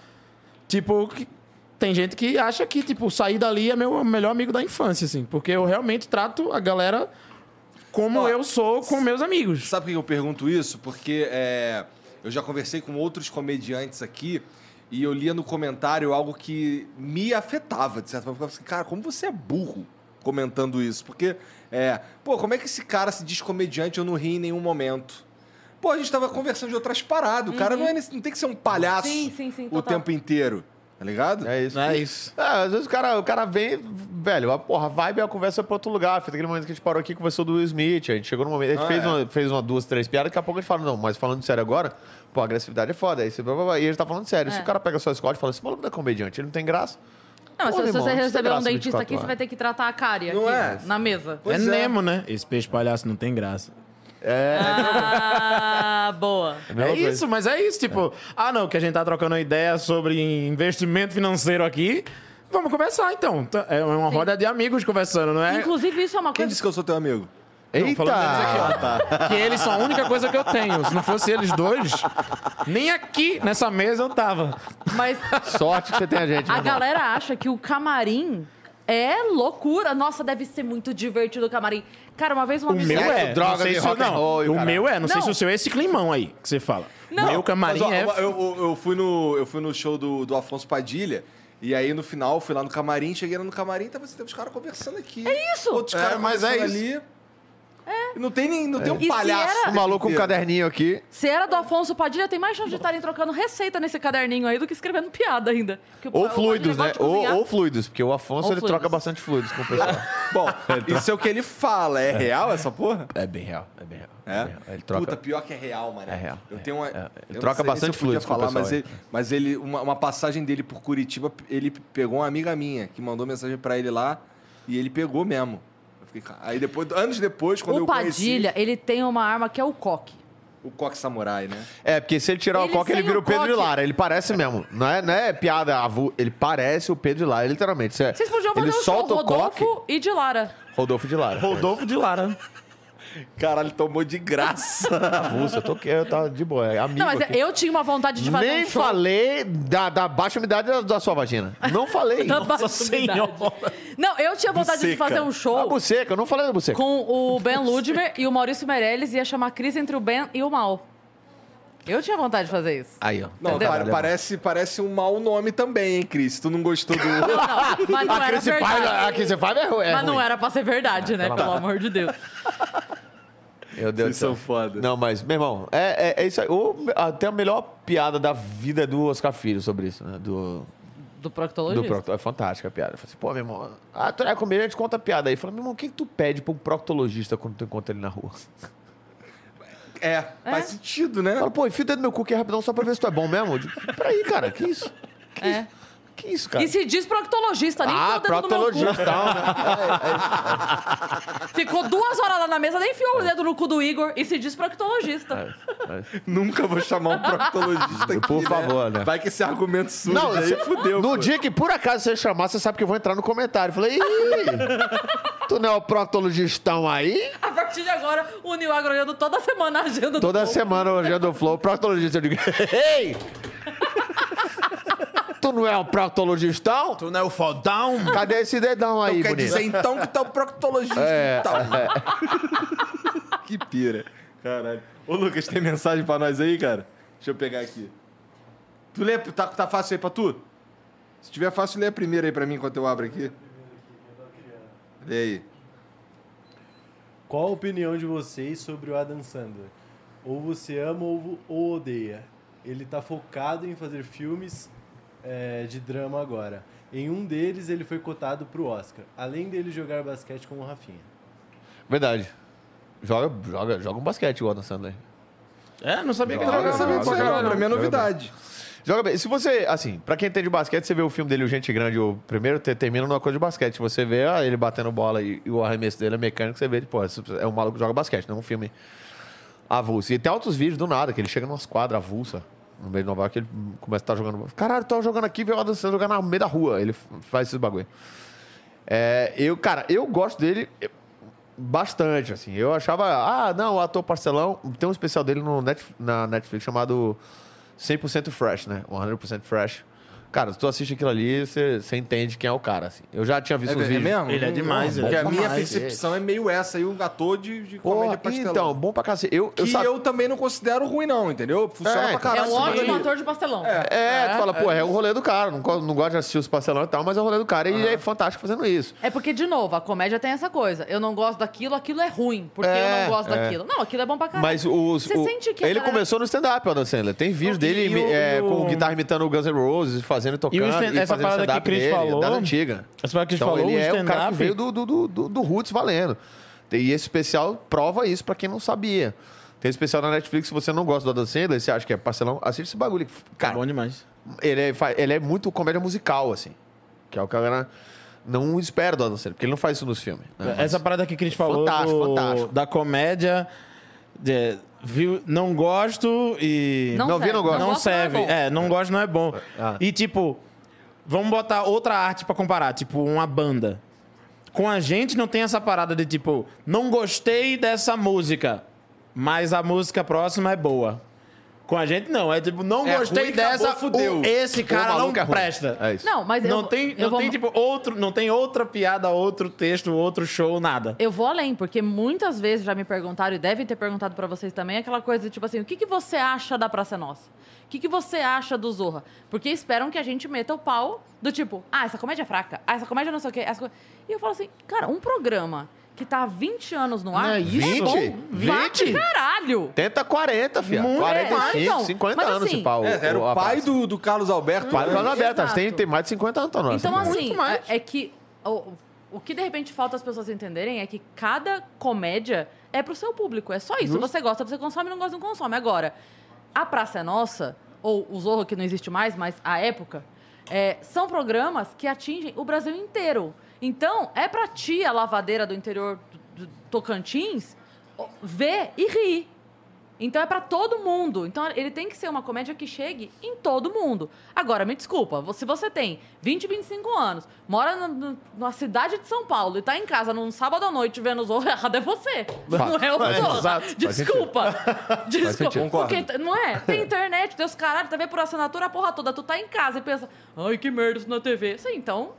tipo, que- tem gente que acha que, tipo, sair dali é meu melhor amigo da infância, assim. Porque eu realmente trato a galera como eu sou com meus amigos. Sabe por que eu pergunto isso? Porque é, eu já conversei com outros comediantes aqui e eu lia no comentário algo que me afetava, de certa forma. Eu ficava assim, cara, como você é burro comentando isso? Porque, é, pô, como é que esse cara se diz comediante eu não ri em nenhum momento? Pô, a gente tava conversando de outras paradas. O cara não, é, nesse- não tem que ser um palhaço Sim, sim, sim, o tempo inteiro. Tá ligado? É isso. É isso. É, às vezes o cara, o cara vem, velho, a, porra, a vibe é a conversa pra outro lugar. Foi aquele momento que a gente parou aqui e conversou do Will Smith. A gente chegou no momento, a gente Ah, fez, é. uma, fez uma, duas, três piadas, daqui a pouco a gente fala, não, mas falando sério agora, pô, a agressividade é foda. Aí você, blá, blá, blá, e ele tá falando sério. Se É. o cara pega só Scott e fala, esse maluco não é comediante, ele não tem graça. Não, mas Pô, se, se irmão, você receber um dentista 24 aqui, você horas. vai ter que tratar a cárie aqui, é? na mesa. Pois é é. Nemo, né? Esse peixe palhaço não tem graça. Ah, boa. É, É isso, mas é isso, tipo, ah não, que a gente tá trocando uma ideia sobre investimento financeiro aqui. Vamos conversar então. Tá- É uma roda de amigos conversando, não é? Inclusive, isso é uma Quem coisa. disse que eu sou teu amigo? Não, falando deles aqui, Eita! ó. [laughs] Que eles são a única coisa que eu tenho. Se não fosse eles dois, nem aqui nessa mesa eu tava. Mas Sorte que você tem a gente. a galera acha que o camarim é loucura. Nossa, deve ser muito divertido o camarim. Cara, uma vez um O meu Sexo, é. droga não sei se o- rock and não, roll o meu é. Não, sei Não. se o seu é esse climão aí que você fala. Não. Meu camarim Mas, ó, é. eu, eu- eu fui no, eu fui no show do, do Afonso Padilha. E aí, no final, fui lá no camarim, cheguei lá no camarim, tava, tava os caras conversando aqui. É isso! Outros É, caras mas é conversando isso. ali. É. Não tem, nem, não tem um E se palhaço. era- O maluco com um caderninho aqui. Se era do Afonso Padilha, tem mais chance de estarem trocando receita nesse caderninho aí do que escrevendo piada ainda. Que o- Ou o fluidos, Padilha né? gosta de Ou, cozinhar. ou fluidos, porque o Afonso Ou ele fluidos. troca bastante fluidos com o pessoal. [laughs] Bom, [laughs] isso é o que ele fala. É real essa porra? é bem real, é bem real. É? bem real. Ele troca. Puta, pior que é real, mano. É real, Eu é, tenho uma. é. Ele eu não troca sei bastante se eu podia fluidos com o falar, mas pessoal, ele, mas ele uma, uma passagem dele por Curitiba, ele pegou uma amiga minha que mandou mensagem pra ele lá e ele pegou mesmo. Fiquei, cara, aí depois, anos depois, quando O eu Padilha, ele tem uma arma que é o coque. conheci o coque samurai, né? É, porque se ele tirar Ele o coque, ele vira o o Pedro de coque. Lara. Ele parece mesmo. Não é, não é piada avu. Ele parece o Pedro de Lara, literalmente. Você- Vocês podiam fazer ele um show solta o coque. Rodolfo e de Lara. Rodolfo de Lara. Rodolfo de Lara. Caralho, tomou de graça. Avulso, eu tô eu tava de boa. É amigo Não, mas aqui. eu tinha uma vontade de fazer Nem um show. falei da, da baixa umidade da, da sua vagina. Não falei. [laughs] da baixa umidade. Não, eu tinha vontade de Buceca. fazer um A show buceca, eu não falei da buceca. com o Ben Ludmer e o Maurício Meirelles ia chamar Crise entre o Ben e o Mal. Eu tinha vontade de fazer isso. Aí, ó. Não, pare- parece, parece um mau nome também, hein, Cris? Tu não gostou do. Não, mas não A era Chris Five, a Five é, ru- é Mas não ruim. era pra ser verdade, né? Pelo amor de Deus. [laughs] Meu Deus Vocês do céu. são foda. Não, mas, meu irmão, é, é, é isso aí. O, até a melhor piada da vida do Oscar Filho sobre isso, né? Do, Do do proctologista. procto- É fantástica a piada. Eu falei assim, pô, meu irmão, ah, tu é comigo, a gente conta a piada aí. Fala, meu irmão, o que, que tu pede pra um proctologista quando tu encontra ele na rua? [laughs] É, faz sentido, né? Fala, pô, enfia o dedo no meu cu aqui rapidão só pra ver se tu é bom mesmo. Eu digo, Peraí, cara, que isso? É. Que isso, cara? E se diz proctologista, nem ah, enfiou o dedo no meu proctologista tal, né? cu. Ficou duas horas lá na mesa, nem enfiou o dedo no cu do Igor e se diz proctologista. Nunca vou chamar um proctologista [laughs] aqui. Por favor, né? Vai que esse argumento surge Não, aí, você- fudeu. No pô. dia que por acaso você chamar, você sabe que eu vou entrar no comentário. Falei, Ih, tu não é o proctologistão aí? A partir de agora, o Nil Agronhando toda semana a agenda do Toda semana o dia do Flow, proctologista, eu digo, ei! Tu não é o proctologistão? Tu não é o fodão? Cadê esse dedão aí, Quer bonito? dizer então que tá o proctologista É, tal. [laughs] que pira. Caralho. Ô, Lucas, tem mensagem pra nós aí, cara? Deixa eu pegar aqui. Tu lê, tá, tá fácil aí pra tu? Se tiver fácil, lê a primeira aí pra mim enquanto eu abro aqui. Lê aí. Qual a opinião de vocês sobre o Adam Sandler? Ou você ama ou, ou odeia? Ele tá focado em fazer filmes é, de drama agora. Em um deles, ele foi cotado pro Oscar, além dele jogar basquete com o Rafinha. Verdade. Joga, joga, joga um basquete igual no Sandler. É, não sabia que ele não jogava. saber disso aí, não. Pra mim é novidade. Joga bem. Se você, assim, pra quem entende de basquete, você vê o filme dele, o Gente Grande, o primeiro te- termina numa coisa de basquete. Você vê ah, ele batendo bola e, e o arremesso dele é mecânico, você vê, pô, esse é um maluco que joga basquete, não é um filme avulso. E tem outros vídeos do nada, que ele chega numa quadra avulsa, no meio de Nova York, ele começa a estar jogando. Caralho, tô jogando aqui, vê o Adam Sandler jogar no meio da rua. Ele faz esses bagulho. É, eu, cara, eu gosto dele eu- bastante, assim. Eu achava, ah, não, o ator parcelão. Tem um especial dele no Net- na Netflix chamado 100% Fresh, né? 100% Fresh. Cara, se tu assiste aquilo ali, você você entende quem é o cara, assim. Eu já tinha visto É, os é vídeos. mesmo? Ele é demais, ele Porque é a minha percepção é meio essa aí, um ator de, de Pô, comédia pastelão. então, bom pra cacete. Eu, eu que sabe- eu também não considero ruim, não, entendeu? Funciona É, pra É caralho. um isso ótimo ator de pastelão. É, tu fala, pô, é o rolê do cara. Não, não gosto de assistir os parcelão e tal, mas é o rolê do cara. E ele é fantástico fazendo isso. É porque, de novo, a comédia tem essa coisa. Eu não gosto daquilo, aquilo é ruim. Porque eu É, não gosto é. daquilo. Não, aquilo é bom pra caralho. Mas os, Você o- sente que ele galera- começou no stand-up, o Adam Sandler. Tem vídeo dele o- é, o- com guitarra imitando o Guns N' Roses, fazendo e tocando. E essa fazendo parada que o Chris dele, falou- Das antigas. Essa parada que o Então falou, ele o é o cara que veio do, do, do, do- Roots valendo. E esse especial prova isso pra quem não sabia. Tem especial na Netflix, se você não gosta do Adam Sandler, você acha que é parcelão, assiste esse bagulho. Cara, Bom demais. ele é, ele é muito comédia musical, assim. Que é o que a galera não espera do Adam Sandler, porque ele não faz isso nos filmes. né? Essa parada que o Chris falou Fantástico, do- fantástico. da comédia, de- viu, não gosto e Não Não vi, serve. não gosto. não, não é serve. bom. é, não gosto, não é bom. Ah. E tipo, vamos botar outra arte pra comparar, tipo uma banda. Com a gente não tem essa parada de tipo, não gostei dessa música, mas a música próxima é boa. Com a gente não, é tipo, não É gostei ruim, acabou, dessa, fudeu. o- esse cara não maluco é ruim. presta. É isso. Não, mas eu, Não tem, eu não vou, tem tipo outro, não tem outra piada, outro texto, outro show, nada. Eu vou além, porque muitas vezes já me perguntaram, e devem ter perguntado pra vocês também, aquela coisa de tipo assim, o que, que você acha da Praça é Nossa? O que, que você acha do Zorra? Porque esperam que a gente meta o pau do tipo, ah, essa comédia é fraca, ah, essa comédia não sei o quê. essa co-" E eu falo assim, cara, um programa que tá há 20 anos no ar, é isso? é bom 20? Vá de 20? caralho! Tenta 40, filha. Muito 45, mais. Então, 50 mas anos assim, de pau. É, era o a pai do, do Carlos Alberto. Pai do Carlos Alberto. Tem, tem mais de 50 anos, Tonó. Então, Assim, assim, mais. é, é que o, o que de repente falta as pessoas entenderem é que cada comédia é pro seu público. É só isso. Você gosta, você consome, não gosta, não consome. Agora, a Praça é Nossa, ou o Zorro, que não existe mais, mas a época, é, são programas que atingem o Brasil inteiro. Então, é pra tia lavadeira do interior do, Tocantins ver e rir. Então é pra todo mundo. Então ele tem que ser uma comédia que chegue em todo mundo. Agora, me desculpa, se você tem 20, 25 anos, mora na, cidade de São Paulo e tá em casa num sábado à noite vendo os Zorro, [laughs] errado é você. Não é o Zorro. Desculpa. Desculpa. Porque, não é? Tem internet, tem os caralho, TV por assinatura, a porra toda. Tu tá em casa e pensa, ai, que merda isso na TV. Sim, então,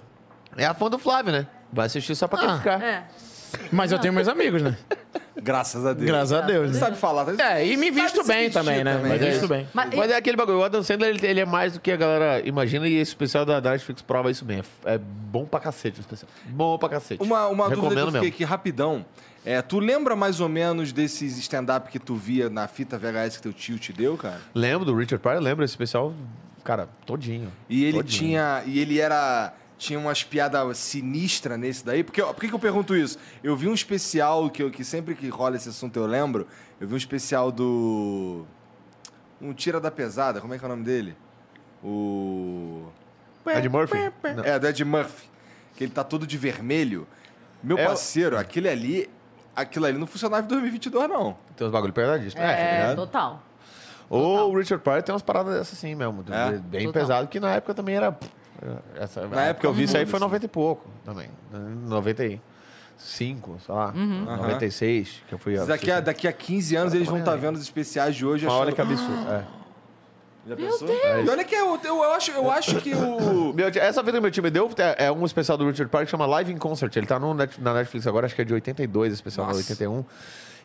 É a fã do Flávio, né? Vai assistir só pra Ah. criticar. é. Mas eu tenho meus amigos, né? Graças a Deus. Graças a Deus, Você né? sabe falar. tá? É, e me visto bem também, né? também, Me né? visto bem. Mas, Mas é aquele bagulho, o Adam Sandler, ele, ele é mais do que a galera imagina e esse especial da Netflix prova isso bem. É, é bom pra cacete o especial. Bom pra cacete. Uma, uma dúvida que eu Recomendo fiquei aqui rapidão. É, tu lembra mais ou menos desses stand-up que tu via na fita VHS que teu tio te deu, cara? Lembro do Richard Pryor, lembro esse especial, cara, todinho. E ele Todinho. tinha. E ele era. Tinha umas piadas sinistras nesse daí. Porque, ó, por que, que eu pergunto isso? Eu vi um especial que, eu, que sempre que rola esse assunto eu lembro. Eu vi um especial do. Um Tira da Pesada. Como é que é o nome dele? O. Ed Murphy? Não. É, do Ed Murphy. Que ele tá todo de vermelho. Meu É parceiro, aquele ali. Aquilo ali não funcionava em 2022, não. Tem uns bagulho pesadíssimo. é, ligado? total. Ou o Richard Pryor tem umas paradas dessas assim mesmo. É? Bem Total. pesado, que na época também era. Essa, Na época que eu vi isso aí foi 90 e pouco também. 95, sei lá. Uhum. 96, que eu fui. Daqui a, daqui a 15 anos eles vão estar vendo os especiais de hoje. Olha achando- que absurdo. É. Já pensou? E olha que eu, eu, eu acho, eu acho que o. [laughs] Meu, essa vida que meu time deu é, é um especial do Richard Pryor que chama Live in Concert. Ele tá no Net- na Netflix agora, acho que é de 82, especial de Nossa. 81.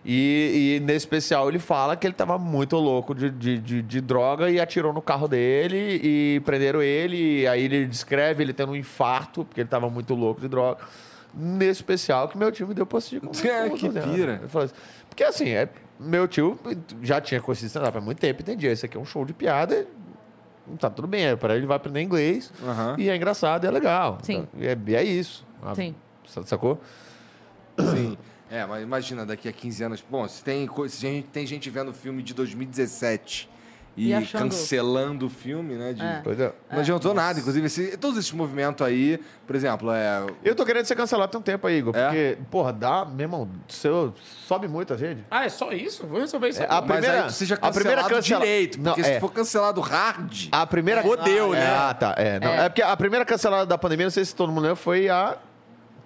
E, e nesse especial ele fala que ele tava muito louco de, de, de, de droga e atirou no carro dele e prenderam ele. E aí ele descreve ele tendo um infarto, porque ele tava muito louco de droga. Nesse especial que meu time deu pra assistir. com- [laughs] É, que com- pira. Assim, Porque assim, é, meu tio já tinha conhecido stand-up há muito tempo, entendia. Esse aqui é um show de piada. Tá tudo bem, é, para ele vai aprender inglês. Aham. E é engraçado, e é legal. Sim. E é, é isso. Sim. sa- Sacou? Sim. [clears throat] É, mas imagina, daqui a 15 anos. Bom, se tem, se gente, tem gente vendo o filme de 2017 e, E achando- cancelando o filme, né? de- É. Pois é. Não adiantou nada. Inclusive, esse- todos esses movimentos aí, por exemplo, é. Eu tô querendo ser cancelado tem um tempo aí, Igor. É? Porque, porra, dá, meu irmão, seu, sobe muito a gente. Ah, é só isso? Vou resolver isso É, agora. a Mas primeira- aí tu seja a primeira cancelado cancela- direito. Não, Porque é. se for cancelado hard. A primeira. Fodeu, é, né? Ah, tá. É, não. é. porque a primeira cancelada da pandemia, não sei se todo mundo lembra, foi a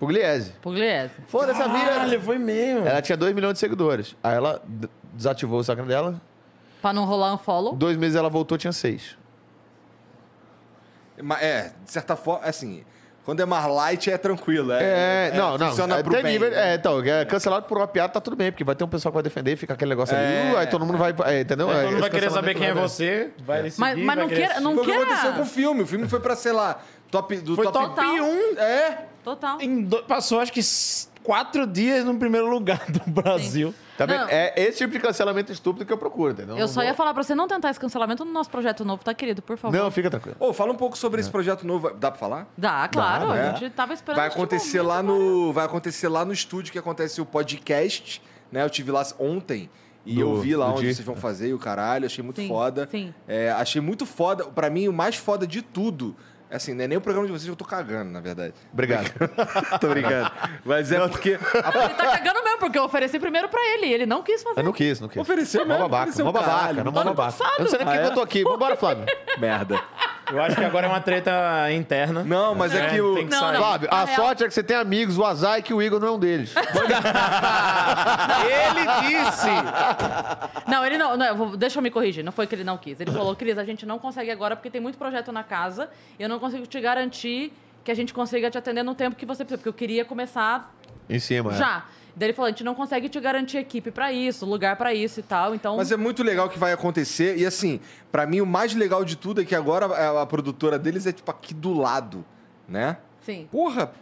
Pugliese. Pugliese. Foda-se a Caralho, vida. foi mesmo. Ela tinha 2 milhões de seguidores. Aí ela d- desativou o Instagram dela. Pra não rolar um follow. Dois meses ela voltou, tinha 6. Mas, É, de certa forma, assim. Quando é mais light, é tranquilo. É, não, não. Funciona é, pro tem bem. nível- né? é, então, é cancelado por uma piada, tá tudo bem, porque vai ter um pessoal que vai defender, fica aquele negócio É. ali, uh, aí todo mundo vai. é, entendeu? É, todo mundo vai querer saber quem é você, vai lhe seguir, Mas, mas vai não queira, não Foi o que queira. aconteceu com o filme. O filme foi pra, sei lá, top do Foi top, top 1. É. Total. Em do- Passou acho que quatro dias no primeiro lugar do Brasil. Tá vendo? Não. É esse tipo de cancelamento estúpido que eu procuro, entendeu? Eu só Não ia vou- falar pra você não tentar esse cancelamento no nosso projeto novo, tá, querido? Por favor. Não, fica tranquilo. Ô, fala um pouco sobre esse projeto novo. Dá pra falar? Dá, claro. Dá, a né? gente tava esperando Vai este acontecer momento lá agora. no, vai acontecer lá no estúdio que acontece o podcast, né? Eu tive lá ontem e Do- eu vi lá onde dia. vocês vão fazer e o caralho, achei muito Sim, foda. sim. É, achei muito foda. Pra mim, o mais foda de tudo. Assim, não é nem o programa de vocês eu tô cagando, na verdade. Obrigado. [laughs] tô brincando. Mas é porque. Ele tá cagando mesmo, porque eu ofereci primeiro pra ele. e Ele não quis fazer. Eu não quis, não quis. Ofereceu Mó mesmo, babaca, mó babaca, caralho. não mó Ano babaca. passado. Eu não sei nem por que eu tô aqui. Vambora, Flávio. Merda. Eu acho que agora é uma treta interna. Não, mas é, É, que o. tem que Não, sair. não. Flávio, a sorte é que você tem amigos, o azar é que o Igor não é um deles. [laughs] Ele disse! Não, ele não, não eu vou- deixa eu me corrigir. Não foi que ele não quis. Ele falou, Cris, a gente não consegue agora porque tem muito projeto na casa e eu não consigo te garantir que a gente consiga te atender no tempo que você precisa. Porque eu queria começar em cima. é. já. Daí ele falou, a gente não consegue te garantir equipe pra isso, lugar pra isso e tal. Então, Mas é muito legal que vai acontecer. E assim, pra mim o mais legal de tudo é que agora a, a produtora deles é tipo aqui do lado, né? sim. Porra,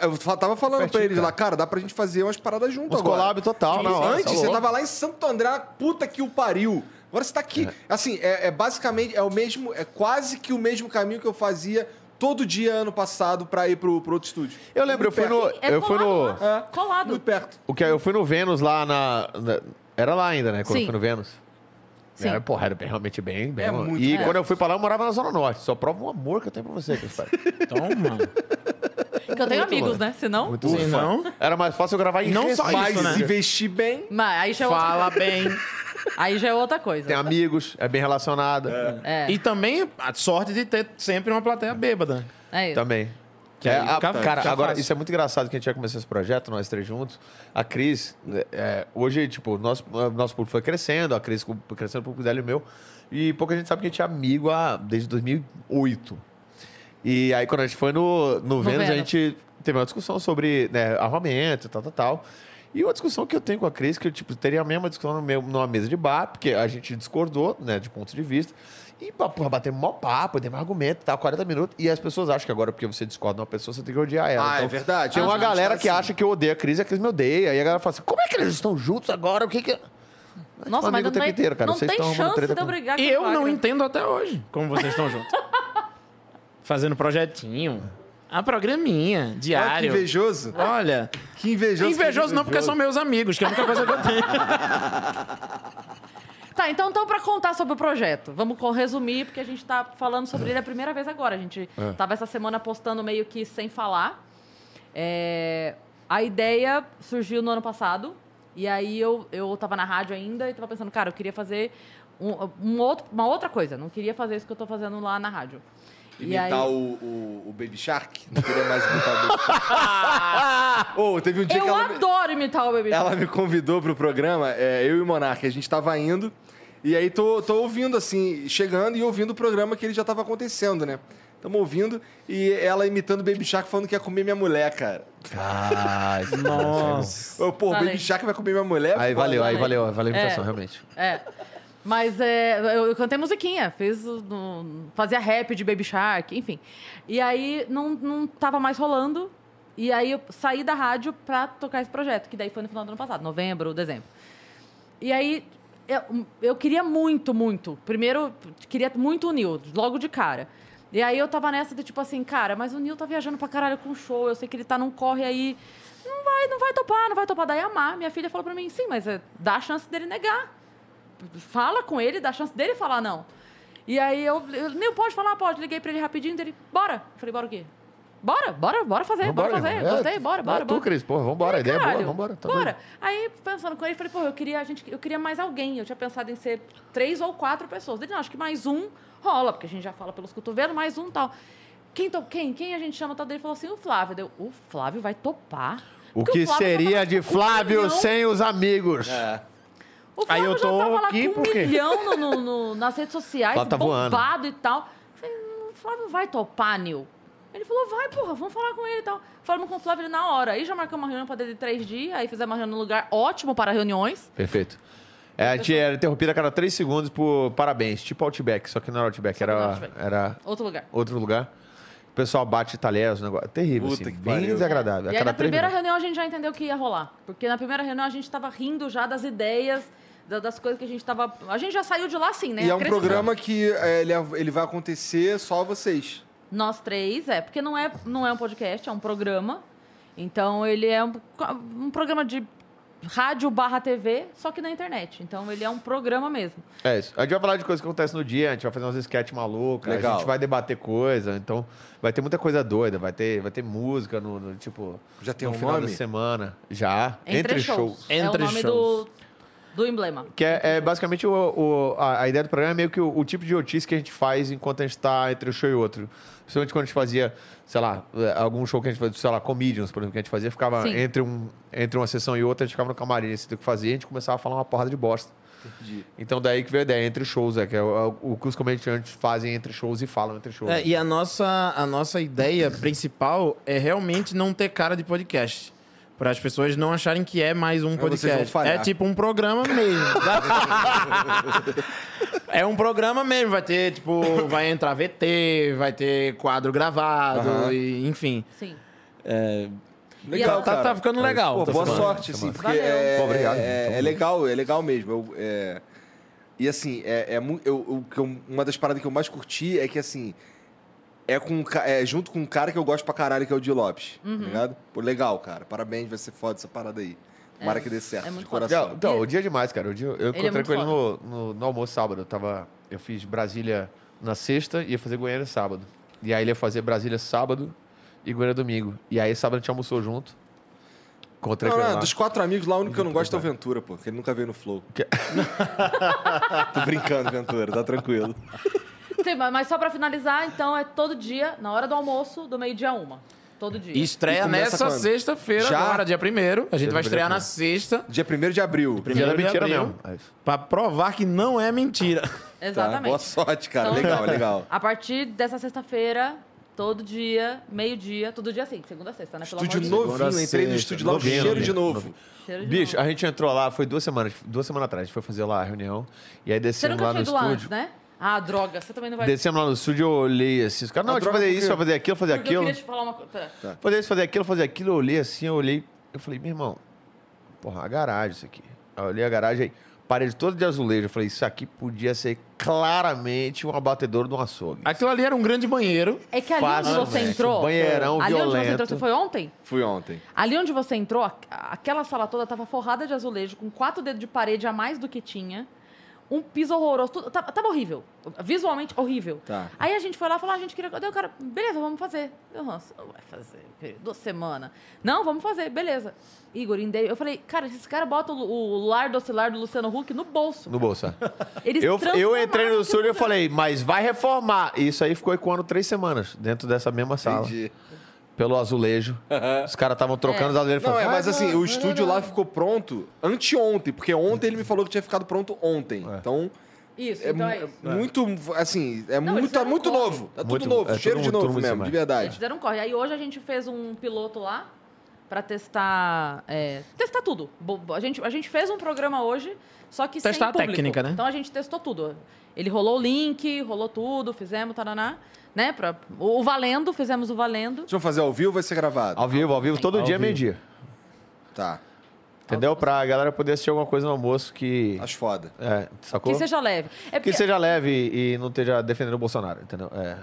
eu tava falando pra Pertinho, eles cara. lá, cara, dá pra gente fazer umas paradas juntas Uns agora. collab total, na hora. Antes, tá você louco. tava lá em Santo André, puta que o pariu. Agora você tá aqui. Assim, é, é basicamente, é o mesmo, é quase que o mesmo caminho que eu fazia todo dia ano passado pra ir pro, pro outro estúdio. Eu lembro, eu fui no. É eu fui colado no. É, Colado. Muito perto. O que eu fui no Vênus lá na. na- era lá ainda, né? Quando Sim. eu fui no Vênus. Sim. Era, porra, era bem- realmente bem, bem. É muito e bom. quando eu fui pra lá, eu morava na Zona Norte. Só prova um amor que eu tenho pra você, Cristóvão. [laughs] Toma. Porque eu tenho amigos, né? Senão. Muito não, Era mais fácil eu gravar em Não só isso, né? se vestir bem. Mas aí já é fala bem. [laughs] Aí já é outra coisa. Tem amigos, é bem relacionada. É, E também a sorte de ter sempre uma plateia bêbada. é isso. Também. Que É, aí a- fica- cara, fica agora, fácil. isso é muito engraçado que a gente vai começar esse projeto, nós três juntos. A Cris, é, hoje, tipo, nosso, nosso público foi crescendo, a Cris crescendo, o público dela e o meu. E pouca gente sabe que a gente é amigo há, desde 2008. E aí, quando a gente foi no, no, Vênus, a Vênus. gente teve uma discussão sobre né, armamento e tal, tal, tal. E uma discussão que eu tenho com a Cris, que eu tipo, teria a mesma discussão no meu, numa mesa de bar, porque a gente discordou, né, de pontos de vista. E, porra, batemos mó papo, demos argumento, tal, 40 minutos. E as pessoas acham que agora, porque você discorda de uma pessoa, você tem que odiar ela. Ah, é Então, verdade. Tem A uma galera tá que assim. acha que eu odeio a Cris e a Cris me odeia. E a galera fala assim: como é que eles estão juntos agora? O que que. Nossa, mas amigo não, o tempo tem, inteiro, cara. não Vocês tem chance treta de eu brigar E com eu não entendo até hoje como vocês estão juntos. [laughs] Fazendo projetinho. A programinha, Olha que diário. invejoso. Olha, Que invejoso. invejoso não porque são meus amigos, que é a única coisa que eu tenho. [laughs] Tá, então, então para contar sobre o projeto, vamos resumir, porque a gente tá falando sobre ele a primeira vez agora. A gente É. tava essa semana postando meio que sem falar. É, a ideia surgiu no ano passado, e aí eu, eu tava na rádio ainda e tava pensando, cara, eu queria fazer um, um outro, uma outra coisa, não queria fazer isso que eu tô fazendo lá na rádio. Imitar aí- o, o, o Baby Shark? Não queria mais imitar o Baby Shark. [laughs] Ô, teve um dia que Eu ela, me- adoro imitar o Baby Shark. ela me convidou pro programa, é, eu e o Monark, a gente tava indo, e aí tô, tô ouvindo, assim, chegando e ouvindo o programa que ele já tava acontecendo, né? Tamo ouvindo, e ela imitando o Baby Shark falando que ia comer minha mulher, cara. Ah, [laughs] Nossa. Pô, o. Baby Shark vai comer minha mulher? Aí valeu, aí Valeu. valeu, valeu a imitação, É. realmente. É. Mas é, eu, eu cantei musiquinha, fiz no- fazia rap de Baby Shark, enfim. E aí não, não tava mais rolando. E aí eu saí da rádio pra tocar esse projeto, que daí foi no final do ano passado, novembro, dezembro. E aí eu, eu queria muito, muito. Primeiro, queria muito o Nil, logo de cara. E aí eu tava nessa de tipo assim, cara, mas o Nil tá viajando pra caralho com show, eu sei que ele tá num corre aí. Não vai, não vai topar, não vai topar. Daí a Mar, minha filha, falou pra mim, sim, mas é, dá a chance dele negar fala com ele, dá chance dele falar não. E aí eu, eu nem pode falar, pode. Liguei pra ele rapidinho, dele, bora. Eu falei, bora o quê? Bora, bora, bora fazer, bora fazer. irmão. É, Gostei, bora, bora, é, bora. Tu, Cris, porra, vambora, a ideia é boa, Caralho, vambora. Tá bora. doido. Aí, pensando com ele, falei, pô, eu queria, a gente, eu queria mais alguém. Eu tinha pensado em ser três ou quatro pessoas. Ele, não, acho que mais um rola, porque a gente já fala pelos cotovelos, mais um tal. Quem, to, quem, quem a gente chama tal dele? Falou assim, o Flávio. Deu, o Flávio vai topar. O que já seria de um Flávio sem os amigos? É. O Aí Flávio eu já tô tava lá aqui com um por quê? milhão no, no- no- nas redes sociais, Flávio tá voando. bombado e tal. Falei, "Hum, o Flávio vai topar, Nil. Ele falou, vai, porra, vamos falar com ele e tal. Falamos com o Flávio na hora. Aí já marcamos uma reunião para dele de três dias, aí fizemos uma reunião no lugar ótimo para reuniões. Perfeito. É, a gente era interrompida a cada três segundos por parabéns, tipo Outback, só que não era Outback, Só que não era era, Outback. era Outro lugar. outro lugar. O pessoal bate talheres, negócio. Terrível, Puta assim, que bem pariu. desagradável. A E aí cada na três primeira minutos. reunião a gente já entendeu que ia rolar. Porque na primeira reunião a gente tava rindo já das ideias, das coisas que a gente tava... A gente já saiu de lá assim, né? E é um programa que é, ele, ele vai acontecer só vocês. Nós três, é, porque não é, não é um podcast, é um programa. Então ele é um, um programa de rádio barra TV, só que na internet. Então ele é um programa mesmo. É isso. A gente vai falar de coisas que acontecem no dia, a gente vai fazer umas sketch malucas, a Legal. gente vai debater coisa, então vai ter muita coisa doida, vai ter, vai ter música no, no, tipo, Já tem no um final nome? da semana. Já. Entre, shows. shows. é o Entre nome shows. do, do emblema. Que é, é basicamente o, o- a, a ideia do programa é meio que o, o tipo de notícia que a gente faz enquanto a gente está entre um show e outro. Principalmente quando a gente fazia, sei lá, é, algum show que a gente fazia, sei lá, Comedians, por exemplo, que a gente fazia, ficava Sim. entre, um, entre uma sessão e outra, a gente ficava no camarim, assim, o que fazia, a gente começava a falar uma porrada de bosta. Entendi. Então daí que veio a ideia, entre shows, é, que é o, o que os comediantes fazem entre shows e falam entre shows. É, e a nossa, a nossa ideia principal é realmente não ter cara de podcast. Para as pessoas não acharem que é mais um podcast. É tipo um programa mesmo. [laughs] é um programa mesmo. Vai ter, tipo, vai entrar VT, vai ter quadro gravado, e, enfim. Sim. Legal, tá, tá ficando legal. Pô, tá boa sorte, assim, porque Valeu. é, obrigado. é, Tamo é legal, é legal mesmo. Eu, é, e assim, é, é eu, eu- uma das paradas que eu mais curti é que assim. É, com, é junto com um cara que eu gosto pra caralho, que é o Di Lopes. Uhum. Tá ligado? Pô, legal, cara. Parabéns, vai ser foda essa parada aí. Tomara que dê certo. é muito de coração. Então, o dia é demais, cara. O dia, eu é encontrei muito com ele no, no, no almoço sábado. Eu, tava, eu fiz Brasília na sexta e ia fazer Goiânia sábado. E aí ele ia fazer Brasília sábado e Goiânia domingo. E aí sábado a gente almoçou junto. Encontrei Não, com ele não, dos quatro amigos lá, o único que eu não gosto é o Ventura, pô. Que ele nunca veio no Flow. [laughs] Tô brincando, Ventura, tá tranquilo. Sim, mas só pra finalizar, então é todo dia, na hora do almoço, do meio-dia a uma. Todo dia. E estreia E nessa sexta-feira, Já? agora, dia 1 A gente vai estrear na sexta, Dia 1 de abril. Primeiro de mentira abril. mesmo. É pra provar que não é mentira. [laughs] Tá, Exatamente. boa sorte, cara. Então- Legal, legal. A partir dessa sexta-feira, Todo dia, meio-dia, todo dia assim, segunda a sexta, né? Pelo Estúdio de novinho, entrei no estúdio lá, novinho, cheiro de novinho, novo. Cheiro de Bicho, novo. a gente entrou lá, foi duas semanas, duas semanas atrás, a gente foi fazer lá a reunião. E aí descemos lá no ido lá estúdio. né? Ah, droga, você também não vai... Descemos lá no estúdio, eu olhei assim, os caras, não, deixa eu fazer isso, vai fazer aquilo, fazer Porque eu aquilo. queria te falar uma coisa. Pera. Fazer isso, fazer aquilo, fazer aquilo, eu olhei assim, eu olhei, eu falei, meu irmão, porra, a garagem isso aqui. Aí eu olhei a garagem aí, parede toda de azulejo, eu falei, isso aqui podia ser claramente um abatedor de um açougue. Aquilo ali era um grande banheiro. É que ali onde você Facilmente. entrou... Banheirão ali onde você violento. entrou, você foi ontem? Fui ontem. Ali onde você entrou, a- aquela sala toda tava forrada de azulejo, com quatro dedos de parede a mais do que tinha. Um piso horroroso. Tudo, tava, tava horrível. Visualmente horrível. Tá. Aí a gente foi lá e falou: ah, a gente queria. Daí o cara, beleza, vamos fazer. Eu, nossa, não vai fazer. querido, Duas semanas. Não, vamos fazer, beleza. Igor, eu falei, cara, esses caras botam o, o lar do oscilar do Luciano Huck no bolso. No bolso, é. Eles Eu, eu entrei no estúdio e falei, mas vai reformar. E isso aí ficou ecoando três semanas dentro dessa mesma sala. Entendi. Pelo azulejo. Os caras estavam trocando É. os azulejos. Não, é, mas "Ah, assim, não, o estúdio lá ficou pronto anteontem, porque ontem ele me falou que tinha ficado pronto ontem. Então, Isso, é, então é isso. muito, assim, é Não, muito, eles tá fizeram muito novo. Tá tudo Muito- novo, é, cheiro todo de novo mesmo, de cima. Eles verdade. fizeram um corre. Aí hoje a gente fez um piloto lá pra testar. é, testar tudo. Bo- A gente, a gente fez um programa hoje, só que Testar sem a público. técnica, né? Então a gente testou tudo. Ele rolou o link, rolou tudo, fizemos, taraná. Né? Pra, o, o valendo, fizemos o valendo. Vocês vão fazer ao vivo ou vai ser gravado? Ao vivo, ao vivo, todo Ao dia, vivo. meio-dia. Tá, Entendeu? Pra galera poder assistir alguma coisa no almoço que. acho foda. É, sacou? Que seja leve. É Que porque, seja leve e não esteja defendendo o Bolsonaro, entendeu? É.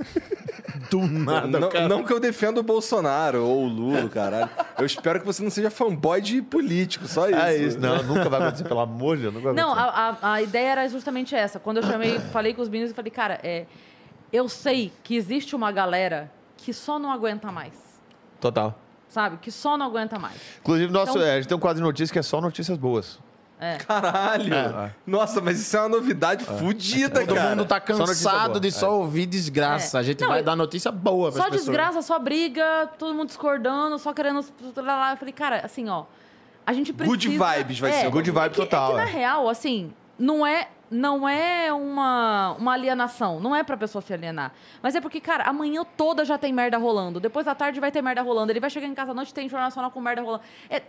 [laughs] Do [laughs] nada, não, cara. não que eu defenda o Bolsonaro ou o Lula, caralho. Eu espero que você não seja fanboy de político, só isso. É isso, não, nunca vai acontecer, pelo amor de Deus, nunca vai Não, acontecer. a, a, a ideia era justamente essa. Quando eu chamei, falei com os meninos, eu falei, cara, é, eu sei que existe uma galera que só não aguenta mais. Total. Sabe? Que só não aguenta mais. Inclusive, nosso, Então- é, a gente tem um quadro de notícias que é só notícias boas. É. Caralho! Nossa, mas isso é uma novidade fudida, Todo cara. mundo tá cansado boa. de só ouvir desgraça. É. A gente Não, vai eu- dar notícia boa pras Só pessoas. desgraça, só briga, todo mundo discordando, só querendo. lá. Eu falei, cara, assim, ó. A gente precisa. Good vibes vai ser. Good vibe é que, total, É que, na é. real, assim, não é. Não é uma, uma alienação, não é pra pessoa se alienar. Mas é porque, cara, amanhã toda já tem merda rolando. Depois da tarde vai ter merda rolando. Ele vai chegar em casa à noite e tem jornal nacional com merda rolando. É,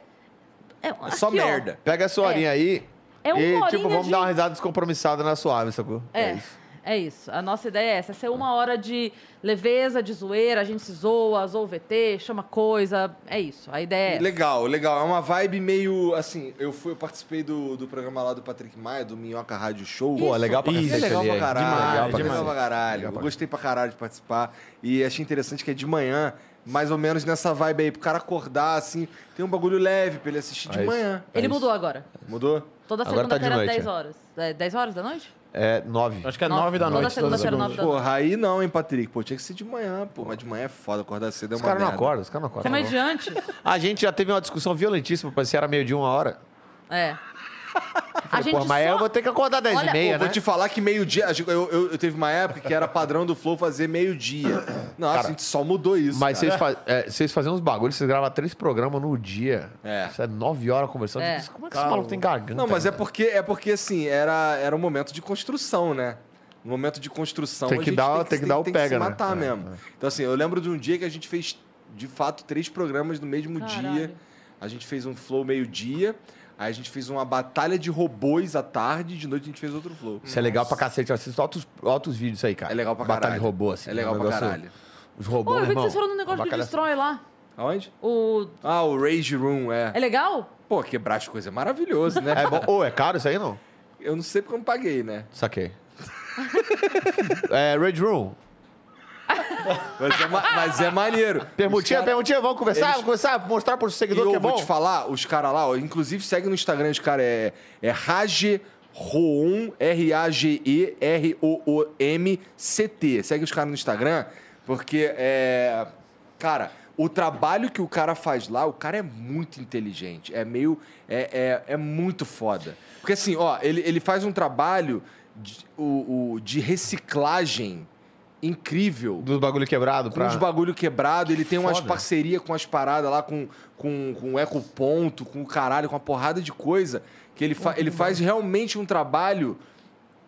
é, É só aqui, ó. merda. Pega a sua horinha aí É uma e, horinha tipo, vamos de- dar uma risada descompromissada na suave, sacou? É, é isso. A nossa ideia é essa. É ser uma hora de leveza, de zoeira, a gente se zoa, zoa o VT, chama coisa. É isso. A ideia é essa. Legal, legal. É uma vibe meio assim. Eu fui, eu participei do, do programa lá do Patrick Maia, do Minhoca Rádio Show. Pô, legal pra É cacete legal pra é. caralho. Demais, legal pra, legal pra caralho. Eu gostei pra caralho de participar. E achei interessante que é de manhã, mais ou menos nessa vibe aí, pro cara acordar, assim. Tem um bagulho leve pra ele assistir de É isso. manhã. Ele isso. mudou agora. Mudou? Toda Agora tá de segunda-feira às noite, 10 é. horas. É, 10 horas da noite? É nove. Acho que é Nove- nove da toda noite. segunda-feira, todas nove as da segundas. Porra, aí não, hein, Patrick? Pô, tinha que ser de manhã, pô. Mas de manhã é foda, acordar cedo é Os uma caras não merda. acordam, os caras não acordam. Comediante. A gente já teve uma discussão violentíssima, parecia era meio de uma hora. É. [laughs] A gente Porra, mas só... eu vou ter que acordar 10 Olha, e meia, Pô, vou né? te falar que meio-dia. Eu, eu, eu teve uma época que era padrão do Flow fazer meio-dia. Nossa, Cara, a gente só mudou isso. Mas cara. vocês, fa é, vocês faziam uns bagulhos, vocês gravam três programas no dia. É. Isso é nove horas conversando. É. Como é que esse maluco tem garganta? Não, mas é porque, é porque assim, era, era um momento de construção, né? Um momento de construção. Tem a que gente dar- tem que dar o se pega, né? matar É, mesmo. Então, assim, eu lembro de um dia que a gente fez, de fato, três programas no mesmo dia. Caralho. A gente fez um flow meio-dia. Aí a gente fez uma batalha de robôs à tarde. De noite a gente fez outro flow. Isso é legal pra cacete. Eu assisto altos, altos vídeos aí, cara. É legal pra Batalha caralho. de robô, assim. É legal um pra caralho. Os Pô, robôs, eu vi que vocês foram no negócio que avacalhação. destrói lá. Aonde? O... Ah, o Rage Room, é. É legal? Pô, quebrar as coisas é maravilhoso, né? [laughs] É bom. Ô, é caro isso aí, não? Eu não sei porque eu não paguei, né? Saquei. [laughs] é, Red Room. Mas é, ma- mas é maneiro. Permutinha, Os cara- permutinha, vamos conversar? Vamos conversar? Mostrar pro E seguidor eu que é vou bom? te falar, os caras lá, ó, inclusive segue no Instagram, os caras é, é Rage Room, R-A-G-E-R-O-O-M-C-T. Segue os caras no Instagram, porque é. Cara, o trabalho que o cara faz lá, o cara é muito inteligente. É meio. É, é, é muito foda. Porque assim, ó, ele, ele faz um trabalho de, o, o- de reciclagem incrível Dos bagulho quebrado pra... uns bagulho quebrado, ele tem umas Foda. parcerias com as paradas lá, com, com, com o ecoponto, com o caralho, com uma porrada de coisa, que ele, fa ele faz realmente um trabalho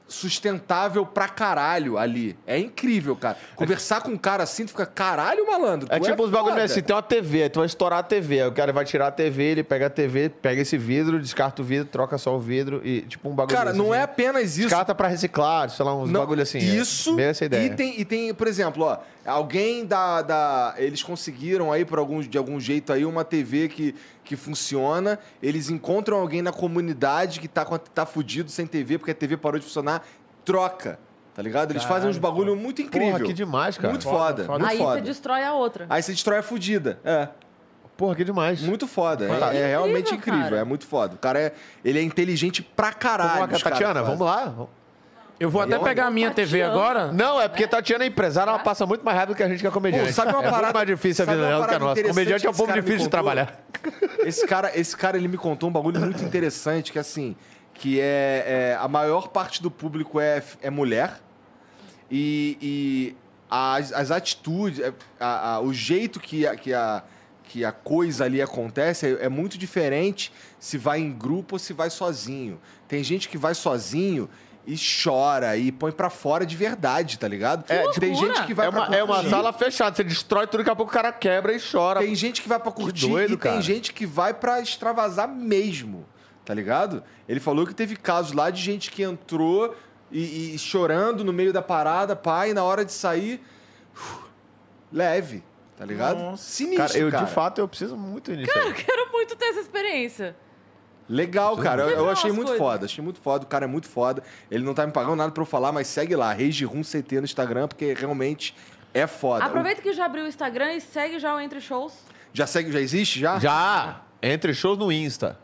sustentável pra caralho ali. É incrível, cara. Conversar com um cara assim, tu fica, caralho, malandro. É tu tipo os bagulho foda." assim, tem uma TV, tu vai estourar a TV. Aí o cara vai tirar a TV, ele pega a TV, pega esse vidro, descarta o vidro, troca só o vidro e tipo um bagulho Cara, desse, não assim. é apenas isso. Descarta pra reciclar, sei lá, uns Não, bagulho assim. é Isso. meio essa ideia. E tem, e tem, por exemplo, ó, alguém da, da. Eles conseguiram aí, por algum, de algum jeito, aí, uma TV que, que funciona. Eles encontram alguém na comunidade que tá, tá fudido sem TV, porque a TV parou de funcionar, troca. Tá ligado? Eles fazem uns bagulho muito incrível. Porra, que demais, cara. Muito Foda, foda. foda. Muito Aí você destrói a outra. Aí você destrói a fudida. É. Porra, que demais. Muito foda. É- Fantástico. É, realmente Incrível, incrível. cara. É muito foda. O cara é. Ele é inteligente pra caralho. Vamos lá, Tatiana, vamos lá. Eu vou até Não, pegar a minha TV Tatiana. agora. Não, é porque Tatiana é empresária, ela passa muito mais rápido que a gente que é comediante. Pô, sabe uma é parada- muito mais difícil a sabe vida uma dela do que a parada nossa. interessante Comediante é um que pouco cara me difícil de contou? trabalhar. [laughs] Esse cara, esse cara, ele me contou um bagulho muito interessante, que assim, que é, é, a maior parte do público é, é mulher e, e as, as atitudes, é, a- a- o jeito que a, que, a, que a coisa ali acontece é, é muito diferente se vai em grupo ou se vai sozinho. Tem gente que vai sozinho e chora e põe pra fora de verdade, tá ligado? É, Tem loucura! gente que vai É uma, pra é uma curtir. sala fechada, você destrói tudo, daqui a pouco o cara quebra e chora. Tem gente que vai pra curtir doido, e tem cara. gente que vai pra extravasar mesmo, tá ligado? Ele falou que teve casos lá de gente que entrou e, e chorando no meio da parada, pai, e na hora de sair, uf, leve, tá ligado? Nossa. Sinistro, Cara, eu cara. de fato eu preciso muito nisso. aí. Quero muito ter essa experiência. Legal, cara. Eu, eu achei muito coisas. foda. Achei muito foda. O cara é muito foda. Ele não tá me pagando nada pra eu falar, mas segue lá, Rage Room CT no Instagram, porque realmente é foda. Aproveita que já abriu o Instagram e segue já o Entre Shows. Já segue, já existe já? Já! Entre shows no Insta.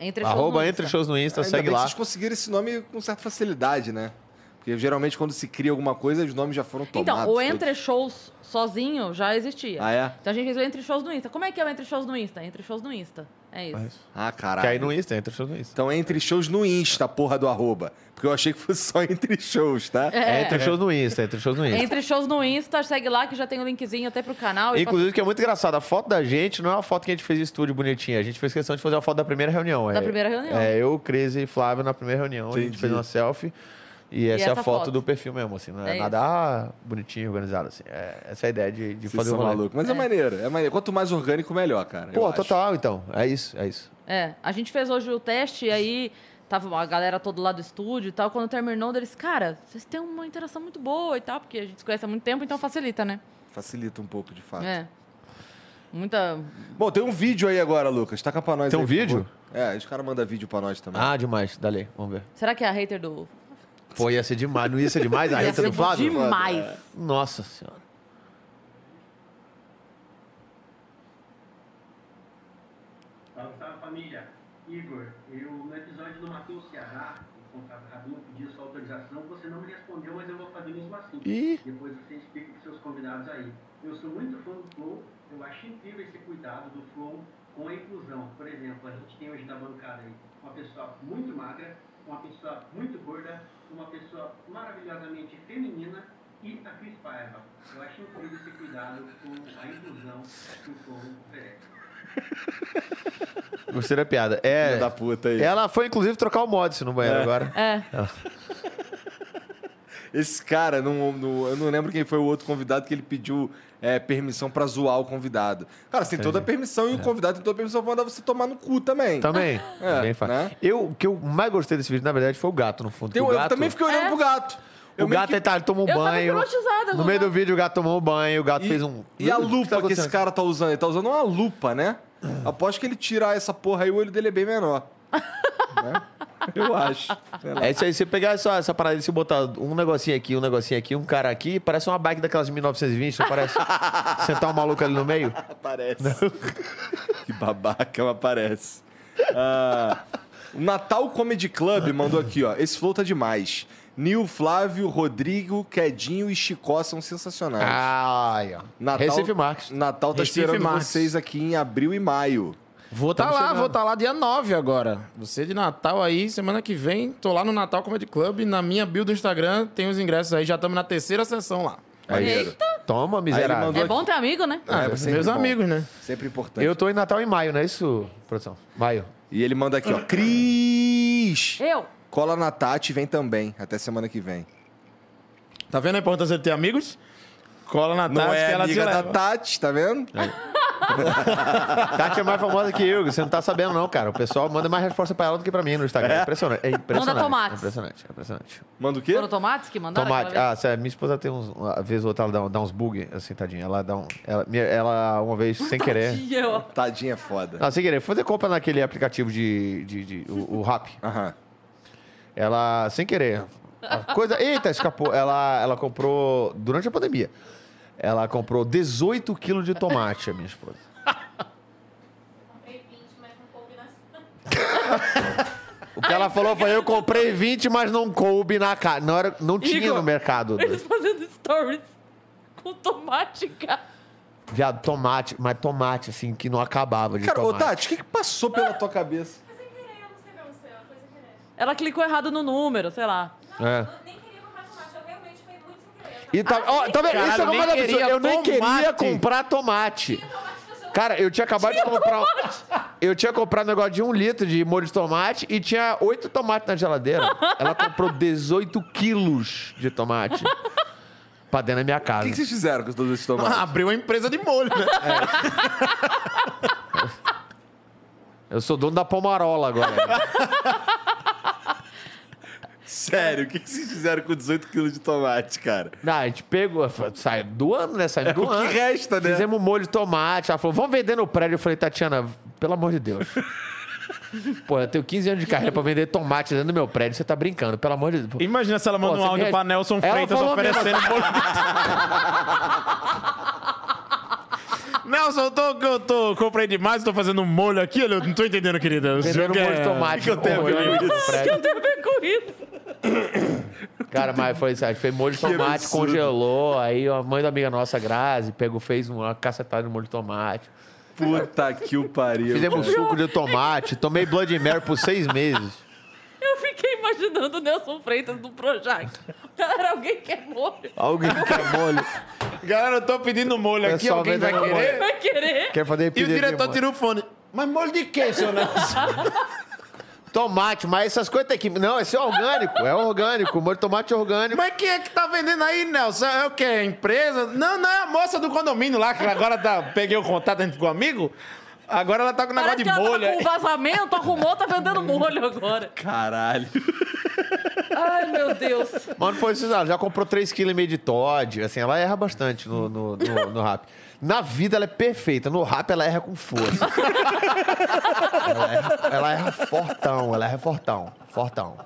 Entre Shows Arroba no entre Insta. shows no Insta, Ainda segue bem que lá. vocês conseguiram esse nome com certa facilidade, né? Porque geralmente quando se cria alguma coisa, os nomes já foram tomados. Então, o todos. Entre Shows sozinho já existia. Ah, é? Então a gente fez o Entre Shows no Insta. Como é que é o Entre Shows no Insta? Entre Shows no Insta. É isso. Ah, Que caralho. aí no Insta, entre shows no Insta. Então entre shows no Insta, porra do arroba. Porque eu achei que fosse só entre shows, tá? É, entre shows no Insta, entre shows no Insta. Entre Shows no Insta, segue lá que já tem o linkzinho até pro canal. e Inclusive, que é muito engraçado, a foto da gente não é uma foto que a gente fez em estúdio bonitinha. A gente fez questão de fazer a foto da primeira reunião. Da é, primeira reunião. É, eu, Cris e Flávio na primeira reunião. A gente Entendi. fez uma selfie. E essa é a foto, foto. do perfil mesmo, assim. Não é, É nada ah, bonitinho, organizado, assim. É, essa é a ideia de, de Vocês fazer são o rolê. malucos. Mas é. maneiro, é maneiro. Quanto mais orgânico, melhor, cara. Pô, acho. total, então. É isso, é isso. É, a gente fez hoje o teste e aí tava a galera toda lá do estúdio e tal. Quando terminou, eles, cara, vocês têm uma interação muito boa e tal, porque a gente se conhece há muito tempo, então facilita, né? Facilita um pouco, de fato. É. Muita. Bom, tem um vídeo aí agora, Lucas. Taca pra nós Tem aí, um vídeo? É, os caras mandam vídeo pra nós também. Ah, demais. Dali, vamos ver. Será que é a hater do. Pô, ia ser demais. Não ia ser demais a reta do Flávio? Demais. Nossa senhora. Salve, salve família. Igor, eu no episódio do Matheus Ceará, o contrato Rabinho pediu sua autorização, você não me respondeu, mas eu vou fazer mesmo assim. Ih. Depois você explica para seus convidados aí. Eu sou muito fã do Flow, eu acho incrível esse cuidado do Flow com a inclusão. Por exemplo, a gente tem hoje na bancada aí uma pessoa muito magra, uma pessoa muito gorda, uma pessoa maravilhosamente feminina e a Cris Paiva. Eu acho incrível esse cuidado com a inclusão que o Flow oferece. Gostei da piada. É. Da puta aí. Ela foi, inclusive, trocar o Modis no banheiro agora. É. Esse cara, não, não- eu não lembro quem foi o outro convidado que ele pediu é, permissão pra zoar o convidado. Cara, você tem toda a permissão e o convidado tem toda a permissão pra mandar você tomar no cu também. Também. É, Bem fácil. né? Eu, o que eu mais gostei desse vídeo, na verdade, foi o gato, no fundo. Tem- que o eu gato, também fiquei olhando É. pro gato. Eu o gato, que- tá, ele tomou um Eu banho. No com meio do vídeo, o gato tomou um banho, o gato E, fez um. e a O que tá lupa que esse cara tá usando? Ele tá usando uma lupa, né? Aposto que ele tirar essa porra aí, o olho dele é bem menor. [laughs] Né? Eu acho. É isso aí, você pegar essa, essa parada e se botar um negocinho aqui, um negocinho aqui, um cara aqui, parece uma bike daquelas de 1920, não parece? [laughs] Sentar um maluco ali no meio? Aparece. que babaca, mas aparece. Ah, o Natal Comedy Club mandou aqui, ó. Esse flow tá demais. Nil, Flávio, Rodrigo, Quedinho e Chicó são sensacionais. Ai, ó. Natal, Recife Marques. Natal tá Recife esperando Marques. vocês aqui em abril e maio. Vou estar Tamo lá, chegando. vou estar lá dia 9 agora. Você de Natal aí, semana que vem, tô lá no Natal Comedy Club. Na minha bio do Instagram tem os ingressos aí, já estamos na terceira sessão lá. Maneiro. Toma, miserável. É bom ter amigo, né? Ah, É, meus bom. amigos, né? Sempre importante. Eu tô em Natal em maio, não é isso, produção? Maio. E ele manda aqui, ó. Cris! Eu. Cola na Tati e vem também. Até semana que vem. Tá vendo a importância de ter amigos? Cola na Não Tati é que ela te amiga da leva. Tati, tá vendo? [laughs] [laughs] Tati é mais famosa que eu, você não tá sabendo, não, cara. O pessoal manda mais resposta pra ela do que pra mim no Instagram. É impressionante. É impressionante. tomates. É impressionante, é impressionante. Manda o quê? Foram tomates que mandaram? Tomate. Ah, sério, minha esposa tem uns. Uma vez ou outra ela dá, dá uns bug, assim, tadinha. Ela dá um. Ela, minha- ela uma vez, sem querer. E eu, Tadinha é foda. Não, sem querer, foi fazer compra naquele aplicativo de. de, de- o, o Rap. Aham. Ela, sem querer. a Coisa. Eita, escapou. Ela, ela comprou. Durante a pandemia. Ela comprou 18 quilos de tomate, a minha esposa. Comprei 20, mas não coube nas... [laughs] O que ela falou foi: eu comprei 20, mas não coube na casa. Não, era, não tinha Igor, no mercado. Eles fazendo stories com tomate, cara. Viado, tomate, mas tomate, assim, que não acabava de Cara, ô tomate. Tati, o que, que passou pela tua cabeça? Foi sem querer, eu não sei pra você, ela foi sem querer. Ela clicou errado no número, sei lá. É. Eu nem queria comprar tomate, eu realmente foi muito sem querer. Eu E tá, ó, tá vendo? Caralho, Isso é uma nem coisa absurda. Eu nem queria tomate. comprar tomate. Cara, eu tinha acabado de comprar. um- Eu tinha comprado um negócio de um litro de molho de tomate e tinha oito tomates na geladeira. Ela comprou 18 quilos de tomate pra dentro da minha O casa. que, que vocês fizeram com todos esses tomates? [laughs] Abriu uma empresa de molho, né? Eu sou dono da Pomarola agora. [laughs] Sério, o que, que vocês fizeram com 18 quilos de tomate, cara? Não, a gente pegou, saiu do ano, né? Saiu do o que ano. resta, né? Fizemos molho de tomate. Ela falou, vamos vender no prédio. Eu falei, Tatiana, pelo amor de Deus. [laughs] Pô, eu tenho 15 anos de carreira pra vender tomate dentro do meu prédio. Você tá brincando, pelo amor de Deus. Imagina se ela manda Pô, um você áudio me- pra Nelson Ela Freitas falou oferecendo molho [laughs] de... [laughs] Nelson, eu tô, eu tô, comprei demais, tô fazendo um molho aqui, olha, eu não tô entendendo, querida. O Vendendo molho de tomate. que eu tenho a ver no isso? prédio. Tem a ver com isso. [coughs] Cara, mas foi isso. A gente fez molho de tomate, absurdo. congelou. Aí a mãe da amiga nossa, Grazi, pegou, fez uma cacetada de molho de tomate. Puta que o pariu. Fizemos cara. suco de tomate. Tomei Blood Mary por seis meses. Eu fiquei imaginando o Nelson Freitas do Projac. Galera, alguém quer molho? Alguém quer molho? Galera, eu tô pedindo molho aqui, Pessoal alguém vai querer? molho. Vai querer? Quer fazer E o diretor tira o fone. Mas molho de quê, seu Nelson? [laughs] Tomate, mas essas coisas tem que... Não, esse é orgânico. É orgânico. Molho de tomate é orgânico. Mas quem é que tá vendendo aí, Nelson? É o quê? A empresa? Não, não é a moça do condomínio lá, que agora tá, peguei o contato, a gente ficou amigo. Agora ela tá com um negócio Parece de que ela molho tá com vazamento, arrumou, tá vendendo molho agora. Caralho. Ai, meu Deus. Mas não foi isso. Ela já comprou 3,5 kg de Todd. Assim, ela erra bastante no, no, no, no rap. Na vida ela é perfeita. No rap ela erra com força. ela, erra, ela erra fortão. Ela erra fortão. Fortão.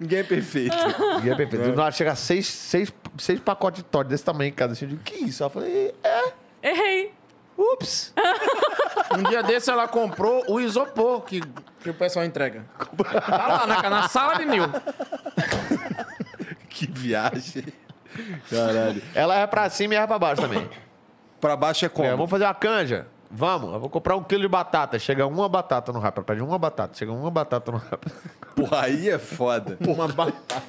Ninguém é perfeito. E é perfeito. Ela chega seis, seis, seis pacotes de Todd desse tamanho cada. Assim, eu digo, que isso? Ela falei, é. Errei. Ups. Um dia desse ela comprou o isopor que, que o pessoal entrega. Tá lá na, na sala de Nil. [laughs] que viagem. Caralho. Ela erra pra cima e erra pra baixo também. Pra baixo é como? É, vamos fazer uma canja. Vamos, eu vou comprar um quilo de batata. Chega uma batata no rap. Ela pede uma batata. Chega uma batata no rap. [laughs] Porra, aí é foda. [laughs] Uma batata.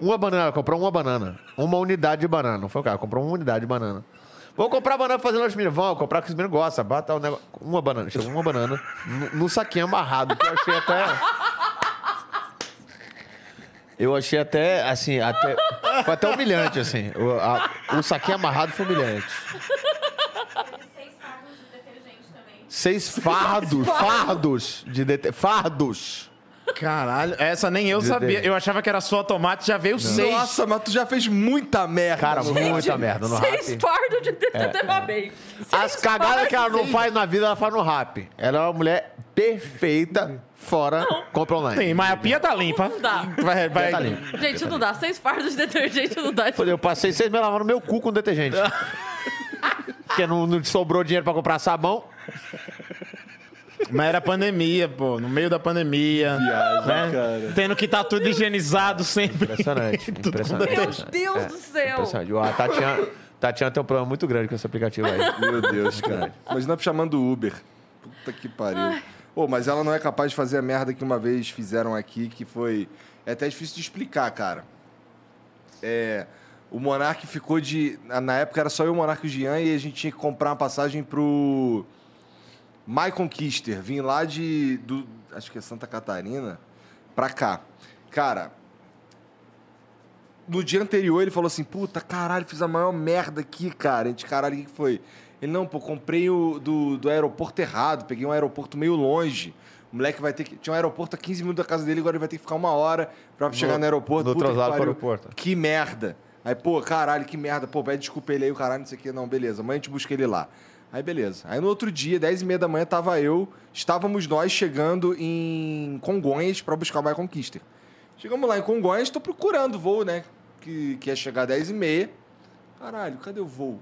Uma banana, comprou uma banana. Uma unidade de banana. Não foi o cara, comprou uma unidade de banana. Vou comprar banana pra fazer lanche meninos. Vamos comprar que os meninos gostam. Bata o negócio. Uma banana. Chegou uma banana no, no saquinho amarrado, que eu achei até. Eu achei até, assim, até. Foi até humilhante, assim. O, a- o saquinho amarrado foi humilhante. Teve seis fardos de detergente também. Seis fardos. Fardos de dete... Fardos. Caralho, essa nem eu sabia. Eu achava que era só tomate, já veio seis. Nossa, mas tu já fez muita merda. Cara, no- muita merda no Seis rap. fardos de DTT é. bem. As cagadas que ela não faz na vida, ela faz no rap. Ela é uma mulher perfeita, fora compra online. Tem, mas a pia tá limpa. Não dá. Vai, vai. Tá limpo. Gente, não dá. Seis fardos de detergente não dá. Eu passei seis meses lavando meu cu com detergente. [laughs] Porque não, não sobrou dinheiro pra comprar sabão. Mas era pandemia, pô. No meio da pandemia. Viagem, né? cara. Tendo que estar tudo higienizado sempre. Impressionante. [laughs] impressionante. Meu Deus do céu. Impressionante. A Tatiana, Tatiana tem um problema muito grande com esse aplicativo aí. Meu Deus, cara. Imagina chamando o Uber. Puta que pariu. Ô, mas ela não é capaz de fazer a merda que uma vez fizeram aqui, que foi. É até difícil de explicar, cara. É. O Monark ficou de. Na época era só eu, o Monark e o Jean, e a gente tinha que comprar uma passagem pro. My Conquister. Vim lá de. Do, acho que é Santa Catarina, pra cá. Cara, no dia anterior ele falou assim: puta, caralho, fiz a maior merda aqui, cara. A gente, caralho, o que que foi? Ele, não, pô, comprei o do, do aeroporto errado, peguei um aeroporto meio longe. O moleque vai ter que. Tinha um aeroporto a 15 minutos da casa dele, agora ele vai ter que ficar uma hora pra chegar no aeroporto. no Puta que pro aeroporto. Que merda. Aí, pô, caralho, que merda. Pô, pede desculpa ele aí, o caralho, não sei o que. Não, beleza. Amanhã a gente busca ele lá. Aí, beleza. Aí, no outro dia, 10 e meia da manhã, tava eu, estávamos nós chegando em Congonhas pra buscar o Michael Kister. Chegamos lá em Congonhas, tô procurando o voo, né? Que, que ia chegar 10 e meia. Caralho, cadê o voo?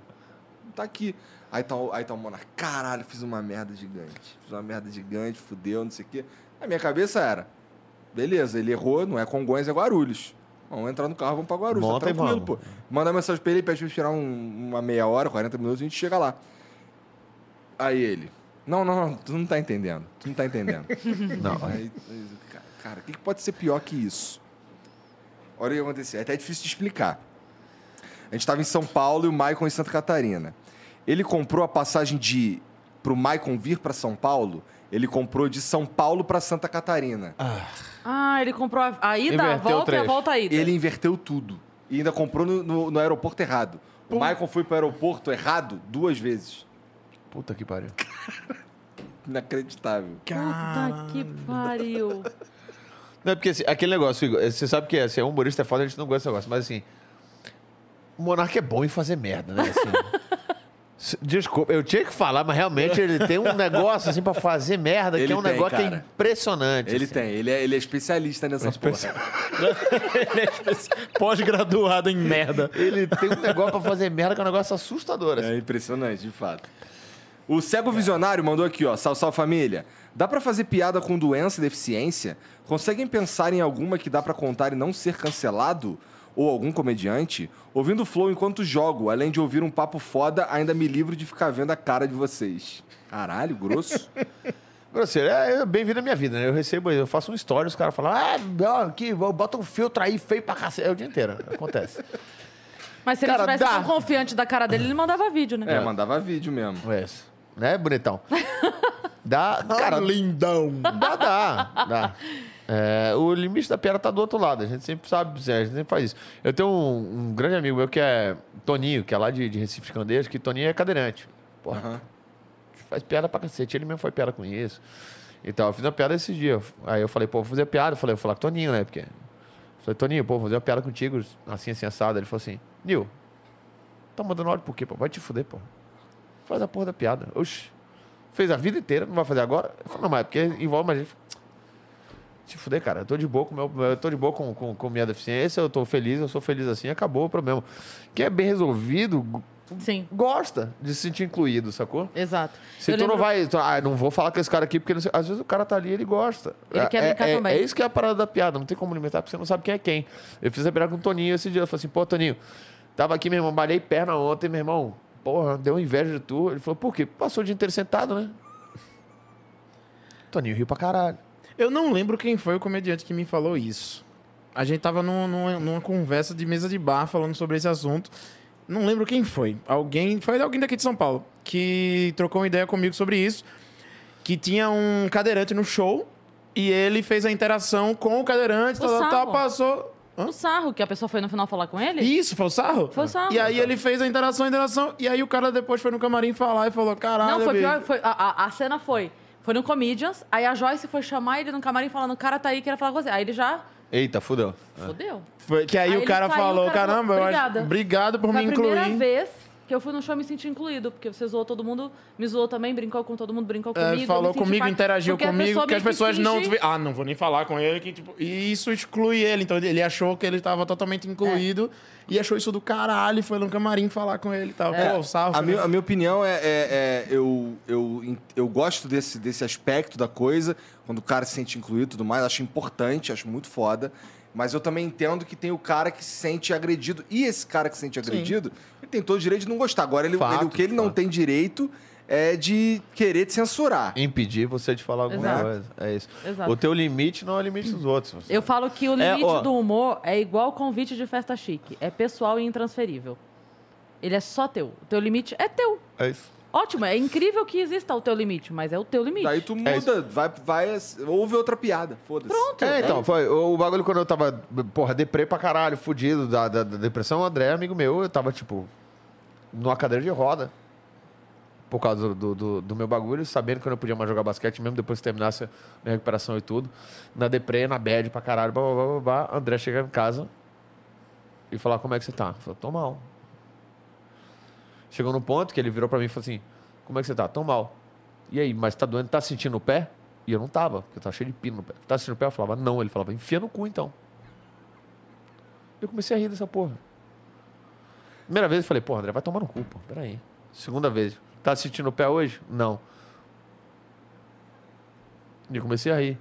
Não tá aqui. Aí tá, o- aí tá o Monark. Caralho, fiz uma merda gigante. Fiz uma merda gigante, fudeu, não sei o quê. A minha cabeça era, beleza, ele errou, não é Congonhas, é Guarulhos. Vamos entrar no carro, vamos pra Guarulhos. Tá e tranquilo, vamos. pô. Manda mensagem pra ele, pede pra esperar um- uma meia hora, 40 minutos, a gente chega lá. Aí ele, não, não, não, tu não tá entendendo. Tu não tá entendendo. [laughs] Não, Aí, cara, o que que pode ser pior que isso? Olha o que aconteceu. É até difícil de explicar. A gente estava em São Paulo e o Maicon em Santa Catarina. Ele comprou a passagem de pro Maicon vir para São Paulo. Ele comprou de São Paulo para Santa Catarina. Ah, ele comprou a, a ida, a Inverteu o volta e a volta a ida. Ele inverteu tudo e ainda comprou no, no- no aeroporto errado. O Maicon foi para o aeroporto errado duas vezes. Puta que pariu. [laughs] Inacreditável. Puta que pariu. Não, é porque assim, aquele negócio, Igor, você sabe que assim, humorista é foda, a gente não gosta desse negócio, mas assim, o Monark é bom em fazer merda, né? Assim, [laughs] Desculpa, eu tinha que falar, mas realmente ele tem um negócio assim pra fazer merda, que Ele é um tem, negócio que é cara. impressionante. Ele assim. tem, ele é, ele é especialista nessa porra. [laughs] Ele é especi- Pós-graduado em merda. Ele tem um negócio pra fazer merda que é um negócio assustador. Assim. É impressionante, de fato. O Cego Visionário mandou aqui, ó. Salve, salve família. Dá pra fazer piada com doença e deficiência? Conseguem pensar em alguma que dá pra contar e não ser cancelado? Ou algum comediante? Ouvindo o Flow enquanto jogo, além de ouvir um papo foda, ainda me livro de ficar vendo a cara de vocês. Caralho, grosso. [laughs] Grosseiro, é é bem-vindo à minha vida, né? Eu recebo, eu faço um story, os caras falam, ah, não, aqui, bota um filtro aí feio pra cacete. É o dia inteiro, acontece. Mas se ele Cara, tivesse dá. tão confiante da cara dele, ele mandava vídeo, né? É, mandava vídeo mesmo. É isso. Né, bonitão? [laughs] Dá, cara, lindão. Dá, dá. dá. É, o limite da piada tá do outro lado. A gente sempre sabe, a gente sempre faz isso. Eu tenho um, um grande amigo meu que é Toninho, que é lá de, de Recife Candeias, que Toninho é cadeirante. Porra, Aham. faz piada pra cacete. Ele mesmo foi piada com isso. Então, eu fiz uma piada esse dia. Aí eu falei, pô, vou fazer piada. Eu falei, vou falar com Toninho, né? Porque. Eu falei, Toninho, pô, vou fazer uma piada contigo, assim, assim, assado. Ele falou assim, Nil, tá mandando áudio por quê, pô? Vai te fuder, pô. Faz a porra da piada. Oxi. Fez a vida inteira, não vai fazer agora? Eu falei, não, mas é porque envolve mais gente. Se fuder, cara, eu tô de boa com meu, eu tô de boa com, com, com minha deficiência, eu tô feliz, eu sou feliz assim, acabou o problema. Quem é bem resolvido Sim, gosta de se sentir incluído, sacou? exato. Se Eu tu não lembro- vai, tu, ah, não vou falar com esse cara aqui, porque não às vezes o cara tá ali ele gosta. Ele é, quer é- brincar é, também. É isso que é a parada da piada, não tem como limitar, porque você não sabe quem é quem. Eu fiz a piada com o Toninho esse dia, eu falei assim, pô, Toninho, tava aqui, meu irmão, balei perna ontem, meu irmão, porra, deu inveja de tu. Ele falou, por quê? Passou o dia inteiro sentado, né? Toninho riu pra caralho. Eu não lembro quem foi o comediante que me falou isso. A gente tava num- numa, numa conversa de mesa de bar falando sobre esse assunto. Não lembro quem foi. Alguém. Foi alguém daqui de São Paulo que trocou uma ideia comigo sobre isso. Que tinha um cadeirante no show e ele fez a interação com o cadeirante, O tal, tal, tal, Passou. O sarro, que a pessoa foi no final falar com ele? Isso, foi o Sarro? Foi o Sarro. E aí ele fez a interação, a interação, e aí o cara depois foi no camarim falar e falou: caralho. Não, foi bicho." pior. Foi, a, a, a cena foi. Foi no Comedians, aí a Joyce foi chamar ele no camarim falando, o cara tá aí, queria falar com você. Aí ele já Eita, fudeu. fodeu. Foi, que aí, Aí o cara saiu, falou: o cara falou, caramba, eu acho- "Obrigada." obrigado por Foi me a primeira incluir. vez que eu fui no show e me senti incluído, porque você zoou todo mundo, me zoou também, brincou com todo mundo, brincou É, comigo. eu falou comigo, parte- interagiu comigo, que as pessoas não. Ah, não vou nem falar com ele. Que, tipo, e isso exclui ele. Então ele achou que ele estava totalmente incluído e achou isso do caralho. Foi no camarim falar com ele e tal. Pô, salve. A minha, a minha opinião é, é- é- eu, eu, eu gosto desse, desse aspecto da coisa, quando o cara se sente incluído e tudo mais, acho importante, acho muito foda. Mas eu também entendo que tem o cara que se sente agredido. E esse cara que se sente agredido, ele tem todo o direito de não gostar. Agora, ele, Fato, ele- o que ele não fato. tem direito é de querer te censurar. Impedir você de falar alguma Exato. coisa. É isso. Exato. O teu limite não é o limite dos outros. Eu falo que o É, limite ó. do humor é igual convite de festa chique. É pessoal e intransferível. Ele é só teu. O teu limite é teu. É isso. Ótimo, é incrível que exista o teu limite, mas é o teu limite. Daí tu muda, vai, vai, ouve outra piada. Foda-se. Pronto. É, então, foi o, o bagulho quando eu tava, porra, deprê pra caralho, fudido da, da, da depressão, o André, amigo meu, eu tava, tipo, numa cadeira de roda. Por causa do, do, do- meu bagulho, sabendo que eu não podia mais jogar basquete, mesmo depois que terminasse a minha recuperação e tudo. Na deprê, na bad pra caralho, blá, blá, blá, blá. André chega em casa e falar, como é que você tá? Eu falei, tô mal. Chegou no ponto que ele virou pra mim e falou assim, como é que você tá? Tô mal. E aí, mas tá doendo, tá sentindo o pé? E eu não tava, porque eu tava cheio de pino no pé. Tá sentindo o pé? Eu falava, não. Ele falava, enfia no cu então. Eu comecei a rir dessa porra. Primeira vez eu falei, porra, André, vai tomar no cu, pô. Peraí. Segunda vez, tá sentindo o pé hoje? Não. E eu comecei a rir.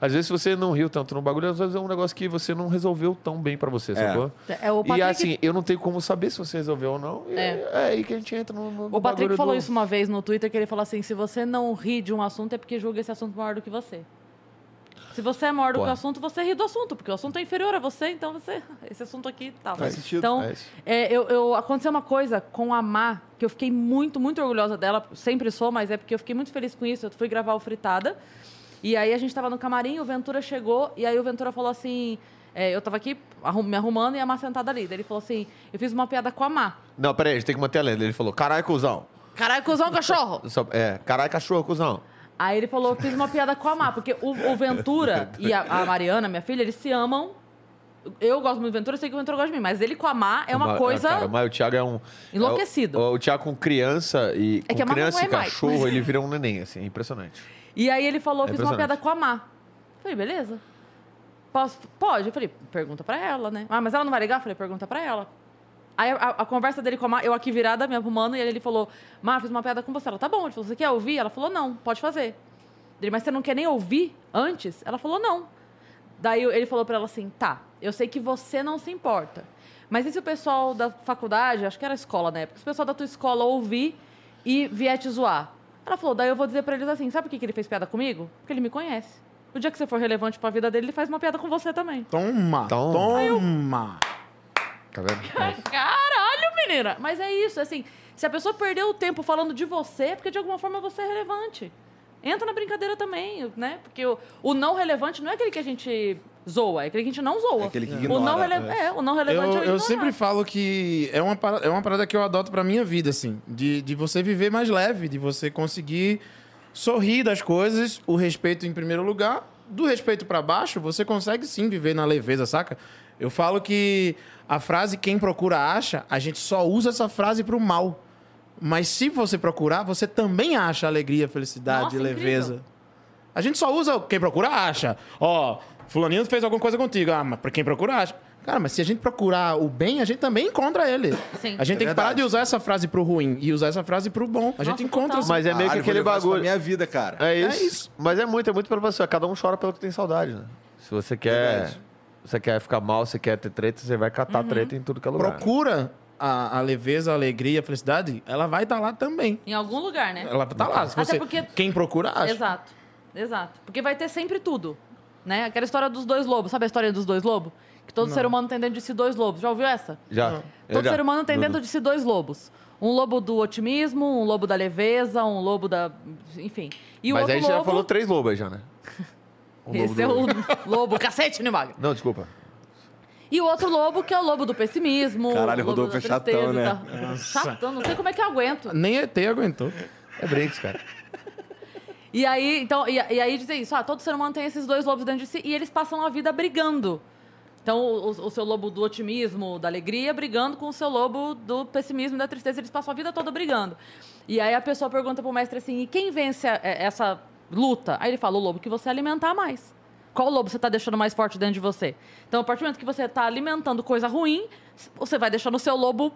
Às vezes, se você não riu tanto no bagulho, às vezes é um negócio que você não resolveu tão bem pra você, sacou? É, o E Patrick, assim, eu não tenho como saber se você resolveu ou não. e É. É, aí que a gente entra no. no o Patrick falou do- isso uma vez no Twitter, que ele falou assim, se você não ri de um assunto, é porque julga esse assunto maior do que você. Se você é maior do que o assunto, você ri do assunto, porque o assunto é inferior a você, então você. [laughs] Esse assunto aqui tal. Faz sentido. Então, É é, eu, eu- aconteceu uma coisa com a Má, que eu fiquei muito, muito orgulhosa dela. Sempre sou, mas é porque eu fiquei muito feliz com isso. Eu fui gravar o Fritada. E aí a gente tava no camarim, o Ventura chegou, e aí o Ventura falou assim. é, eu tava aqui arrum- me arrumando e a Má sentada ali. Daí ele falou assim: eu fiz uma piada com a Má. Não, peraí, a gente tem que manter a lenda. Ele falou, caralho, cuzão. Caralho, cuzão, cachorro! [laughs] Só- É, caralho, cachorro, cuzão. Aí ele falou, fiz uma piada com a Má, porque o, o Ventura [laughs] e a, a Mariana, minha filha, eles se amam. Eu gosto muito do Ventura, eu sei que o Ventura gosta de mim, mas ele com a Má é uma Ma- coisa. Cara, mas o Thiago é um. Enlouquecido. é o, o Thiago com criança e. É com que a não criança é e mais, cachorro, mas- ele vira um neném, assim, é impressionante. E aí ele falou, É fiz uma piada com a Má. Falei, beleza. Posso? Pode. Eu falei, pergunta pra ela, né? Ah, mas ela não vai ligar? Eu falei, pergunta pra ela. Aí a, a conversa dele com a Má, eu aqui virada, me arrumando, e aí ele falou, Má, fiz uma piada com você. Ela, tá bom. Ele falou, você quer ouvir? Ela falou, não, pode fazer. Ele, mas você não quer nem ouvir antes? Ela falou, não. Daí ele falou pra ela assim, tá, eu sei que você não se importa. Mas e se o pessoal da faculdade, acho que era escola na época, se o pessoal da tua escola ouvir e vier te zoar? Ela falou, daí eu vou dizer pra eles assim, sabe por que que ele fez piada comigo? Porque ele me conhece. O dia que você for relevante pra vida dele, ele faz uma piada com você também. Toma, Toma. toma. Tá vendo? [laughs] Caralho, menina! Mas é isso, assim, se a pessoa perdeu o tempo falando de você, é porque de alguma forma você é relevante. Entra na brincadeira também, né? Porque o, o não relevante não é aquele que a gente zoa, é aquele que a gente não zoa. É aquele que o ignora, não rele... é. É, o não relevante Eu, é o eu sempre falo que é uma, parada, é uma parada que eu adoto pra minha vida, assim. De, de você viver mais leve, de você conseguir sorrir das coisas, o respeito em primeiro lugar. Do respeito pra baixo, você consegue sim viver na leveza, saca? Eu falo que a frase quem procura acha, a gente só usa essa frase pro mal. Mas se você procurar, você também acha alegria, felicidade, Nossa, leveza. incrível. A gente só usa quem procura acha. Ó, fulaninho fez alguma coisa contigo. Ah, mas pra quem procura acha. Cara, mas se a gente procurar o bem, a gente também encontra ele. Sim. A gente É tem que parar verdade. de usar essa frase pro ruim e usar essa frase pro bom. A gente Nossa, encontra total. assim. Mas é meio que Caralho, vou aquele bagulho. minha vida, cara. É isso. É isso. Mas é muito, é muito pela pessoa. Cada um chora pelo que tem saudade, né? Se você quer. Verdade. Você quer ficar mal, você quer ter treta, você vai catar treta em tudo que é lugar. Procura a, a leveza, a alegria, a felicidade, ela vai estar lá também. Em algum lugar, né? Ela tá lá. Se Até você, porque- Quem procura acha. Exato. Exato. Porque vai ter sempre tudo. Né? Aquela história dos dois lobos. Sabe a história dos dois lobos? Que todo ser humano tem dentro de si dois lobos. Já ouviu essa? Já. Eu Todo já. ser humano tem dentro de si dois lobos. Um lobo do otimismo, um lobo da leveza, um lobo da. Enfim. E o Mas outro aí você já lobo. falou três lobos já, né? [laughs] Lobo Esse é o lobo, cacete, Nimaga. Não, desculpa. E o outro lobo, que é o lobo do pessimismo. Caralho, o lobo Rodolfo da é chatão, tristeza e né? Chatão, não sei como é que eu aguento. Nem ET aguentou. É Brinks, cara. [laughs] E aí, então, e, e aí dizer isso, ah, todo ser humano tem esses dois lobos dentro de si e eles passam a vida brigando. Então, o, o seu lobo do otimismo, da alegria, brigando com o seu lobo do pessimismo e da tristeza, eles passam a vida toda brigando. E aí a pessoa pergunta pro mestre assim: e quem vence a- é, essa luta? Aí ele fala: o lobo que você alimentar mais. Qual lobo você está deixando mais forte dentro de você? Então, a partir do momento que você está alimentando coisa ruim, você vai deixando o seu lobo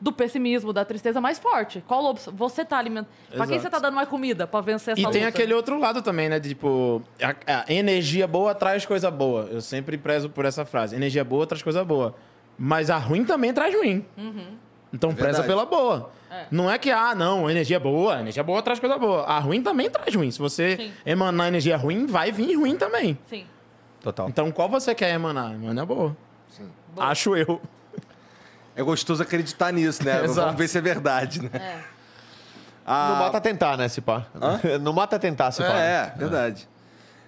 do pessimismo, da tristeza mais forte. Qual lobo você está alimentando? Para quem você está dando mais comida para vencer essa E tem luta? aquele outro lado também, né? De, tipo, a, a energia boa traz coisa boa. Eu sempre prezo por essa frase. Energia boa traz coisa boa. Mas a ruim também traz ruim. Então preza Verdade. pela boa. Não é que, ah, não, energia boa, energia boa traz coisa boa. A ruim também traz ruim. Se você Sim. emanar energia ruim, vai vir ruim também. Sim. Total. Então qual você quer emanar? Emana boa. Sim. Acho eu. É gostoso acreditar nisso, né? [laughs] Exato. Vamos ver se é verdade, né? É. A- Não mata tentar, né, se pá? [laughs] Não mata tentar, se pá. É, é, verdade.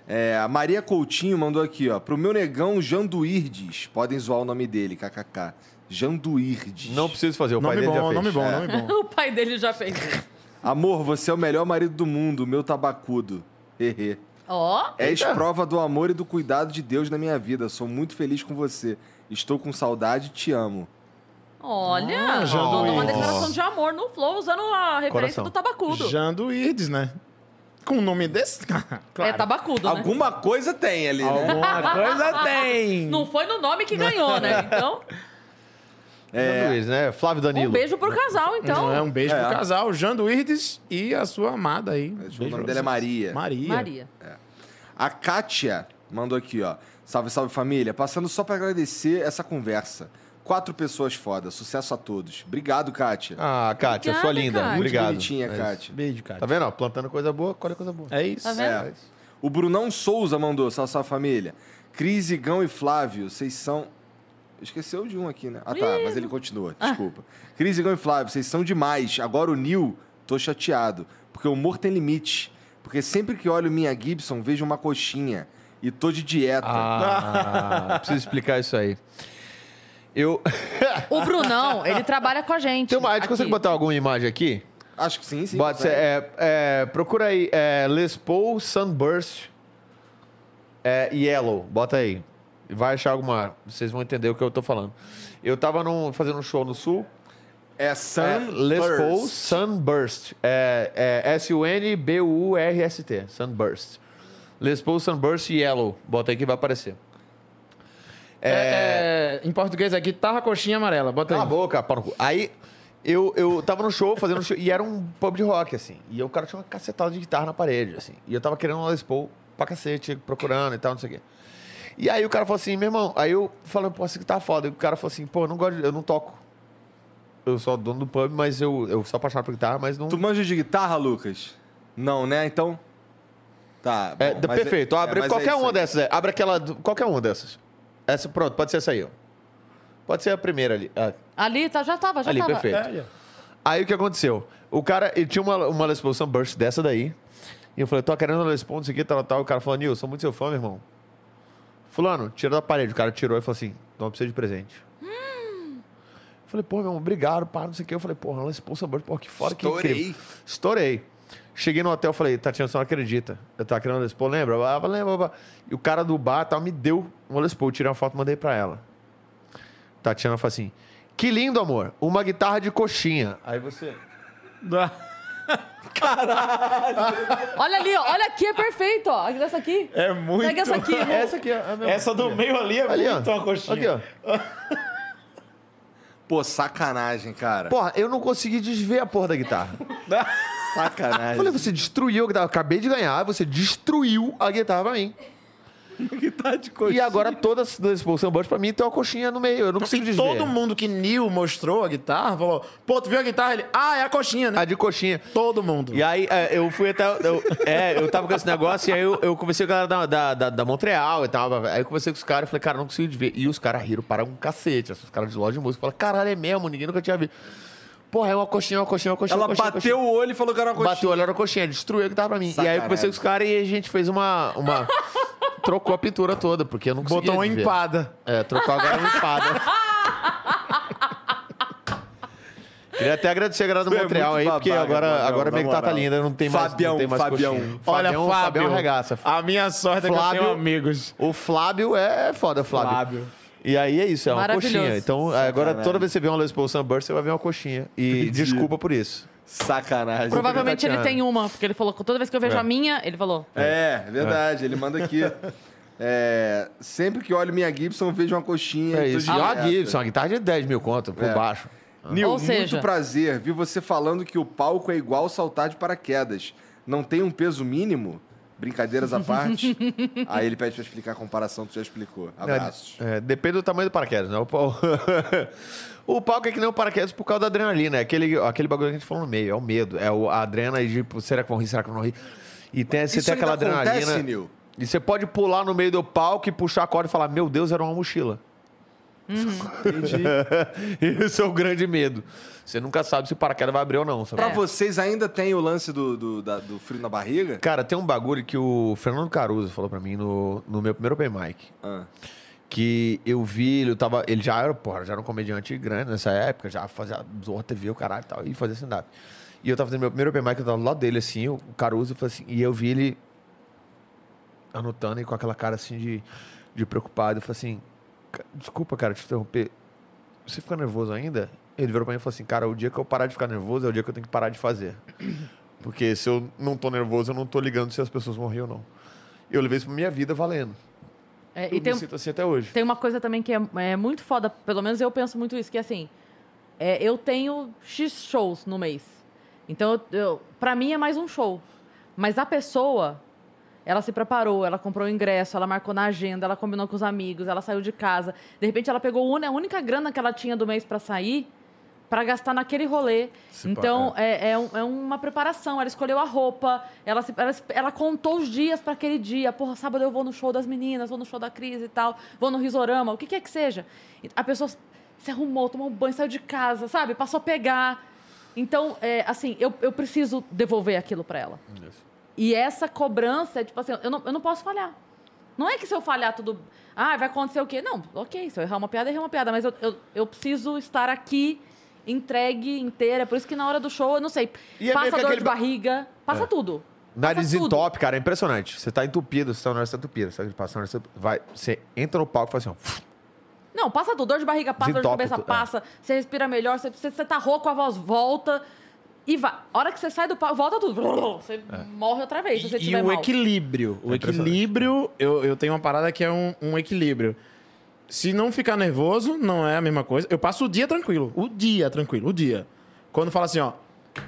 É, a Maria Coutinho mandou aqui, ó. Pro meu negão Janduirdes. Podem zoar o nome dele, kkk. Janduirdes. Não preciso fazer, o pai Nome dele já fez. nome bom, É. nome bom. [laughs] O pai dele já fez isso. Amor, você é o melhor marido do mundo, meu tabacudo. Hehe. Ó, És Eita. prova do amor e do cuidado de Deus na minha vida. Sou muito feliz com você. Estou com saudade e te amo. olha. Ah, mandou do uma declaração de amor no Flow, usando a referência Coração. do tabacudo. Jando Irdes, né? Com um nome desse, [laughs] cara. É tabacudo, né? Alguma coisa tem ali, né? Alguma coisa tem. Não foi no nome que ganhou, né? [laughs] Então, É, Luiz, né? Flávio Danilo. um beijo pro casal, então. É um beijo É. pro casal, Jando Irdes e a sua amada aí. o nome dela é. Maria. Maria. Maria. A Kátia mandou aqui, ó. Salve, salve família. Passando só pra agradecer essa conversa. Quatro pessoas foda. Sucesso a todos. Obrigado, Kátia. Ah, Kátia, Obrigada, sua linda. Kátia. Muito Obrigado. bonitinha, É. Kátia. Beijo, cara. Tá vendo? ó? Plantando coisa boa, colhe coisa boa. É isso. Tá vendo? É. O Brunão Souza mandou, salve, salve família. Cris, Igão e Flávio, vocês são. Esqueceu de um aqui, né? Ah, tá, mas ele continua, desculpa. Cris, Igão e Flávio, vocês são demais. Agora o Nil, tô chateado. Porque o humor tem limite. Porque sempre que olho minha Gibson, vejo uma coxinha. E tô de dieta. Ah, [laughs] preciso explicar isso aí. Eu. O [laughs] Brunão, ele trabalha com a gente. Tem uma, a gente consegue botar alguma imagem aqui? Acho que sim, sim. Bota, é, é, procura aí, é, Les Paul Sunburst é, Yellow. Bota aí. Vai achar alguma. Vocês vão entender o que eu tô falando. Eu tava num- fazendo um show no sul. É Sun É, Les Paul Sunburst. É, é S-U-N-B-U-R-S-T. Sunburst. Les Paul Sunburst Yellow. Bota aí que vai aparecer. É, em português é guitarra coxinha amarela. Bota Cala aí. a boca, pau no cu. Aí eu, eu tava no show, fazendo um show, e era um pub de rock, assim. E o cara tinha uma cacetada de guitarra na parede, assim. E eu tava querendo uma Les Paul pra cacete, procurando e tal, não sei o quê. E aí o cara falou assim, meu irmão, aí eu falei, pô, essa guitarra foda. E o cara falou assim, pô, eu não gosto, de- eu não toco. Eu sou dono do pub, mas eu, eu sou apaixonado por guitarra, mas não. Tu manja de guitarra, Lucas? Não, né? Então. Tá. É, bom, mas perfeito, é- abre é, mas é qualquer uma aí. dessas. é. Abre aquela. do- Qualquer uma dessas. Essa, pronto, pode ser essa aí, ó. Pode ser a primeira ali. Ah, Ali, tá, já tava, já ali, tava. perfeito. Aí o que aconteceu? O cara, ele tinha uma, uma Les Paul Sunburst dessa daí. E eu falei, tô querendo uma Les Paul, não sei o que, tal, tal. O cara falou, Nil, sou muito seu fã, meu irmão. Fulano, tira da parede. O cara tirou e falou assim, pra você de presente. Eu falei, pô, meu irmão, obrigado, pá, não sei o que. Eu falei, porra, uma Les Paul Sunburst, pô, que foda, que Estourei. incrível. Estourei. Cheguei no hotel, falei, Tatiana, você não acredita. Eu tava querendo uma Les Paul, lembra? Ah, lembra, lembra. E o cara do bar tal, me deu uma Les Paul. Eu tirei uma foto e mandei pra ela. Tatiana falou assim, que lindo, amor. Uma guitarra de coxinha. Aí você... Olha ali, ó. Olha aqui, é perfeito, ó. Essa aqui. É muito. Pega essa aqui, irmão. Essa aqui é a mesma. Essa do meio ali é Ali, ó. muito uma coxinha. Aqui, ó. [laughs] Pô, sacanagem, cara. Porra, eu não consegui desver a porra da guitarra. Eu [laughs] Sacanagem. falei, você destruiu a guitarra. Eu acabei de ganhar, você destruiu a guitarra pra mim. [laughs] guitarra de E agora todas as expulsão Bush pra mim tem uma coxinha no meio. Eu não consigo desver. todo mundo que Neil mostrou a guitarra falou: pô, tu viu a guitarra? Ele, ah, é a coxinha, né? A de coxinha. Todo mundo. E aí, é, eu fui até. Eu, é, eu tava com esse negócio e aí eu, eu conversei com a galera da, da, da, Montreal e tal. Aí eu conversei com os caras e falei, cara, não consigo ver. E os caras riram para um cacete. Os caras de loja de música falaram, caralho, é mesmo, ninguém nunca tinha visto. Porra, é uma coxinha, uma coxinha, uma coxinha. Ela uma coxinha, bateu o olho e falou que era uma coxinha. coxinha. Bateu, olha, era uma coxinha, destruiu a guitarra pra mim. E aí eu conversei com os caras e a gente fez uma. uma [laughs] trocou a pintura toda, porque eu não conseguia. Botou uma ver. empada. É, trocou agora uma empada. [laughs] Queria até agradecer a galera do é Montreal aí, porque babaca, agora, Magrão, agora minha guitarra tá moral. linda, não tem mais, Fabião, não tem mais Fabião. coxinha. Olha, Fabião, Fábio. Fabião arregaça. A minha sorte é que eu tenho amigos. O Flávio é foda, Flávio. Flávio. E aí é isso, é uma coxinha. Então, agora Sacanagem. toda vez que você vê uma Les Paul Sunburst, você vai ver uma coxinha. E desculpa por isso. Sacanagem. Provavelmente ele tem uma, porque ele falou que toda vez que eu vejo É. a minha, ele falou. É, é verdade. Ele manda aqui. [laughs] É, sempre que olho minha Gibson, eu vejo uma coxinha. É isso. E uma direto. Gibson, uma guitarra de 10 mil conto por É. baixo. Nil, Ou seja- muito prazer. Vi você falando que o palco é igual saltar de paraquedas. Não tem um peso mínimo? Brincadeiras à parte. [laughs] Aí ele pede pra explicar a comparação, tu já explicou. Abraços. É, é, depende do tamanho do paraquedas, né? O, pau- [laughs] o palco é que nem o paraquedas por causa da adrenalina. É aquele, aquele bagulho que a gente falou no meio, é o medo. É o, a adrenalina de, tipo, será que vão rir, será que vão rir? E tem, você Isso tem aquela ainda adrenalina. acontece, Nil? E você pode pular no meio do palco e puxar a corda e falar, meu Deus, era uma mochila. [laughs] Entendi. Esse é o grande medo. Você nunca sabe se o paraquedas vai abrir ou não. sabe? Pra É. vocês ainda tem o lance do, do, da- do frio na barriga? Cara, tem um bagulho que o Fernando Caruso falou pra mim no, no meu primeiro open mic. Ah. Que eu vi, ele tava. Ele já era, porra, já era um comediante grande nessa época, já fazia Zorra TV, o caralho e tal, e fazia stand-up. E eu tava fazendo meu primeiro open mic, eu tava do lado dele, assim, o Caruso, e, falei assim, e eu vi ele anotando e com aquela cara assim de, de preocupado. Eu falei assim, "Ca- desculpa, cara, te interromper. Você fica nervoso ainda? Ele virou pra mim e falou assim, cara, o dia que eu parar de ficar nervoso é o dia que eu tenho que parar de fazer. [clears throat] Porque se eu não tô nervoso, eu não tô ligando se as pessoas vão rir ou não. Eu levei isso pra minha vida valendo. É, Eu e tem, me sinto assim até hoje. tem uma coisa também que é, é muito foda, pelo menos eu penso muito isso, que assim, é, eu tenho X shows no mês. Então, eu, eu, pra mim é mais um show. Mas a pessoa, ela se preparou, ela comprou o ingresso, ela marcou na agenda, ela combinou com os amigos, ela saiu de casa. De repente, ela pegou a única grana que ela tinha do mês pra sair pra gastar naquele rolê. então, é, é um- é uma preparação. Ela escolheu a roupa, ela, se- ela, se- ela contou os dias pra aquele dia. Porra, sábado eu vou no show das meninas, vou no show da Cris e tal, vou no Risorama, o que quer que seja. A pessoa se arrumou, tomou um banho, saiu de casa, sabe? Passou a pegar. Então, é, assim, eu, eu preciso devolver aquilo pra ela. E essa cobrança é tipo assim, eu não, eu não posso falhar. Não é que se eu falhar tudo. Ah, vai acontecer o quê? Não, ok, se eu errar uma piada, errei uma piada, mas eu, eu, eu preciso estar aqui, entregue, inteira. Por isso que na hora do show, eu não sei, E é meio passa que dor aquele de ba- barriga, passa tudo. Nariz tudo. entope, cara, é impressionante. Você tá entupido, você tá na hora de estar entupido. Você tá passando, você vai, você entra no palco e faz assim, ó. Não, passa tudo. Dor de barriga passa, dor de Desentope cabeça tudo, é. passa, você respira melhor, você, você, você tá rouco, a voz volta. E vai. A hora que você sai do palco, volta tudo. [laughs] Você morre outra vez se você E, e tiver o mal. equilíbrio. O É impressionante. equilíbrio, eu, eu tenho uma parada que é um, um equilíbrio. Se não ficar nervoso, não é a mesma coisa. Eu passo o dia tranquilo. O dia tranquilo, o dia. Quando fala assim, ó,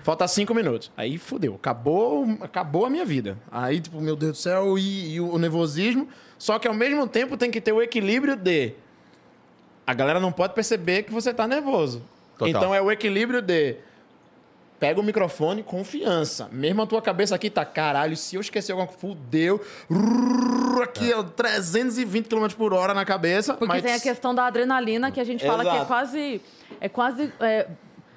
falta cinco minutos. Aí fudeu. Acabou, acabou a minha vida. Aí, tipo, meu Deus do céu, e, e o nervosismo. Só que ao mesmo tempo tem que ter o equilíbrio de. A galera não pode perceber que você tá nervoso. Total. Então é o equilíbrio de. Pega o microfone, confiança. Mesmo a tua cabeça aqui tá, caralho, se eu esquecer alguma coisa, fudeu. Rrr, Aqui, ó, 320 km por hora na cabeça. Porque mas... tem a questão da adrenalina que a gente fala que é Exato. quase. É quase é,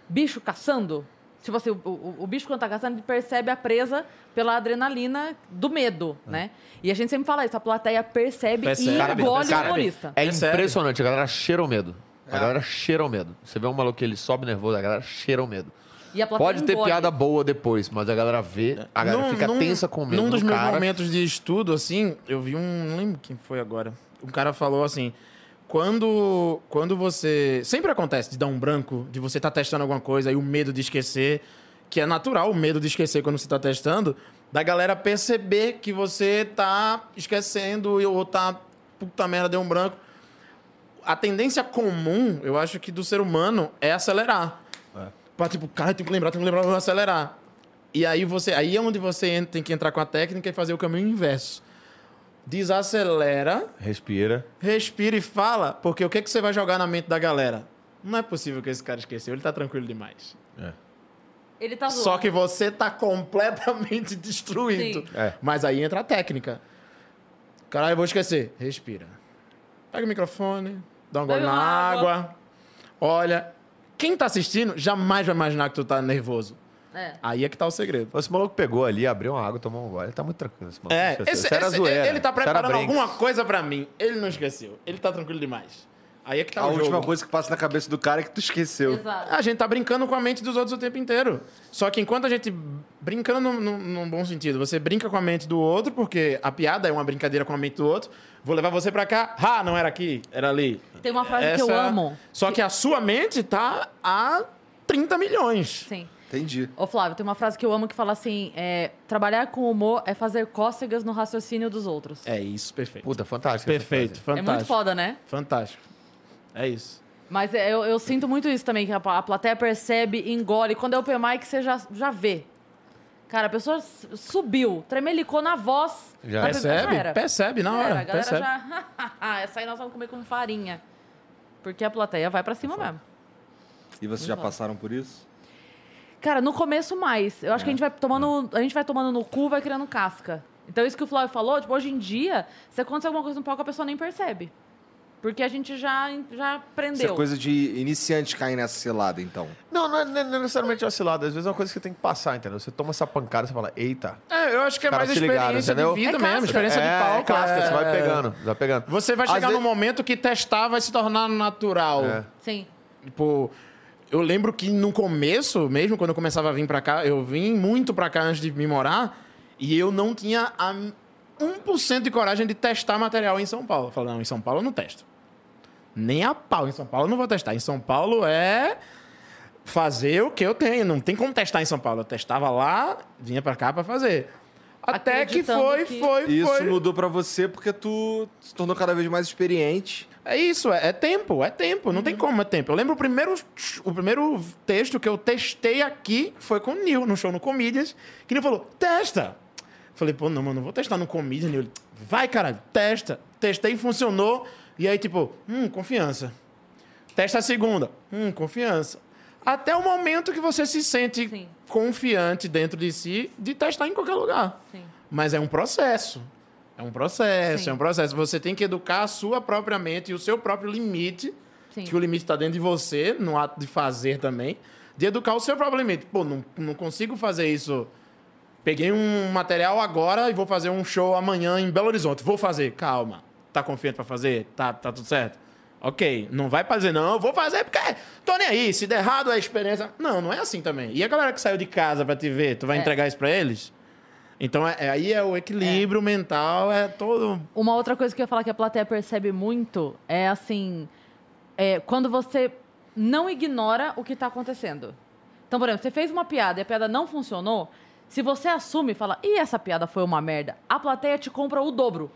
bicho caçando. Tipo assim, o, o- o bicho quando tá caçando, ele percebe a presa pela adrenalina do medo, né? E a gente sempre fala isso, a plateia percebe, Percebe, e engole o humorista. É Percebe. impressionante, a galera cheira o medo. A galera cheira o medo. Você vê um maluco que ele sobe nervoso, a galera cheira o medo. E a plateia Pode ter engole. piada boa depois, mas a galera vê, a galera Num- fica num- tensa com medo Num dos do meus cara. momentos de estudo, assim, eu vi um. Não lembro quem foi agora. Um cara falou assim. Quando, quando você. Sempre acontece de dar um branco, de você estar testando alguma coisa e o medo de esquecer, que é natural o medo de esquecer quando você está testando, da galera perceber que você tá esquecendo ou tá. Puta merda, deu um branco. A tendência comum, eu acho que do ser humano, é acelerar. Pra, tipo, cara, tem que lembrar, tem que lembrar, vou acelerar. E aí você, aí é onde você tem que entrar com a técnica e fazer o caminho inverso. Desacelera, Respira. respira e fala, porque o que, que você vai jogar na mente da galera? Não é possível que esse cara esqueceu, ele tá tranquilo demais. Ele tá Só zoando. que você tá completamente [laughs] destruído. Sim. É. Mas aí entra a técnica. Caralho, eu vou esquecer. Respira. Pega o microfone, dá um gole na água. água. Olha. Quem tá assistindo jamais vai imaginar que tu tá nervoso. É. Aí é que tá o segredo. Esse maluco pegou ali, abriu uma água, tomou um gole. Ele tá muito tranquilo, esse maluco. É, Esqueceu. esse, Isso era esse- zoeira. ele tá preparando alguma coisa pra mim. Ele não esqueceu. Ele tá tranquilo demais. Aí é que tá A o última jogo. coisa que passa na cabeça do cara é que tu esqueceu. Exato. A gente tá brincando com a mente dos outros o tempo inteiro. Só que enquanto a gente. Brincando num, num- num bom sentido, você brinca com a mente do outro, porque a piada é uma brincadeira com a mente do outro. Vou levar você pra cá. Ah, não era aqui, era ali. Tem uma frase que eu amo. Só que a sua mente tá a 30 milhões. Sim. Entendi. Ô, Flávio, tem uma frase que eu amo que fala assim: é, trabalhar com humor é fazer cócegas no raciocínio dos outros. É isso, perfeito. Puta, fantástico. essa perfeito, É fantástico. muito foda, né? Fantástico. É isso. Mas é, eu, eu sinto muito isso também, que a, a plateia percebe, engole. Quando é open mic, você já, já vê. Cara, a pessoa subiu, tremelicou na voz. Já. Percebe? era. Percebe na Já hora. era, a galera percebe. já... [laughs] Essa aí nós vamos comer com farinha. Porque a plateia vai pra cima mesmo. E vocês já passaram por isso? Cara, no começo mais. Eu acho que a gente vai tomando. A gente vai tomando no cu, vai criando casca. Então, isso que o Flávio falou, tipo, hoje em dia, se acontecer alguma coisa no palco, a pessoa nem percebe. Porque a gente já, já Isso aprendeu. é coisa de iniciante cair nessa cilada, então. Não, não é, não é necessariamente vacilada. Às vezes é uma coisa que você tem que passar, entendeu? Você toma essa pancada e você fala, eita. É, eu acho que é mais ligaram, experiência entendeu? de vida É mesmo, casca. experiência é, de palco. casca, é- você vai pegando, vai pegando. Você vai Às chegar vezes- num momento que testar vai se tornar natural. É. Sim. Tipo, eu lembro que no começo, mesmo quando eu começava a vir pra cá, eu vim muito pra cá antes de me morar, e eu não tinha a 1% de coragem de testar material em São Paulo. Eu falei, não, em São Paulo eu não testo. Nem a pau. Em São Paulo eu não vou testar. Em São Paulo é fazer o que eu tenho. Não tem como testar em São Paulo. Eu testava lá, vinha pra cá pra fazer. Até que foi, que- foi, E isso foi. mudou pra você porque tu se tornou cada vez mais experiente. É isso, é, é tempo, é tempo. Não tem como, é tempo. Eu lembro o primeiro, o primeiro texto que eu testei aqui foi com o Nil, no show no Comedians, que ele falou, testa. Falei, pô, não, mano, não vou testar no Comedians, Nil. Ele, Vai, caralho, testa. Testei, funcionou. E aí, tipo, hum, confiança. Testa a segunda, hum, confiança. Até o momento que você se sente Sim. confiante dentro de si de testar em qualquer lugar. Sim. Mas é um processo. É um processo, Sim. é um processo. Você tem que educar a sua própria mente e o seu próprio limite, Sim. que o limite está dentro de você, no ato de fazer também, de educar o seu próprio limite. Pô, não, não consigo fazer isso. Peguei um material agora e vou fazer um show amanhã em Belo Horizonte. Vou fazer. Calma. Tá confiante para fazer? Tá, tá tudo certo? Ok. Não vai fazer, não. Eu vou fazer porque tô nem aí. Se der errado é experiência. Não, não é assim também. E a galera que saiu de casa para te ver, tu vai É. entregar isso para eles? Então, é, é- aí é o equilíbrio mental, é todo. Uma outra coisa que eu ia falar que a plateia percebe muito é assim: é, quando você não ignora o que está acontecendo. Então, por exemplo, você fez uma piada e a piada não funcionou. Se você assume e fala, e essa piada foi uma merda, a plateia te compra o dobro.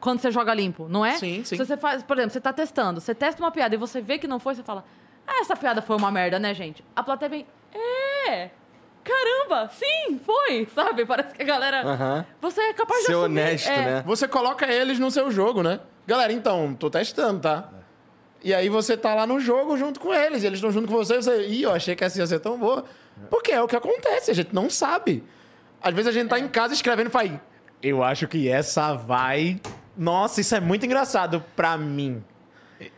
Quando você joga limpo, não é? Sim, sim. Se você faz, por exemplo, você tá testando, você testa uma piada e você vê que não foi, você fala, ah, essa piada foi uma merda, né, gente? A plateia vem, é, caramba, sim, foi, [laughs] sabe? Parece que a galera. Aham. Você é capaz de Ser assumir. honesto, é. né? Você coloca eles no seu jogo, né? Galera, então, tô testando, tá? E aí você tá lá no jogo junto com eles, e eles estão junto com você, e você. Ih, eu achei que essa ia ser tão boa. Porque é o que acontece, a gente não sabe. Às vezes a gente tá em casa escrevendo e fala, eu acho que essa vai. Nossa, isso é muito engraçado pra mim.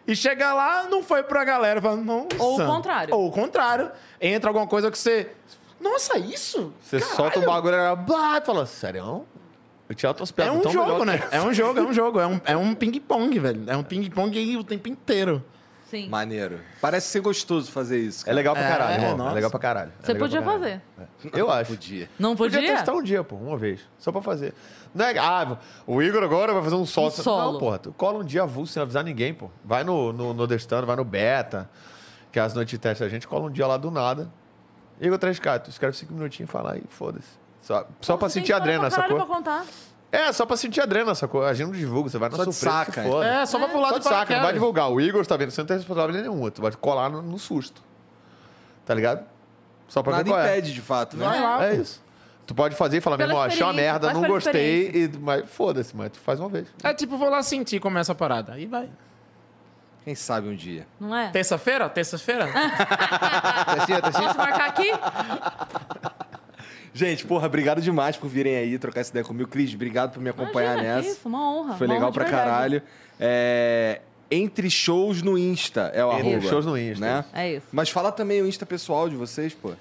E chega lá, não foi pra galera. Fala, Nossa. Ou o contrário. Ou o contrário. Entra alguma coisa que você. Nossa, isso? Você Caralho. solta o bagulho e ela blá, tu fala, sério? Eu tinha outras É piadas um tão jogo, né? É um jogo, é um jogo. É um, é um ping-pong, velho. É um ping-pong o tempo inteiro. Sim. Maneiro. Parece ser gostoso fazer isso. É cara. legal pra É, caralho, irmão. nossa. É legal pra caralho. É Você legal podia pra caralho. fazer. Eu acho. Podia. Não podia? testar um dia, pô, uma vez. Só pra fazer. Não é, ah, o Igor agora vai fazer um solo. Um solo. Não, porra, tu cola um dia avulso sem avisar ninguém, pô. Vai no, no, no Destano, vai no Beta, que é as noites de teste a gente, cola um dia lá do nada. Igor 3K, tu escreve cinco minutinhos e fala aí, foda-se. Só, só pra você tem sentir a história adrena, pra caralho sacou? pra contar. É, só pra sentir a adrena, sacou? A gente não divulga, você vai na Só surpresa, saca, foda. É, só pra pular Só do de saca, não vai paraquedas. divulgar. O Igor, tá vendo? Você não tem responsabilidade nenhuma. Tu vai colar no, no susto. Tá ligado? Só pra Nada ver qual é. impede, de fato, né? Vai lá. É isso. Tu pode fazer e falar, meu Pela irmão, achei uma experiência, merda, faz não pela gostei, e, mas foda-se, mas tu faz uma vez. É tipo, vou lá sentir como é essa parada. Aí vai. Quem sabe um dia. Não é? Terça-feira? Terça-feira? [laughs] Testinha, testinha. Posso marcar aqui? Gente, porra, obrigado demais por virem aí trocar essa ideia comigo. Cris, obrigado por me acompanhar Imagina, nessa. Isso, uma honra. Foi uma legal honra pra verdade. caralho. É, Entre shows no Insta é o Entre arroba. shows no Insta. Né? É isso. Mas fala também o Insta pessoal de vocês, pô.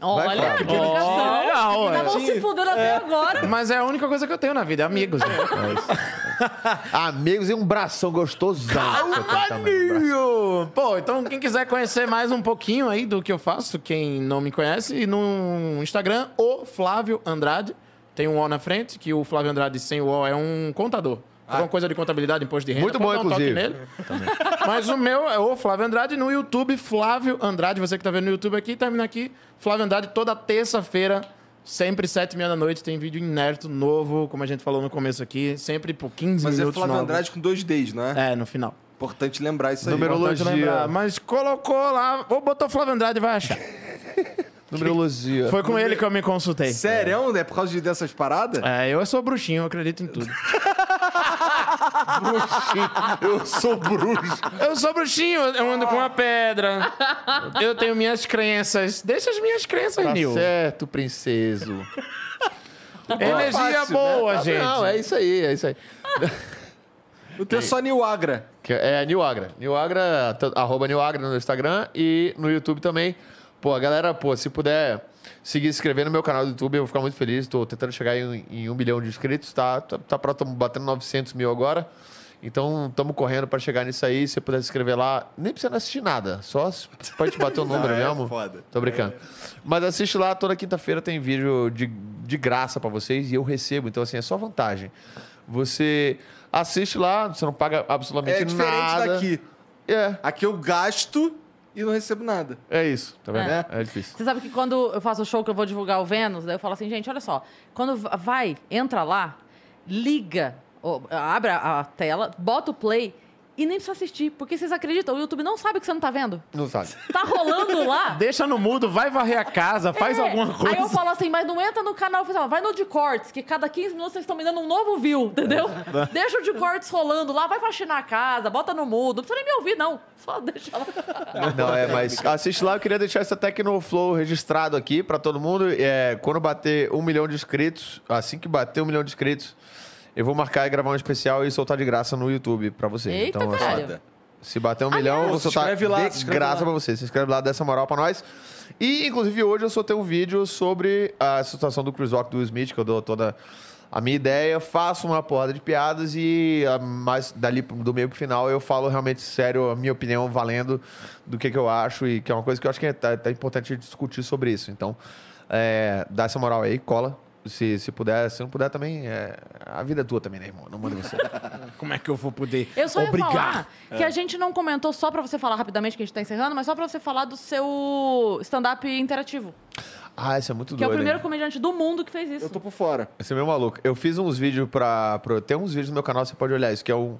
Olha, que ligação. Olha, Estavam se fudendo até agora. Mas é a única coisa que eu tenho na vida, é amigos. né? [laughs] Amigos e um bração gostosão. um. Maninho! Pô, então quem quiser conhecer mais um pouquinho aí do que eu faço, quem não me conhece, no Instagram, o Flávio Andrade. Tem um O na frente, que o Flávio Andrade sem o O é um contador. Alguma coisa de contabilidade, imposto de renda. Muito bom, um inclusive. nele. [laughs] Mas o meu é o Flávio Andrade no YouTube, Flávio Andrade. Você que tá vendo no YouTube aqui, termina aqui. Flávio Andrade toda terça-feira, sempre sete e meia da noite, tem vídeo inédito novo, como a gente falou no começo aqui. Sempre por 15 Mas é minutos Flávio novos. Andrade com dois Ds, não é? É, no final. Importante lembrar isso aí. Importante Numerologia. lembrar. Mas colocou lá, ou botou Flávio Andrade vai achar. [laughs] Numerologia. Foi com ele que eu me consultei. Sério? É por causa de- dessas paradas? É, eu sou bruxinho, eu acredito em tudo. [laughs] Eu sou bruxo. Eu sou bruxinho, eu ando com uma pedra. Eu tenho minhas crenças. Deixa as minhas crenças, Tá Nil. certo, princeso. [laughs] Energia Fácil, boa, Ah, gente. Não, é isso aí, é isso aí. O teu é só New Agra. Que é New Agra. New Agra, t- arroba New Agra no Instagram e no YouTube também. Pô, galera, pô, se puder seguir se inscrever no meu canal do YouTube, eu vou ficar muito feliz. Tô tentando chegar em, em um milhão de inscritos, tá? Tá, tá pra, tamo batendo 900 mil agora. Então, estamos correndo para chegar nisso aí. Se você puder se inscrever lá, nem precisa assistir nada. Só gente bater o [laughs] número Não, é mesmo. foda. Tô brincando. Mas assiste lá, toda quinta-feira tem vídeo de, de graça para vocês e eu recebo. Então, assim, é só vantagem. Você assiste lá, você não paga absolutamente É diferente nada. daqui. É, Aqui eu gasto e não recebo nada. é isso. Tá vendo? É. É, difícil. Você sabe que quando eu faço o show que eu vou divulgar o Vênus, daí eu falo assim, gente, olha só. Quando va- vai, entra lá, liga, ou, abre a a tela, bota o play e nem precisa assistir. Porque vocês acreditam, o YouTube não sabe que você não tá vendo. Não sabe. Tá rolando lá. [laughs] Deixa no mudo, vai varrer a casa, faz É. alguma coisa. Aí eu falo assim, mas não entra no canal oficial, vai no de cortes, que cada 15 minutos vocês estão me dando um novo view, entendeu? [laughs] deixa o de cortes rolando lá, vai faxinar a casa, bota no mudo, não precisa nem me ouvir, não. Só deixa lá. Não, é, mas assiste lá. Eu queria deixar esse Tecnoflow registrado aqui pra todo mundo. É, quando bater um milhão de inscritos, assim que bater um milhão de inscritos, eu vou marcar e gravar um especial e soltar de graça no YouTube pra vocês. Eita, então, assim, velho. se bater um milhão, eu vou se soltar inscreve lá, de se inscreve graça lá. pra vocês. Se inscreve lá, dá essa moral pra nós. E, inclusive, hoje eu soltei um vídeo sobre a situação do Chris Rock do Will Smith, que eu dou toda a minha ideia, faço uma porrada de piadas e ah, mais dali do meio pro final eu falo realmente sério a minha opinião valendo do que, que eu acho e que é uma coisa que eu acho que é, tá, tá importante discutir sobre isso. Então, é, dá essa moral aí, cola. Se, se puder, se não puder também, é, a vida é tua também, né, irmão? Não manda você. [laughs] Como é que eu vou poder Eu só ia obrigar? falar que a gente não comentou só pra você falar rapidamente que a gente tá encerrando, mas só pra você falar do seu stand-up interativo. ah, isso é muito Que é o doido. primeiro hein? comediante do mundo que fez isso. Eu tô por fora. Esse é meio maluco. Eu fiz uns vídeos pra, pra. Tem uns vídeos no meu canal, você pode olhar isso, que é um,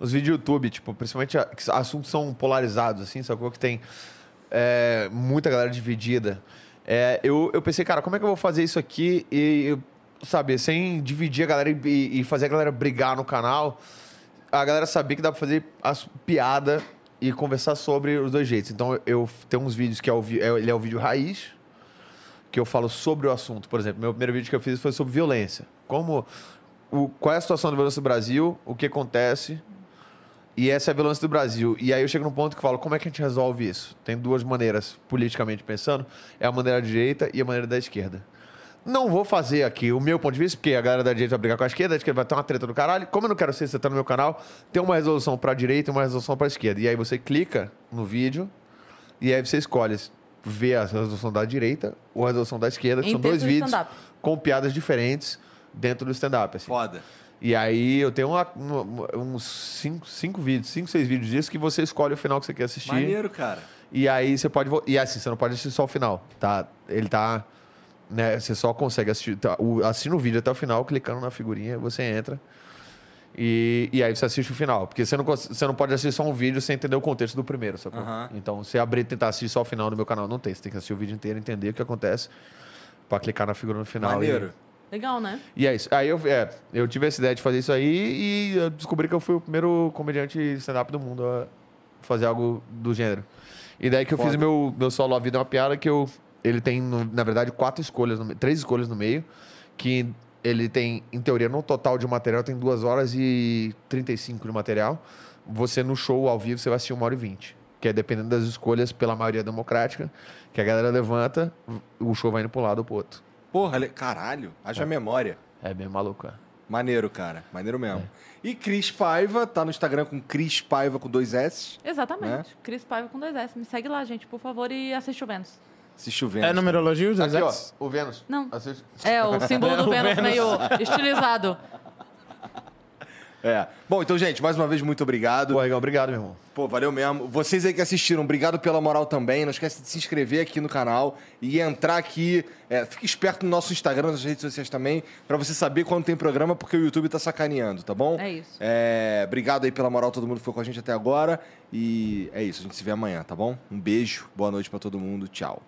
os vídeos do YouTube, tipo, principalmente a- que assuntos são polarizados, assim, sacou? Que tem é, muita galera dividida. É, eu, eu pensei, cara, como é que eu vou fazer isso aqui e, sabe, sem dividir a galera e, e fazer a galera brigar no canal, a galera saber que dá pra fazer as piada e conversar sobre os dois jeitos. Então eu tenho uns vídeos que é o, é, ele é o vídeo raiz, que eu falo sobre o assunto. Por exemplo, meu primeiro vídeo que eu fiz foi sobre violência. Como o, qual é a situação da violência do Brasil, o que acontece, e essa é a violência do Brasil. E aí eu chego num ponto que eu falo, como é que a gente resolve isso? Tem duas maneiras, politicamente pensando, é a maneira da direita e a maneira da esquerda. Não vou fazer aqui o meu ponto de vista, porque a galera da direita vai brigar com a esquerda, a esquerda vai ter uma treta do caralho. Como eu não quero ser você tá no meu canal, tem uma resolução pra direita e uma resolução pra esquerda. E aí você clica no vídeo e aí você escolhe ver a resolução da direita ou a resolução da esquerda, que Em são dois vídeos com piadas diferentes dentro do stand-up. Assim. Foda. E aí eu tenho uma- uma- uns cinco, cinco vídeos, cinco, seis vídeos disso que você escolhe o final que você quer assistir. Maneiro, cara. E aí você pode. E assim, você não pode assistir só o final, tá? Ele tá. Né, você só consegue assistir. Tá, o, assina o vídeo até o final, clicando na figurinha, você entra. E, e aí você assiste o final. Porque você não, você não pode assistir só um vídeo sem entender o contexto do primeiro, sacou? Aham. Então, se abrir e tentar assistir só o final do meu canal, não tem. Você tem que assistir o vídeo inteiro, entender o que acontece, pra clicar na figura no final. e- Maneiro. Legal, né? e é isso. Aí eu, é, eu tive essa ideia de fazer isso aí e eu descobri que eu fui o primeiro comediante stand-up do mundo a fazer algo do gênero. E daí que eu fiz o meu, meu solo A Vida é uma Piada, que eu, ele tem, no- na verdade, quatro escolhas, no três escolhas no meio, que ele tem, em teoria, no total de material, tem duas horas e 35 de material. Você, no show, ao vivo, você vai assistir uma hora e vinte. Que é dependendo das escolhas pela maioria democrática, que a galera levanta, o show vai indo pro lado ou pro outro. Porra, le- caralho. Haja memória. É bem maluco, é. Maneiro, cara. Maneiro mesmo. E Cris Paiva, tá no Instagram com Cris Paiva com dois S. Exatamente. Né? Cris Paiva com dois S. Me segue lá, gente, por favor, e assiste o Vênus. Se chovendo. É numerologia, os Aqui, ó, exatos? o Vênus. Não. Assiste. É, o símbolo [laughs] do O Vênus, Vênus. meio estilizado. É. Bom, então, gente, mais uma vez, muito obrigado. Pô, Igão, obrigado, meu irmão. Pô, valeu mesmo. Vocês aí que assistiram, obrigado pela moral também. Não esquece de se inscrever aqui no canal e entrar aqui. É, fique esperto no nosso Instagram, nas redes sociais também, pra você saber quando tem programa, porque o YouTube tá sacaneando, tá bom? É isso. É, obrigado aí pela moral, todo mundo que foi com a gente até agora. E é isso, a gente se vê amanhã, tá bom? Um beijo, boa noite pra todo mundo, tchau.